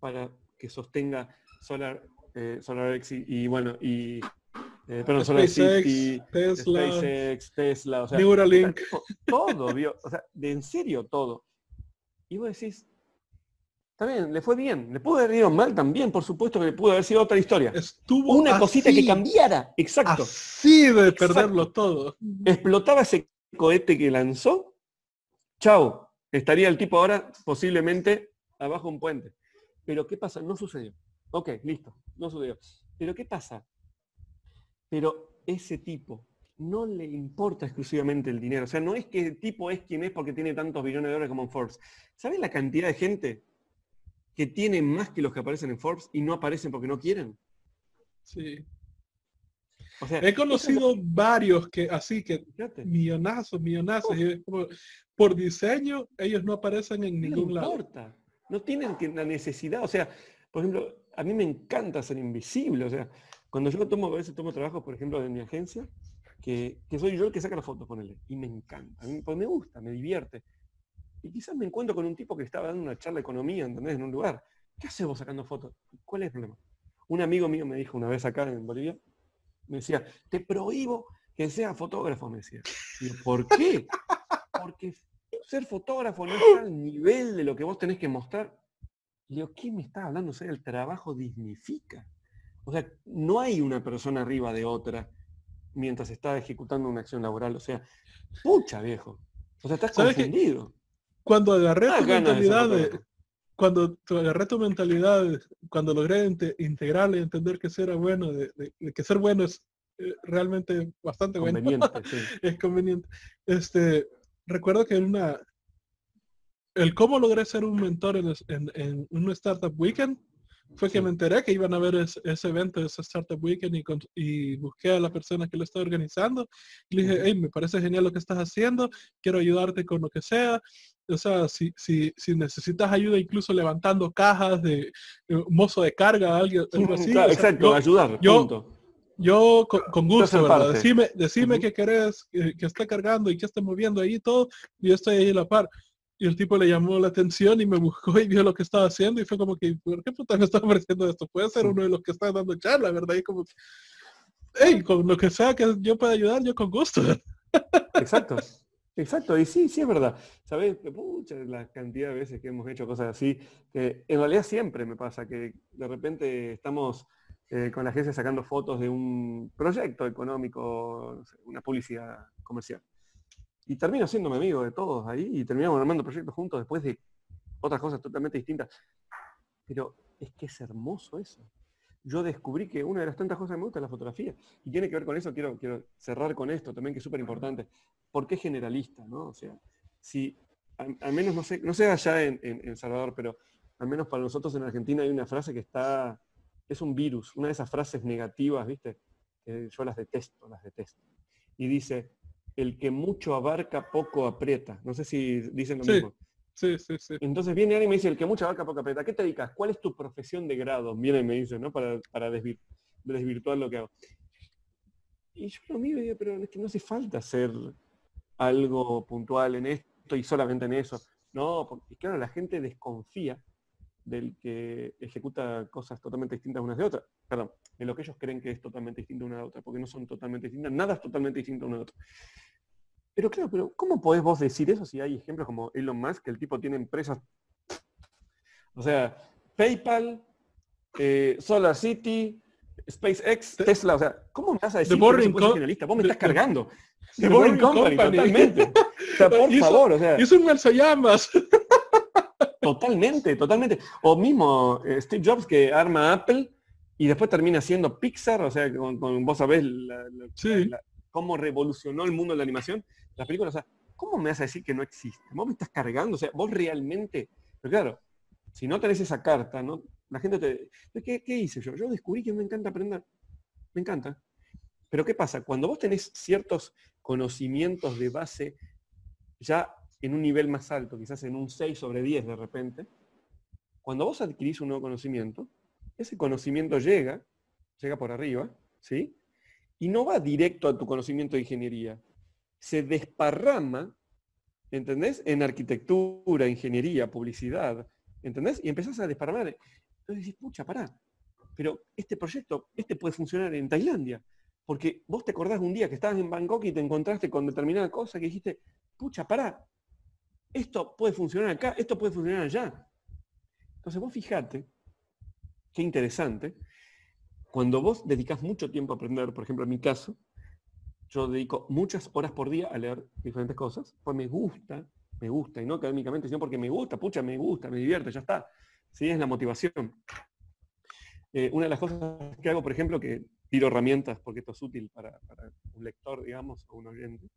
para que sostenga Solar eh, SolarX y, bueno, y eh, perdón, SpaceX, y Tesla, SpaceX, Tesla, o sea, Neuralink. Todo, vio, o sea, de en serio todo. Y vos decís, está bien, le fue bien, le pudo haber ido mal también, por supuesto que le pudo haber sido otra historia. Estuvo Una cosita que cambiara, exacto. Sí, de perderlo todo. Explotaba ese cohete que lanzó, chao, estaría el tipo ahora posiblemente abajo un puente. Pero ¿qué pasa? No sucedió. Ok, listo, no sucedió. Pero ¿qué pasa? Pero ese tipo no le importa exclusivamente el dinero. O sea, no es que el tipo es quien es porque tiene tantos billones de dólares como en Forbes. ¿Sabes la cantidad de gente que tiene más que los que aparecen en Forbes y no aparecen porque no quieren? Sí. He conocido varios que así que millonazos, millonazos. por diseño, ellos no aparecen en ningún lado. Importa. No tienen la necesidad. O sea, por ejemplo, a mí me encanta ser invisible. O sea, cuando yo tomo, a veces tomo trabajos, por ejemplo, de mi agencia, que, soy yo el que saca las fotos, él Y me encanta. A mí, pues me gusta, me divierte. Y quizás me encuentro con un tipo que estaba dando una charla de economía, ¿entendés? En un lugar. ¿Qué haces vos sacando fotos? ¿Cuál es el problema? Un amigo mío me dijo una vez acá en Bolivia, me decía, te prohíbo que sea fotógrafo, me decía. ¿por qué? Porque ser fotógrafo no está al nivel de lo que vos tenés que mostrar. Digo, ¿qué me está hablando? O sea, el trabajo dignifica. O sea, no hay una persona arriba de otra mientras está ejecutando una acción laboral. O sea, pucha viejo. O sea, estás confundido. Cuando agarré tu mentalidad de, cuando agarré tu mentalidad, cuando logré integrarle y entender que ser bueno, de, que ser bueno es eh, realmente bastante bueno. es conveniente. Este, recuerdo que en una, el cómo logré ser un mentor en, en, en un Startup Weekend fue que me enteré que iban a ver ese, evento, ese Startup Weekend y, y, busqué a la persona que lo está organizando y le dije, hey, me parece genial lo que estás haciendo, quiero ayudarte con lo que sea o sea, si, si, si necesitas ayuda incluso levantando cajas de, mozo de carga, algo, así. exacto, ayudar. Yo, yo con, gusto, ¿verdad? Decime, decime que querés que, esté cargando y que esté moviendo ahí todo, y yo estoy ahí a la par. Y el tipo le llamó la atención y me buscó y vio lo que estaba haciendo y fue como que, ¿por qué puta me está ofreciendo esto? Puede ser uno de los que está dando charla, ¿verdad? Y como, hey, con lo que sea que yo pueda ayudar, yo con gusto. Exacto. Exacto, y sí, sí es verdad. Sabes, la cantidad de veces que hemos hecho cosas así, que en realidad siempre me pasa que de repente estamos eh, con la agencia sacando fotos de un proyecto económico, una publicidad comercial. Y termino siendo amigo de todos ahí y terminamos armando proyectos juntos después de otras cosas totalmente distintas. Pero es que es hermoso eso. Yo descubrí que una de las tantas cosas que me gusta es la fotografía. Y tiene que ver con eso, quiero, quiero cerrar con esto también, que es súper importante. ¿por qué generalista? ¿no? O sea, si al, menos, no sé, no sé allá en, en, Salvador, pero al menos para nosotros en Argentina hay una frase que está, es un virus, una de esas frases negativas, ¿viste? yo las detesto, las detesto. Y dice, el que mucho abarca, poco aprieta. No sé si dicen lo mismo. Sí, sí, sí. Entonces viene alguien y me dice, el que mucho abarca, poco aprieta. ¿Qué te dedicas? ¿Cuál es tu profesión de grado? Viene y me dice, ¿no? Para, para desvirtuar lo que hago. Y yo lo miro y digo, pero es que no hace falta ser algo puntual en esto y solamente en eso. No, porque claro, la gente desconfía del que ejecuta cosas totalmente distintas unas de otras. Perdón, de lo que ellos creen que es totalmente distinto una de otra, porque no son totalmente distintas, nada es totalmente distinto una de otra. Pero claro, pero ¿cómo podés vos decir eso si hay ejemplos como Elon Musk, que el tipo tiene empresas, o sea, PayPal, eh, Solar City, SpaceX, Tesla, o sea, ¿cómo me vas a decir que no generalista? Vos me estás cargando. The, Boring, Company, totalmente. O sea, por favor, o sea. Es un llamas. Totalmente, totalmente. O mismo eh, Steve Jobs que arma Apple y después termina siendo Pixar, o sea, con, vos sabés cómo revolucionó el mundo de la animación, las películas, o sea, ¿cómo me vas a decir que no existe? Vos me estás cargando, o sea, vos realmente, pero claro, si no tenés esa carta, ¿no? La gente te... ¿Qué, ¿Qué hice yo? Yo descubrí que me encanta aprender. Me encanta. Pero ¿qué pasa? Cuando vos tenés ciertos conocimientos de base ya en un nivel más alto, quizás en un 6 sobre 10 de repente, cuando vos adquirís un nuevo conocimiento, ese conocimiento llega, llega por arriba, ¿sí? Y no va directo a tu conocimiento de ingeniería. Se desparrama, ¿entendés? En arquitectura, ingeniería, publicidad, ¿entendés? Y empezás a desparramar. Entonces decís, pucha, pará. Pero este proyecto, este puede funcionar en Tailandia, porque vos te acordás un día que estabas en Bangkok y te encontraste con determinada cosa que dijiste, pucha, pará, esto puede funcionar acá, esto puede funcionar allá. Entonces vos fijate, qué interesante, cuando vos dedicas mucho tiempo a aprender, por ejemplo en mi caso, yo dedico muchas horas por día a leer diferentes cosas, pues me gusta, me gusta, y no académicamente, sino porque me gusta, pucha, me gusta, me divierte, ya está. Sí, es la motivación. Eh, una de las cosas que hago, por ejemplo, que tiro herramientas porque esto es útil para, un lector, digamos, o un oyente.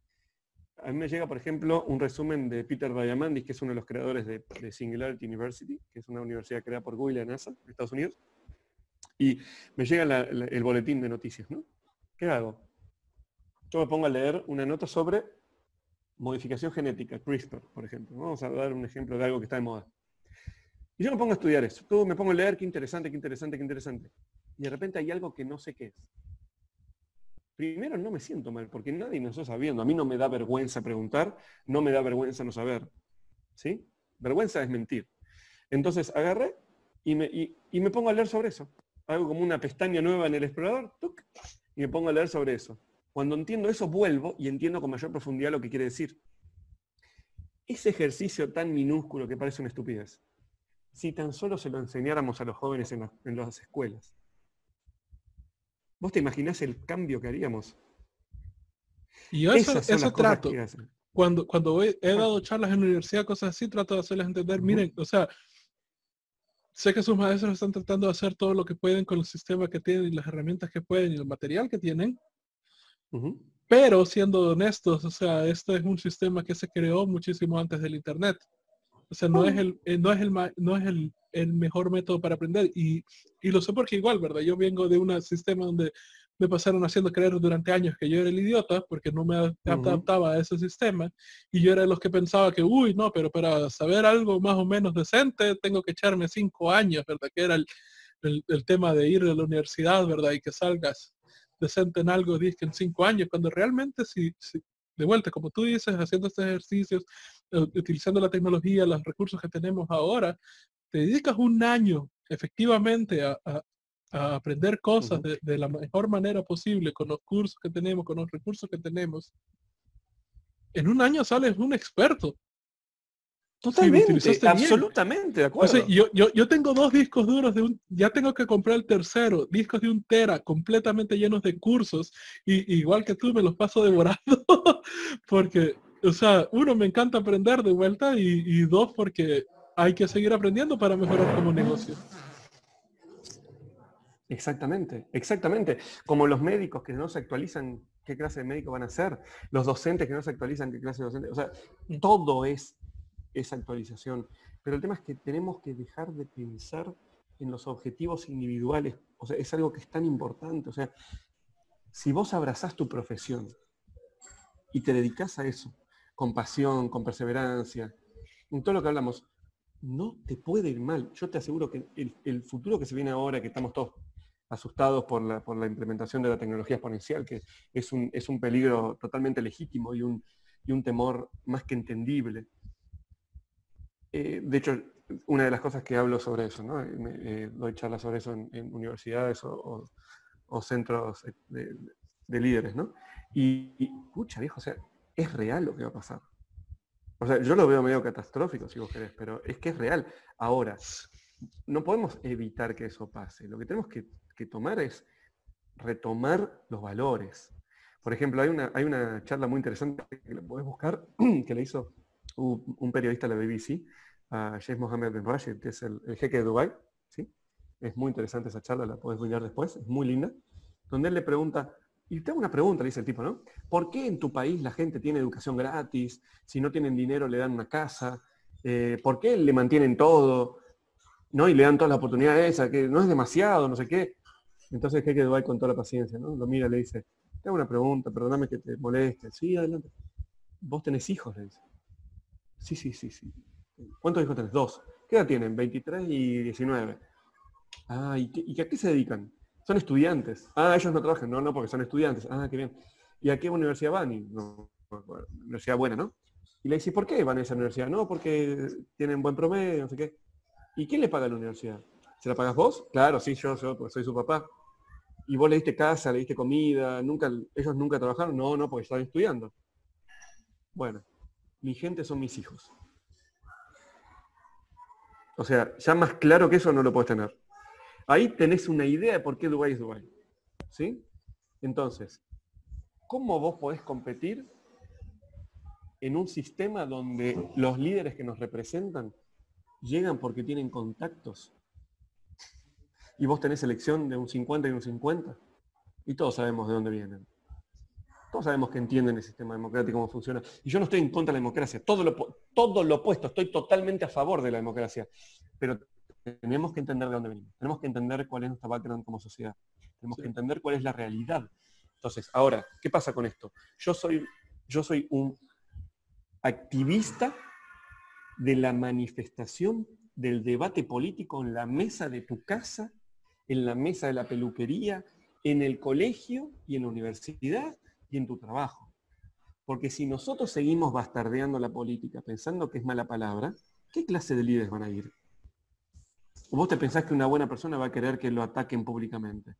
A mí me llega, por ejemplo, un resumen de Peter Diamandis, que es uno de los creadores de, Singularity University, que es una universidad creada por Google y NASA, de Estados Unidos. Y me llega el boletín de noticias, ¿no? ¿Qué hago? Yo me pongo a leer una nota sobre modificación genética, CRISPR, por ejemplo. Vamos a dar un ejemplo de algo que está de moda. Y yo me pongo a estudiar eso. Tú me pongo a leer, qué interesante, qué interesante, qué interesante. Y de repente hay algo que no sé qué es. Primero no me siento mal, porque nadie nos está sabiendo. A mí no me da vergüenza preguntar, no me da vergüenza no saber. ¿Sí? Vergüenza es mentir. Entonces agarré y me, y, me pongo a leer sobre eso. Hago como una pestaña nueva en el explorador, y me pongo a leer sobre eso. Cuando entiendo eso, vuelvo y entiendo con mayor profundidad lo que quiere decir. Ese ejercicio tan minúsculo que parece una estupidez, si tan solo se lo enseñáramos a los jóvenes en, las escuelas, ¿vos te imaginás el cambio que haríamos? Y yo eso, eso trato. Cuando, cuando he dado charlas en la universidad, cosas así, trato de hacerles entender, miren, o sea, sé que sus maestros están tratando de hacer todo lo que pueden con el sistema que tienen y las herramientas que pueden y el material que tienen. Pero siendo honestos, o sea, este es un sistema que se creó muchísimo antes del Internet. O sea, no es el, eh, no es el, no es el, el mejor método para aprender. Y, y, lo sé porque igual, ¿verdad? Yo vengo de un sistema donde me pasaron haciendo creer durante años que yo era el idiota porque no me adaptaba a ese sistema y yo era de los que pensaba que, uy, no, pero para saber algo más o menos decente tengo que echarme cinco años, ¿verdad? Que era el, el, tema de ir a la universidad, ¿verdad? Y que salgas decente en algo, que en cinco años, cuando realmente si, de vuelta, como tú dices, haciendo estos ejercicios, eh, utilizando la tecnología, los recursos que tenemos ahora, te dedicas un año efectivamente a, a aprender cosas de, la mejor manera posible con los cursos que tenemos, con los recursos que tenemos, en un año sales un experto. Totalmente, absolutamente, de acuerdo. yo, yo, yo, tengo dos discos duros de un, ya tengo que comprar el tercero, discos de un tera completamente llenos de cursos, y igual que tú me los paso devorando, porque, o sea, uno me encanta aprender de vuelta y, y dos porque hay que seguir aprendiendo para mejorar como negocio. Exactamente, exactamente. Como los médicos que no se actualizan qué clase de médico van a ser, los docentes que no se actualizan qué clase de docente. O sea, todo es esa actualización. Pero el tema es que tenemos que dejar de pensar en los objetivos individuales. O sea, es algo que es tan importante. O sea, si vos abrazás tu profesión y te dedicas a eso, con pasión, con perseverancia, en todo lo que hablamos, no te puede ir mal. Yo te aseguro que el, el futuro que se viene ahora, que estamos todos asustados por la, por la, implementación de la tecnología exponencial, que es un, es un peligro totalmente legítimo y un, y un temor más que entendible. Eh, de hecho, una de las cosas que hablo sobre eso, ¿no? Eh, doy charlas sobre eso en, universidades o, centros de, de, líderes, ¿no? Y, y, pucha, viejo, o sea, es real lo que va a pasar. O sea, yo lo veo medio catastrófico, si vos querés, pero es que es real. Ahora, no podemos evitar que eso pase. Lo que tenemos que tomar es retomar los valores. Por ejemplo, hay una, hay una charla muy interesante que la puedes buscar, que le hizo un, periodista de la BBC, a Sheikh Mohammed Ben Rashid, que es el, jeque de Dubai. ¿sí? Es muy interesante esa charla, la puedes mirar después, es muy linda, donde él le pregunta, y te hago una pregunta, le dice el tipo, ¿no? ¿Por qué en tu país la gente tiene educación gratis? Si no tienen dinero le dan una casa. Eh, ¿Por qué le mantienen todo? ¿No? Y le dan todas las oportunidades a que no es demasiado, no sé qué. Entonces que Dubái con toda la paciencia, ¿no? Lo mira, le dice, tengo una pregunta, perdóname que te moleste. Sí, adelante. ¿Vos tenés hijos? Le dice. Sí, sí, sí, sí. ¿Cuántos hijos tenés? Dos. ¿Qué edad tienen? 23 y 19. Ah, ¿y, a qué se dedican? Son estudiantes. Ah, ellos no trabajan. No, no, porque son estudiantes. Ah, qué bien. ¿Y a qué universidad van? Y, no, universidad buena, ¿no? Y le dice, ¿por qué van a esa universidad? No, porque tienen buen promedio, no sé qué. ¿Y quién le paga la universidad? ¿Se la pagas vos? Claro, sí, yo, soy su papá. ¿Y vos le diste casa, le diste comida? nunca ¿Ellos nunca trabajaron? No, no, porque estaban estudiando. Bueno, mi gente son mis hijos. O sea, ya más claro que eso no lo puedes tener. Ahí tenés una idea de por qué Dubái es Dubái. ¿Sí? Entonces, ¿cómo vos podés competir en un sistema donde los líderes que nos representan llegan porque tienen contactos y vos tenés elección de un 50 y un 50. Y todos sabemos de dónde vienen. Todos sabemos que entienden el sistema democrático, cómo funciona. Y yo no estoy en contra de la democracia, todo lo, todo lo opuesto, estoy totalmente a favor de la democracia. Pero tenemos que entender de dónde venimos, tenemos que entender cuál es nuestra background como sociedad, tenemos que entender cuál es la realidad. Entonces, ahora, ¿qué pasa con esto? Yo soy, yo soy un activista de la manifestación del debate político en la mesa de tu casa, en la mesa de la peluquería, en el colegio y en la universidad y en tu trabajo. Porque si nosotros seguimos bastardeando la política pensando que es mala palabra, ¿qué clase de líderes van a ir? ¿O vos te pensás que una buena persona va a querer que lo ataquen públicamente?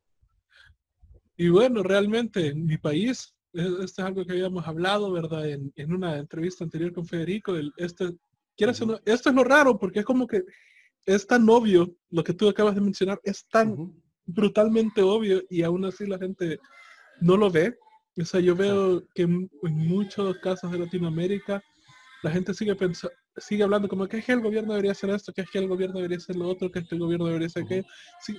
Y bueno, realmente en mi país, esto es algo que habíamos hablado, ¿verdad? En, una entrevista anterior con Federico, el, este, esto es lo raro, porque es como que es tan obvio lo que tú acabas de mencionar, es tan brutalmente obvio y aún así la gente no lo ve. O sea, yo veo que en, muchos casos de Latinoamérica la gente sigue pensando, sigue hablando como que es que el gobierno debería hacer esto, que es que el gobierno debería hacer lo otro, que es que el gobierno debería hacer que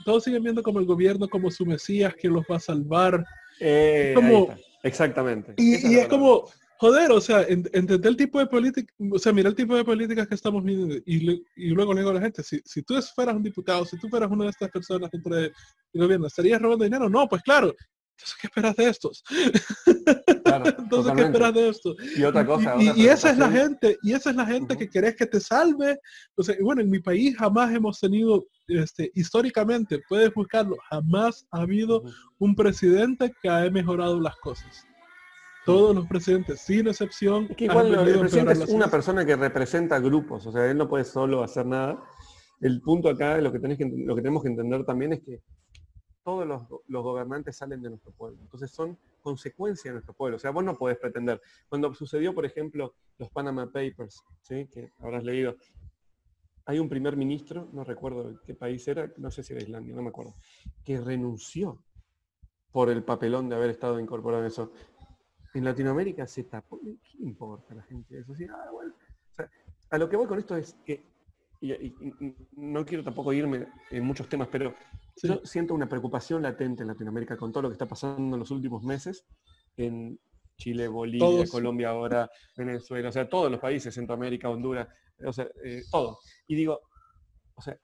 todos siguen viendo como el gobierno como su mesías que los va a salvar. Eh, como, exactamente. Y, es, como, joder, o sea, entender el tipo de política, o sea, mira el tipo de políticas que estamos viendo y, luego le digo a la gente, si, si tú fueras un diputado, si tú fueras una de estas personas dentro del gobierno, ¿estarías robando dinero? No, pues claro, entonces, ¿qué esperas de estos? Entonces, ¿qué esperas de estos? Y otra cosa. Y, esa es la gente, y esa es la gente que querés que te salve. Sea, bueno, en mi país jamás hemos tenido, este, históricamente, puedes buscarlo, jamás ha habido un presidente que haya mejorado las cosas. Todos los presidentes, sin excepción. Es que igual el presidente es una persona que representa grupos, o sea, él no puede solo hacer nada. El punto acá, lo que, tenés que, lo que tenemos que entender también es que todos los, gobernantes salen de nuestro pueblo. Entonces son consecuencia de nuestro pueblo. O sea, vos no podés pretender. Cuando sucedió, por ejemplo, los Panama Papers, ¿sí? que habrás leído, hay un primer ministro, no recuerdo qué país era, no sé si era Islandia, no me acuerdo, que renunció por el papelón de haber estado incorporado en eso. En Latinoamérica se tapó, ¿qué importa la gente eso? Ah, a lo que voy con esto es que, y no quiero tampoco irme en muchos temas, pero yo siento una preocupación latente en Latinoamérica con todo lo que está pasando en los últimos meses en Chile, Bolivia, Colombia ahora, Venezuela, o sea, todos los países, Centroamérica, Honduras, o sea, eh, todo. Y digo, o sea,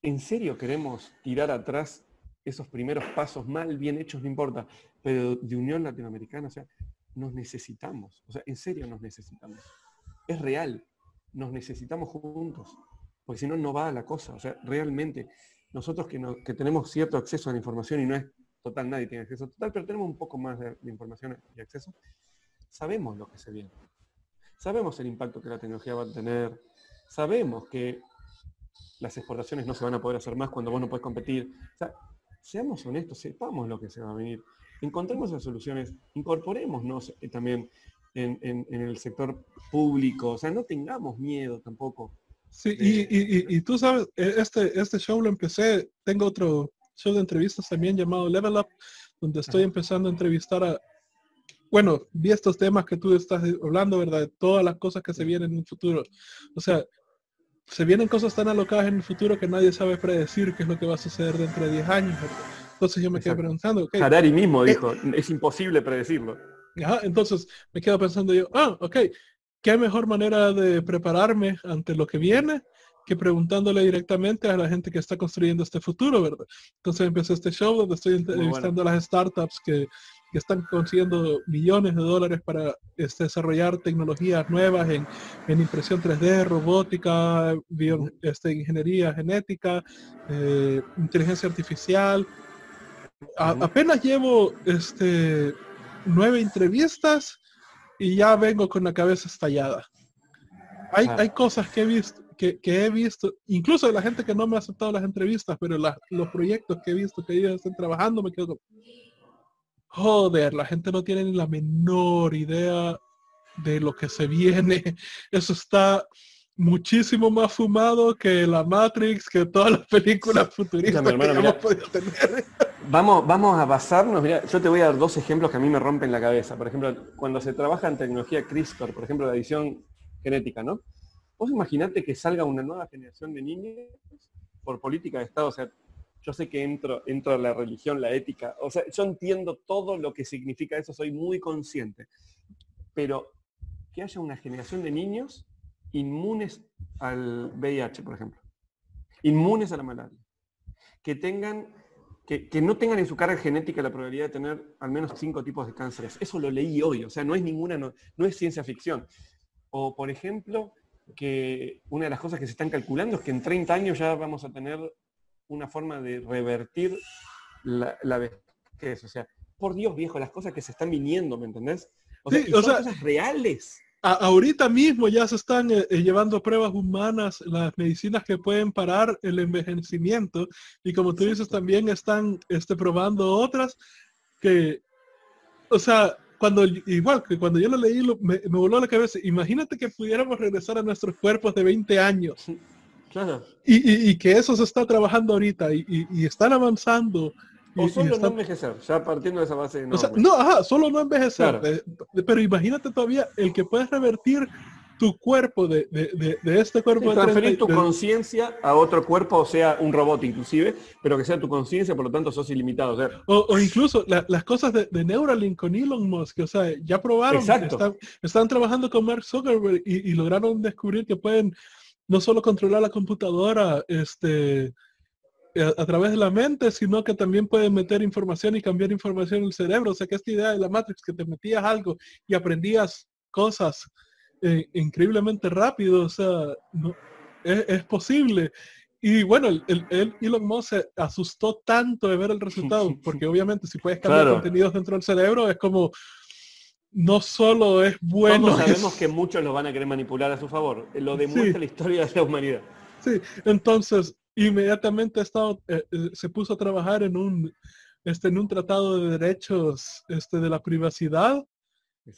¿en serio queremos tirar atrás esos primeros pasos mal, bien hechos, no importa, pero de unión latinoamericana? O sea, nos necesitamos, o sea, en serio nos necesitamos. Es real, nos necesitamos juntos, porque si no, no va a la cosa, o sea, realmente nosotros que, tenemos cierto acceso a la información y no es total, nadie tiene acceso total, pero tenemos un poco más de, información y acceso, sabemos lo que se viene. Sabemos el impacto que la tecnología va a tener, sabemos que las exportaciones no se van a poder hacer más cuando vos no puedes competir. O sea, seamos honestos, sepamos lo que se va a venir. Encontremos las soluciones, incorporémonos eh, también en, el sector público, o sea, no tengamos miedo tampoco Sí, y, tú sabes, e, este, este show lo empecé, tengo otro show de entrevistas también llamado Level Up, donde estoy empezando a entrevistar a, bueno, vi estos temas que tú estás hablando, ¿verdad? De todas las cosas que se vienen en el futuro. O sea, se vienen cosas tan alocadas en el futuro que nadie sabe predecir qué es lo que va a suceder dentro de 10 años. Entonces yo me quedo preguntando. Okay, Harari mismo dijo, es imposible predecirlo. entonces me quedo pensando yo, ah, ok, ¿qué mejor manera de prepararme ante lo que viene que preguntándole directamente a la gente que está construyendo este futuro, ¿verdad? Entonces empecé este show donde estoy entrevistando a las startups que, están consiguiendo millones de dólares para este, desarrollar tecnologías nuevas en, impresión 3D, robótica, este, ingeniería genética, eh, inteligencia artificial. apenas llevo este, nueve entrevistas y ya vengo con la cabeza estallada. Hay, hay cosas que he visto, que, he visto, incluso de la gente que no me ha aceptado las entrevistas, pero los proyectos que he visto que ellos están trabajando, me quedo como, joder, la gente no tiene ni la menor idea de lo que se viene. Eso está muchísimo más fumado que la Matrix, que todas las películas futuristas que hemos podido tener. Vamos, vamos a basarnos, mira, yo te voy a dar dos ejemplos que a mí me rompen la cabeza. Por ejemplo, cuando se trabaja en tecnología CRISPR, por ejemplo, la edición genética, ¿no? Vos imaginate que salga una nueva generación de niños por política de Estado, o sea, yo sé que entro, entro a la religión, la ética, o sea, yo entiendo todo lo que significa eso, soy muy consciente, pero que haya una generación de niños inmunes al VIH, por ejemplo. inmunes a la malaria, que tengan que, no tengan en su carga genética la probabilidad de tener al menos cinco tipos de cánceres. Eso lo leí hoy, o sea, no es ninguna, no, es ciencia ficción. O, por ejemplo, que una de las cosas que se están calculando es que en 30 años ya vamos a tener una forma de revertir la, la vejez. O sea, por Dios viejo, las cosas que se están viniendo, ¿me entendés? O sea, son cosas reales ahorita mismo ya se están eh, eh, llevando pruebas humanas, las medicinas que pueden parar el envejecimiento y como tú dices también están este, probando otras que, o sea, cuando igual que cuando yo lo leí me, voló la cabeza, imagínate que pudiéramos regresar a nuestros cuerpos de 20 años. Claro. Y, que eso se está trabajando ahorita y, y están avanzando o solo no envejecer, ya partiendo de esa base. No, no ajá, solo no envejecer. Eh, pero imagínate todavía el que puedes revertir tu cuerpo de, de, de, este cuerpo. Sí, transferir tu conciencia a otro cuerpo, o sea, un robot inclusive, pero que sea tu conciencia, por lo tanto sos ilimitado. O, o, incluso las cosas de, Neuralink con Elon Musk, o sea, ya probaron, están, están, trabajando con Mark Zuckerberg y, y lograron descubrir que pueden no solo controlar la computadora, este a, través de la mente, sino que también puede meter información y cambiar información en el cerebro. O sea que esta idea de la Matrix, que te metías algo y aprendías cosas eh, increíblemente rápido, o sea, no, es, posible. Y bueno, el, el, Elon Musk se asustó tanto de ver el resultado, porque obviamente si puedes cambiar contenidos dentro del cerebro, es como, no solo es bueno. Todos sabemos que muchos lo van a querer manipular a su favor. Lo demuestra la historia de la humanidad. Sí, entonces inmediatamente estado, eh, eh, se puso a trabajar en un, este, en un tratado de derechos este, de la privacidad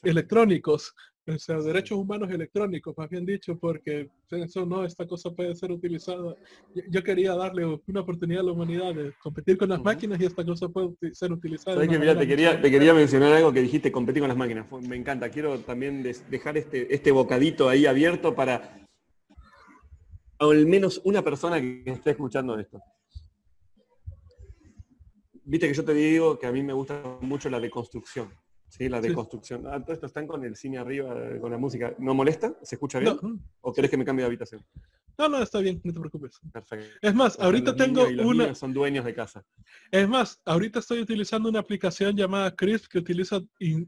electrónicos, o sea, derechos humanos electrónicos, más bien dicho, porque eso no, esta cosa puede ser utilizada. Yo, quería darle una oportunidad a la humanidad de competir con las máquinas y esta cosa puede ser utilizada. Que, mira, te, quería, te quería mencionar algo que dijiste, competir con las máquinas. Me encanta. Quiero también dejar este, este bocadito ahí abierto para al menos una persona que esté escuchando esto. Viste que yo te digo que a mí me gusta mucho la deconstrucción. ¿sí? La deconstrucción. Ah, todo esto están con el cine arriba, con la música. ¿No molesta? ¿Se escucha bien? ¿O querés que me cambie de habitación? No, no, está bien, no te preocupes. Perfecto. Es más, ahorita tengo una... Son dueños de casa. Es más, ahorita estoy utilizando una aplicación llamada Crisp que utiliza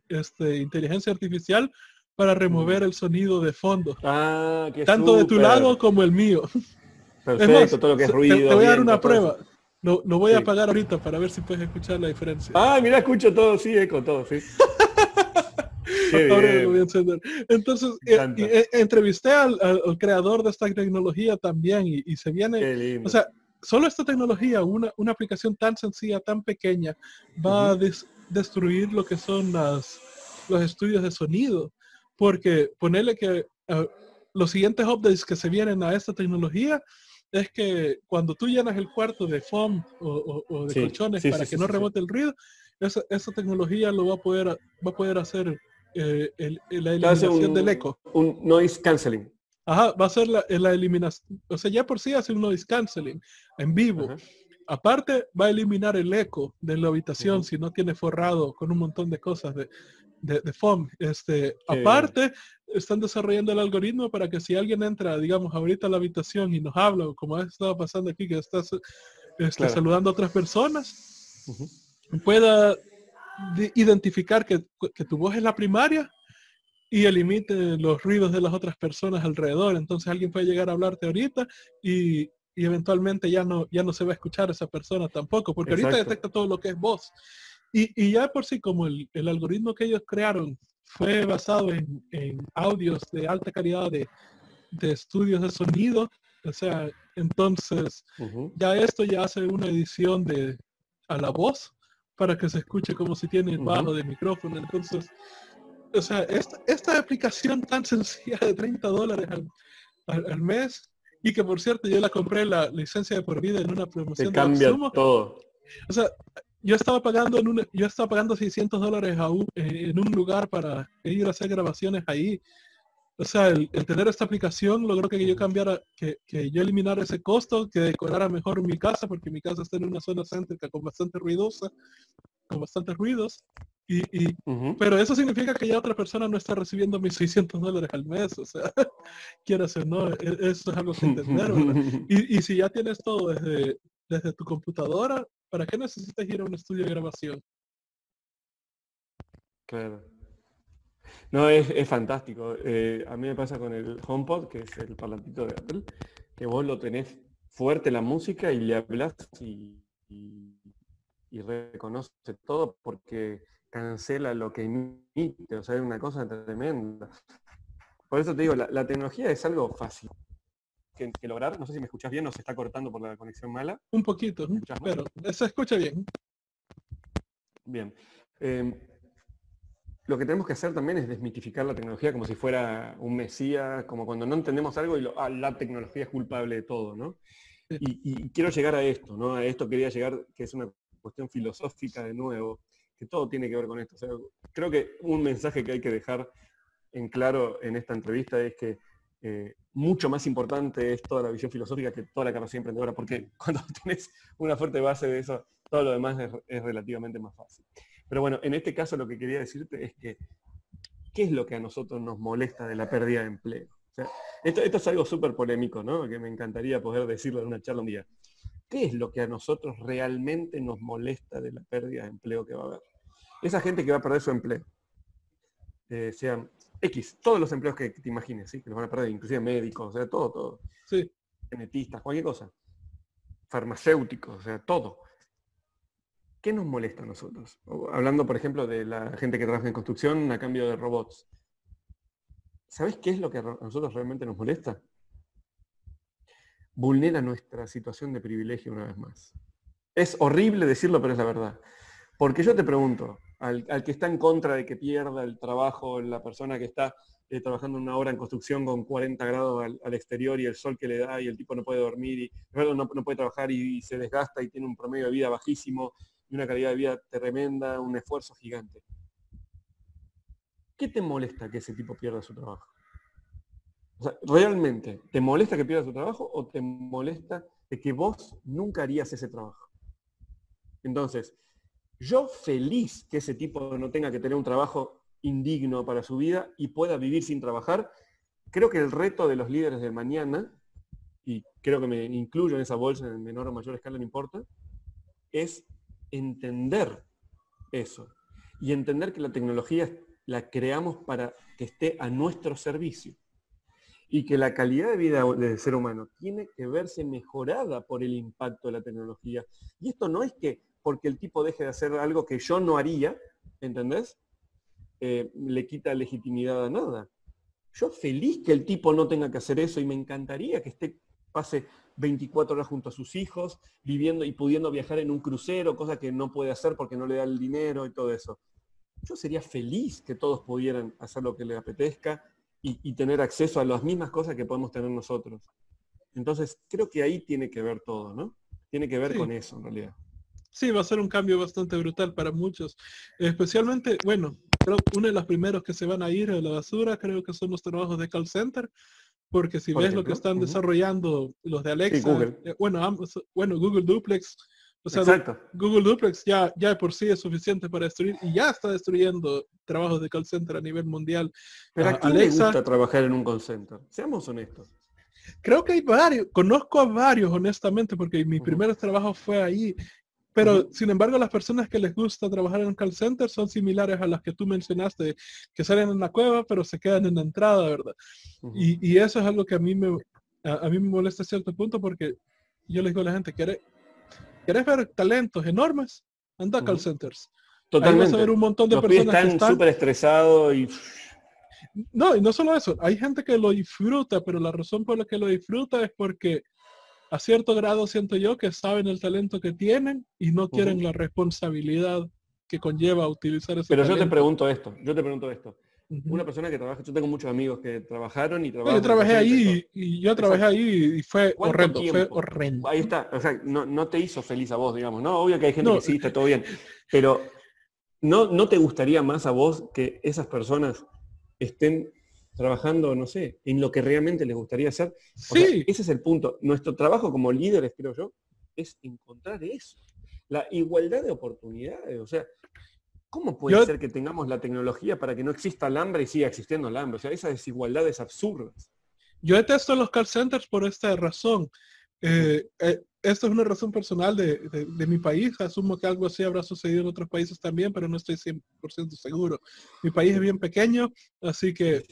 este, inteligencia artificial para remover el sonido de fondo. Ah, Tanto de tu lado como el mío. Perfecto, todo lo que es ruido. Te, voy a dar una prueba. Lo, voy a apagar ahorita para ver si puedes escuchar la diferencia. Ah, mira, escucho todo, sí, eco todo, sí. Ahora lo voy a encender. Entonces, eh, eh, entrevisté al, creador de esta tecnología también y, se viene, o sea, solo esta tecnología, una, una aplicación tan sencilla, tan pequeña, va a destruir lo que son las, los estudios de sonido porque ponerle que ah, los siguientes updates que se vienen a esta tecnología es que cuando tú llenas el cuarto de foam o, de colchones para que no rebote el ruido, esa, tecnología lo va a poder, va a poder hacer eh, la eliminación del eco. Un noise canceling. Ajá, va a ser la, eliminación, o sea, ya por sí hace un noise canceling en vivo. Aparte, va a eliminar el eco de la habitación si no tiene forrado con un montón de cosas de, de, de FOM. Este, aparte, están desarrollando el algoritmo para que si alguien entra, digamos, ahorita a la habitación y nos habla, como ha estado pasando aquí, que estás este, saludando a otras personas, pueda identificar que, tu voz es la primaria y elimite los ruidos de las otras personas alrededor. Entonces alguien puede llegar a hablarte ahorita y, eventualmente ya no, ya no se va a escuchar esa persona tampoco, porque ahorita detecta todo lo que es voz. Y, ya por sí, como el, algoritmo que ellos crearon fue basado en, audios de alta calidad de, estudios de sonido, o sea, entonces ya esto ya hace una edición de a la voz para que se escuche como si tiene bajo de micrófono. Entonces, o sea, esta, aplicación tan sencilla de 30 dólares al, mes y que por cierto yo la compré la licencia de por vida en una promoción Te cambia todo. O sea, yo estaba pagando en un, yo estaba pagando 600 dólares eh, en un lugar para ir a hacer grabaciones ahí. O sea, el, tener esta aplicación logró que yo cambiara, que, yo eliminara ese costo, que decorara mejor mi casa, porque mi casa está en una zona céntrica con bastante ruidosa, con bastantes ruidos. Y, Pero eso significa que ya otra persona no está recibiendo mis 600 dólares al mes, o sea, quieras o no, e, eso es algo que entender, y, y, si ya tienes todo desde, desde tu computadora, ¿para qué necesitas ir a un estudio de grabación? Claro. No, es, fantástico. Eh, a mí me pasa con el HomePod, que es el parlantito de Apple, que vos lo tenés fuerte la música y le hablas y reconoce todo porque cancela lo que emite, o sea, es una cosa tremenda. Por eso te digo, la, tecnología es algo fácil que, lograr. No sé si me escuchas bien o se está cortando por la conexión mala. Un poquito, pero se escucha bien. Bien. Em, lo que tenemos que hacer también es desmitificar la tecnología como si fuera un mesías, como cuando no entendemos algo y ah, la tecnología es culpable de todo, ¿no? Y, y, quiero llegar a esto, ¿no? A esto quería llegar, que es una cuestión filosófica de nuevo, que todo tiene que ver con esto. creo que un mensaje que hay que dejar en claro en esta entrevista es que eh, mucho más importante es toda la visión filosófica que toda la capacidad emprendedora, porque cuando tienes una fuerte base de eso, todo lo demás es, relativamente más fácil. Pero bueno, en este caso lo que quería decirte es que, ¿qué es lo que a nosotros nos molesta de la pérdida de empleo? esto, esto, es algo súper polémico, ¿no? Que me encantaría poder decirlo en una charla un día. ¿Qué es lo que a nosotros realmente nos molesta de la pérdida de empleo que va a haber? Esa gente que va a perder su empleo, eh, sean X, todos los empleos que, te imagines, ¿sí? que los van a perder, inclusive médicos, o sea, todo, todo. Sí. Genetistas, cualquier cosa. Farmacéuticos, o sea, todo. ¿Qué nos molesta a nosotros? hablando, por ejemplo, de la gente que trabaja en construcción a cambio de robots. ¿Sabes qué es lo que a nosotros realmente nos molesta? vulnera nuestra situación de privilegio una vez más. Es horrible decirlo, pero es la verdad. Porque yo te pregunto, al, que está en contra de que pierda el trabajo, la persona que está eh, trabajando una obra en construcción con 40 grados al, exterior y el sol que le da y el tipo no puede dormir y no, no puede trabajar y, se desgasta y tiene un promedio de vida bajísimo y una calidad de vida tremenda, un esfuerzo gigante. ¿Qué te molesta que ese tipo pierda su trabajo? ¿realmente te molesta que pierdas tu trabajo o te molesta de que vos nunca harías ese trabajo? Entonces, yo feliz que ese tipo no tenga que tener un trabajo indigno para su vida y pueda vivir sin trabajar, creo que el reto de los líderes del mañana, y creo que me incluyo en esa bolsa en menor o mayor escala, no importa, es entender eso y entender que la tecnología la creamos para que esté a nuestro servicio y que la calidad de vida del ser humano tiene que verse mejorada por el impacto de la tecnología. Y esto no es que porque el tipo deje de hacer algo que yo no haría, ¿entendés? Eh, le quita legitimidad a nada. Yo feliz que el tipo no tenga que hacer eso y me encantaría que esté, pase 24 horas junto a sus hijos, viviendo y pudiendo viajar en un crucero, cosa que no puede hacer porque no le da el dinero y todo eso. Yo sería feliz que todos pudieran hacer lo que les apetezca y, tener acceso a las mismas cosas que podemos tener nosotros. Entonces, creo que ahí tiene que ver todo, ¿no? Tiene que ver con eso, en realidad. Sí, va a ser un cambio bastante brutal para muchos. Especialmente, bueno, creo que uno de los primeros que se van a ir a la basura creo que son los trabajos de call center, porque si ves lo que están desarrollando los de Alexa, Google. Eh, bueno, bueno, Google Duplex, o sea, Google Duplex ya, ya por sí es suficiente para destruir y ya está destruyendo trabajos de call center a nivel mundial. Pero a, quién le gusta trabajar en un call center? Seamos honestos. Creo que hay varios, conozco a varios honestamente porque mi primer trabajo fue ahí. Pero sin embargo las personas que les gusta trabajar en un call center son similares a las que tú mencionaste, que salen en la cueva pero se quedan en la entrada, ¿verdad? y, y, eso es algo que a mí me, a, mí me molesta a cierto punto porque yo les digo a la gente, quiere, ¿Querés ver talentos enormes? Anda a call centers. Totalmente. Ahí vas a un montón de personas están que están súper estresados y... No, y no solo eso. Hay gente que lo disfruta, pero la razón por la que lo disfruta es porque a cierto grado siento yo que saben el talento que tienen y no quieren la responsabilidad que conlleva utilizar ese Pero yo te pregunto esto, yo te pregunto esto. Una persona que trabaja, yo tengo muchos amigos que trabajaron y trabajan. Yo trabajé ahí y, yo trabajé ahí y fue horrendo, fue horrendo. Ahí está, o sea, no, te hizo feliz a vos, digamos, ¿no? Obvio que hay gente que sí, está todo bien, pero ¿no, ¿no te gustaría más a vos que esas personas estén trabajando, no sé, en lo que realmente les gustaría hacer? sí. ese es el punto. Nuestro trabajo como líderes, creo yo, es encontrar eso. La igualdad de oportunidades, o sea, ¿Cómo puede ser que tengamos la tecnología para que no exista el hambre y siga existiendo el hambre? O sea, esa desigualdad es absurda. Yo detesto los call centers por esta razón. Eh, eh, esto es una razón personal de, mi país. Asumo que algo así habrá sucedido en otros países también, pero no estoy 100% seguro. Mi país es bien pequeño, así que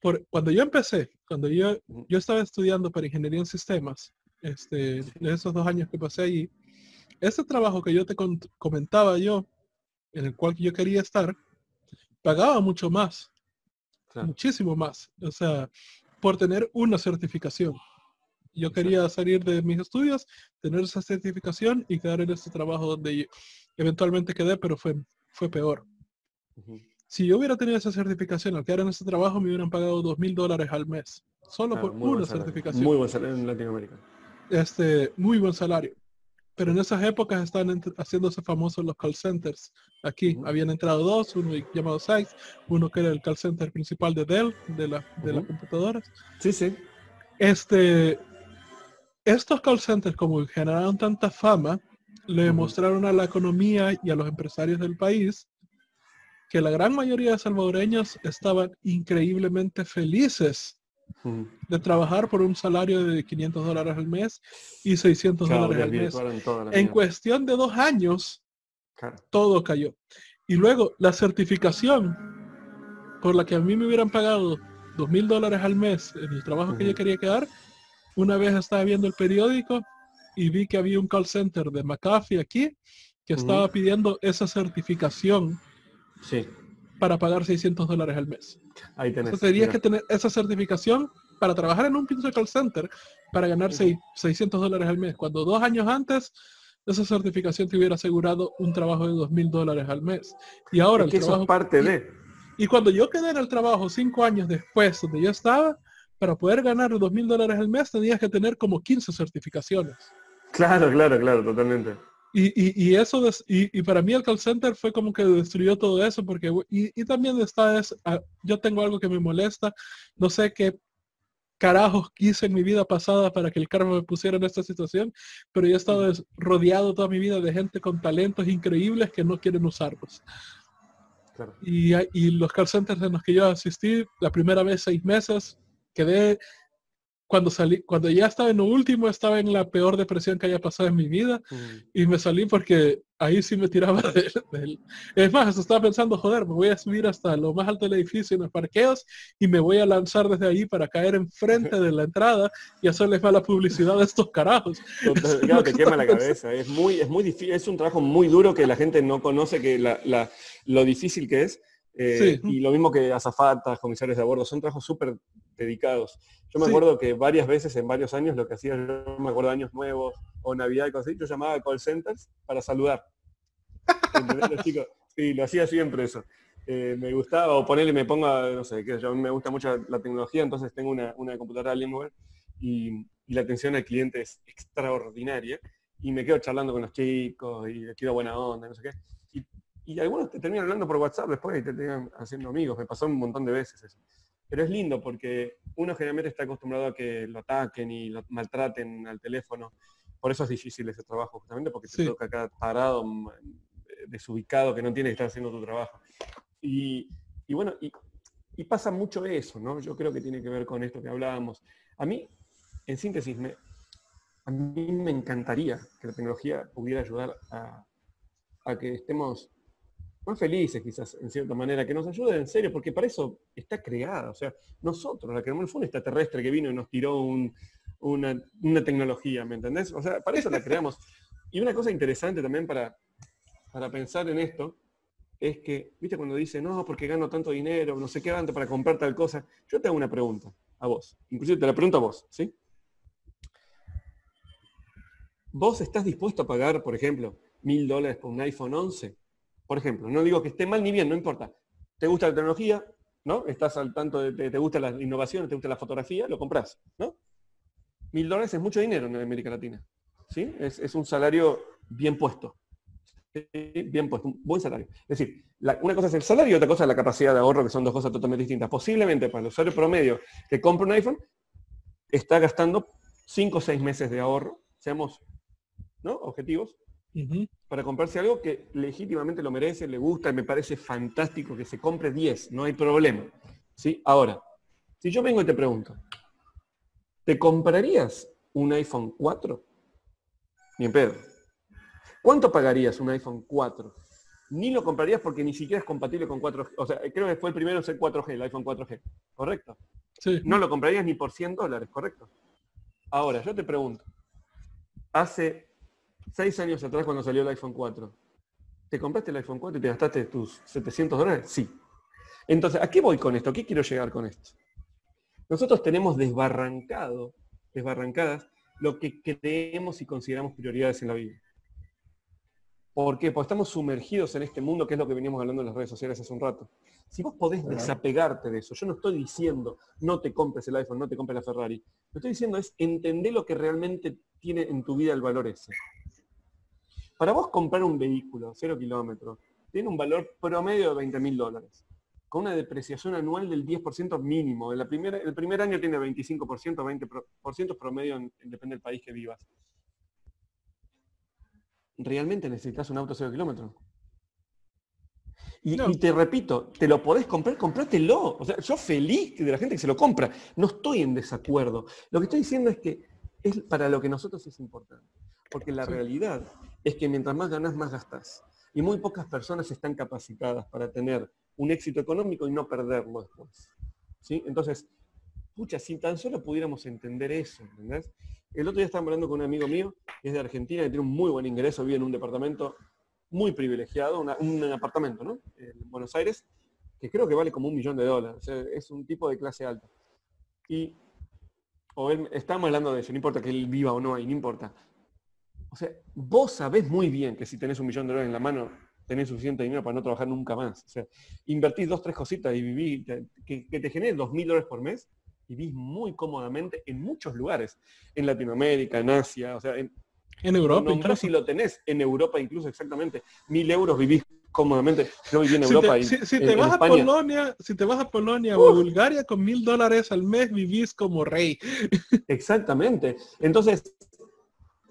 por, cuando yo empecé, cuando yo, yo estaba estudiando para ingeniería en sistemas, este, en esos dos años que pasé allí, ese trabajo que yo te comentaba yo, en el cual yo quería estar, pagaba mucho más, muchísimo más, o sea, por tener una certificación. Yo quería salir de mis estudios, tener esa certificación y quedar en ese trabajo donde eventualmente quedé, pero fue, fue peor. Si yo hubiera tenido esa certificación al quedar en ese trabajo, me hubieran pagado dos mil dólares al mes, solo por una certificación. Muy buen salario en Latinoamérica. Este, muy buen salario. Pero en esas épocas estaban haciéndose famosos los call centers. Aquí habían entrado dos, uno llamado Sykes, uno que era el call center principal de Dell, de, la, de las computadoras. Sí, sí. Este, estos call centers, como generaron tanta fama, le demostraron a la economía y a los empresarios del país que la gran mayoría de salvadoreños estaban increíblemente felices de trabajar por un salario de 500 dólares al mes y 600 dólares al mes. En, cuestión de dos años, todo cayó. Y luego la certificación por la que a mí me hubieran pagado dos mil dólares al mes en el trabajo que yo quería quedar, una vez estaba viendo el periódico y vi que había un call center de McAfee aquí que estaba pidiendo esa certificación sí. para pagar 600 dólares al mes. Ahí tenés. Entonces tenías que tener esa certificación para trabajar en un pinche call center para ganar 600 dólares al mes. Cuando dos años antes esa certificación te hubiera asegurado un trabajo de 2.000 dólares al mes. Y ahora el trabajo, es parte de... Y cuando yo quedé en el trabajo cinco años después donde yo estaba, para poder ganar 2.000 dólares al mes tenías que tener como 15 certificaciones. Claro, claro, claro, totalmente. Y, eso, y, para mí el call center fue como que destruyó todo eso, porque, y, también está, es, ah, yo tengo algo que me molesta, no sé qué carajos quise en mi vida pasada para que el karma me pusiera en esta situación, pero yo he estado rodeado toda mi vida de gente con talentos increíbles que no quieren usarlos. Y, y los call centers en los que yo asistí, la primera vez seis meses, quedé cuando salí, cuando ya estaba en lo último, estaba en la peor depresión que haya pasado en mi vida y me salí porque ahí sí me tiraba del... Es más, estaba pensando, joder, me voy a subir hasta lo más alto del edificio en los parqueos y me voy a lanzar desde ahí para caer enfrente de la entrada y hacerles mala publicidad a estos carajos. claro, te quema la cabeza. Es muy, es muy difícil, es un trabajo muy duro que la gente no conoce que la, lo difícil que es. Eh, y lo mismo que azafatas, comisarios de bordo, son trabajos súper dedicados. Yo me acuerdo que varias veces en varios años lo que hacía, yo me acuerdo años nuevos o Navidad y cosas así, yo llamaba a call centers para saludar. chicos? Sí, lo hacía siempre eso. Eh, me gustaba, o ponerle, me ponga, no sé, que yo me gusta mucho la tecnología, entonces tengo una, una computadora Alienware y, y la atención al cliente es extraordinaria y me quedo charlando con los chicos y les quiero buena onda, no sé qué. Y, y algunos te terminan hablando por WhatsApp después y te terminan haciendo amigos. Me pasó un montón de veces eso. Pero es lindo porque uno generalmente está acostumbrado a que lo ataquen y lo maltraten al teléfono. Por eso es difícil ese trabajo, justamente porque te toca acá parado, mm, desubicado, que no tiene que estar haciendo tu trabajo. Y, bueno, y, pasa mucho eso, ¿no? Yo creo que tiene que ver con esto que hablábamos. A mí, en síntesis, me, a mí me encantaría que la tecnología pudiera ayudar a, a que estemos más felices quizás, en cierta manera, que nos ayuden en serio, porque para eso está creada. O sea, nosotros, la no fue un extraterrestre que vino y nos tiró una, tecnología, ¿me entendés? O sea, para eso la creamos. Y una cosa interesante también para, para pensar en esto, es que, viste, cuando dice, no, porque gano tanto dinero, no sé qué tanto para comprar tal cosa, yo te hago una pregunta a vos. Inclusive te la pregunto a vos, ¿sí? ¿Vos estás dispuesto a pagar, por ejemplo, mil dólares por un iPhone 11? Por ejemplo, no digo que esté mal ni bien, no importa. ¿Te gusta la tecnología? ¿No? Estás al tanto de, te gusta la innovación, te gusta la fotografía, lo compras, ¿no? Mil dólares es mucho dinero en América Latina. ¿Sí? Es, un salario bien puesto. Bien puesto, un buen salario. Es decir, una cosa es el salario y otra cosa es la capacidad de ahorro, que son dos cosas totalmente distintas. Posiblemente para el usuario promedio que compra un iPhone, está gastando 5 o 6 meses de ahorro, seamos ¿no? objetivos, para comprarse algo que legítimamente lo merece, le gusta y me parece fantástico que se compre 10, no hay problema. ¿Sí? Ahora, si yo vengo y te pregunto, ¿te comprarías un iPhone 4? Ni en pedo. ¿Cuánto pagarías un iPhone 4? Ni lo comprarías porque ni siquiera es compatible con 4G. O sea, creo que fue el primero en ser 4G, el iPhone 4G. ¿Correcto? Sí. No lo comprarías ni por 100 dólares, ¿correcto? Ahora, yo te pregunto, hace seis años atrás cuando salió el iPhone 4, ¿te compraste el iPhone 4 y te gastaste tus 700 dólares? Sí. Entonces, ¿a qué voy con esto? ¿A qué quiero llegar con esto? Nosotros tenemos desbarrancado, desbarrancadas, lo que creemos y consideramos prioridades en la vida. ¿Por qué? Porque estamos sumergidos en este mundo, que es lo que veníamos hablando en las redes sociales hace un rato. Si vos podés desapegarte de eso, yo no estoy diciendo no te compres el iPhone, no te compres la Ferrari. Lo que estoy diciendo es entender lo que realmente tiene en tu vida el valor ese. Para vos comprar un vehículo, cero kilómetros, tiene un valor promedio de 20 mil dólares, con una depreciación anual del 10% mínimo. el primer año tiene 25%, 20% promedio, depende del país que vivas. ¿Realmente necesitas un auto cero kilómetros? Y, te repito, te lo podés comprar, comprátelo. O sea, yo feliz de la gente que se lo compra. No estoy en desacuerdo. Lo que estoy diciendo es que es para lo que nosotros es importante. Porque la realidad es que mientras más ganas, más gastas. Y muy pocas personas están capacitadas para tener un éxito económico y no perderlo después. ¿Sí? Entonces, pucha, si tan solo pudiéramos entender eso, ¿entendés? El otro día estaba hablando con un amigo mío, que es de Argentina, que tiene un muy buen ingreso, vive en un departamento muy privilegiado, un apartamento, ¿no? En Buenos Aires, que creo que vale como un millón de dólares. es un tipo de clase alta. Y, o él, estamos hablando de eso, no importa que él viva o no ahí, no importa. O sea, vos sabés muy bien que si tenés un millón de dólares en la mano, tenés suficiente dinero para no trabajar nunca más. O sea, invertís dos, tres cositas y vivís, que, te genere dos mil dólares por mes, vivís muy cómodamente en muchos lugares. En Latinoamérica, en Asia, o sea, en, en Europa. Incluso si lo tenés, en Europa incluso exactamente. Mil euros vivís cómodamente. Yo viví en Europa. si, te vas a Polonia, si te vas a Polonia o Bulgaria con mil dólares al mes vivís como rey. Exactamente. Entonces,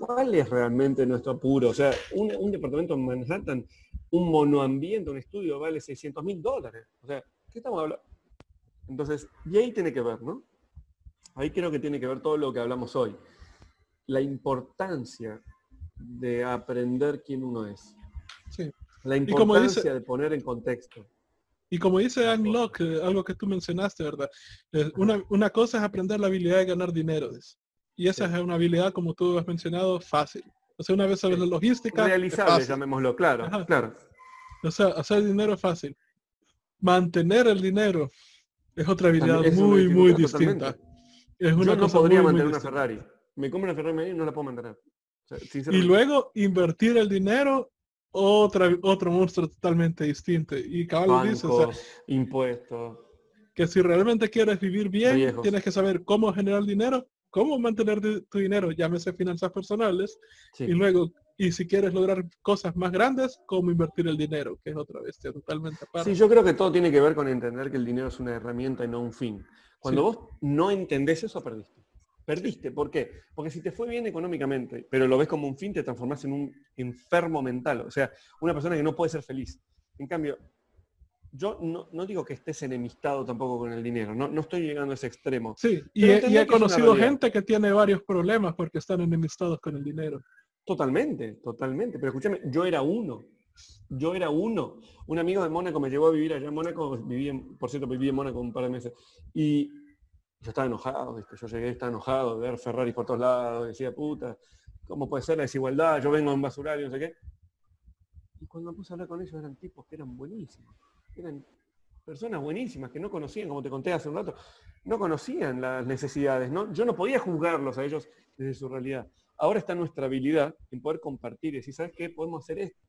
¿cuál es realmente nuestro apuro? O sea, un, departamento en Manhattan, un monoambiente, un estudio vale 600 mil dólares. O sea, ¿qué estamos hablando? Entonces, y ahí tiene que ver, ¿no? Ahí creo que tiene que ver todo lo que hablamos hoy. La importancia de aprender quién uno es. Sí. La importancia de poner en contexto. Y como dice Anne Locke, eh, algo que tú mencionaste, ¿verdad? Eh, una, una, cosa es aprender la habilidad de ganar dinero. Y esa es una habilidad, como tú has mencionado, fácil. O sea, una vez sabes la logística. Realizable, llamémoslo, claro, claro. O sea, hacer dinero es fácil. Mantener el dinero es otra habilidad muy, muy distinta. Es una Yo no podría mantener una Ferrari. Me compro una Ferrari y no la puedo mantener. y luego invertir el dinero, otra, otro monstruo totalmente distinto. Y cabal dice, o sea, impuestos. Que si realmente quieres vivir bien, tienes que saber cómo generar dinero cómo mantener tu dinero, llámese finanzas personales, y luego, y si quieres lograr cosas más grandes, cómo invertir el dinero, que es otra bestia totalmente aparte. Sí, yo creo que todo tiene que ver con entender que el dinero es una herramienta y no un fin. Cuando vos no entendés eso, perdiste. Perdiste, ¿por qué? Porque si te fue bien económicamente, pero lo ves como un fin, te transformás en un enfermo mental, o sea, una persona que no puede ser feliz. En cambio, yo no, digo que estés enemistado tampoco con el dinero, no, no estoy llegando a ese extremo. Sí, y he, conocido gente que tiene varios problemas porque están enemistados con el dinero. Totalmente, totalmente. Pero escúchame, yo era uno. Yo era uno. Un amigo de Mónaco me llevó a vivir allá en Mónaco, viví por cierto, viví en Mónaco un par de meses. Y yo estaba enojado, yo llegué, estaba enojado de ver Ferrari por todos lados, decía, puta, ¿cómo puede ser la desigualdad? Yo vengo en basural y no sé qué. Y cuando me puse a hablar con ellos eran tipos que eran buenísimos eran personas buenísimas que no conocían, como te conté hace un rato, no conocían las necesidades. ¿no? Yo no podía juzgarlos a ellos desde su realidad. Ahora está nuestra habilidad en poder compartir y decir, ¿sabes qué? Podemos hacer esto.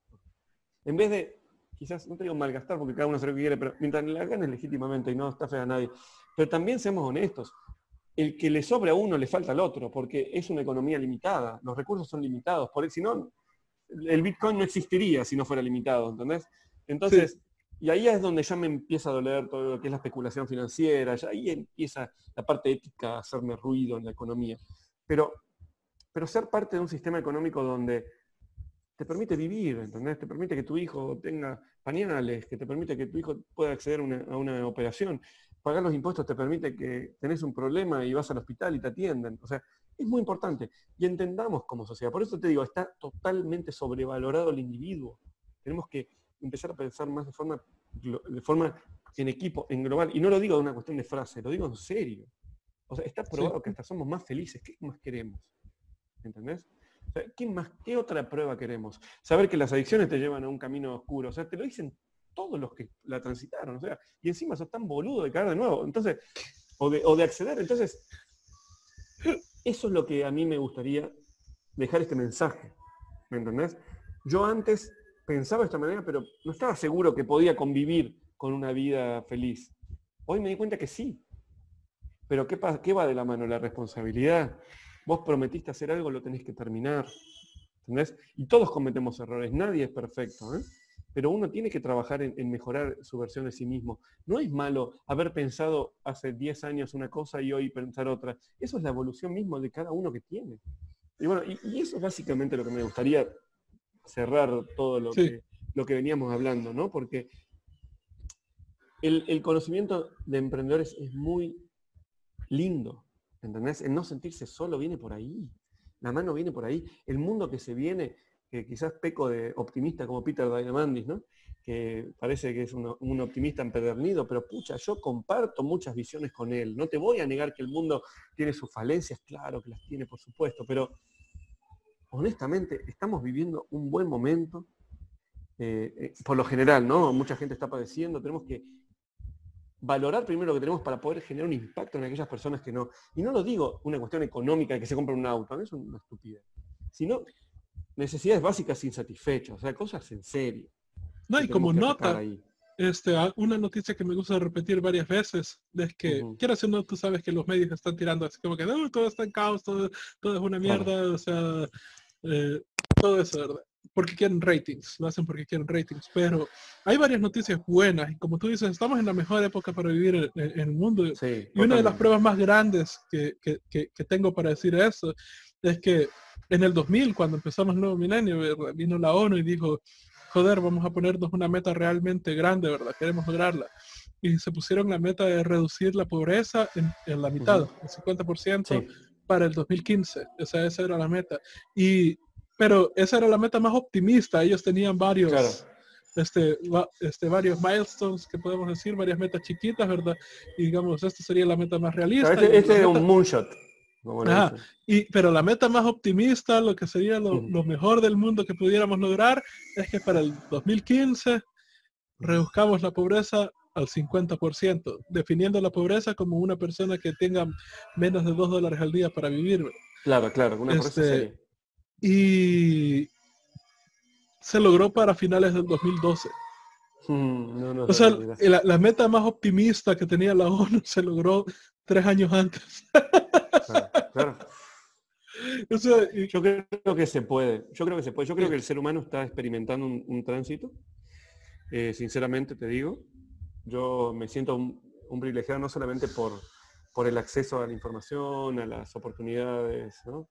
En vez de, quizás, no te digo malgastar porque cada uno hace lo que quiere, pero mientras la ganes legítimamente y no está fea a nadie. Pero también seamos honestos. El que le sobra a uno le falta al otro, porque es una economía limitada. Los recursos son limitados. Por, si no, el Bitcoin no existiría si no fuera limitado, ¿entendés? Entonces, y ahí es donde ya me empieza a doler todo lo que es la especulación financiera, ya ahí empieza la parte ética a hacerme ruido en la economía. Pero, pero ser parte de un sistema económico donde te permite vivir, ¿entendés? Te permite que tu hijo tenga pañales, que te permite que tu hijo pueda acceder a una, operación. Pagar los impuestos te permite que tenés un problema y vas al hospital y te atienden. O sea, es muy importante. Y entendamos como sociedad. Por eso te digo, está totalmente sobrevalorado el individuo. Tenemos que empezar a pensar más de forma, de forma en equipo, en global. Y no lo digo de una cuestión de frase, lo digo en serio. O sea, está probado que hasta somos más felices. ¿Qué más queremos? ¿Entendés? ¿qué, más, ¿Qué otra prueba queremos? Saber que las adicciones te llevan a un camino oscuro. O sea, te lo dicen todos los que la transitaron. O sea, y encima sos tan boludo de caer de nuevo. Entonces, o de, o de acceder. Entonces, eso es lo que a mí me gustaría dejar este mensaje. ¿Me entendés? Yo antes pensaba de esta manera, pero no estaba seguro que podía convivir con una vida feliz. Hoy me di cuenta que sí. Pero ¿qué, qué va de la mano? La responsabilidad. Vos prometiste hacer algo, lo tenés que terminar. ¿Entendés? Y todos cometemos errores, nadie es perfecto. ¿eh? Pero uno tiene que trabajar en, mejorar su versión de sí mismo. No es malo haber pensado hace 10 años una cosa y hoy pensar otra. Eso es la evolución misma de cada uno que tiene. Y bueno, y, eso es básicamente lo que me gustaría cerrar todo lo, que, lo que veníamos hablando, ¿no? Porque el, el conocimiento de emprendedores es muy lindo, ¿Entendés? El no sentirse solo viene por ahí. La mano viene por ahí. El mundo que se viene, que quizás peco de optimista como Peter Diamandis, ¿no? que parece que es un, optimista empedernido, pero pucha, yo comparto muchas visiones con él. No te voy a negar que el mundo tiene sus falencias, claro que las tiene, por supuesto, pero honestamente estamos viviendo un buen momento. Eh, eh, por lo general, ¿no? Mucha gente está padeciendo, tenemos que valorar primero lo que tenemos para poder generar un impacto en aquellas personas que no. Y no lo digo una cuestión económica de que se compra un auto, no es una estupidez. Sino necesidades básicas insatisfechas, o sea, cosas en serio. No, y como nota, este, una noticia que me gusta repetir varias veces es que, quiero hacer no, tú sabes que los medios están tirando así como que no, todo está en caos, todo, todo es una mierda, o sea, eh, todo eso, ¿verdad? porque quieren ratings, lo hacen porque quieren ratings, pero hay varias noticias buenas y como tú dices, estamos en la mejor época para vivir en, el mundo. y una de las pruebas más grandes que, tengo para decir eso es que en el 2000, cuando empezamos el nuevo milenio, vino la ONU y dijo, joder, vamos a ponernos una meta realmente grande, ¿verdad? Queremos lograrla. Y se pusieron la meta de reducir la pobreza en, la mitad, el 50% para el 2015. Esa, esa era la meta. Y pero esa era la meta más optimista. Ellos tenían varios, este, este, varios milestones que podemos decir, varias metas chiquitas, ¿verdad? Y digamos, esta sería la meta más realista. este, es un moonshot. y, pero la meta más optimista, lo que sería lo, mejor del mundo que pudiéramos lograr, es que para el 2015 reduzcamos la pobreza al 50%, definiendo la pobreza como una persona que tenga menos de 2 dólares al día para vivir. Claro, claro, una este, y se logró para finales del 2012. Mm, o sea, la, meta más optimista que tenía la ONU se logró tres años antes. yo creo que se puede. Yo creo que se puede. Yo creo que el ser humano está experimentando un, tránsito. Eh, sinceramente te digo, yo me siento un, privilegiado no solamente por, por el acceso a la información, a las oportunidades, ¿no?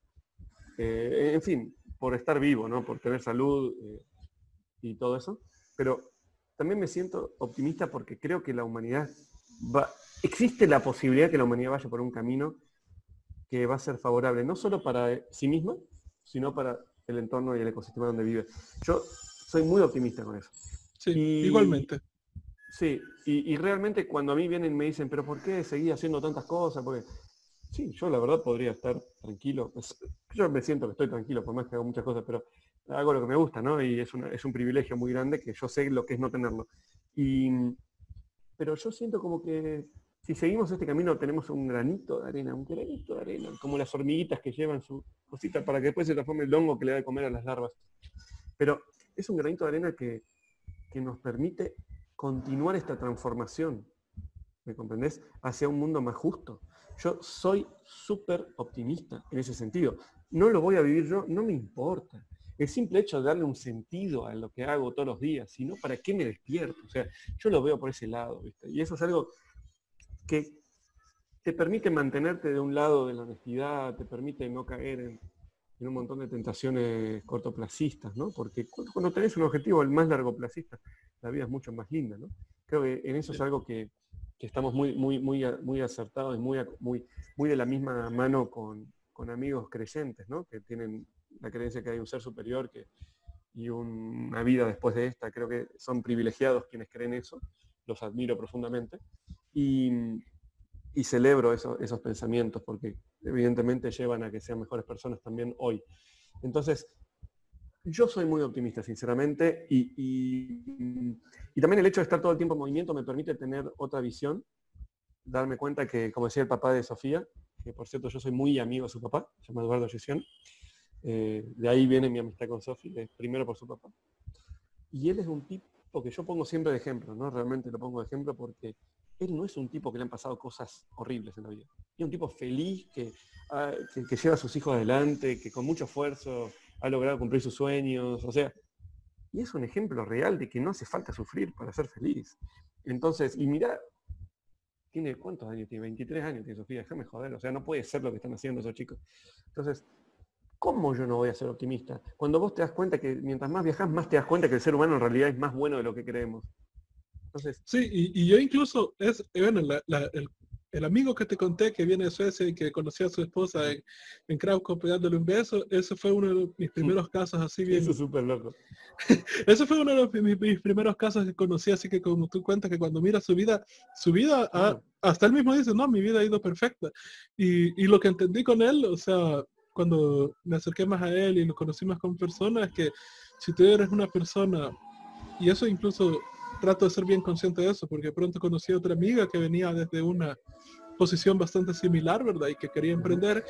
Eh, en fin, por estar vivo, ¿no? por tener salud eh, y todo eso. Pero también me siento optimista porque creo que la humanidad va, existe la posibilidad que la humanidad vaya por un camino que va a ser favorable, no solo para sí misma, sino para el entorno y el ecosistema donde vive. Yo soy muy optimista con eso. Sí, igualmente. Sí, y, realmente cuando a mí vienen me dicen, pero ¿por qué seguí haciendo tantas cosas? Porque Sí, yo la verdad podría estar tranquilo. Yo me siento que estoy tranquilo, por más que hago muchas cosas, pero hago lo que me gusta, ¿no? Y es, es un privilegio muy grande que yo sé lo que es no tenerlo. Y, pero yo siento como que si seguimos este camino tenemos un granito de arena, un granito de arena, como las hormiguitas que llevan su cosita para que después se transforme el hongo que le da de comer a las larvas. Pero es un granito de arena que, que nos permite continuar esta transformación, ¿me comprendés? Hacia un mundo más justo. Yo soy súper optimista en ese sentido. No lo voy a vivir yo, no me importa. El simple hecho de darle un sentido a lo que hago todos los días, sino para qué me despierto. O sea, yo lo veo por ese lado, Y eso es algo que te permite mantenerte de un lado de la honestidad, te permite no caer en, un montón de tentaciones cortoplacistas, ¿no? Porque cuando tenés un objetivo el más largoplacista, la vida es mucho más linda, ¿no? Creo que en eso es algo que, estamos muy, muy, muy, muy acertados y muy, muy, muy de la misma mano con, amigos creyentes, ¿no? Que tienen la creencia que hay un ser superior que, y una vida después de esta. Creo que son privilegiados quienes creen eso, los admiro profundamente. Y, y celebro esos pensamientos porque evidentemente llevan a que sean mejores personas también hoy. Entonces, yo soy muy optimista, sinceramente, y, también el hecho de estar todo el tiempo en movimiento me permite tener otra visión, darme cuenta que, como decía el papá de Sofía, que por cierto yo soy muy amigo de su papá, se llama Eduardo Gesión, eh, de ahí viene mi amistad con Sofía, primero por su papá. Y él es un tipo que yo pongo siempre de ejemplo, ¿no? Realmente lo pongo de ejemplo porque él no es un tipo que le han pasado cosas horribles en la vida. Es un tipo feliz ah, que, lleva a sus hijos adelante, que con mucho esfuerzo ha logrado cumplir sus sueños. O sea, y es un ejemplo real de que no hace falta sufrir para ser feliz. Entonces, y mira, tiene cuántos años tiene, 23 años tiene Sofía, déjame joder, o sea, no puede ser lo que están haciendo esos chicos. Entonces, ¿cómo yo no voy a ser optimista? Cuando vos te das cuenta que mientras más viajas, más te das cuenta que el ser humano en realidad es más bueno de lo que creemos. Sí, y, yo incluso, es, bueno, el, amigo que te conté que viene de Suecia y que conoció a su esposa en, en Krakow pegándole un beso, ese fue uno de mis primeros casos así bien. Eso es súper loco. ese fue uno de mis, primeros casos que conocí, así que como tú cuentas que cuando mira su vida, su vida, hasta él mismo dice, no, mi vida ha ido perfecta. Y, y lo que entendí con él, o sea, cuando me acerqué más a él y lo conocí más como persona, es que si tú eres una persona, y eso incluso trato de ser bien consciente de eso, porque pronto conocí a otra amiga que venía desde una posición bastante similar, ¿verdad? Y que quería emprender.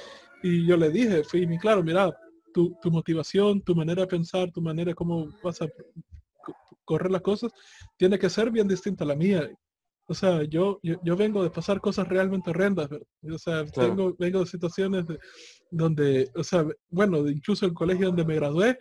Y yo le dije, fui claro, mira, tu, tu motivación, tu manera de pensar, tu manera de cómo vas a correr las cosas, tiene que ser bien distinta a la mía. O sea, yo, yo, vengo de pasar cosas realmente horrendas, ¿verdad? O sea, tengo, vengo de situaciones donde, o sea, bueno, incluso el colegio donde me gradué.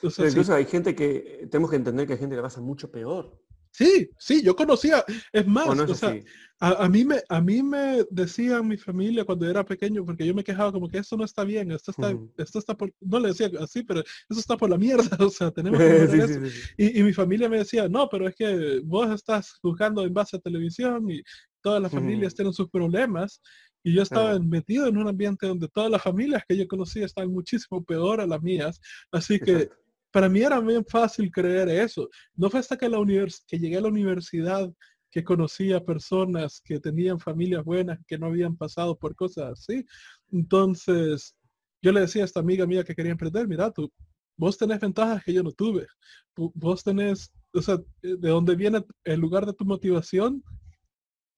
O sea, incluso hay gente que, tenemos que entender que hay gente que pasa mucho peor. Sí, sí, yo conocía, es más, o, sea, a, mí me, a mí me decían mi familia cuando era pequeño, porque yo me quejaba como que esto no está bien, esto está, esto está por, no le decía así, pero eso está por la mierda, o sea, tenemos que eso. y, mi familia me decía, no, pero es que vos estás juzgando en base a televisión y todas las familias tienen sus problemas, y yo estaba metido en un ambiente donde todas las familias que yo conocía estaban muchísimo peor a las mías, así que para mí era bien fácil creer eso. No fue hasta que, la que llegué a la universidad que conocí a personas que tenían familias buenas, que no habían pasado por cosas así. Entonces, yo le decía a esta amiga mía que quería emprender, mira, tú, vos tenés ventajas que yo no tuve. Vos tenés, o sea, de dónde viene el lugar de tu motivación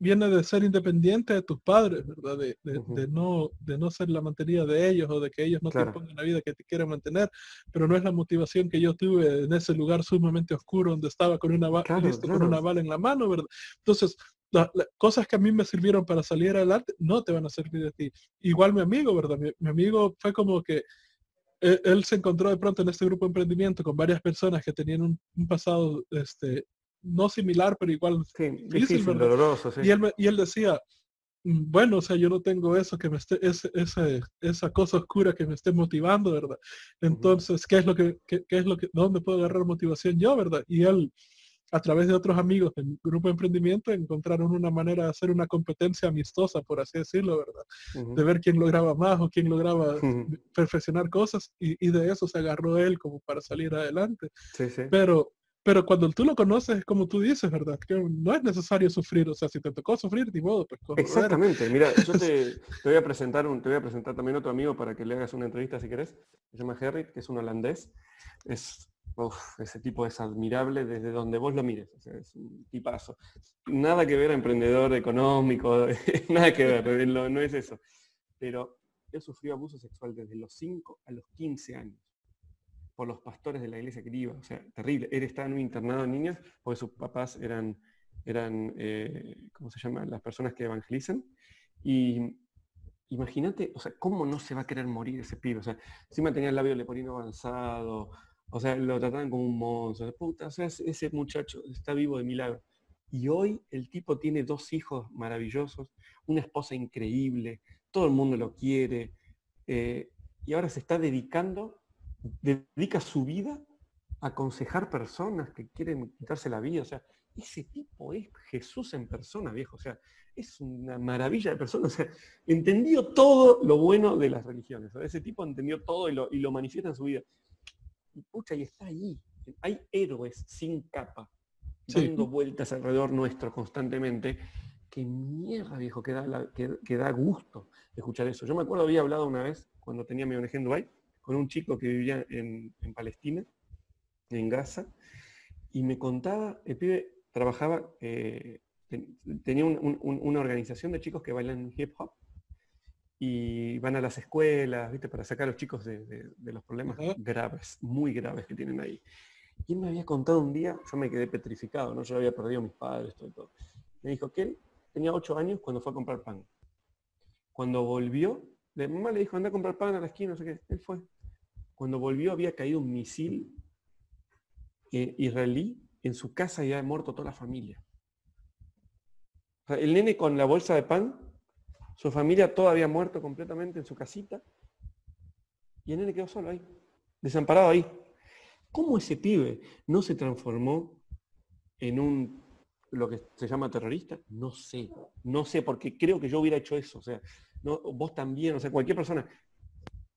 viene de ser independiente de tus padres, ¿verdad? De, no, de no ser la mantenida de ellos o de que ellos no te pongan la vida que te quieren mantener, pero no es la motivación que yo tuve en ese lugar sumamente oscuro donde estaba con una, con una bala en la mano, ¿verdad? Entonces, las cosas que a mí me sirvieron para salir adelante no te van a servir de ti. Igual mi amigo, ¿verdad? Mi, amigo fue como que e, él, se encontró de pronto en este grupo de emprendimiento con varias personas que tenían un, un pasado este, no similar, pero igual difícil, doloroso. Y, él, y él decía, mm, bueno, o sea, yo no tengo eso que me esté, ese, esa cosa oscura que me esté motivando, ¿verdad? Entonces, ¿qué es lo que, qué, es lo que, dónde puedo agarrar motivación yo, ¿verdad? Y él, a través de otros amigos del grupo de emprendimiento, encontraron una manera de hacer una competencia amistosa, por así decirlo, ¿verdad? De ver quién lograba más o quién lograba perfeccionar cosas y, y, de eso se agarró él como para salir adelante. Sí, sí. Pero pero cuando tú lo conoces, es como tú dices, ¿verdad? Que no es necesario sufrir. O sea, si te tocó sufrir, ni modo, pues Exactamente. Mira, yo te, voy a presentar un, te voy a presentar también otro amigo para que le hagas una entrevista si querés. Se llama Harry, que es un holandés. Es, ese tipo es admirable desde donde vos lo mires. O sea, es un tipazo. Nada que ver a emprendedor económico, nada que ver, no es eso. Pero él sufrió abuso sexual desde los 5 a los 15 años por los pastores de la iglesia que iba. O sea, terrible. Él estaba en un internado de niños porque sus papás eran, eran eh, ¿cómo se llama? Las personas que evangelizan. Y imagínate, o sea, ¿cómo no se va a querer morir ese pibe? O sea, encima tenía el labio leporino avanzado, o sea, lo trataban como un monstruo. Puta, o sea, ese muchacho está vivo de milagro. Y hoy el tipo tiene dos hijos maravillosos, una esposa increíble, todo el mundo lo quiere. Eh, y ahora se está dedicando, dedica su vida a aconsejar personas que quieren quitarse la vida. O sea, ese tipo es Jesús en persona, viejo. O sea, es una maravilla de persona. O sea, entendió todo lo bueno de las religiones. ese tipo entendió todo y lo, y lo manifiesta en su vida. Y pucha, y está ahí. Hay héroes sin capa, dando vueltas alrededor nuestro constantemente. Que mierda, viejo, que da, que, da gusto escuchar eso. Yo me acuerdo, había hablado una vez, cuando tenía mi ONG en Dubái, con un chico que vivía en, Palestina, en Gaza, y me contaba, el pibe trabajaba, eh, tenía una organización de chicos que bailan hip hop, y van a las escuelas, ¿viste? Para sacar a los chicos de, los problemas graves, muy graves que tienen ahí. Y él me había contado un día, yo me quedé petrificado, ¿no? Yo había perdido a mis padres, todo y todo. Me dijo que él tenía ocho años cuando fue a comprar pan. Cuando volvió, la mamá le dijo, anda a comprar pan a la esquina, no sé qué. Él fue. Cuando volvió había caído un misil eh, israelí en su casa y había muerto toda la familia. el nene con la bolsa de pan su familia toda había muerto completamente en su casita. Y el nene quedó solo ahí, desamparado ahí. ¿Cómo ese pibe no se transformó en un lo que se llama terrorista? No sé, no sé, porque creo que yo hubiera hecho eso. O sea, no, vos también, o sea, cualquier persona.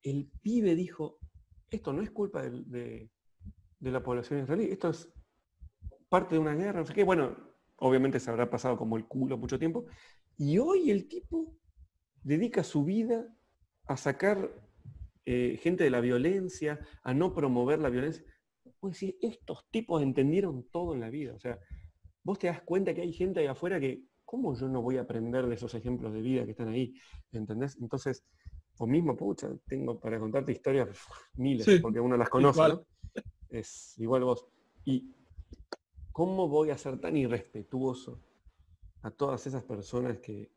El pibe dijo, esto no es culpa de, de la población israelí, esto es parte de una guerra, no sé qué. Bueno, obviamente se habrá pasado como el culo mucho tiempo. Y hoy el tipo dedica su vida a sacar eh, gente de la violencia, a no promover la violencia. Pues sí, estos tipos entendieron todo en la vida. O sea, vos te das cuenta que hay gente ahí afuera que, ¿cómo yo no voy a aprender de esos ejemplos de vida que están ahí? ¿Entendés? Entonces, vos mismo, pucha, tengo para contarte historias miles, porque uno las conoce, Es igual vos. Y ¿cómo voy a ser tan irrespetuoso a todas esas personas que,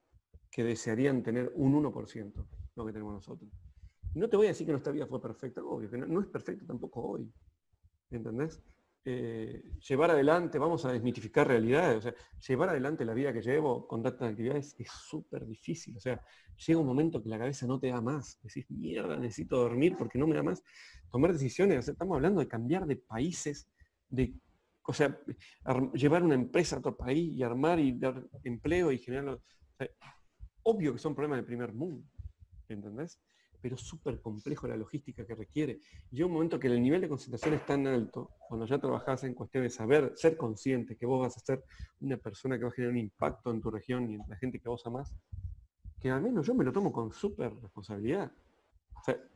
que desearían tener un 1% lo que tenemos nosotros. no te voy a decir que nuestra vida fue perfecta, obvio, que no, es perfecto tampoco hoy. ¿Entendés? Eh, llevar adelante, vamos a desmitificar realidades, o sea, llevar adelante la vida que llevo con tantas actividades es súper difícil, o sea, llega un momento que la cabeza no te da más, decís, mierda, necesito dormir porque no me da más, tomar decisiones, estamos hablando de cambiar de países, de, o sea, llevar una empresa a otro país y armar y dar empleo y generar, Obvio que son problemas del primer mundo, ¿entendés? Pero súper complejo la logística que requiere. Llega un momento que el nivel de concentración es tan alto, cuando ya trabajás en cuestión de saber, ser consciente que vos vas a ser una persona que va a generar un impacto en tu región y en la gente que vos amás, que al menos yo me lo tomo con súper responsabilidad.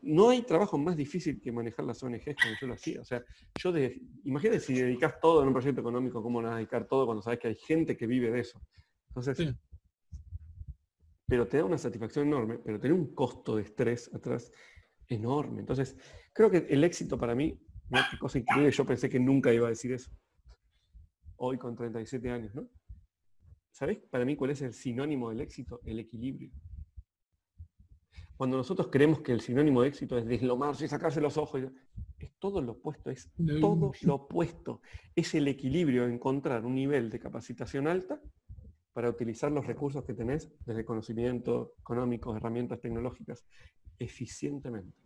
No hay trabajo más difícil que manejar las ONGs como yo lo hacía. O sea, yo de, imagínate si dedicas todo en un proyecto económico, ¿cómo vas a dedicar todo cuando sabes que hay gente que vive de eso? Entonces, pero te da una satisfacción enorme, pero tiene un costo de estrés atrás enorme. Entonces, creo que el éxito para mí, qué cosa increíble, yo pensé que nunca iba a decir eso. Hoy con 37 años, ¿no? ¿Sabés para mí cuál es el sinónimo del éxito? El equilibrio. Cuando nosotros creemos que el sinónimo de éxito es deslomarse y sacarse los ojos, es todo lo opuesto, es todo lo opuesto. Es el equilibrio, encontrar un nivel de capacitación alta para utilizar los recursos que tenés, desde conocimiento económico, herramientas tecnológicas, eficientemente.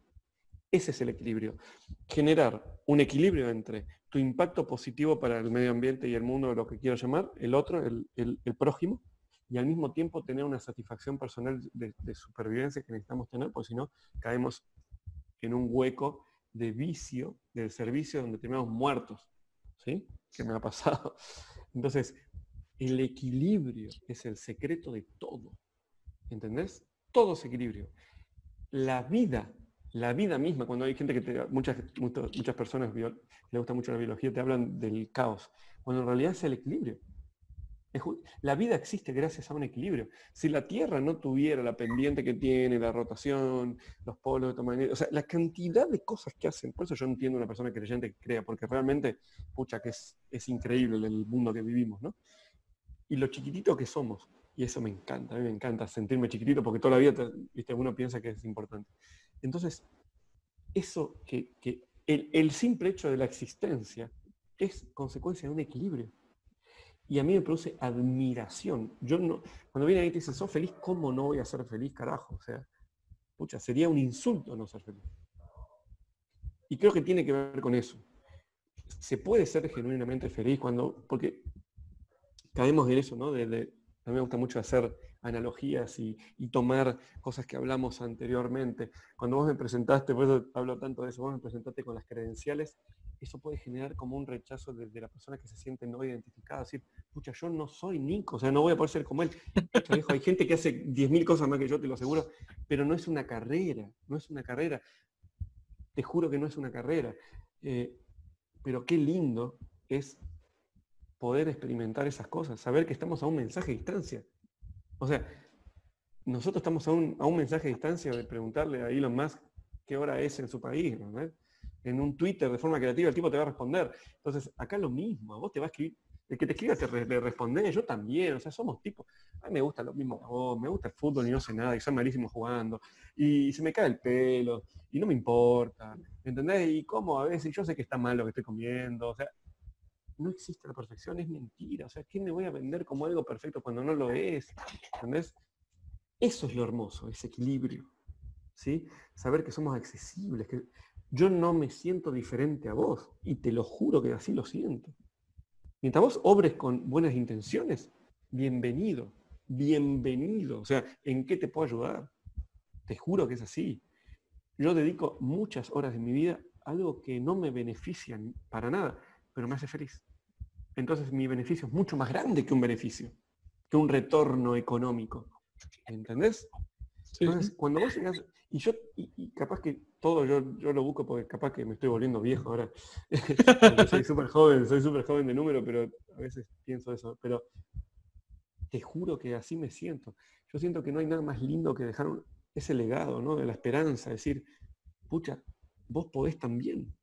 Ese es el equilibrio. Generar un equilibrio entre tu impacto positivo para el medio ambiente y el mundo, lo que quiero llamar, el otro, el, prójimo, y al mismo tiempo tener una satisfacción personal de, supervivencia que necesitamos tener, porque si no, caemos en un hueco de vicio del servicio donde terminamos muertos. ¿Sí? ¿Qué me ha pasado? Entonces, el equilibrio es el secreto de todo. ¿Entendés? Todo es equilibrio. La vida, la vida misma, cuando hay gente que te, muchas, muchas personas le gusta mucho la biología, te hablan del caos, cuando en realidad es el equilibrio. La vida existe gracias a un equilibrio. Si la Tierra no tuviera la pendiente que tiene, la rotación, los polos de tamaño, o sea, la cantidad de cosas que hacen, por eso yo entiendo a una persona creyente que crea, porque realmente, pucha, que es, es increíble el mundo que vivimos, ¿no? Y lo chiquitito que somos. Y eso me encanta, a mí me encanta sentirme chiquitito porque toda la vida ¿viste? uno piensa que es importante. Entonces, eso que, el, simple hecho de la existencia es consecuencia de un equilibrio. Y a mí me produce admiración. Yo no, cuando viene alguien y te dice, ¿sos feliz? ¿Cómo no voy a ser feliz, carajo? O sea, pucha, sería un insulto no ser feliz. Y creo que tiene que ver con eso. Se puede ser genuinamente feliz cuando, porque caemos en eso, ¿no? A mí me gusta mucho hacer analogías y, tomar cosas que hablamos anteriormente. Cuando vos me presentaste, por eso hablo tanto de eso, vos me presentaste con las credenciales, eso puede generar como un rechazo de, la persona que se siente no identificada, decir, pucha, yo no soy Nico, o sea, no voy a poder ser como él. hay gente que hace 10.000 cosas más que yo, te lo aseguro, pero no es una carrera, no es una carrera. Te juro que no es una carrera. Eh, pero qué lindo es poder experimentar esas cosas, saber que estamos a un mensaje de distancia. O sea, nosotros estamos a un, a un mensaje de distancia de preguntarle a Elon Musk qué hora es en su país, ¿no? En un Twitter de forma creativa el tipo te va a responder. Entonces, acá lo mismo, vos te va a escribir, el que te escriba te le responde, yo también, o sea, somos tipos, a mí me gusta lo mismo que vos, me gusta el fútbol y no sé nada, y soy malísimo jugando, y se me cae el pelo, y no me importa, ¿entendés? Y cómo a veces, yo sé que está mal lo que estoy comiendo, o sea, no existe la perfección, es mentira. O sea, ¿quién me voy a vender como algo perfecto cuando no lo es? ¿Entendés? Eso es lo hermoso, ese equilibrio. ¿sí? Saber que somos accesibles, que yo no me siento diferente a vos y te lo juro que así lo siento. Mientras vos obres con buenas intenciones, bienvenido, bienvenido. O sea, ¿en qué te puedo ayudar? Te juro que es así. Yo dedico muchas horas de mi vida a algo que no me beneficia para nada pero me hace feliz. Entonces mi beneficio es mucho más grande que un beneficio, que un retorno económico. ¿Entendés? Entonces, cuando vos llegas, y yo, y, capaz que todo yo, yo lo busco porque capaz que me estoy volviendo viejo ahora. soy súper joven, soy súper joven de número, pero a veces pienso eso. Pero te juro que así me siento. Yo siento que no hay nada más lindo que dejar ese legado, ¿no? De la esperanza, decir, pucha, vos podés también.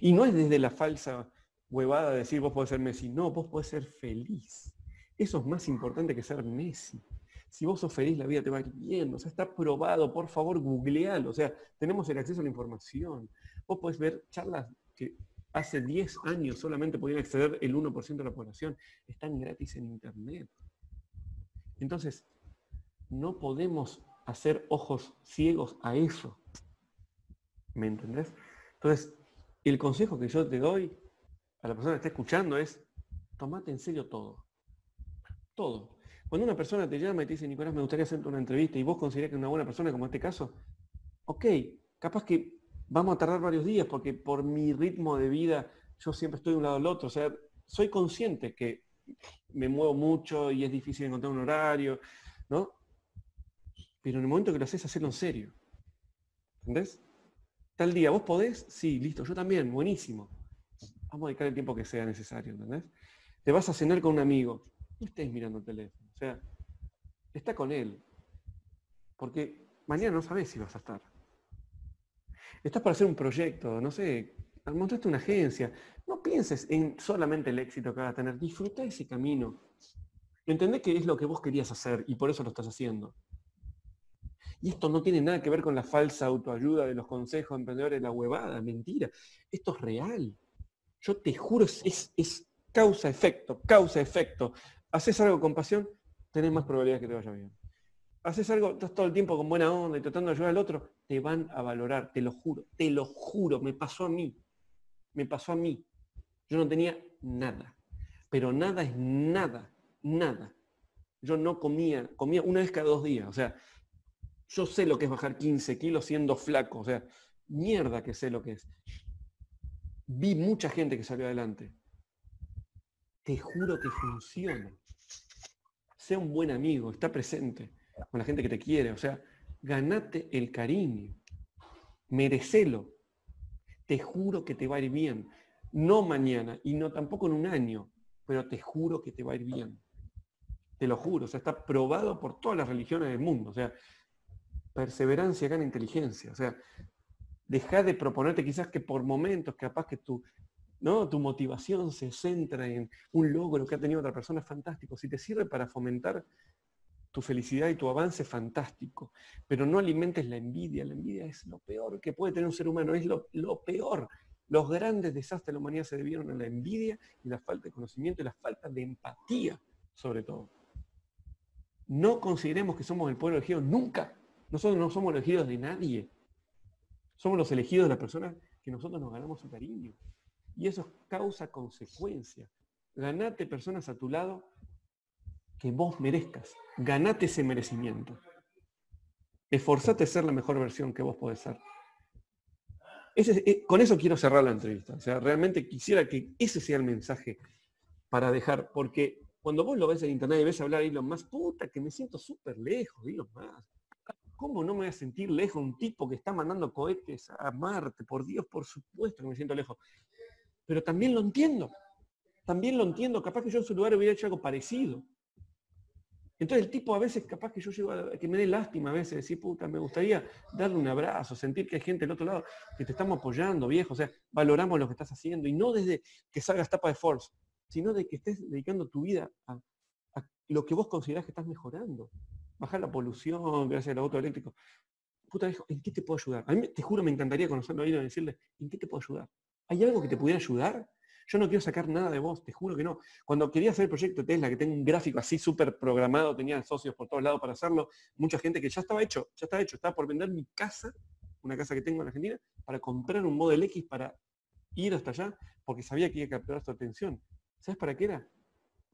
Y no es desde la falsa huevada de decir vos podés ser Messi. No, vos podés ser feliz. Eso es más importante que ser Messi. Si vos sos feliz, la vida te va a ir bien. O sea, está probado. Por favor, googlealo. O sea, tenemos el acceso a la información. Vos podés ver charlas que hace 10 años solamente podían acceder el 1% de la población. Están gratis en Internet. Entonces, no podemos hacer ojos ciegos a eso. ¿Me entendés? Entonces, el consejo que yo te doy a la persona que está escuchando es, tomate en serio todo. Todo. Cuando una persona te llama y te dice, Nicolás, me gustaría hacerte una entrevista y vos considerás que una buena persona, como este caso, ok, capaz que vamos a tardar varios días porque por mi ritmo de vida yo siempre estoy de un lado al otro. O sea, soy consciente que me muevo mucho y es difícil encontrar un horario, ¿no? Pero en el momento que lo haces, hacerlo en serio. ¿Entendés? Tal día, ¿vos podés? Sí, listo, yo también, buenísimo. Vamos a dedicar el tiempo que sea necesario, ¿entendés? Te vas a cenar con un amigo, no estés mirando el teléfono. O sea, está con él. Porque mañana no sabes si vas a estar. Estás para hacer un proyecto, no sé, montaste una agencia. No pienses en solamente el éxito que vas a tener. Disfruta ese camino. Entendés que es lo que vos querías hacer y por eso lo estás haciendo. Y esto no tiene nada que ver con la falsa autoayuda de los consejos emprendedores, la huevada, mentira. Esto es real. Yo te juro, es, causa-efecto, causa-efecto. Haces algo con pasión, tenés más probabilidades que te vaya bien. Haces algo, estás todo el tiempo con buena onda y tratando de ayudar al otro, te van a valorar, te lo juro, te lo juro, me pasó a mí. Me pasó a mí. Yo no tenía nada. Pero nada es nada, nada. Yo no comía, comía una vez cada dos días. O sea, yo sé lo que es bajar 15 kilos siendo flaco. O sea, mierda que sé lo que es vi mucha gente que salió adelante. Te juro que funciona. Sea un buen amigo, está presente con la gente que te quiere. O sea, ganate el cariño. Merecelo. Te juro que te va a ir bien. No mañana y no tampoco en un año, pero te juro que te va a ir bien. Te lo juro. O sea, está probado por todas las religiones del mundo. O sea, perseverancia gana inteligencia. O sea, Deja de proponerte quizás que por momentos, capaz que tu, ¿no? tu motivación se centra en un logro que ha tenido otra persona, fantástico. Si te sirve para fomentar tu felicidad y tu avance, fantástico. Pero no alimentes la envidia. La envidia es lo peor que puede tener un ser humano, es lo, lo peor. Los grandes desastres de la humanidad se debieron a la envidia y la falta de conocimiento y la falta de empatía, sobre todo. No consideremos que somos el pueblo elegido nunca, Nosotros no somos elegidos de nadie. Somos los elegidos de las personas que nosotros nos ganamos su cariño. Y eso es causa-consecuencia. Ganate personas a tu lado que vos merezcas. Ganate ese merecimiento. Esforzate a ser la mejor versión que vos podés ser. Eh, con eso quiero cerrar la entrevista. O sea, realmente quisiera que ese sea el mensaje para dejar, porque cuando vos lo ves en internet y ves hablar a Elon Musk, puta, que me siento súper lejos Elon Musk. ¿Cómo no me voy a sentir lejos un tipo que está mandando cohetes a Marte? Por Dios, por supuesto que me siento lejos. Pero también lo entiendo. También lo entiendo. Capaz que yo en su lugar hubiera hecho algo parecido. Entonces el tipo a veces capaz que yo llego a que me dé lástima a veces, decir, puta, me gustaría darle un abrazo, sentir que hay gente del otro lado que te estamos apoyando, viejo, o sea, valoramos lo que estás haciendo y no desde que salgas tapa de Force, sino de que estés dedicando tu vida a, lo que vos considerás que estás mejorando. Bajar la polución gracias al auto eléctrico. Puta viejo, ¿en qué te puedo ayudar? A mí te juro me encantaría conocerlo ahí y decirle, ¿en qué te puedo ayudar? ¿Hay algo que te pudiera ayudar? Yo no quiero sacar nada de vos, te juro que no. Cuando quería hacer el proyecto Tesla, que tengo un gráfico así súper programado, tenía socios por todos lados para hacerlo, mucha gente que ya estaba hecho, ya estaba hecho, estaba por vender mi casa, una casa que tengo en Argentina, para comprar un Model X para ir hasta allá, porque sabía que iba a capturar su atención. ¿Sabes para qué era?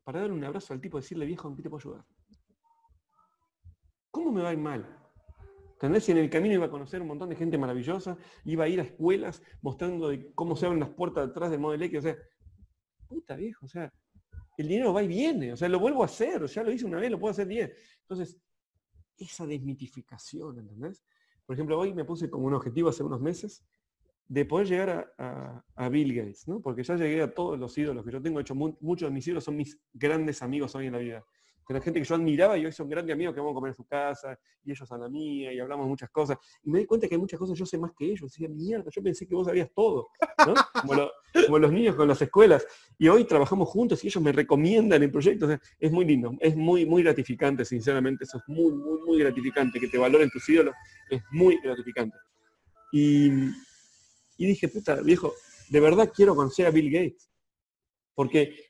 Para darle un abrazo al tipo decirle, viejo, ¿en qué te puedo ayudar? ¿Cómo me va a ir mal? ¿Entendés? Si en el camino iba a conocer un montón de gente maravillosa, iba a ir a escuelas mostrando cómo se abren las puertas detrás del Model X, o sea, puta viejo, o sea, el dinero va y viene, o sea, lo vuelvo a hacer, ya lo hice una vez, lo puedo hacer diez. Entonces, esa desmitificación, ¿entendés? Por ejemplo, hoy me puse como un objetivo hace unos meses de poder llegar a, Bill Gates, ¿no? Porque ya llegué a todos los ídolos que yo tengo, hecho muchos de mis ídolos son mis grandes amigos hoy en la vida la gente que yo admiraba y hoy son grandes amigos que vamos a comer en su casa y ellos a la mía y hablamos muchas cosas. Y me di cuenta que hay muchas cosas yo sé más que ellos. Decía, mierda, yo pensé que vos sabías todo, ¿no? como, los niños con las escuelas. Y hoy trabajamos juntos y ellos me recomiendan el proyecto. es muy lindo, es muy, muy gratificante, sinceramente. Eso es muy, muy, muy gratificante. Que te valoren tus ídolos es muy gratificante. Y, y dije, puta, viejo, de verdad quiero conocer a Bill Gates. Porque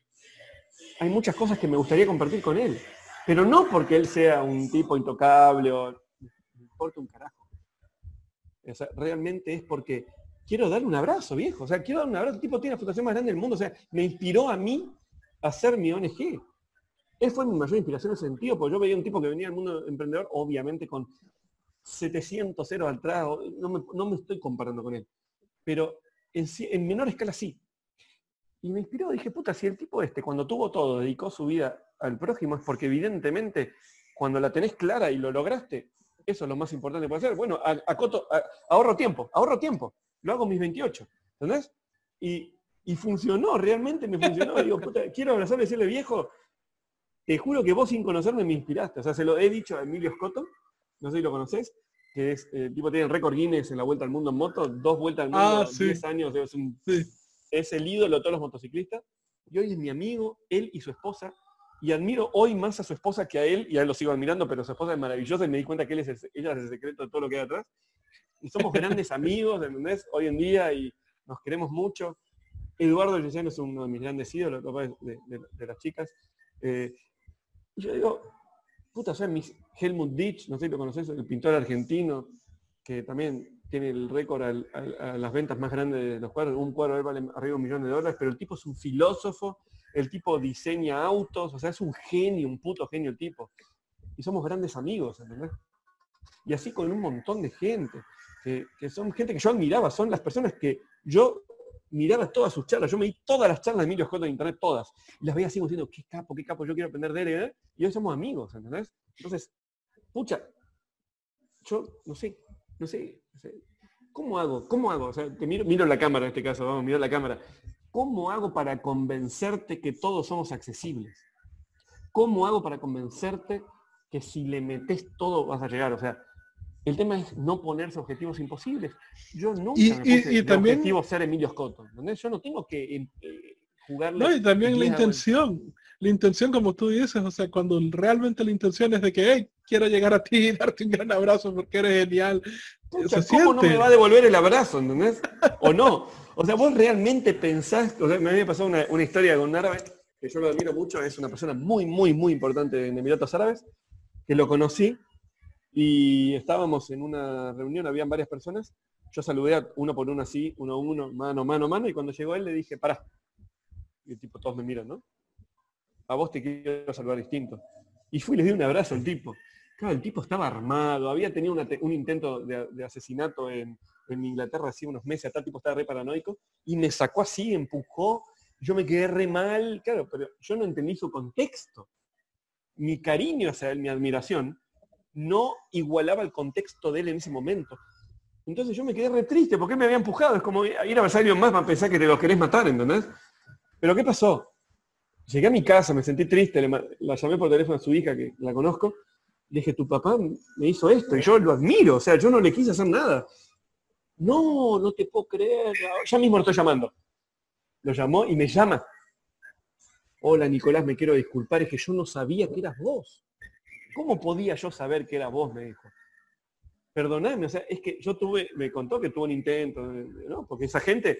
hay muchas cosas que me gustaría compartir con él. Pero no porque él sea un tipo intocable o me importa un carajo. realmente es porque quiero darle un abrazo, viejo. O sea, quiero darle un abrazo. El tipo tiene la fundación más grande del mundo. O sea, me inspiró a mí a hacer mi ONG. Él fue mi mayor inspiración en ese sentido, porque yo veía un tipo que venía al mundo emprendedor, obviamente con 700 ceros atrás, no me, no me estoy comparando con él. Pero en menor escala sí. Y me inspiró, dije, puta, si el tipo este, cuando tuvo todo, dedicó su vida al prójimo, es porque evidentemente cuando la tenés clara y lo lograste, eso es lo más importante puede hacer. Bueno, acoto, ahorro tiempo, ahorro tiempo. Lo hago mis 28, ¿entendés? Y, funcionó, realmente me funcionó. Digo, puta, quiero abrazarle y decirle, viejo, te juro que vos sin conocerme me inspiraste. O sea, se lo he dicho a Emilio Scotto, no sé si lo conocés, que es, el tipo tiene el récord Guinness en la Vuelta al Mundo en moto, dos vueltas al mundo, ah, 10 años, es un es el ídolo de todos los motociclistas, y hoy es mi amigo, él y su esposa, y admiro hoy más a su esposa que a él, y a él lo sigo admirando, pero su esposa es maravillosa y me di cuenta que él es ella es el secreto de todo lo que hay atrás. Y somos grandes amigos, ¿entendés? Hoy en día y nos queremos mucho. Eduardo Yeseno es uno de mis grandes ídolos, de, de, las chicas. Eh, y yo digo, puta, o sea, mis, Helmut Ditch, no sé si lo conoces, el pintor argentino, que también tiene el récord a las ventas más grandes de los cuadros. Un cuadro vale arriba de un millón de dólares, pero el tipo es un filósofo, el tipo diseña autos, o sea, es un genio, un puto genio el tipo. Y somos grandes amigos, ¿entendés? Y así con un montón de gente, que, son gente que yo admiraba, son las personas que yo miraba todas sus charlas, yo me di todas las charlas de Emilio Scott en internet, todas, y las veía así diciendo, qué capo, qué capo, yo quiero aprender de él, ¿eh? y hoy somos amigos, ¿entendés? Entonces, pucha, yo no sé, no sé, ¿cómo hago? ¿Cómo hago? O sea, te miro, miro la cámara en este caso, vamos, miro la cámara. ¿Cómo hago para convencerte que todos somos accesibles? ¿Cómo hago para convencerte que si le metes todo vas a llegar? O sea, el tema es no ponerse objetivos imposibles. Yo nunca y, me puse y, también, objetivo ser Emilio Scotto. Yo no tengo que eh, jugarle. No, y también la intención. La intención, como tú dices, o sea, cuando realmente la intención es de que, hey, quiero llegar a ti y darte un gran abrazo porque eres genial. ¿Cómo no me va a devolver el abrazo, entendés? ¿O no? O sea, vos realmente pensás, o sea, me había pasado una, historia con un árabe, que yo lo admiro mucho, es una persona muy, muy, muy importante en Emiratos Árabes, que lo conocí Y estábamos en una reunión, habían varias personas. Yo saludé a uno por uno así, uno a uno, mano, mano, mano, y cuando llegó él le dije, pará. Y el tipo, todos me miran, ¿no? A vos te quiero saludar distinto. Y fui y le di un abrazo al tipo. Claro, el tipo estaba armado, había tenido un intento de, asesinato en, Inglaterra hace unos meses, hasta el tipo estaba re paranoico, y me sacó así, empujó, yo me quedé re mal, claro, pero yo no entendí su contexto. Mi cariño hacia él, mi admiración, no igualaba el contexto de él en ese momento. Entonces yo me quedé re triste, porque me había empujado, es como ir a ver a alguien más para pensar que te lo querés matar, ¿entendés? Pero ¿qué pasó? Llegué a mi casa, me sentí triste, la llamé por teléfono a su hija, que la conozco, le dije, tu papá me hizo esto y yo lo admiro, o sea, yo no le quise hacer nada. No, no te puedo creer, ya mismo lo estoy llamando. Lo llamó y me llama. Hola Nicolás, me quiero disculpar, es que yo no sabía que eras vos. ¿Cómo podía yo saber que eras vos? Me dijo. Perdonadme, o sea, es que yo tuve, me contó que tuvo un intento, ¿no? Porque esa gente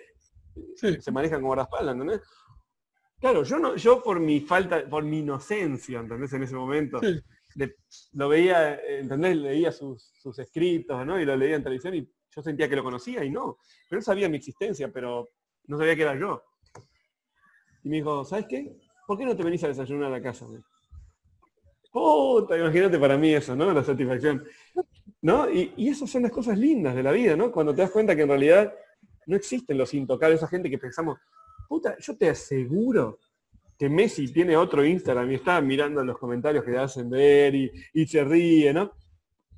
se maneja como guardaespaldas, ¿entendés? Claro, yo no, yo por mi falta, por mi inocencia, ¿entendés? En ese momento, lo veía, ¿entendés? Leía sus, escritos, ¿no? Y lo leía en televisión y yo sentía que lo conocía y no. Pero él sabía mi existencia, pero no sabía que era yo. Y me dijo, ¿sabes qué? ¿Por qué no te venís a desayunar a la casa? Puta, imagínate para mí eso, ¿no? La satisfacción. ¿No? Y, y esas son las cosas lindas de la vida, ¿no? Cuando te das cuenta que en realidad no existen los intocables, esa gente que pensamos, puta, yo te aseguro que Messi tiene otro Instagram y está mirando los comentarios que le hacen ver y, se ríe, ¿no?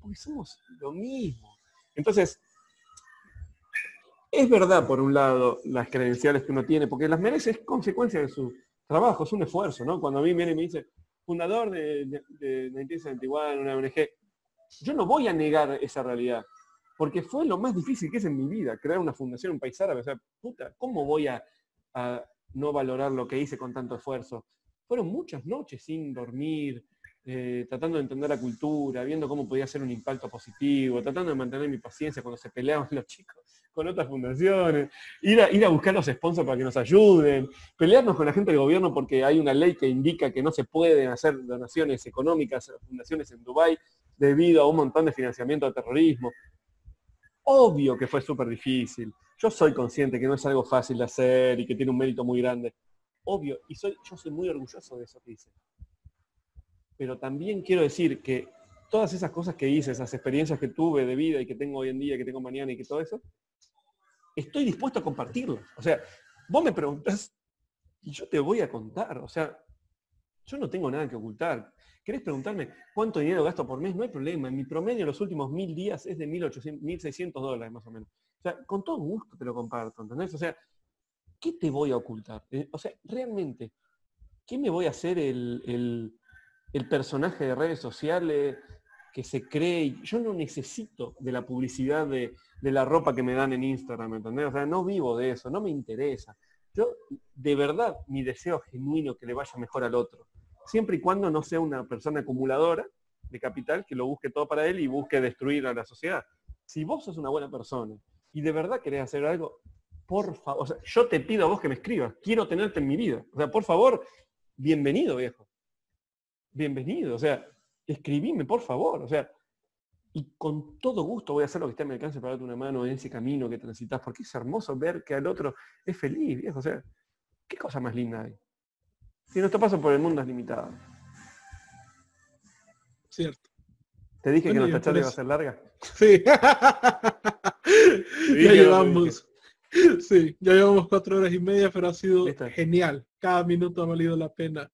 Porque somos lo mismo. Entonces, es verdad, por un lado, las credenciales que uno tiene, porque las merece, es consecuencia de su trabajo, es un esfuerzo, ¿no? Cuando a mí viene y me dice, fundador de, de, de 1971, una ONG, yo no voy a negar esa realidad, porque fue lo más difícil que es en mi vida, crear una fundación, un país árabe. O sea, puta, ¿cómo voy a no valorar lo que hice con tanto esfuerzo. Fueron muchas noches sin dormir, eh, tratando de entender la cultura, viendo cómo podía ser un impacto positivo, tratando de mantener mi paciencia cuando se peleaban los chicos con otras fundaciones, ir a, ir a buscar los sponsors para que nos ayuden, pelearnos con la gente del gobierno porque hay una ley que indica que no se pueden hacer donaciones económicas a fundaciones en Dubái debido a un montón de financiamiento de terrorismo. Obvio que fue súper difícil. Yo soy consciente que no es algo fácil de hacer y que tiene un mérito muy grande. Obvio, y soy, yo soy muy orgulloso de eso que hice. Pero también quiero decir que todas esas cosas que hice, esas experiencias que tuve de vida y que tengo hoy en día, que tengo mañana y que todo eso, estoy dispuesto a compartirlas. O sea, vos me preguntás y yo te voy a contar. O sea, yo no tengo nada que ocultar. ¿Querés preguntarme cuánto dinero gasto por mes? No hay problema. En mi promedio en los últimos mil días es de 1.800, 1.600 dólares más o menos. O sea, con todo gusto te lo comparto, ¿entendés? O sea, ¿qué te voy a ocultar? Eh, o sea, realmente, ¿qué me voy a hacer el, personaje de redes sociales que se cree? Yo no necesito de la publicidad de, de la ropa que me dan en Instagram, ¿entendés? O sea, no vivo de eso, no me interesa. Yo, de verdad, mi deseo genuino que le vaya mejor al otro siempre y cuando no sea una persona acumuladora de capital que lo busque todo para él y busque destruir a la sociedad. Si vos sos una buena persona y de verdad querés hacer algo, por favor, o sea, yo te pido a vos que me escribas, quiero tenerte en mi vida. O sea, por favor, bienvenido, viejo. Bienvenido, o sea, escribime, por favor, o sea, y con todo gusto voy a hacer lo que esté a mi alcance para darte una mano en ese camino que transitas, porque es hermoso ver que al otro es feliz, viejo, o sea, ¿qué cosa más linda hay? Si nuestro paso por el mundo es limitado. Cierto. ¿Te dije que nuestra charla iba a ser larga? Sí. ya llevamos. Sí, ya llevamos cuatro horas y media, pero ha sido genial. Cada minuto ha valido la pena.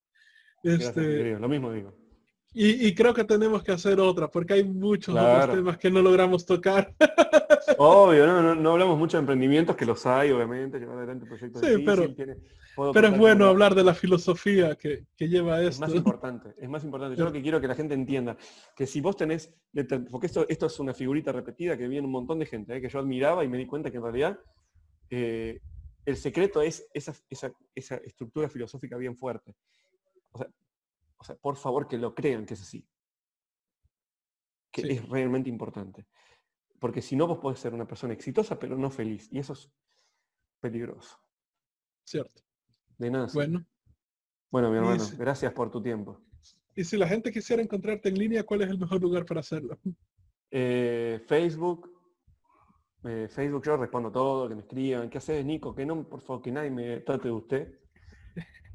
Este, lo mismo digo. Y, creo que tenemos que hacer otra, porque hay muchos otros temas que no logramos tocar. Obvio, no, no, hablamos mucho de emprendimientos, que los hay, obviamente, llevar adelante proyectos sí, pero, pero es bueno hablar de la filosofía que, lleva esto. Es más importante, es más importante. Yo lo que quiero que la gente entienda, que si vos tenés, porque esto, esto es una figurita repetida que viene un montón de gente, ¿eh? que yo admiraba y me di cuenta que en realidad eh, el secreto es esa, esa estructura filosófica bien fuerte. O sea, o sea, por favor que lo crean que es así. Que es realmente importante. Porque si no, vos podés ser una persona exitosa, pero no feliz. Y eso es peligroso. Cierto. De nada. Bueno. Bueno, mi hermano, gracias por tu tiempo. Y si la gente quisiera encontrarte en línea, ¿cuál es el mejor lugar para hacerlo? Eh, Facebook, eh, Facebook yo respondo todo, que me escriban, ¿qué haces Nico? Que no, por favor, que nadie me trate de usted.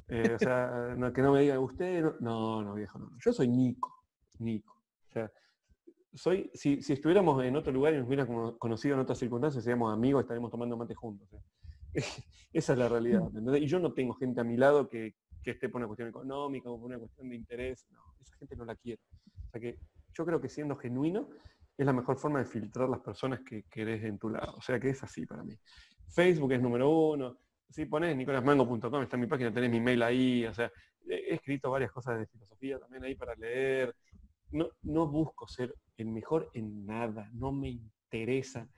Eh, o sea, que no me diga usted, no, no, viejo, no. Yo soy Nico, Nico. O sea, soy, si, estuviéramos en otro lugar y nos hubieran conocido en otras circunstancias, seríamos amigos, estaríamos tomando mate juntos. esa es la realidad. Y yo no tengo gente a mi lado que, esté por una cuestión económica o por una cuestión de interés. No, esa gente no la quiero. O sea que yo creo que siendo genuino es la mejor forma de filtrar las personas que querés en tu lado. O sea que es así para mí. Facebook es número uno. Si pones nicolasmango.com, está en mi página, tenés mi mail ahí. O sea, he escrito varias cosas de filosofía también ahí para leer. No, no busco ser el mejor en nada. No me interesa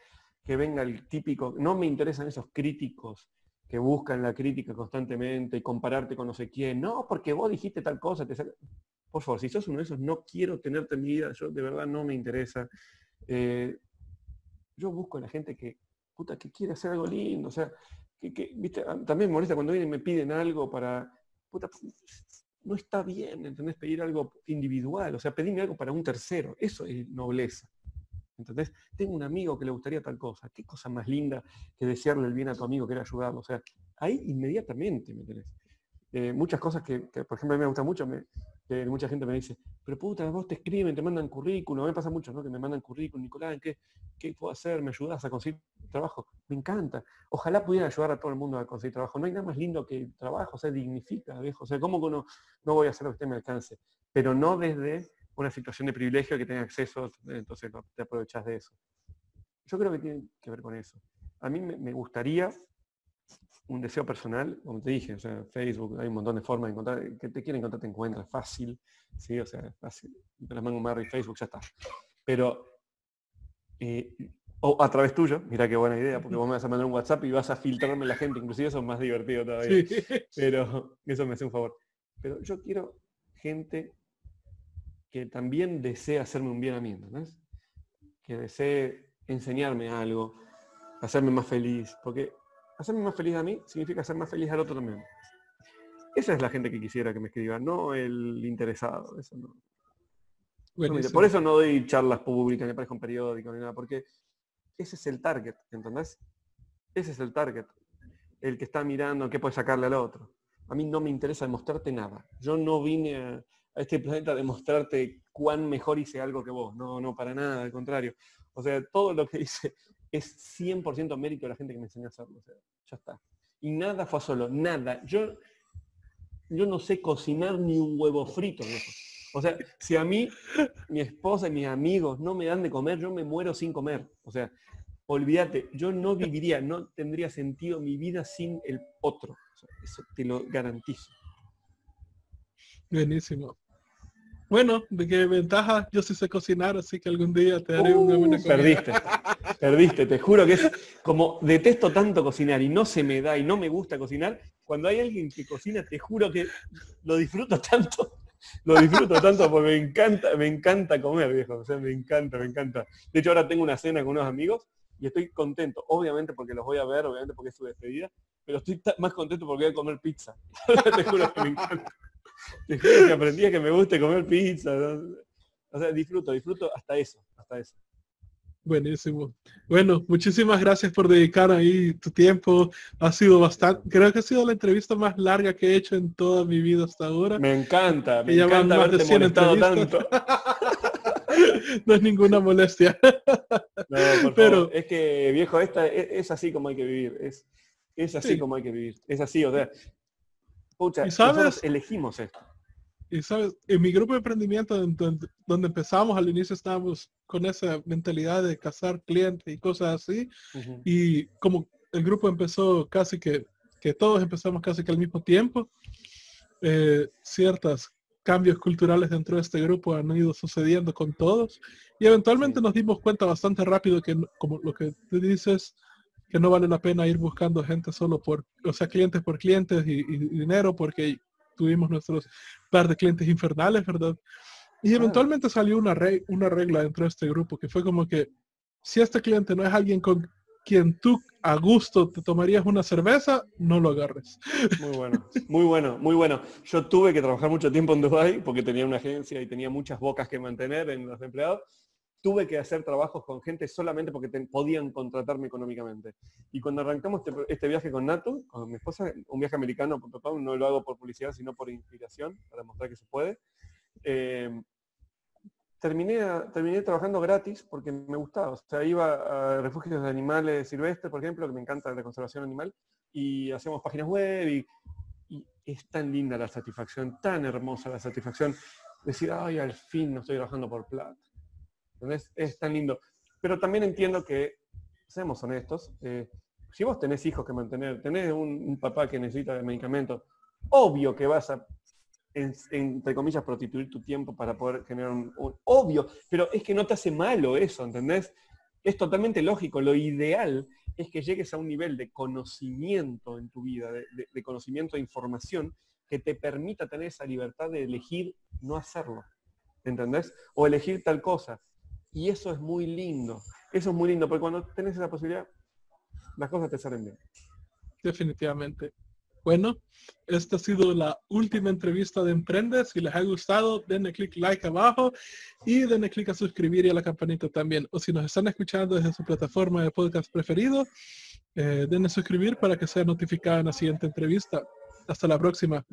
que venga el típico, no me interesan esos críticos que buscan la crítica constantemente y compararte con no sé quién. No, porque vos dijiste tal cosa, te por favor, si sos uno de esos, no quiero tenerte en mi vida, yo de verdad no me interesa. Eh, yo busco a la gente que, puta, que quiere hacer algo lindo, o sea, que, ¿viste? Ah, también me molesta cuando vienen y me piden algo para, puta, no está bien, ¿entendés? Pedir algo individual, o sea, pedirme algo para un tercero, eso es nobleza. ¿Entendés? Tengo un amigo que le gustaría tal cosa. Qué cosa más linda que desearle el bien a tu amigo, que era ayudarlo. O sea, ahí inmediatamente, ¿me entendés? Eh, muchas cosas que, por ejemplo, a mí me gusta mucho, que mucha gente me dice, pero puta, vos te escriben, te mandan currículum, a mí me pasa mucho, ¿no? Que me mandan currículum, Nicolás, ¿qué, ¿qué puedo hacer? ¿Me ayudas a conseguir trabajo? Me encanta. Ojalá pudiera ayudar a todo el mundo a conseguir trabajo. No hay nada más lindo que el trabajo, o sea, dignifica, viejo. O sea, ¿cómo que no, no voy a hacer lo que esté me alcance? Pero no desde una situación de privilegio que tenga acceso, entonces te aprovechas de eso. Yo creo que tiene que ver con eso. A mí me gustaría un deseo personal, como te dije, o sea, Facebook, hay un montón de formas de encontrar, que te quieren encontrar, te encuentras fácil, ¿sí? O sea, fácil, te las mango y Facebook, ya está. Pero, eh, o a través tuyo, mira qué buena idea, porque vos me vas a mandar un WhatsApp y vas a filtrarme la gente, inclusive eso es más divertido todavía. Pero eso me hace un favor. Pero yo quiero gente que también desee hacerme un bien a mí, Que desee enseñarme algo, hacerme más feliz, porque hacerme más feliz a mí significa hacer más feliz al otro también. Esa es la gente que quisiera que me escriba, no el interesado. Eso no. por eso no doy charlas públicas, ni aparezco en periódico, ni nada, porque ese es el target, ¿entendés? Ese es el target. El que está mirando qué puede sacarle al otro. A mí no me interesa demostrarte nada. Yo no vine a, este planeta a demostrarte cuán mejor hice algo que vos. No, no, para nada, al contrario. O sea, todo lo que hice es 100% mérito de la gente que me enseñó a hacerlo. ya está. Y nada fue solo, nada. Yo, yo no sé cocinar ni un huevo frito. O sea, si a mí, mi esposa y mis amigos no me dan de comer, yo me muero sin comer. O sea, olvídate, yo no viviría, no tendría sentido mi vida sin el otro. eso te lo garantizo. Buenísimo. Bueno, de qué ventaja, yo sí sé cocinar, así que algún día te daré una buena uh, comida. Perdiste, perdiste, te juro que es como detesto tanto cocinar y no se me da y no me gusta cocinar. Cuando hay alguien que cocina, te juro que lo disfruto tanto, lo disfruto tanto porque me encanta, me encanta comer, viejo. O sea, me encanta, me encanta. De hecho, ahora tengo una cena con unos amigos y estoy contento, obviamente porque los voy a ver, obviamente porque es su despedida, pero estoy más contento porque voy a comer pizza. te juro que me encanta. Te juro que aprendí a que me guste comer pizza. O sea, disfruto, disfruto hasta eso, hasta eso. Buenísimo. Bueno, muchísimas gracias por dedicar ahí tu tiempo. Ha sido bastante, creo que ha sido la entrevista más larga que he hecho en toda mi vida hasta ahora. Me encanta, me encanta haberte molestado tanto. no es ninguna molestia. no, Pero es que viejo, esta es, así como hay que vivir. Es, es así como hay que vivir. Es así, o sea, Pucha, ¿Y sabes? nosotros elegimos esto. Y sabes, en mi grupo de emprendimiento donde, empezamos al inicio estábamos con esa mentalidad de cazar clientes y cosas así. Y como el grupo empezó casi que, que todos empezamos casi que al mismo tiempo, eh, ciertos cambios culturales dentro de este grupo han ido sucediendo con todos. Y eventualmente nos dimos cuenta bastante rápido que, como lo que tú dices, que no vale la pena ir buscando gente solo por, o sea, clientes por clientes y, dinero porque tuvimos nuestros par de clientes infernales, ¿verdad? Y eventualmente salió una, una regla dentro de este grupo que fue como que si este cliente no es alguien con quien tú a gusto te tomarías una cerveza, no lo agarres. Muy bueno, muy bueno, muy bueno. Yo tuve que trabajar mucho tiempo en Dubai porque tenía una agencia y tenía muchas bocas que mantener en los empleados tuve que hacer trabajos con gente solamente porque podían contratarme económicamente. Y cuando arrancamos este, este, viaje con Nato, con mi esposa, un viaje americano, no lo hago por publicidad, sino por inspiración, para mostrar que se puede. Eh, terminé, terminé trabajando gratis porque me gustaba. O sea, iba a refugios de animales silvestres, por ejemplo, que me encanta la conservación animal, y hacíamos páginas web y, es tan linda la satisfacción, tan hermosa la satisfacción. Decir, ay, al fin no estoy trabajando por plata. Entonces, es tan lindo. Pero también entiendo que, seamos honestos, eh, si vos tenés hijos que mantener, tenés un, papá que necesita medicamentos, obvio que vas a entre comillas, prostituir tu tiempo para poder generar un, Obvio, pero es que no te hace malo eso, ¿entendés? Es totalmente lógico. Lo ideal es que llegues a un nivel de conocimiento en tu vida, de, conocimiento de información, que te permita tener esa libertad de elegir no hacerlo. ¿Entendés? O elegir tal cosa. Y eso es muy lindo. Eso es muy lindo, porque cuando tenés esa posibilidad, las cosas te salen bien. Definitivamente. Bueno, esta ha sido la última entrevista de Emprende. Si les ha gustado, denle clic like abajo y denle clic a suscribir y a la campanita también. O si nos están escuchando desde su plataforma de podcast preferido, eh, denle suscribir para que sea notificada en la siguiente entrevista. Hasta la próxima.